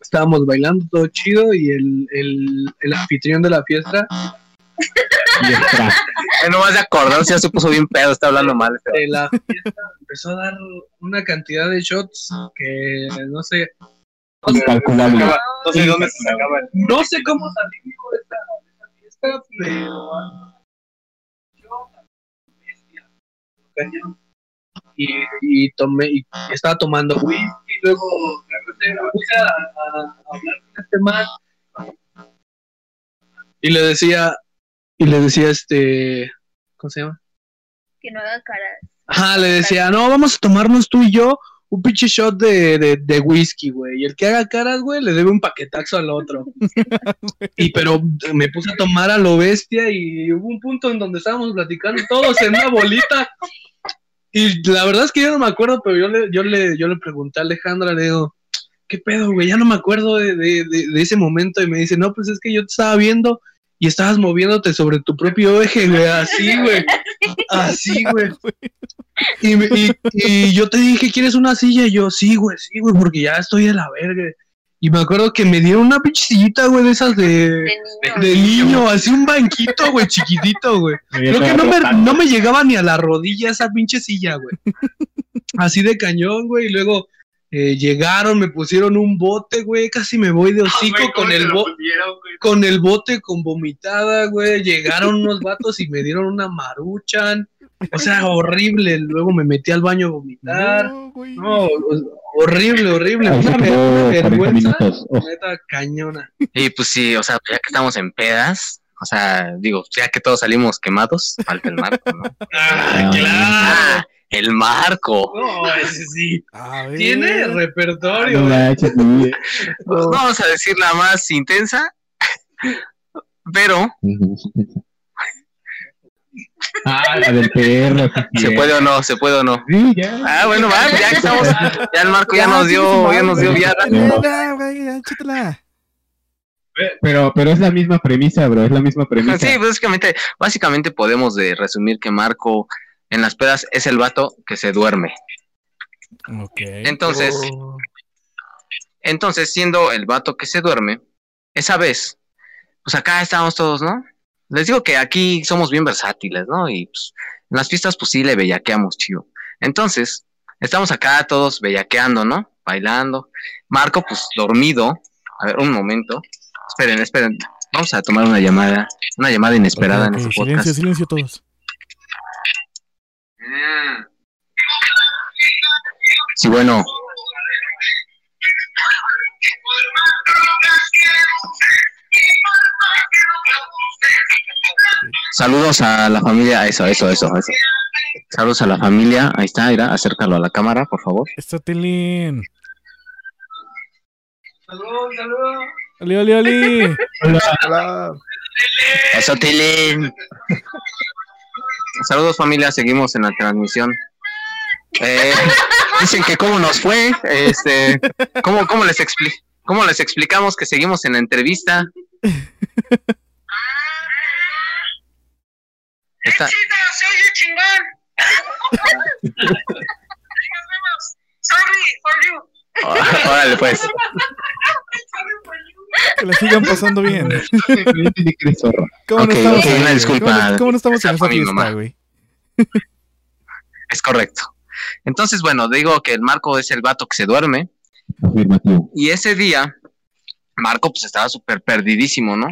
estábamos bailando todo chido y el, el, el anfitrión de la fiesta No más de acordarse, ya se puso bien pedo, está hablando mal. este la fiesta empezó a dar una cantidad de shots que no sé, Incalculable. no sé dónde se sacaba el no sé cómo salimos de esta, de esta fiesta, pero yo y, y tomé y estaba tomando whisky y luego me puse a, a- a hablar con este man y le decía y le decía este ¿cómo se llama? Que no haga caras. Ajá, le decía, no, vamos a tomarnos tú y yo un pinche shot de, de, de whisky, güey. Y el que haga caras, güey, le debe un paquetazo al otro. (laughs) y pero me puse a tomar a lo bestia y hubo un punto en donde estábamos platicando todos en una bolita. Y la verdad es que yo no me acuerdo, pero yo le, yo le, yo le pregunté a Alejandra, le digo, ¿qué pedo, güey? Ya no me acuerdo de, de, de, de ese momento. Y me dice, no, pues es que yo te estaba viendo y estabas moviéndote sobre tu propio eje, güey, así, güey. Así, güey. (laughs) Y, me- y, y yo te dije, ¿quieres una silla? Y yo, sí, güey, sí, güey, porque ya estoy de la verga. Y me acuerdo que me dieron una pinche sillita, güey, de esas de, De niño. de niño, así un banquito, güey, chiquitito, güey. (laughs) Creo que no me, no me llegaba ni a la rodilla esa pinche silla, güey. Así de cañón, güey. Y luego eh, llegaron, me pusieron un bote, güey. Casi me voy de hocico con el bote con el bote con vomitada, güey. Llegaron unos vatos y me dieron una maruchan. O sea, horrible. Luego me metí al baño a vomitar. No, güey. No, horrible, horrible. Se Una, ver- quedó una 40 vergüenza. Oh, Neta cañona. Y pues sí, o sea, ya que estamos en pedas, o sea, digo, ya que todos salimos quemados, falta el marco, ¿no? Ah, claro. Ah, el marco. No, ese sí. Tiene repertorio. no. Pues vamos a decir la más intensa. Pero, ah, la del (laughs) perro. ¿se puede o no? ¿Se puede o no? Sí, ya. Ah, bueno, va, ya que estamos. Ya el Marco ya nos dio, ya nos dio viada. Pero, pero es la misma premisa, bro, es la misma premisa. Sí, básicamente, básicamente podemos de resumir que Marco en las pedas es el vato que se duerme. Ok. Entonces, Oh, entonces siendo el vato que se duerme, esa vez, pues acá estábamos todos, ¿no? Les digo que aquí somos bien versátiles, ¿no? Y pues, en las fiestas, pues sí le bellaqueamos chido. Entonces, estamos acá todos bellaqueando, ¿no? Bailando. Marco, pues dormido. A ver, un momento. Esperen, esperen. Vamos a tomar una llamada, una llamada inesperada en este silencio, podcast. silencio todos. Sí, bueno. Saludos a la familia, eso, eso, eso, eso. Saludos a la familia, ahí está, mira, acércalo a la cámara, por favor. Está Tilín. Salud, salud. Oli, oli, oli. hola. Eso, Tilín. Saludos familia, seguimos en la transmisión. Eh, dicen que cómo nos fue, este, cómo, cómo les expli cómo les explicamos que seguimos en la entrevista. Está- (laughs) Órale, pues. (laughs) Que la sigan pasando bien. ¿Cómo no estamos una disculpa. ¿Cómo no, cómo no estamos en Esa fiesta, güey? Es correcto. Entonces, bueno, digo que el Marco es el vato que se duerme. Afirmativo. Y ese día, Marco pues estaba súper perdidísimo, ¿no?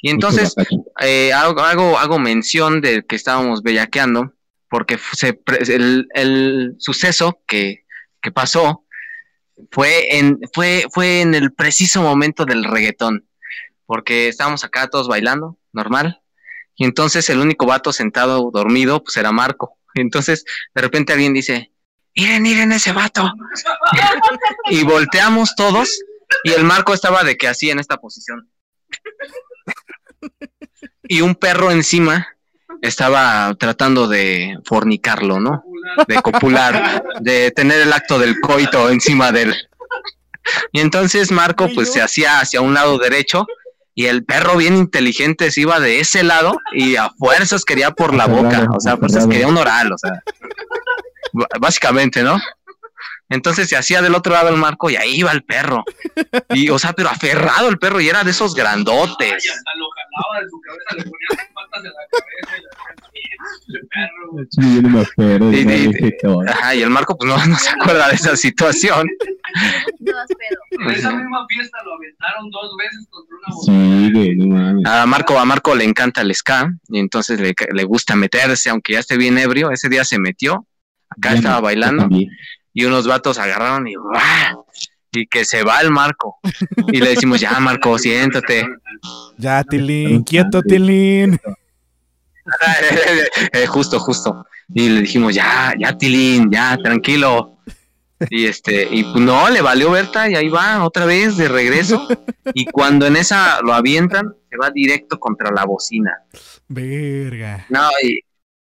Y entonces eh, hago, hago, hago mención de que estábamos bellaqueando, porque se el, el suceso que, que pasó fue en, fue, fue en el preciso momento del reggaetón, porque estábamos acá todos bailando, normal, y entonces el único vato sentado dormido, pues era Marco. Entonces, de repente alguien dice, miren, miren ese vato. (laughs) y volteamos todos, y el Marco estaba de que así en esta posición. Y un perro encima estaba tratando de fornicarlo, ¿no? De copular, de tener el acto del coito encima de él. Y entonces Marco pues se hacía hacia un lado derecho y el perro bien inteligente se iba de ese lado y a fuerzas quería por la boca, o sea, a fuerzas quería un oral, o sea, básicamente, ¿no? Entonces se hacía del otro lado el marco y ahí iba el perro. Y, o sea, pero aferrado el perro y era de esos grandotes. Y hasta lo jalaba de su cabeza, le ponía las patas en la cabeza y la el perro. Sí, yo no me acuerdo. Y- ya y- dije todo. Ajá, y el marco pues no, no se acuerda de esa situación. Todas pedo. En esa misma fiesta lo aventaron dos veces contra una botella. Sí, güey, no mames. A Marco, a Marco le encanta el ska y entonces le, le gusta meterse, aunque ya esté bien ebrio. Ese día se metió, acá Ya estaba no, bailando y unos vatos agarraron y ¡guau! Y que se va el Marco. Y le decimos, ya Marco, siéntate. Ya, Tilín, quieto, Tilín. (laughs) Eh, justo, justo. Y le dijimos, ya, ya Tilín, ya, tranquilo. Y este, y pues no, le valió Berta y ahí va otra vez de regreso. Y cuando en esa lo avientan, se va directo contra la bocina. Verga. No, y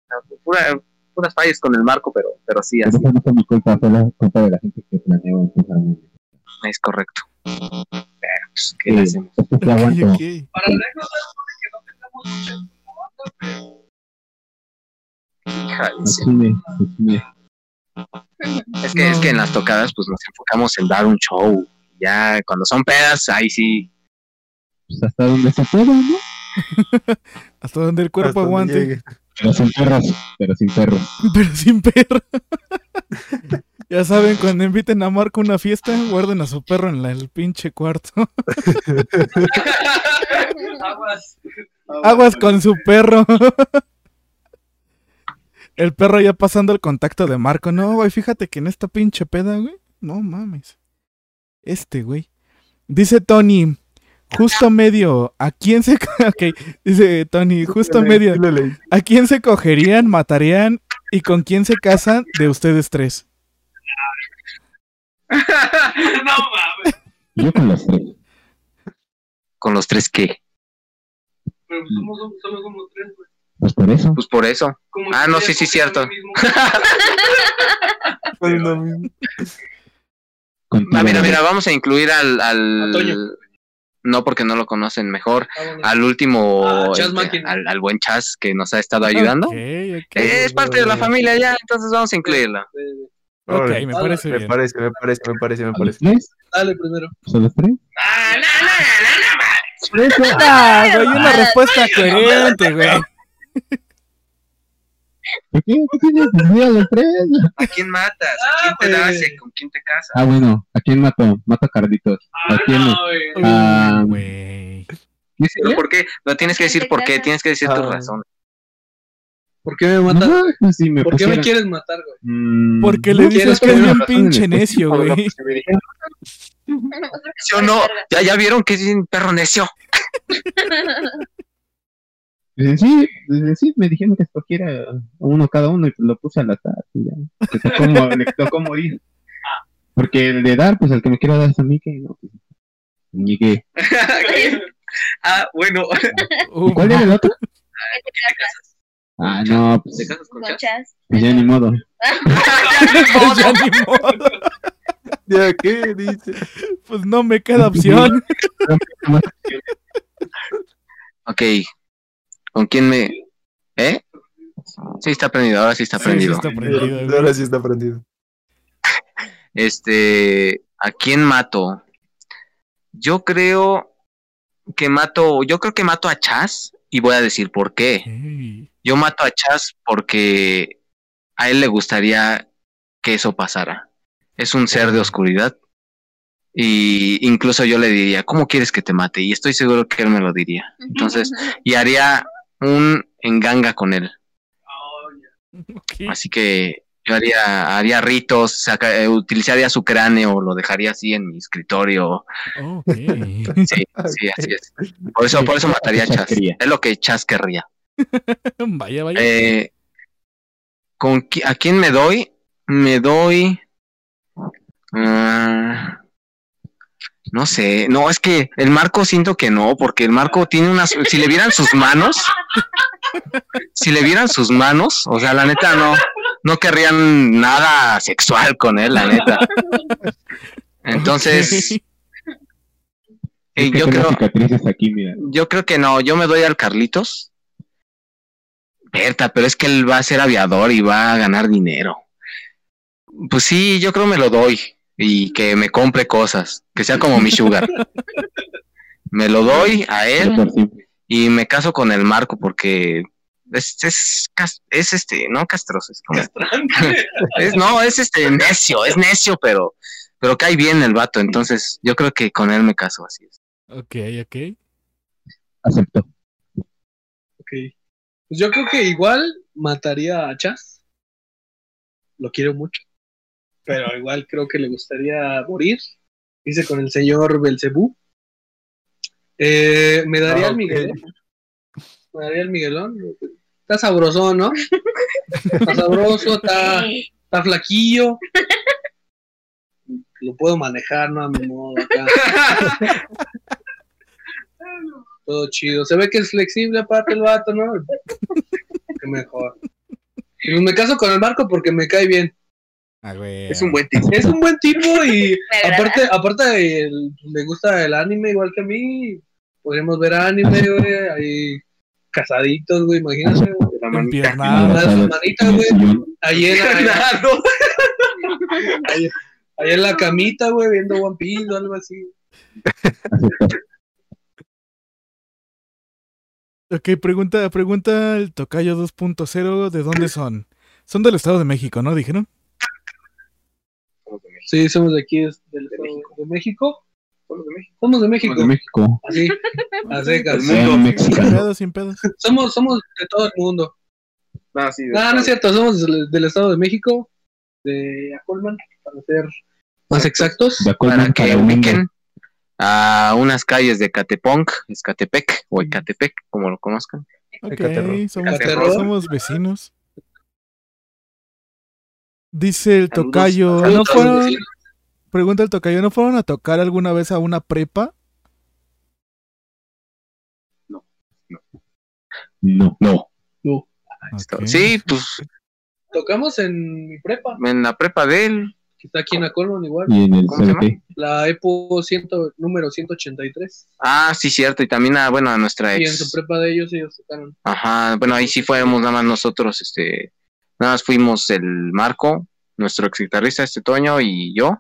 no, pura- puras fallas con el marco, pero, pero sí, así no fue mi culpa, fue la culpa de es correcto. Pero, pues, ¿qué le hacemos? es que te Ok, aguanto. ok. Para anécdotas, puede que no. Es que, es que en las tocadas, pues nos enfocamos en dar un show. Ya cuando son pedas, ahí sí. Pues hasta donde se pueda, ¿no? (laughs) Hasta donde el cuerpo Hasta aguante. Pero sin perros, pero sin perros. (laughs) Pero sin perro. (laughs) ya saben, cuando inviten a Marco a una fiesta, guarden a su perro en la- el pinche cuarto. aguas. Aguas con su perro. el perro ya pasando el contacto de Marco. No, güey, fíjate que en esta pinche peda, güey. No mames. Este, güey. Dice Tony, justo medio, ¿a quién se... (laughs) ok, dice Tony, justo medio. ¿a quién se cogerían, matarían y con quién se casan de ustedes tres? No mames. Yo con los tres. Con los tres que. Pero pues somos, solo somos tres, güey. Pues por eso. Pues por eso. Como Ah, no, sí, sí, cierto. (laughs) Contigo Ah, mira, no. mira, vamos a incluir al, al... Toño. No, porque no lo conocen mejor. Ah, bueno. Al último, Ah, este, al, al buen Chas que nos ha estado ayudando. Es parte de la familia ya, entonces vamos a incluirla. Ok, me parece Me bien. parece, me parece, me parece, me ¿A los parece. tres? Dale primero. ¿Son los tres? Por eso. Ah, güey, una respuesta coherente, güey. ¿Por qué? ¿Qué tienes? Pues mira, los tres. ¿A quién matas? ¿A quién te das? ¿Con quién te casas? Ah, bueno. ¿A quién mató? Mato a Carlitos. ¿A quién? Ah, güey. Ah, Güey. ¿Qué sería? ¿Pero por qué? No tienes que decir por qué, tienes que decir tus Ah. razones. ¿Por qué me matas? No, si me ¿Por qué me quieres matar, güey? Mm, Porque le dices ¿Quieres que es bien en pinche necio, güey. ¿Sí o no? Ya, ya vieron que es un perro necio. Sí, sí me dijeron que escogiera uno cada uno y pues lo puse al azar. y ya. Le tocó, mo- (laughs) le tocó morir. Porque el de dar, pues el que me quiera dar es a mí, que no. Llegué. (laughs) ah, bueno. ¿Y Uf, cuál era el otro? Ah, no, pues, ¿Te casas con Chas? Conchas. pues ya ni modo. (laughs) (laughs) ya ni modo. ¿Ya qué dice? Pues no me queda opción. (laughs) Ok. ¿Con quién me...? ¿Eh? Sí, está prendido, ahora sí está Sí, sí prendido. está prendido. Ahora sí está prendido. Este, ¿a quién mato? Yo creo que mato, yo creo que mato a Chas y voy a decir por qué. Ey. Yo mato a Chas porque a él le gustaría que eso pasara. Es un ser de oscuridad. Y incluso yo le diría, ¿cómo quieres que te mate? Y estoy seguro que él me lo diría. Entonces, y haría un enganga con él. Así que yo haría, haría ritos, saca- eh, utilizaría su cráneo, lo dejaría así en mi escritorio. Sí, sí, así es. Por eso, por eso mataría a Chas. Es lo que Chas querría. (laughs) Vaya, vaya. Eh, ¿con qui- ¿A quién me doy? Me doy. ah, no sé, no, es que el Marco siento que no, porque el Marco tiene unas. Si le vieran sus manos, (laughs) si le vieran sus manos, o sea, la neta no, no querrían nada sexual con él, la neta. (laughs) Entonces, eh, yo creo. cicatrices aquí, mira. Yo creo que no, yo me doy al Carlitos. Berta, pero es que él va a ser aviador y va a ganar dinero. Pues sí, yo creo me lo doy y que me compre cosas, que sea como mi sugar. (laughs) me lo doy a él y me caso con el Marco porque es, es, es este, no castroso, es como- (laughs) es- no, es este necio, es necio, pero, pero cae bien el vato, entonces yo creo que con él me caso así es. Ok, ok. Acepto. Pues yo creo que igual mataría a Chas. Lo quiero mucho. Pero igual creo que le gustaría morir. Dice con el señor Belcebú. Eh, me daría Ah, el. Miguelón. Me daría el Miguelón. Está sabroso, ¿no? Está sabroso, (laughs) está, está flaquillo. Lo puedo manejar, ¿no? A mi modo acá. (laughs) Todo chido. Se ve que es flexible aparte el vato, ¿no? (laughs) Qué mejor. Y pues me caso con el Marco porque me cae bien. Ah, güey. Es un buen tipo. Es un buen tipo y (laughs) aparte, aparte el- le gusta el anime igual que a mí. Podríamos ver anime, güey, ahí casaditos, güey, imagínate. güey. Ah, su manita, güey. Ahí en, la, (laughs) ahí, ahí en la camita, güey, viendo One Piece o algo así. Ok, pregunta, pregunta el Tocayo 2.0, ¿de dónde son? Son del Estado de México, ¿no? ¿Dijeron? Sí, somos de aquí, es del Estado de México. Somos de México. de México. Así, a secas. Sea México. Sin pedos, sin pedos. Somos, somos de todo el mundo. No, sí, No, no es cierto, somos del, del Estado de México, de Acolman, para ser más exactos. De para que para el mundo. ubiquen a unas calles de Cateponc, Escatepec o Ecatepec, como lo conozcan. Ok, Ecaterro. somos, vecinos. Dice el Saludos. Tocayo, ¿no Saludos fueron, pregunta el Tocayo, ¿no fueron a tocar alguna vez a una prepa? No. No. No. Ok. Sí, pues Tocamos en mi prepa, en la prepa de él. Que está aquí en Acolman igual. Y en el ¿Cómo se llama? CBT. La EPO 100, número 183. Ah, sí, cierto. Y también a, bueno, a nuestra Y en ex. su prepa de ellos, ellos tocaron. Ajá, bueno, ahí sí fuimos nada más nosotros, este, nada más fuimos el Marco, nuestro ex guitarrista, este Toño y yo,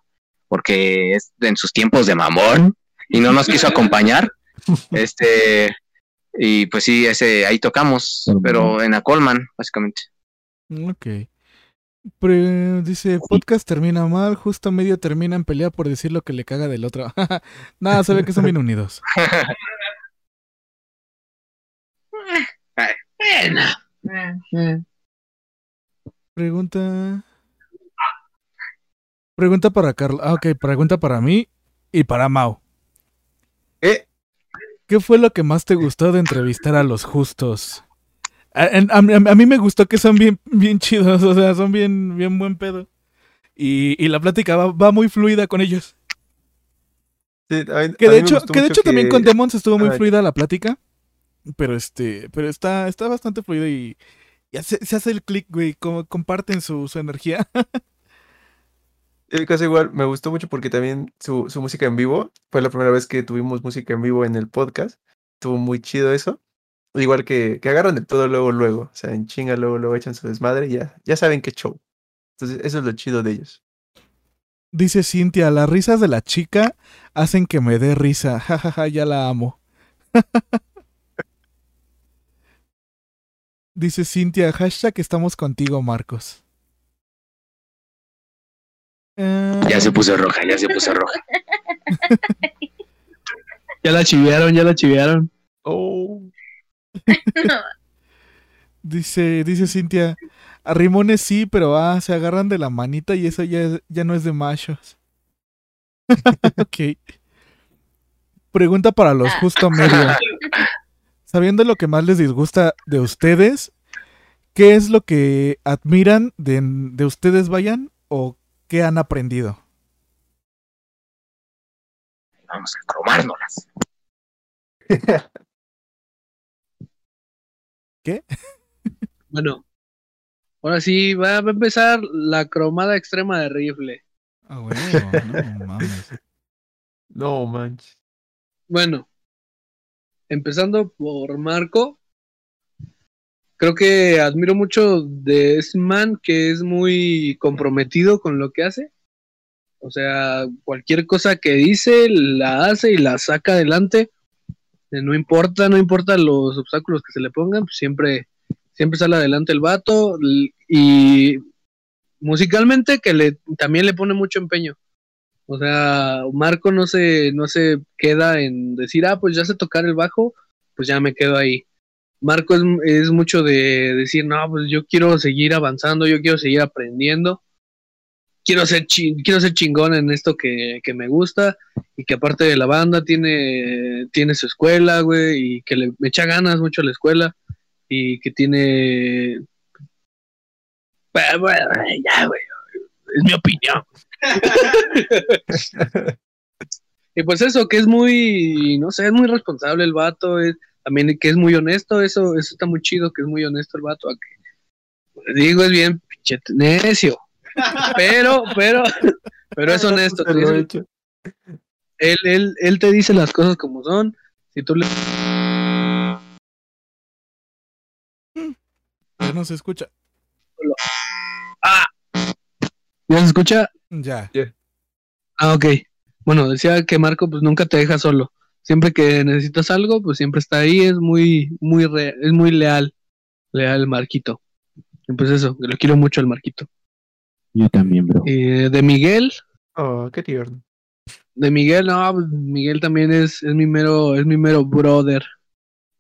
porque es en sus tiempos de mamón y no nos quiso acompañar, (laughs) este, y pues sí, ese, ahí tocamos, pero en Acolman, básicamente. Ok. Dice, podcast termina mal, justo a medio termina en pelea por decir lo que le caga del otro. (laughs) Nada, se ve que son bien unidos. Pregunta... Pregunta para Carlos. Ah, ok, pregunta para mí y para Mau. ¿Eh? ¿Qué fue lo que más te gustó de entrevistar a los justos? A, a- mí me gustó que son bien, bien chidos, o sea, son bien, bien buen pedo. Y, y la plática va, va muy fluida con ellos. Sí, a mí- Que de hecho, que de hecho también con Demons estuvo muy fluida la plática. Pero este, pero está, está bastante fluido y, y hace- se hace el click, güey, como comparten su, su energía. (laughs) En mi caso igual, me gustó mucho porque también su, su música en vivo, fue la primera vez que tuvimos música en vivo en el podcast, estuvo muy chido eso. Igual que, que agarran el todo luego, luego, o sea, en chinga luego, luego echan su desmadre y ya, ya saben qué show. Entonces, eso es lo chido de ellos. Dice Cintia, las risas de la chica hacen que me dé risa. (laughs) Jajaja, ya la amo. (laughs) Dice Cintia, hashtag estamos contigo, Marcos. Eh, Ya se puso roja, ya se puso roja. (laughs) Ya la chivearon, ya la chivearon. Oh. Dice, dice Cintia, a Rimones sí, pero ah, se agarran de la manita y eso ya, ya no es de machos. (laughs) ok. Pregunta para los justo medio. Sabiendo lo que más les disgusta de ustedes, ¿qué es lo que admiran de, de ustedes, vayan? ¿O qué han aprendido? Vamos a cromárnoslas. (laughs) Bueno, ahora sí, va, va a empezar la cromada extrema de rifle. Ah, bueno, no mames. No manches. Bueno, empezando por Marco, creo que admiro mucho de ese man que es muy comprometido con lo que hace. O sea, cualquier cosa que dice, la hace y la saca adelante. Eh, No importa, no importa los obstáculos que se le pongan, pues siempre, siempre sale adelante el vato. Y musicalmente que le, también le pone mucho empeño. O sea, Marco no se, no se queda en decir, ah, pues ya sé tocar el bajo, pues ya me quedo ahí. Marco es, es mucho de decir, no, pues yo quiero seguir avanzando, yo quiero seguir aprendiendo, quiero ser, chi- quiero ser chingón en esto que, que me gusta y que aparte de la banda tiene, tiene su escuela, güey, y que le me echa ganas mucho a la escuela y que tiene... Bueno, bueno, ya, güey, es mi opinión. (laughs) Y pues eso, que es muy, no sé, es muy responsable el vato, es, también que es muy honesto, eso, eso está muy chido, que es muy honesto el vato, a que, digo, es bien pinche necio, pero, pero, pero es honesto, lo he hecho. él, él, él te dice las cosas como son, si tú le... Ya no se escucha. ¿Ya se escucha? Ya. Ah, ok. Bueno, decía que Marco pues nunca te deja solo. Siempre que necesitas algo, pues siempre está ahí, es muy, muy re- es muy leal, leal Marquito. Y pues eso, que lo quiero mucho al Marquito. Yo también, bro. Eh, de Miguel, Oh, qué tierno. de Miguel, no, pues, Miguel también es, es mi mero, es mi mero brother.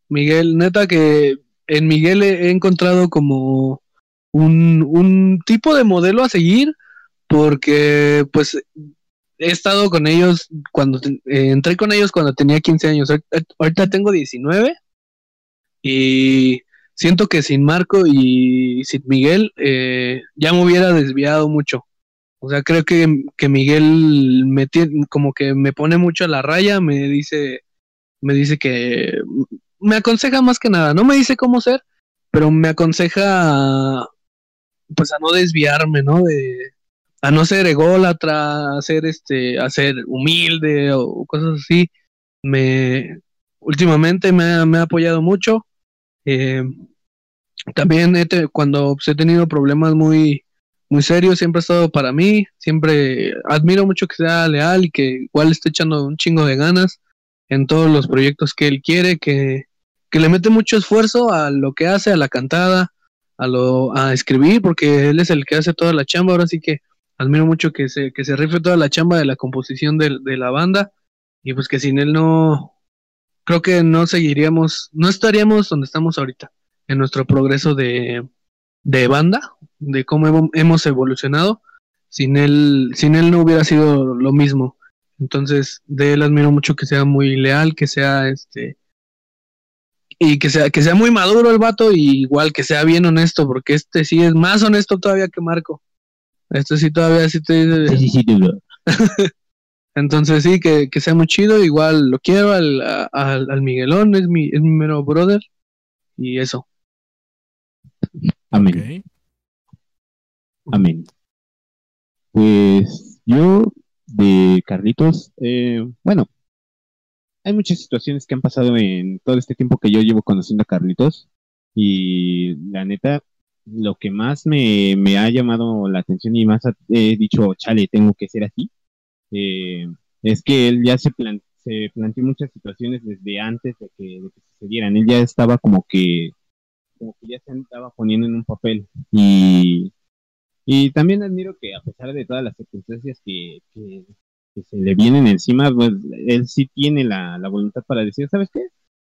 Miguel, neta que en Miguel he, he encontrado como un, un tipo de modelo a seguir, porque pues he estado con ellos cuando te- eh, entré con ellos cuando tenía 15 años. Ahorita, ahorita tengo 19 y siento que sin Marco y sin Miguel eh, ya me hubiera desviado mucho. O sea, creo que, que Miguel me como que me pone mucho a la raya, me dice, me dice que me aconseja más que nada, no me dice cómo ser, pero me aconseja pues a no desviarme, ¿no? De a no ser ególatra, a ser este, a ser humilde o cosas así. Me últimamente me me ha apoyado mucho. Eh, también he te- cuando pues, he tenido problemas muy muy serios, siempre ha estado para mí, siempre admiro mucho que sea leal y que igual esté echando un chingo de ganas en todos los proyectos que él quiere, que, que le mete mucho esfuerzo a lo que hace, a la cantada, a lo a escribir, porque él es el que hace toda la chamba, ahora sí que admiro mucho que se, que se rife toda la chamba de la composición del- de, la banda, y pues que sin él no, creo que no seguiríamos, no estaríamos donde estamos ahorita, en nuestro progreso de, de banda, de cómo hemo- hemos evolucionado, sin él, sin él no hubiera sido lo mismo. Entonces, de él admiro mucho que sea muy leal, que sea este y que sea que sea muy maduro el vato y igual que sea bien honesto, porque este sí es más honesto todavía que Marco. Este sí todavía sí te dice- Sí, sí, sí. (laughs) entonces sí, que, que sea muy chido, igual lo quiero al, al, al Miguelón, es mi, es mi mero brother, y eso. Amén. Amén. Pues yo de Carlitos, eh, bueno, hay muchas situaciones que han pasado en todo este tiempo que yo llevo conociendo a Carlitos y la neta, lo que más me, me ha llamado la atención y más he dicho, chale, tengo que ser así, eh, es que él ya se, se planteó muchas situaciones desde antes de que, de que sucedieran. Él ya estaba como que, como que ya se estaba poniendo en un papel y y también admiro que a pesar de todas las circunstancias que, que, que se le vienen encima, pues él sí tiene la, la voluntad para decir, ¿sabes qué?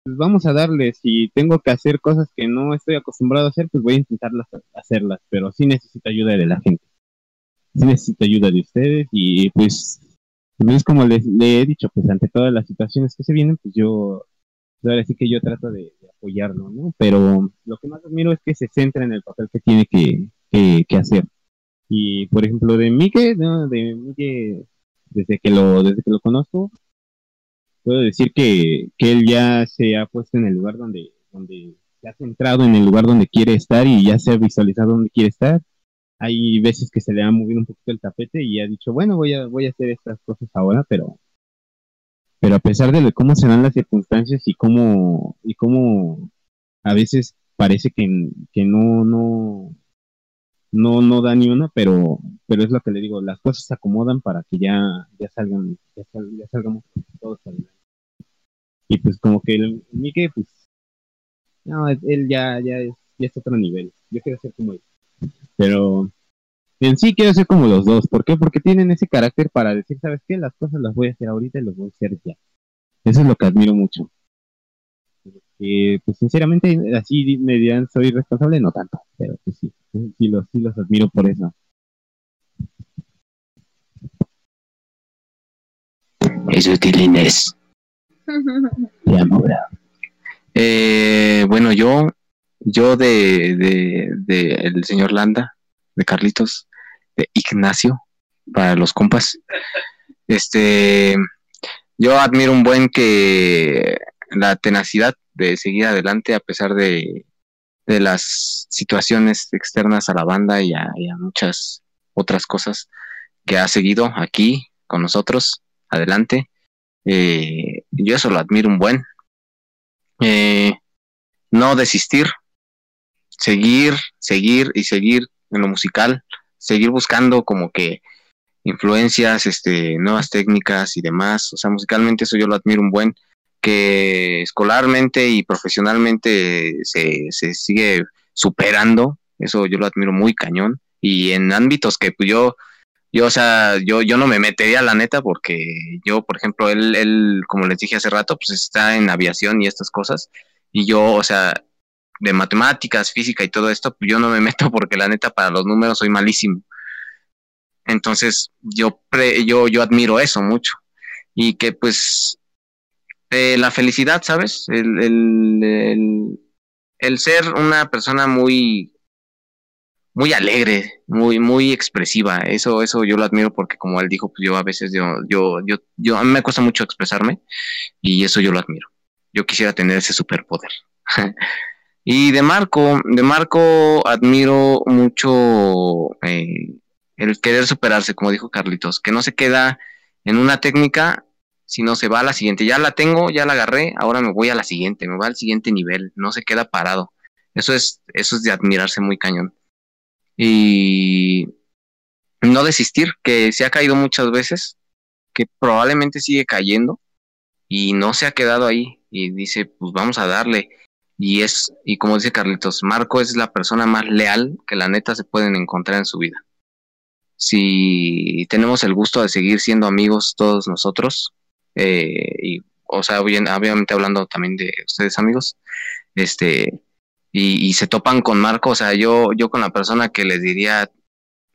Pues vamos a darle, si tengo que hacer cosas que no estoy acostumbrado a hacer, pues voy a intentarlas hacerlas, pero sí necesito ayuda de la gente. Sí necesito ayuda de ustedes y pues, pues es como les, le he dicho, pues ante todas las situaciones que se vienen, pues yo, pues ahora sí que yo trato de, apoyarlo, ¿no? Pero lo que más admiro es que se centra en el papel que tiene que, que, que hacer. Y por ejemplo, de Mike, ¿no? de Mike, desde que lo, desde que lo conozco, puedo decir que, que él ya se ha puesto en el lugar donde, donde se ha centrado en el lugar donde quiere estar y ya se ha visualizado donde quiere estar. Hay veces que se le ha movido un poquito el tapete y ha dicho, bueno, voy a, voy a hacer estas cosas ahora, pero, pero a pesar de cómo se dan las circunstancias y cómo, y cómo a veces parece que, que no, no, no, no da ni una, pero, pero es lo que le digo, las cosas se acomodan para que ya, ya salgan, ya, sal- ya salgamos todos adelante. Y pues como que el Mike, pues, no, él ya, ya es, ya es otro nivel. Yo quiero ser como él. Pero en sí quiero ser como los dos. ¿Por qué? Porque tienen ese carácter para decir, ¿sabes qué? Las cosas las voy a hacer ahorita y las voy a hacer ya. Eso es lo que admiro mucho. Eh, pues sinceramente, así me dirán, soy responsable, no tanto, pero pues sí, sí los, sí los admiro por eso. Eso es Inés. Te amo, bro. Eh, bueno, yo, yo de, de, el señor Landa, de Carlitos, de Ignacio, para los compas. Este, yo admiro un buen que la tenacidad de seguir adelante a pesar de, de las situaciones externas a la banda y a, y a muchas otras cosas que ha seguido aquí con nosotros, adelante. Eh, yo eso lo admiro un buen. Eh, no desistir, seguir, seguir y seguir en lo musical, seguir buscando como que influencias, este, nuevas técnicas y demás. O sea, musicalmente eso yo lo admiro un buen, que escolarmente y profesionalmente se, se sigue superando, eso yo lo admiro muy cañón. Y en ámbitos que pues, yo, yo, o sea, yo, yo no me metería la neta porque yo, por ejemplo, él, él, como les dije hace rato, pues está en aviación y estas cosas. Y yo, o sea, de matemáticas, física y todo esto, pues yo no me (laughs) meto porque la neta para los números soy malísimo. Entonces, yo, pre- yo, yo admiro eso mucho. Y que pues eh, la felicidad, ¿sabes? El, el, el, ser una persona muy, muy alegre, muy, muy expresiva. Eso, eso yo lo admiro porque como él dijo, pues yo a veces yo, yo, yo, yo, a me cuesta mucho expresarme y eso yo lo admiro. yo quisiera tener ese superpoder. (laughs) y de Marco, de Marco admiro mucho eh, el querer superarse, como dijo Carlitos, que no se queda en una técnica, sino se va a la siguiente. Ya la tengo, ya la agarré, ahora me voy a la siguiente, me voy al siguiente nivel, no se queda parado. Eso es, eso es de admirarse muy cañón. Y no desistir, que se ha caído muchas veces, que probablemente sigue cayendo y no se ha quedado ahí y dice, pues vamos a darle. Y es, y como dice Carlitos, Marco es la persona más leal que la neta se pueden encontrar en su vida. Si tenemos el gusto de seguir siendo amigos todos nosotros, eh, y, o sea, obviamente hablando también de ustedes amigos, este, y, y se topan con Marco, o sea, yo, yo con la persona que les diría,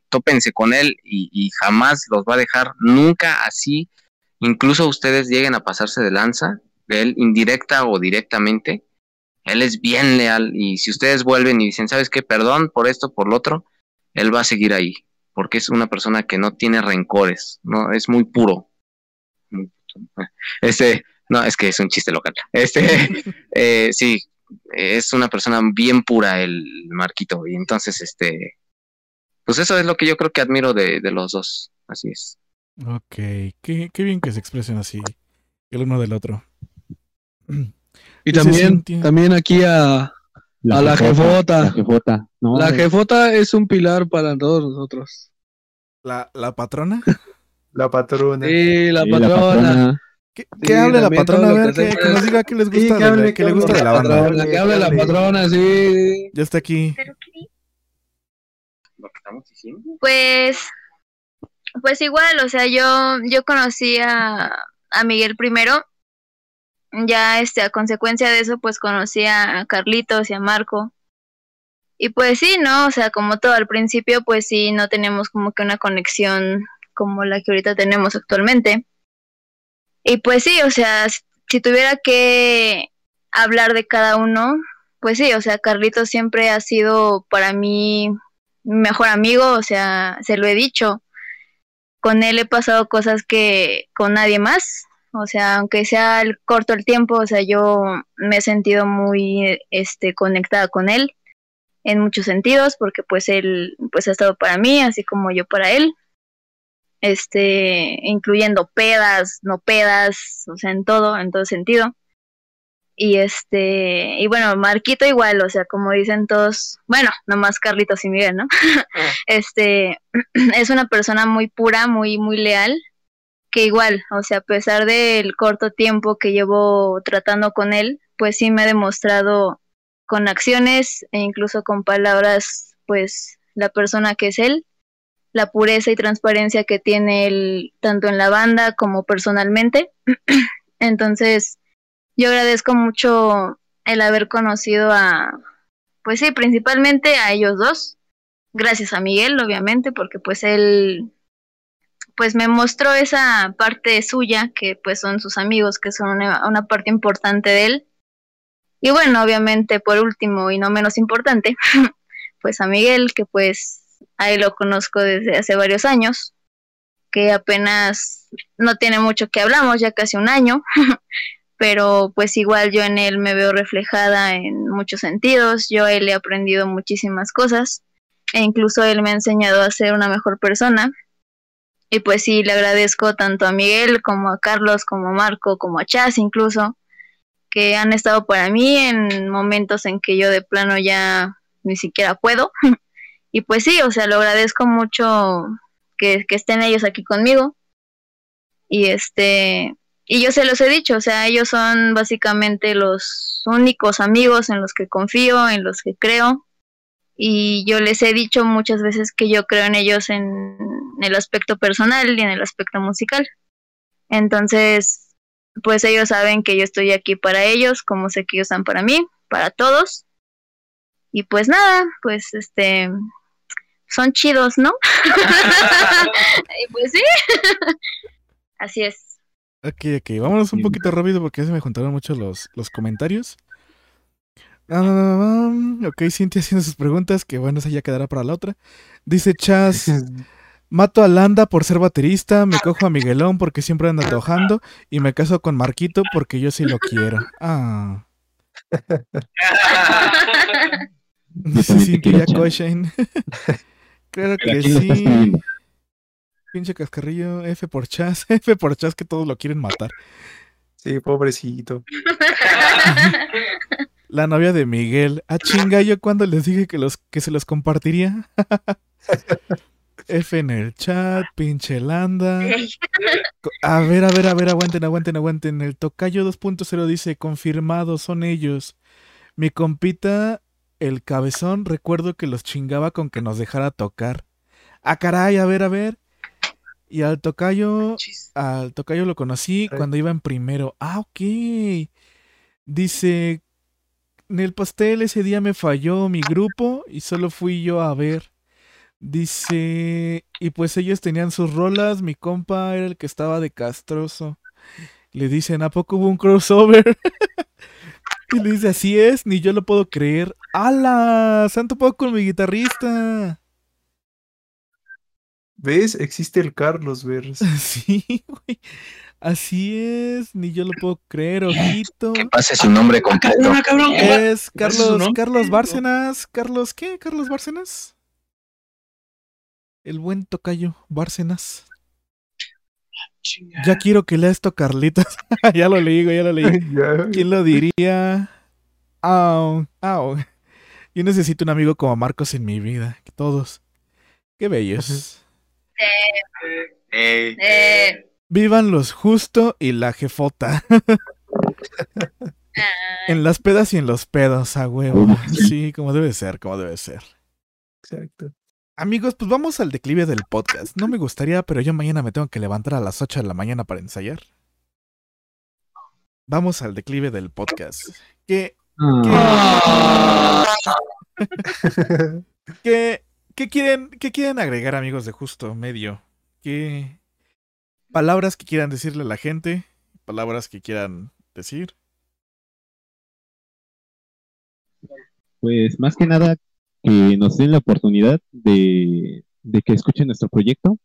tópense con él y, y jamás los va a dejar nunca así, incluso ustedes lleguen a pasarse de lanza, de él indirecta o directamente, él es bien leal y si ustedes vuelven y dicen, ¿sabes qué? Perdón por esto, por lo otro, él va a seguir ahí, porque es una persona que no tiene rencores, no es muy puro. (laughs) Este, no, es que es un chiste local. Este, (laughs) eh, sí, es una persona bien pura el Marquito y entonces, este, pues eso es lo que yo creo que admiro de, de los dos, así es. Ok, qué, qué bien que se expresen así, el uno del otro. (clears throat) Y también, sí también aquí a, a la jefota. La jefota. No, La es- jefota es un pilar para todos nosotros. ¿La, la patrona? (laughs) La patrona. Sí, la sí, patrona. ¿Qué, Sí, qué hable la patrona? A ver, que que, que nos diga qué les Sí, gusta, que de, la- hable, qué le que gusta de la la banda. patrona. que hable la patrona, sí. Ya está aquí. ¿Pero qué? Lo que estamos diciendo. Pues, pues igual, o sea, yo, yo conocí a, a Miguel primero. Ya este, a consecuencia de eso, pues conocí a Carlitos y a Marco. Y pues sí, ¿no? O sea, como todo al principio, pues sí, no teníamos como que una conexión como la que ahorita tenemos actualmente. Y pues sí, o sea, si tuviera que hablar de cada uno, pues sí, o sea, Carlitos siempre ha sido para mí mi mejor amigo, o sea, se lo he dicho. Con él he pasado cosas que con nadie más, o sea, aunque sea el- corto el tiempo, o sea, yo me he sentido muy este conectada con él en muchos sentidos, porque pues él pues ha estado para mí, así como yo para él. Este, incluyendo pedas, no pedas, o sea, en todo, en todo sentido. Y este, y bueno, Marquito igual, o sea, como dicen todos, bueno, nomás Carlitos y Miguel, ¿no? (laughs) este, (clears throat) es una persona muy pura, muy, muy leal, que igual, o sea, a pesar del corto tiempo que llevo tratando con él, pues sí me ha demostrado con acciones e incluso con palabras, pues, la persona que es él, la pureza y transparencia que tiene él tanto en la banda como personalmente. (clears throat) Entonces, yo agradezco mucho el haber conocido a, pues sí, principalmente a ellos dos. Gracias a Miguel, obviamente, porque pues él, pues me mostró esa parte suya, que pues son sus amigos, que son una, una parte importante de él. Y bueno, obviamente, por último y no menos importante, (laughs) pues a Miguel, que pues ahí lo conozco desde hace varios años, que apenas no tiene mucho que hablamos, ya casi un año, (laughs) pero pues igual yo en él me veo reflejada en muchos sentidos, yo a él he aprendido muchísimas cosas e incluso él me ha enseñado a ser una mejor persona. Y pues sí, le agradezco tanto a Miguel como a Carlos, como a Marco, como a Chas incluso, que han estado para mí en momentos en que yo de plano ya ni siquiera puedo. (laughs) y pues sí, o sea, lo agradezco mucho que, que estén ellos aquí conmigo. Y este, y yo se los he dicho, o sea, ellos son básicamente los únicos amigos en los que confío, en los que creo. Y yo les he dicho muchas veces que yo creo en ellos en el aspecto personal y en el aspecto musical. Entonces, pues ellos saben que yo estoy aquí para ellos, como sé que ellos están para mí, para todos. Y pues nada, pues este, son chidos, ¿no? (laughs) y pues sí, (laughs) así es. Ok, ok, vámonos un poquito rápido porque ya se me juntaron mucho los, los comentarios. Ah, ok, Cintia haciendo sus preguntas, que bueno, esa ya quedará para la otra. Dice Chas, (laughs) Mato a Landa por ser baterista, me cojo a Miguelón porque siempre anda tojando y me caso con Marquito porque yo sí lo quiero. Ah. (laughs) Quiero, ya. Koshain. (laughs) Claro que sí. Pinche cascarrillo, F por chas, (laughs) F por chas que todos lo quieren matar. Sí, pobrecito. La novia de Miguel. Ah, chinga, yo cuando les dije que los que se los compartiría. F en el chat, pinche Landa. (laughs) A ver, a ver, a ver, aguanten, aguanten, aguanten. El tocayo 2.0 dice, confirmado, son ellos. Mi compita, el cabezón, recuerdo que los chingaba con que nos dejara tocar. Ah, caray, a ver, a ver. Y al tocayo, al tocayo lo conocí cuando iba en primero. Ah, ok. Dice, en el pastel ese día me falló mi grupo y solo fui yo a ver. Dice, y pues ellos tenían sus rolas, mi compa era el que estaba de castroso. Le dicen, ¿a poco hubo un crossover? (laughs) y le dice, así es, ni yo lo puedo creer. ¡Hala! ¡Santo poco con mi guitarrista! ¿Ves? Existe el Carlos, Vers. (laughs) Sí, güey. Así es, ni yo lo puedo creer, ojito. Que pase su nombre completo. Cabrón, cabrón, que va- Es ¿Cuál es su Carlos? Carlos Bárcenas. Carlos, ¿qué? ¿Carlos Bárcenas? El buen tocayo, Bárcenas. Chinga. Ya quiero que lea esto, Carlitos. (laughs) ya lo leí, ya lo leí. ¿Quién lo diría? Au, au. Yo necesito un amigo como Marcos en mi vida. Todos. Qué bellos. Ey, Eh, Vivan los justo y la jefota. (laughs) (laughs) en las pedas y en los pedos, a huevo. Sí, como debe ser, como debe ser. Exacto. Amigos, pues vamos al declive del podcast. No me gustaría, pero yo mañana me tengo que levantar a las 8 de la mañana para ensayar. Vamos al declive del podcast. ¿Qué, Ah, qué, qué quieren, qué quieren agregar, amigos de Justo Medio? ¿Qué palabras que quieran decirle a la gente? Palabras que quieran decir. Pues más que nada que nos den la oportunidad de, de que escuchen nuestro proyecto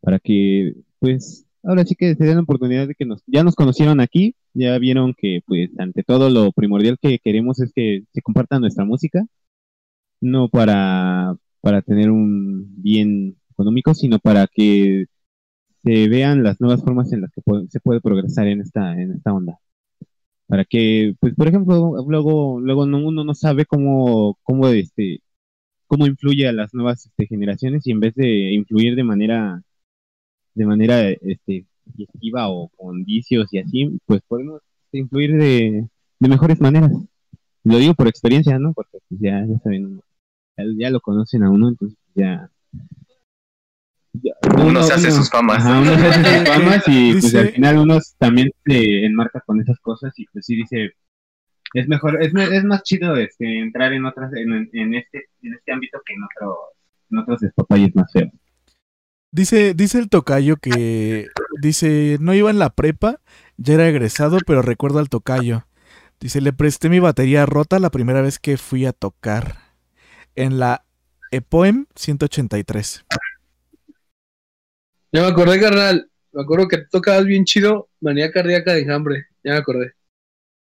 para que pues ahora sí que se den la oportunidad de que nos ya nos conocieron aquí, ya vieron que pues ante todo lo primordial que queremos es que se comparta nuestra música, no para para tener un bien económico, sino para que se vean las nuevas formas en las que se puede progresar en esta en esta onda para que, pues, por ejemplo, luego, luego no- uno no sabe cómo, cómo, este, cómo influye a las nuevas este, generaciones y en vez de influir de manera, de manera, este, esquiva o con vicios y así, pues podemos influir de, mejores maneras. Lo digo por experiencia, ¿no? Porque pues, ya, ya saben, ya lo conocen a uno, entonces ya. Ya- Uno se hace sus famas. Ajá, uno se hace sus (laughs) famas y pues Dice- al final uno también se enmarca con esas cosas y pues sí dice, es mejor, es, es más chido este, entrar en otras, en, en este, en este ámbito que en otros, en otros despapalles más feos. Dice, dice el tocayo que dice, no iba en la prepa, ya era egresado, pero recuerdo al tocayo. Dice, le presté mi batería rota la primera vez que fui a tocar en la EPOEM 183. Ya me acordé, carnal. Me acuerdo que tocabas bien chido Manía Cardíaca de Enjambre. Ya me acordé.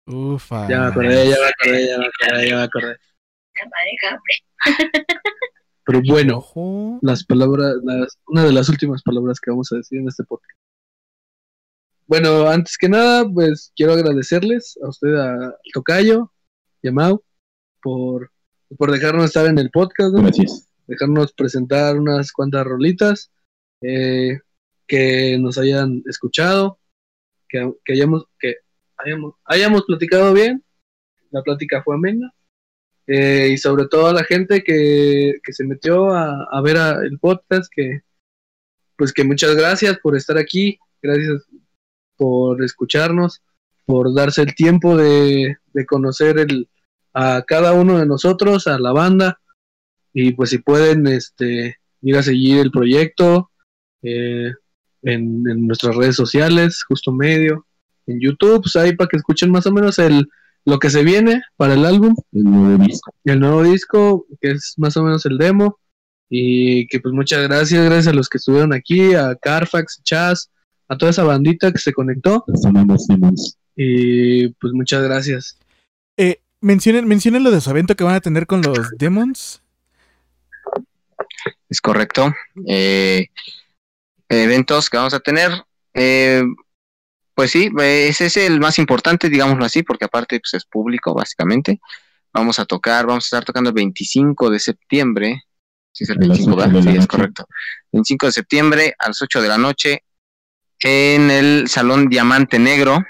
Ufa. Ya me acordé, ya me acordé, ya me acordé, ya me acordé. Pero bueno, Ojo. las palabras, las, una de las últimas palabras que vamos a decir en este podcast. Bueno, antes que nada, pues quiero agradecerles a usted, a al Tocayo y a Mau, por, por dejarnos estar en el podcast, ¿no? Gracias. dejarnos presentar unas cuantas rolitas, eh, que nos hayan escuchado, que, que hayamos, que hayamos, hayamos platicado bien, la plática fue amena, eh, y sobre todo a la gente que, que se metió a, a ver a- el podcast, que pues que muchas gracias por estar aquí, gracias por escucharnos, por darse el tiempo de, de conocer el, a cada uno de nosotros, a la banda, y pues si pueden este ir a seguir el proyecto eh, en, en nuestras redes sociales justo medio en YouTube pues ahí para que escuchen más o menos el lo que se viene para el álbum El nuevo disco. el nuevo disco que es más o menos el demo Y que pues muchas gracias, gracias a los que estuvieron aquí, a Carfax, Chas, a toda esa bandita que se conectó. Y pues muchas gracias. Eh, mencionen, mencionen lo de su evento que van a tener con los Demons. Es correcto. Eh, eventos que vamos a tener. eh, pues sí, ese es el más importante, digámoslo así, porque aparte pues, es público, básicamente. Vamos a tocar, vamos a estar tocando el 25 de septiembre. Sí, es el A las 25, ocho ¿verdad? Sí, es correcto. 25 de septiembre a las 8 de la noche en el Salón Diamante Negro,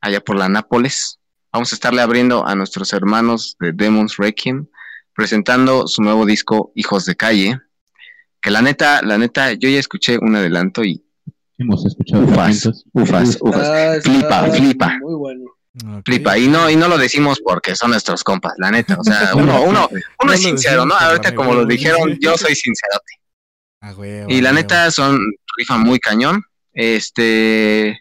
allá por la Nápoles. Vamos a estarle abriendo a nuestros hermanos de Demons Requiem, presentando su nuevo disco Hijos de Calle. Que la neta, la neta, yo ya escuché un adelanto y Hemos escuchado Ufas, ufas, ufas. Está- está Flipa, flipa. Muy bueno. Flipa, y no, y no lo decimos porque son nuestros compas, la neta. O sea, (laughs) uno, uno, uno No es sincero, ¿no? Ahorita como lo dijeron, yo soy sincerote. Y la neta son rifa muy cañón. Este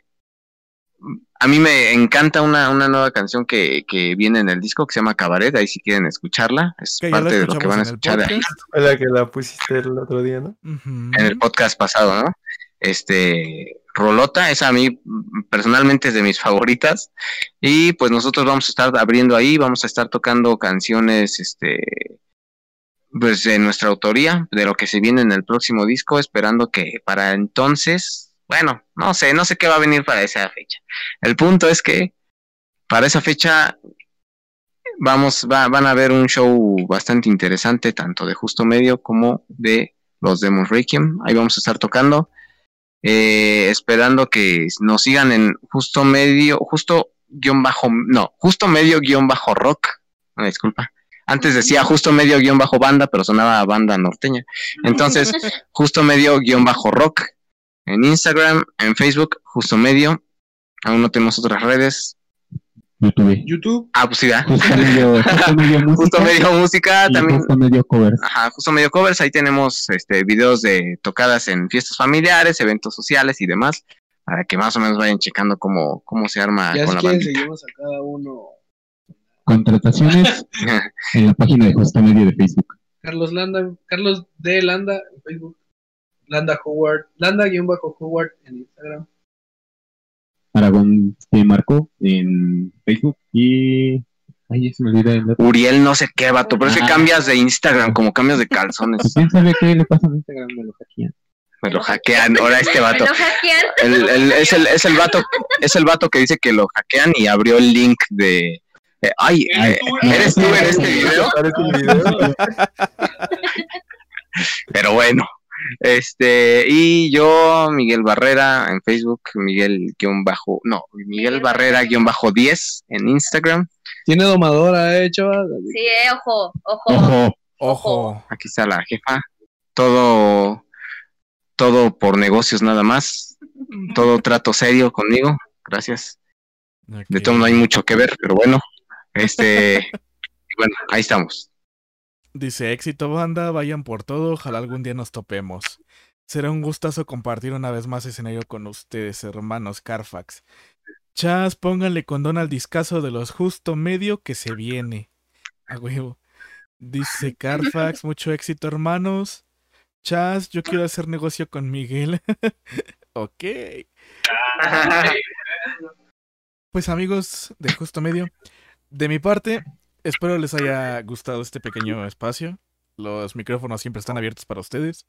a mí me encanta una, una nueva canción que, que viene en el disco que se llama Cabaret, ahí si quieren escucharla, es Que parte de lo que van a escuchar ahí (laughs) la que la pusiste el otro día, ¿no? En el podcast pasado, ¿no? Este Rolota, esa a mí personalmente es de mis favoritas. Y pues nosotros vamos a estar abriendo ahí, vamos a estar tocando canciones, este, pues de nuestra autoría, de lo que se viene en el próximo disco, esperando que para entonces, bueno, no sé, no sé qué va a venir para esa fecha. El punto es que para esa fecha vamos, va- van a ver un show bastante interesante, tanto de Justo Medio como de los Demons Requiem. Ahí vamos a estar tocando. eh, esperando que nos sigan en justo medio, justo guion bajo, no, justo medio guion bajo rock. Una disculpa. Antes decía justo medio guion bajo banda, pero sonaba banda norteña. Entonces, (laughs) justo medio guion bajo rock. En Instagram, en Facebook, justo medio. Aún no tenemos otras redes. YouTube. YouTube. Ah, pues sí, ¿verdad? Justo medio, (laughs) justo medio música. Justo medio música, también justo medio covers. Ajá, justo medio covers, ahí tenemos este videos de tocadas en fiestas familiares, eventos sociales y demás, para que más o menos vayan checando cómo, cómo se arma Ya con si la bandita. seguimos a cada uno. Contrataciones (laughs) en la página de Justo Medio de Facebook. Carlos Landa, Carlos de Landa en Facebook. Landa Howard, Landa-Howard en Instagram. Aragón te marcó en Facebook y. Ay, se me olvida el otro. Uriel no sé qué, vato, pero es que cambias de Instagram como cambias de calzones. Pues, ¿Quién sabe qué le pasa a Instagram? Me lo hackean. Me lo hackean, ahora este vato. Me lo hackean. El, el- es, el, es el vato, es el vato que dice que lo hackean y abrió el link de eh, ay, eh, eres tú en este video. Pero bueno, este, y yo, Miguel Barrera en Facebook, Miguel guion bajo, no, Miguel Barrera guion bajo 10 en Instagram. Tiene domadora, eh, chaval. Sí, eh, ojo, ojo. Ojo, Ojo. Aquí está la jefa. Todo, todo por negocios nada más. Todo trato serio conmigo. Gracias. De todo no hay mucho que ver, pero bueno. Este, y bueno, ahí estamos. Dice, éxito banda, vayan por todo, ojalá algún día nos topemos. Será un gustazo compartir una vez más escenario con ustedes, hermanos Carfax. Chas, pónganle condón al discazo de los justo medio que se viene. A huevo. Dice Carfax, (laughs) mucho éxito, hermanos. Chas, yo quiero hacer negocio con Miguel. (laughs) ok. Pues amigos de Justo Medio, de mi parte, espero les haya gustado este pequeño espacio. Los micrófonos siempre están abiertos para ustedes.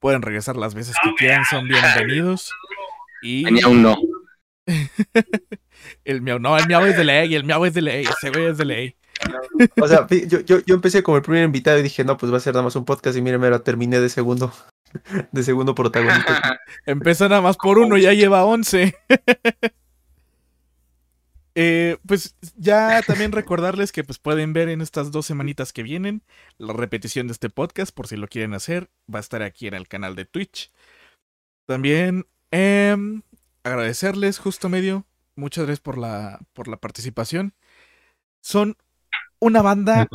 Pueden regresar las veces que quieran, son bienvenidos. Y Ni aún no. (laughs) el miau, no, el miau es de ley, el miau es de ley, ese güey es de ley. O sea, yo, yo, yo empecé como el primer invitado y dije, no, pues va a ser nada más un podcast y miren, me lo terminé de segundo, (laughs) de segundo protagonista. Empezó nada más por uno, ya lleva 11. (laughs) Eh, pues ya también recordarles que pues pueden ver en estas dos semanitas que vienen la repetición de este podcast por si lo quieren hacer. Va a estar aquí en el canal de Twitch. También em, agradecerles justo medio. Muchas gracias por la, por la participación. Son una banda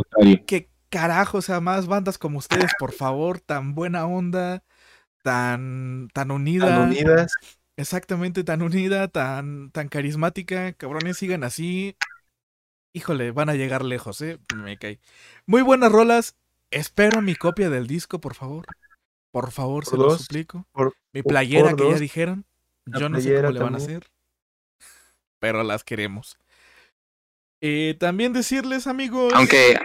que carajo, o sea, más bandas como ustedes, por favor, tan buena onda, tan, tan unida. Tan unidas. Exactamente, tan unida, tan, tan carismática. Cabrones, sigan así. Híjole, van a llegar lejos, ¿eh? Me cae. Muy buenas rolas. Espero mi copia del disco, por favor. Por favor, se lo suplico. por- Mi playera por que ya dijeron. Yo no sé cómo le van a hacer. Pero las queremos. Eh, también decirles, amigos. Aunque,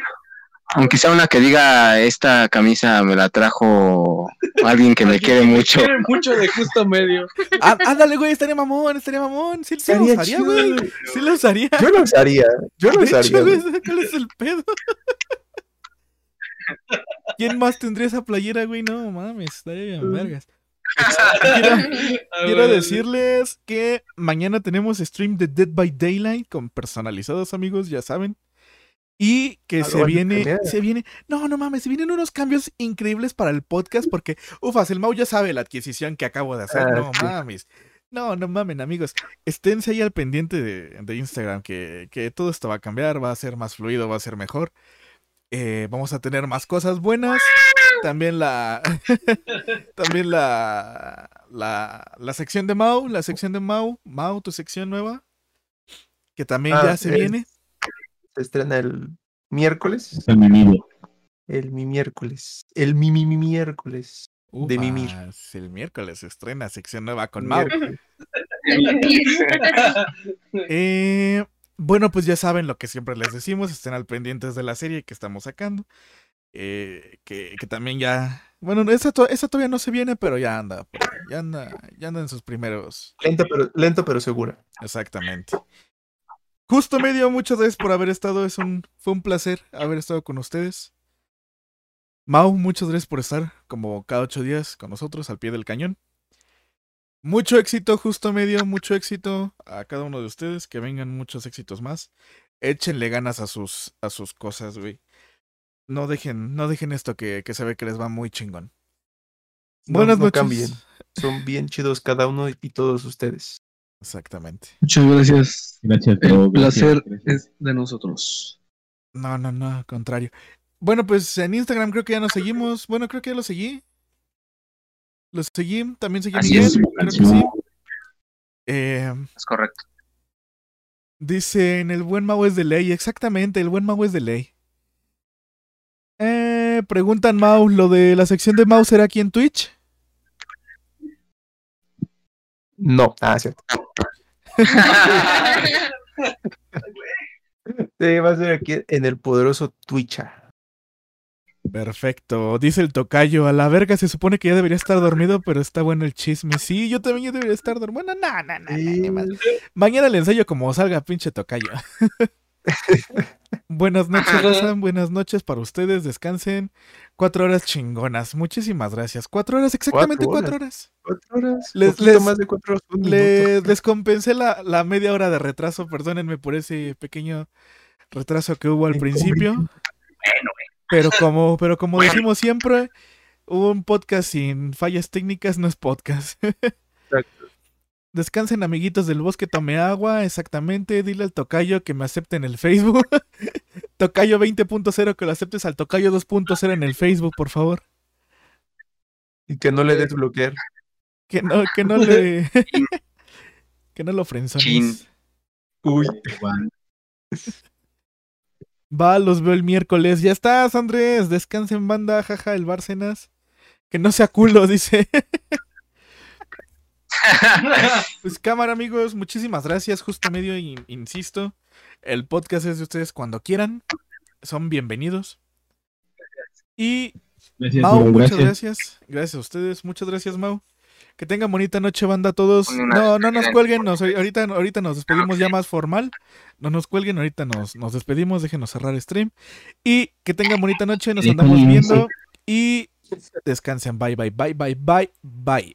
aunque sea una que diga esta camisa me la trajo alguien que me quiere mucho. Quiere mucho de justo medio. Ah, ándale, güey, estaría mamón, estaría mamón. Sí, sí lo Estaría usaría, chido. güey. Sí lo usaría. Yo lo usaría. Yo hecho, usaría. güey. ¿cuál es el pedo? ¿Quién más tendría esa playera, güey? No mames, estaría bien vergas. Quiero, (laughs) quiero decirles que mañana tenemos stream de Dead by Daylight con personalizados, amigos, ya saben. Y que se viene, cambiar. se viene, no, no mames, se vienen unos cambios increíbles para el podcast porque, ufas, el Mau ya sabe la adquisición que acabo de hacer, Ah, no sí. mames. No, no mamen, amigos. Esténse ahí al pendiente de, de Instagram, que, que todo esto va a cambiar, va a ser más fluido, va a ser mejor. Eh, vamos a tener más cosas buenas. También la. (laughs) también la, la. La sección de Mau. La sección de Mau. Mau, tu sección nueva. Que también Ah, ya se es- viene. Se estrena el miércoles. Está mi. El mi miércoles. El mi mi mi miércoles. de mimir. El miércoles se estrena sección nueva con Mau. Miércoles. (laughs) Eh, bueno, pues ya saben lo que siempre les decimos, estén al pendientes de la serie que estamos sacando. Eh, que, que también ya. Bueno, esa, to- esa todavía no se viene, pero ya anda. Ya anda, ya anda en sus primeros. Lento pero, lento pero segura. Exactamente. Justo medio, muchas gracias por haber estado. Es un, fue un placer haber estado con ustedes. Mau, muchas gracias por estar como cada ocho días con nosotros al pie del cañón. Mucho éxito, justo medio, mucho éxito a cada uno de ustedes. Que vengan muchos éxitos más. Échenle ganas a sus, a sus cosas, güey. No dejen, no dejen esto que, que se ve que les va muy chingón. No- Buenas no noches. cambien. Son bien chidos cada uno y todos ustedes. Exactamente. Muchas gracias. Gracias, El gracias, placer gracias. es de nosotros. No, no, no, al contrario. Bueno, pues en Instagram creo que ya nos seguimos. Bueno, creo que ya lo seguí. Lo seguí, también seguí a Así Miguel, es. creo que sí. Eh, Es correcto. dicen, el buen Mau es de ley. Exactamente, el buen Mau es de ley. Eh, preguntan Mau, ¿lo de la sección de Mau será aquí en Twitch? No. Ah, cierto. Sí, va a ser aquí en el poderoso Twitcha. Perfecto, dice el tocayo, a la verga se supone que ya debería estar dormido, pero está bueno el chisme. Sí, yo también ya debería estar dormido. Bueno, no, no, no. Mañana le ensayo como salga pinche tocayo. (laughs) (laughs) buenas noches, Raza, buenas noches para ustedes, descansen. Cuatro horas chingonas, muchísimas gracias. Cuatro horas, exactamente Cuatro horas. Cuatro horas. Les- les- más de cuatro horas. un Les minuto. descompensé la, la media hora de retraso, perdónenme por ese pequeño retraso que hubo al principio. Pero como, pero como decimos siempre, hubo un podcast sin fallas técnicas, no es podcast. (laughs) Descansen, amiguitos del bosque, tome agua, exactamente. Dile al tocayo que me acepte en el Facebook. (laughs) tocayo 20.0, que lo aceptes al tocayo 2.0 en el Facebook, por favor. Y que no le des bloquear. Que no, que no le. (laughs) que no lo frenzones. Chin. Uy. Va, los veo el miércoles. Ya estás, Andrés. Descansen, banda, jaja, el Bárcenas. Que no sea culo, (laughs) dice. Pues cámara, amigos, muchísimas gracias. Justo medio, in- insisto. El podcast es de ustedes cuando quieran. Son bienvenidos. Y Gracias, Mau, muchas gracias. gracias. Gracias a ustedes. Muchas gracias, Mau. Que tengan bonita noche, banda, a todos. No, no nos cuelguen. nos- ahorita, ahorita nos despedimos ya más formal. No nos cuelguen, ahorita nos, nos despedimos. Déjenos cerrar stream. Y que tengan bonita noche. Nos andamos viendo. Y descansen. Bye, bye, bye, bye, bye, bye.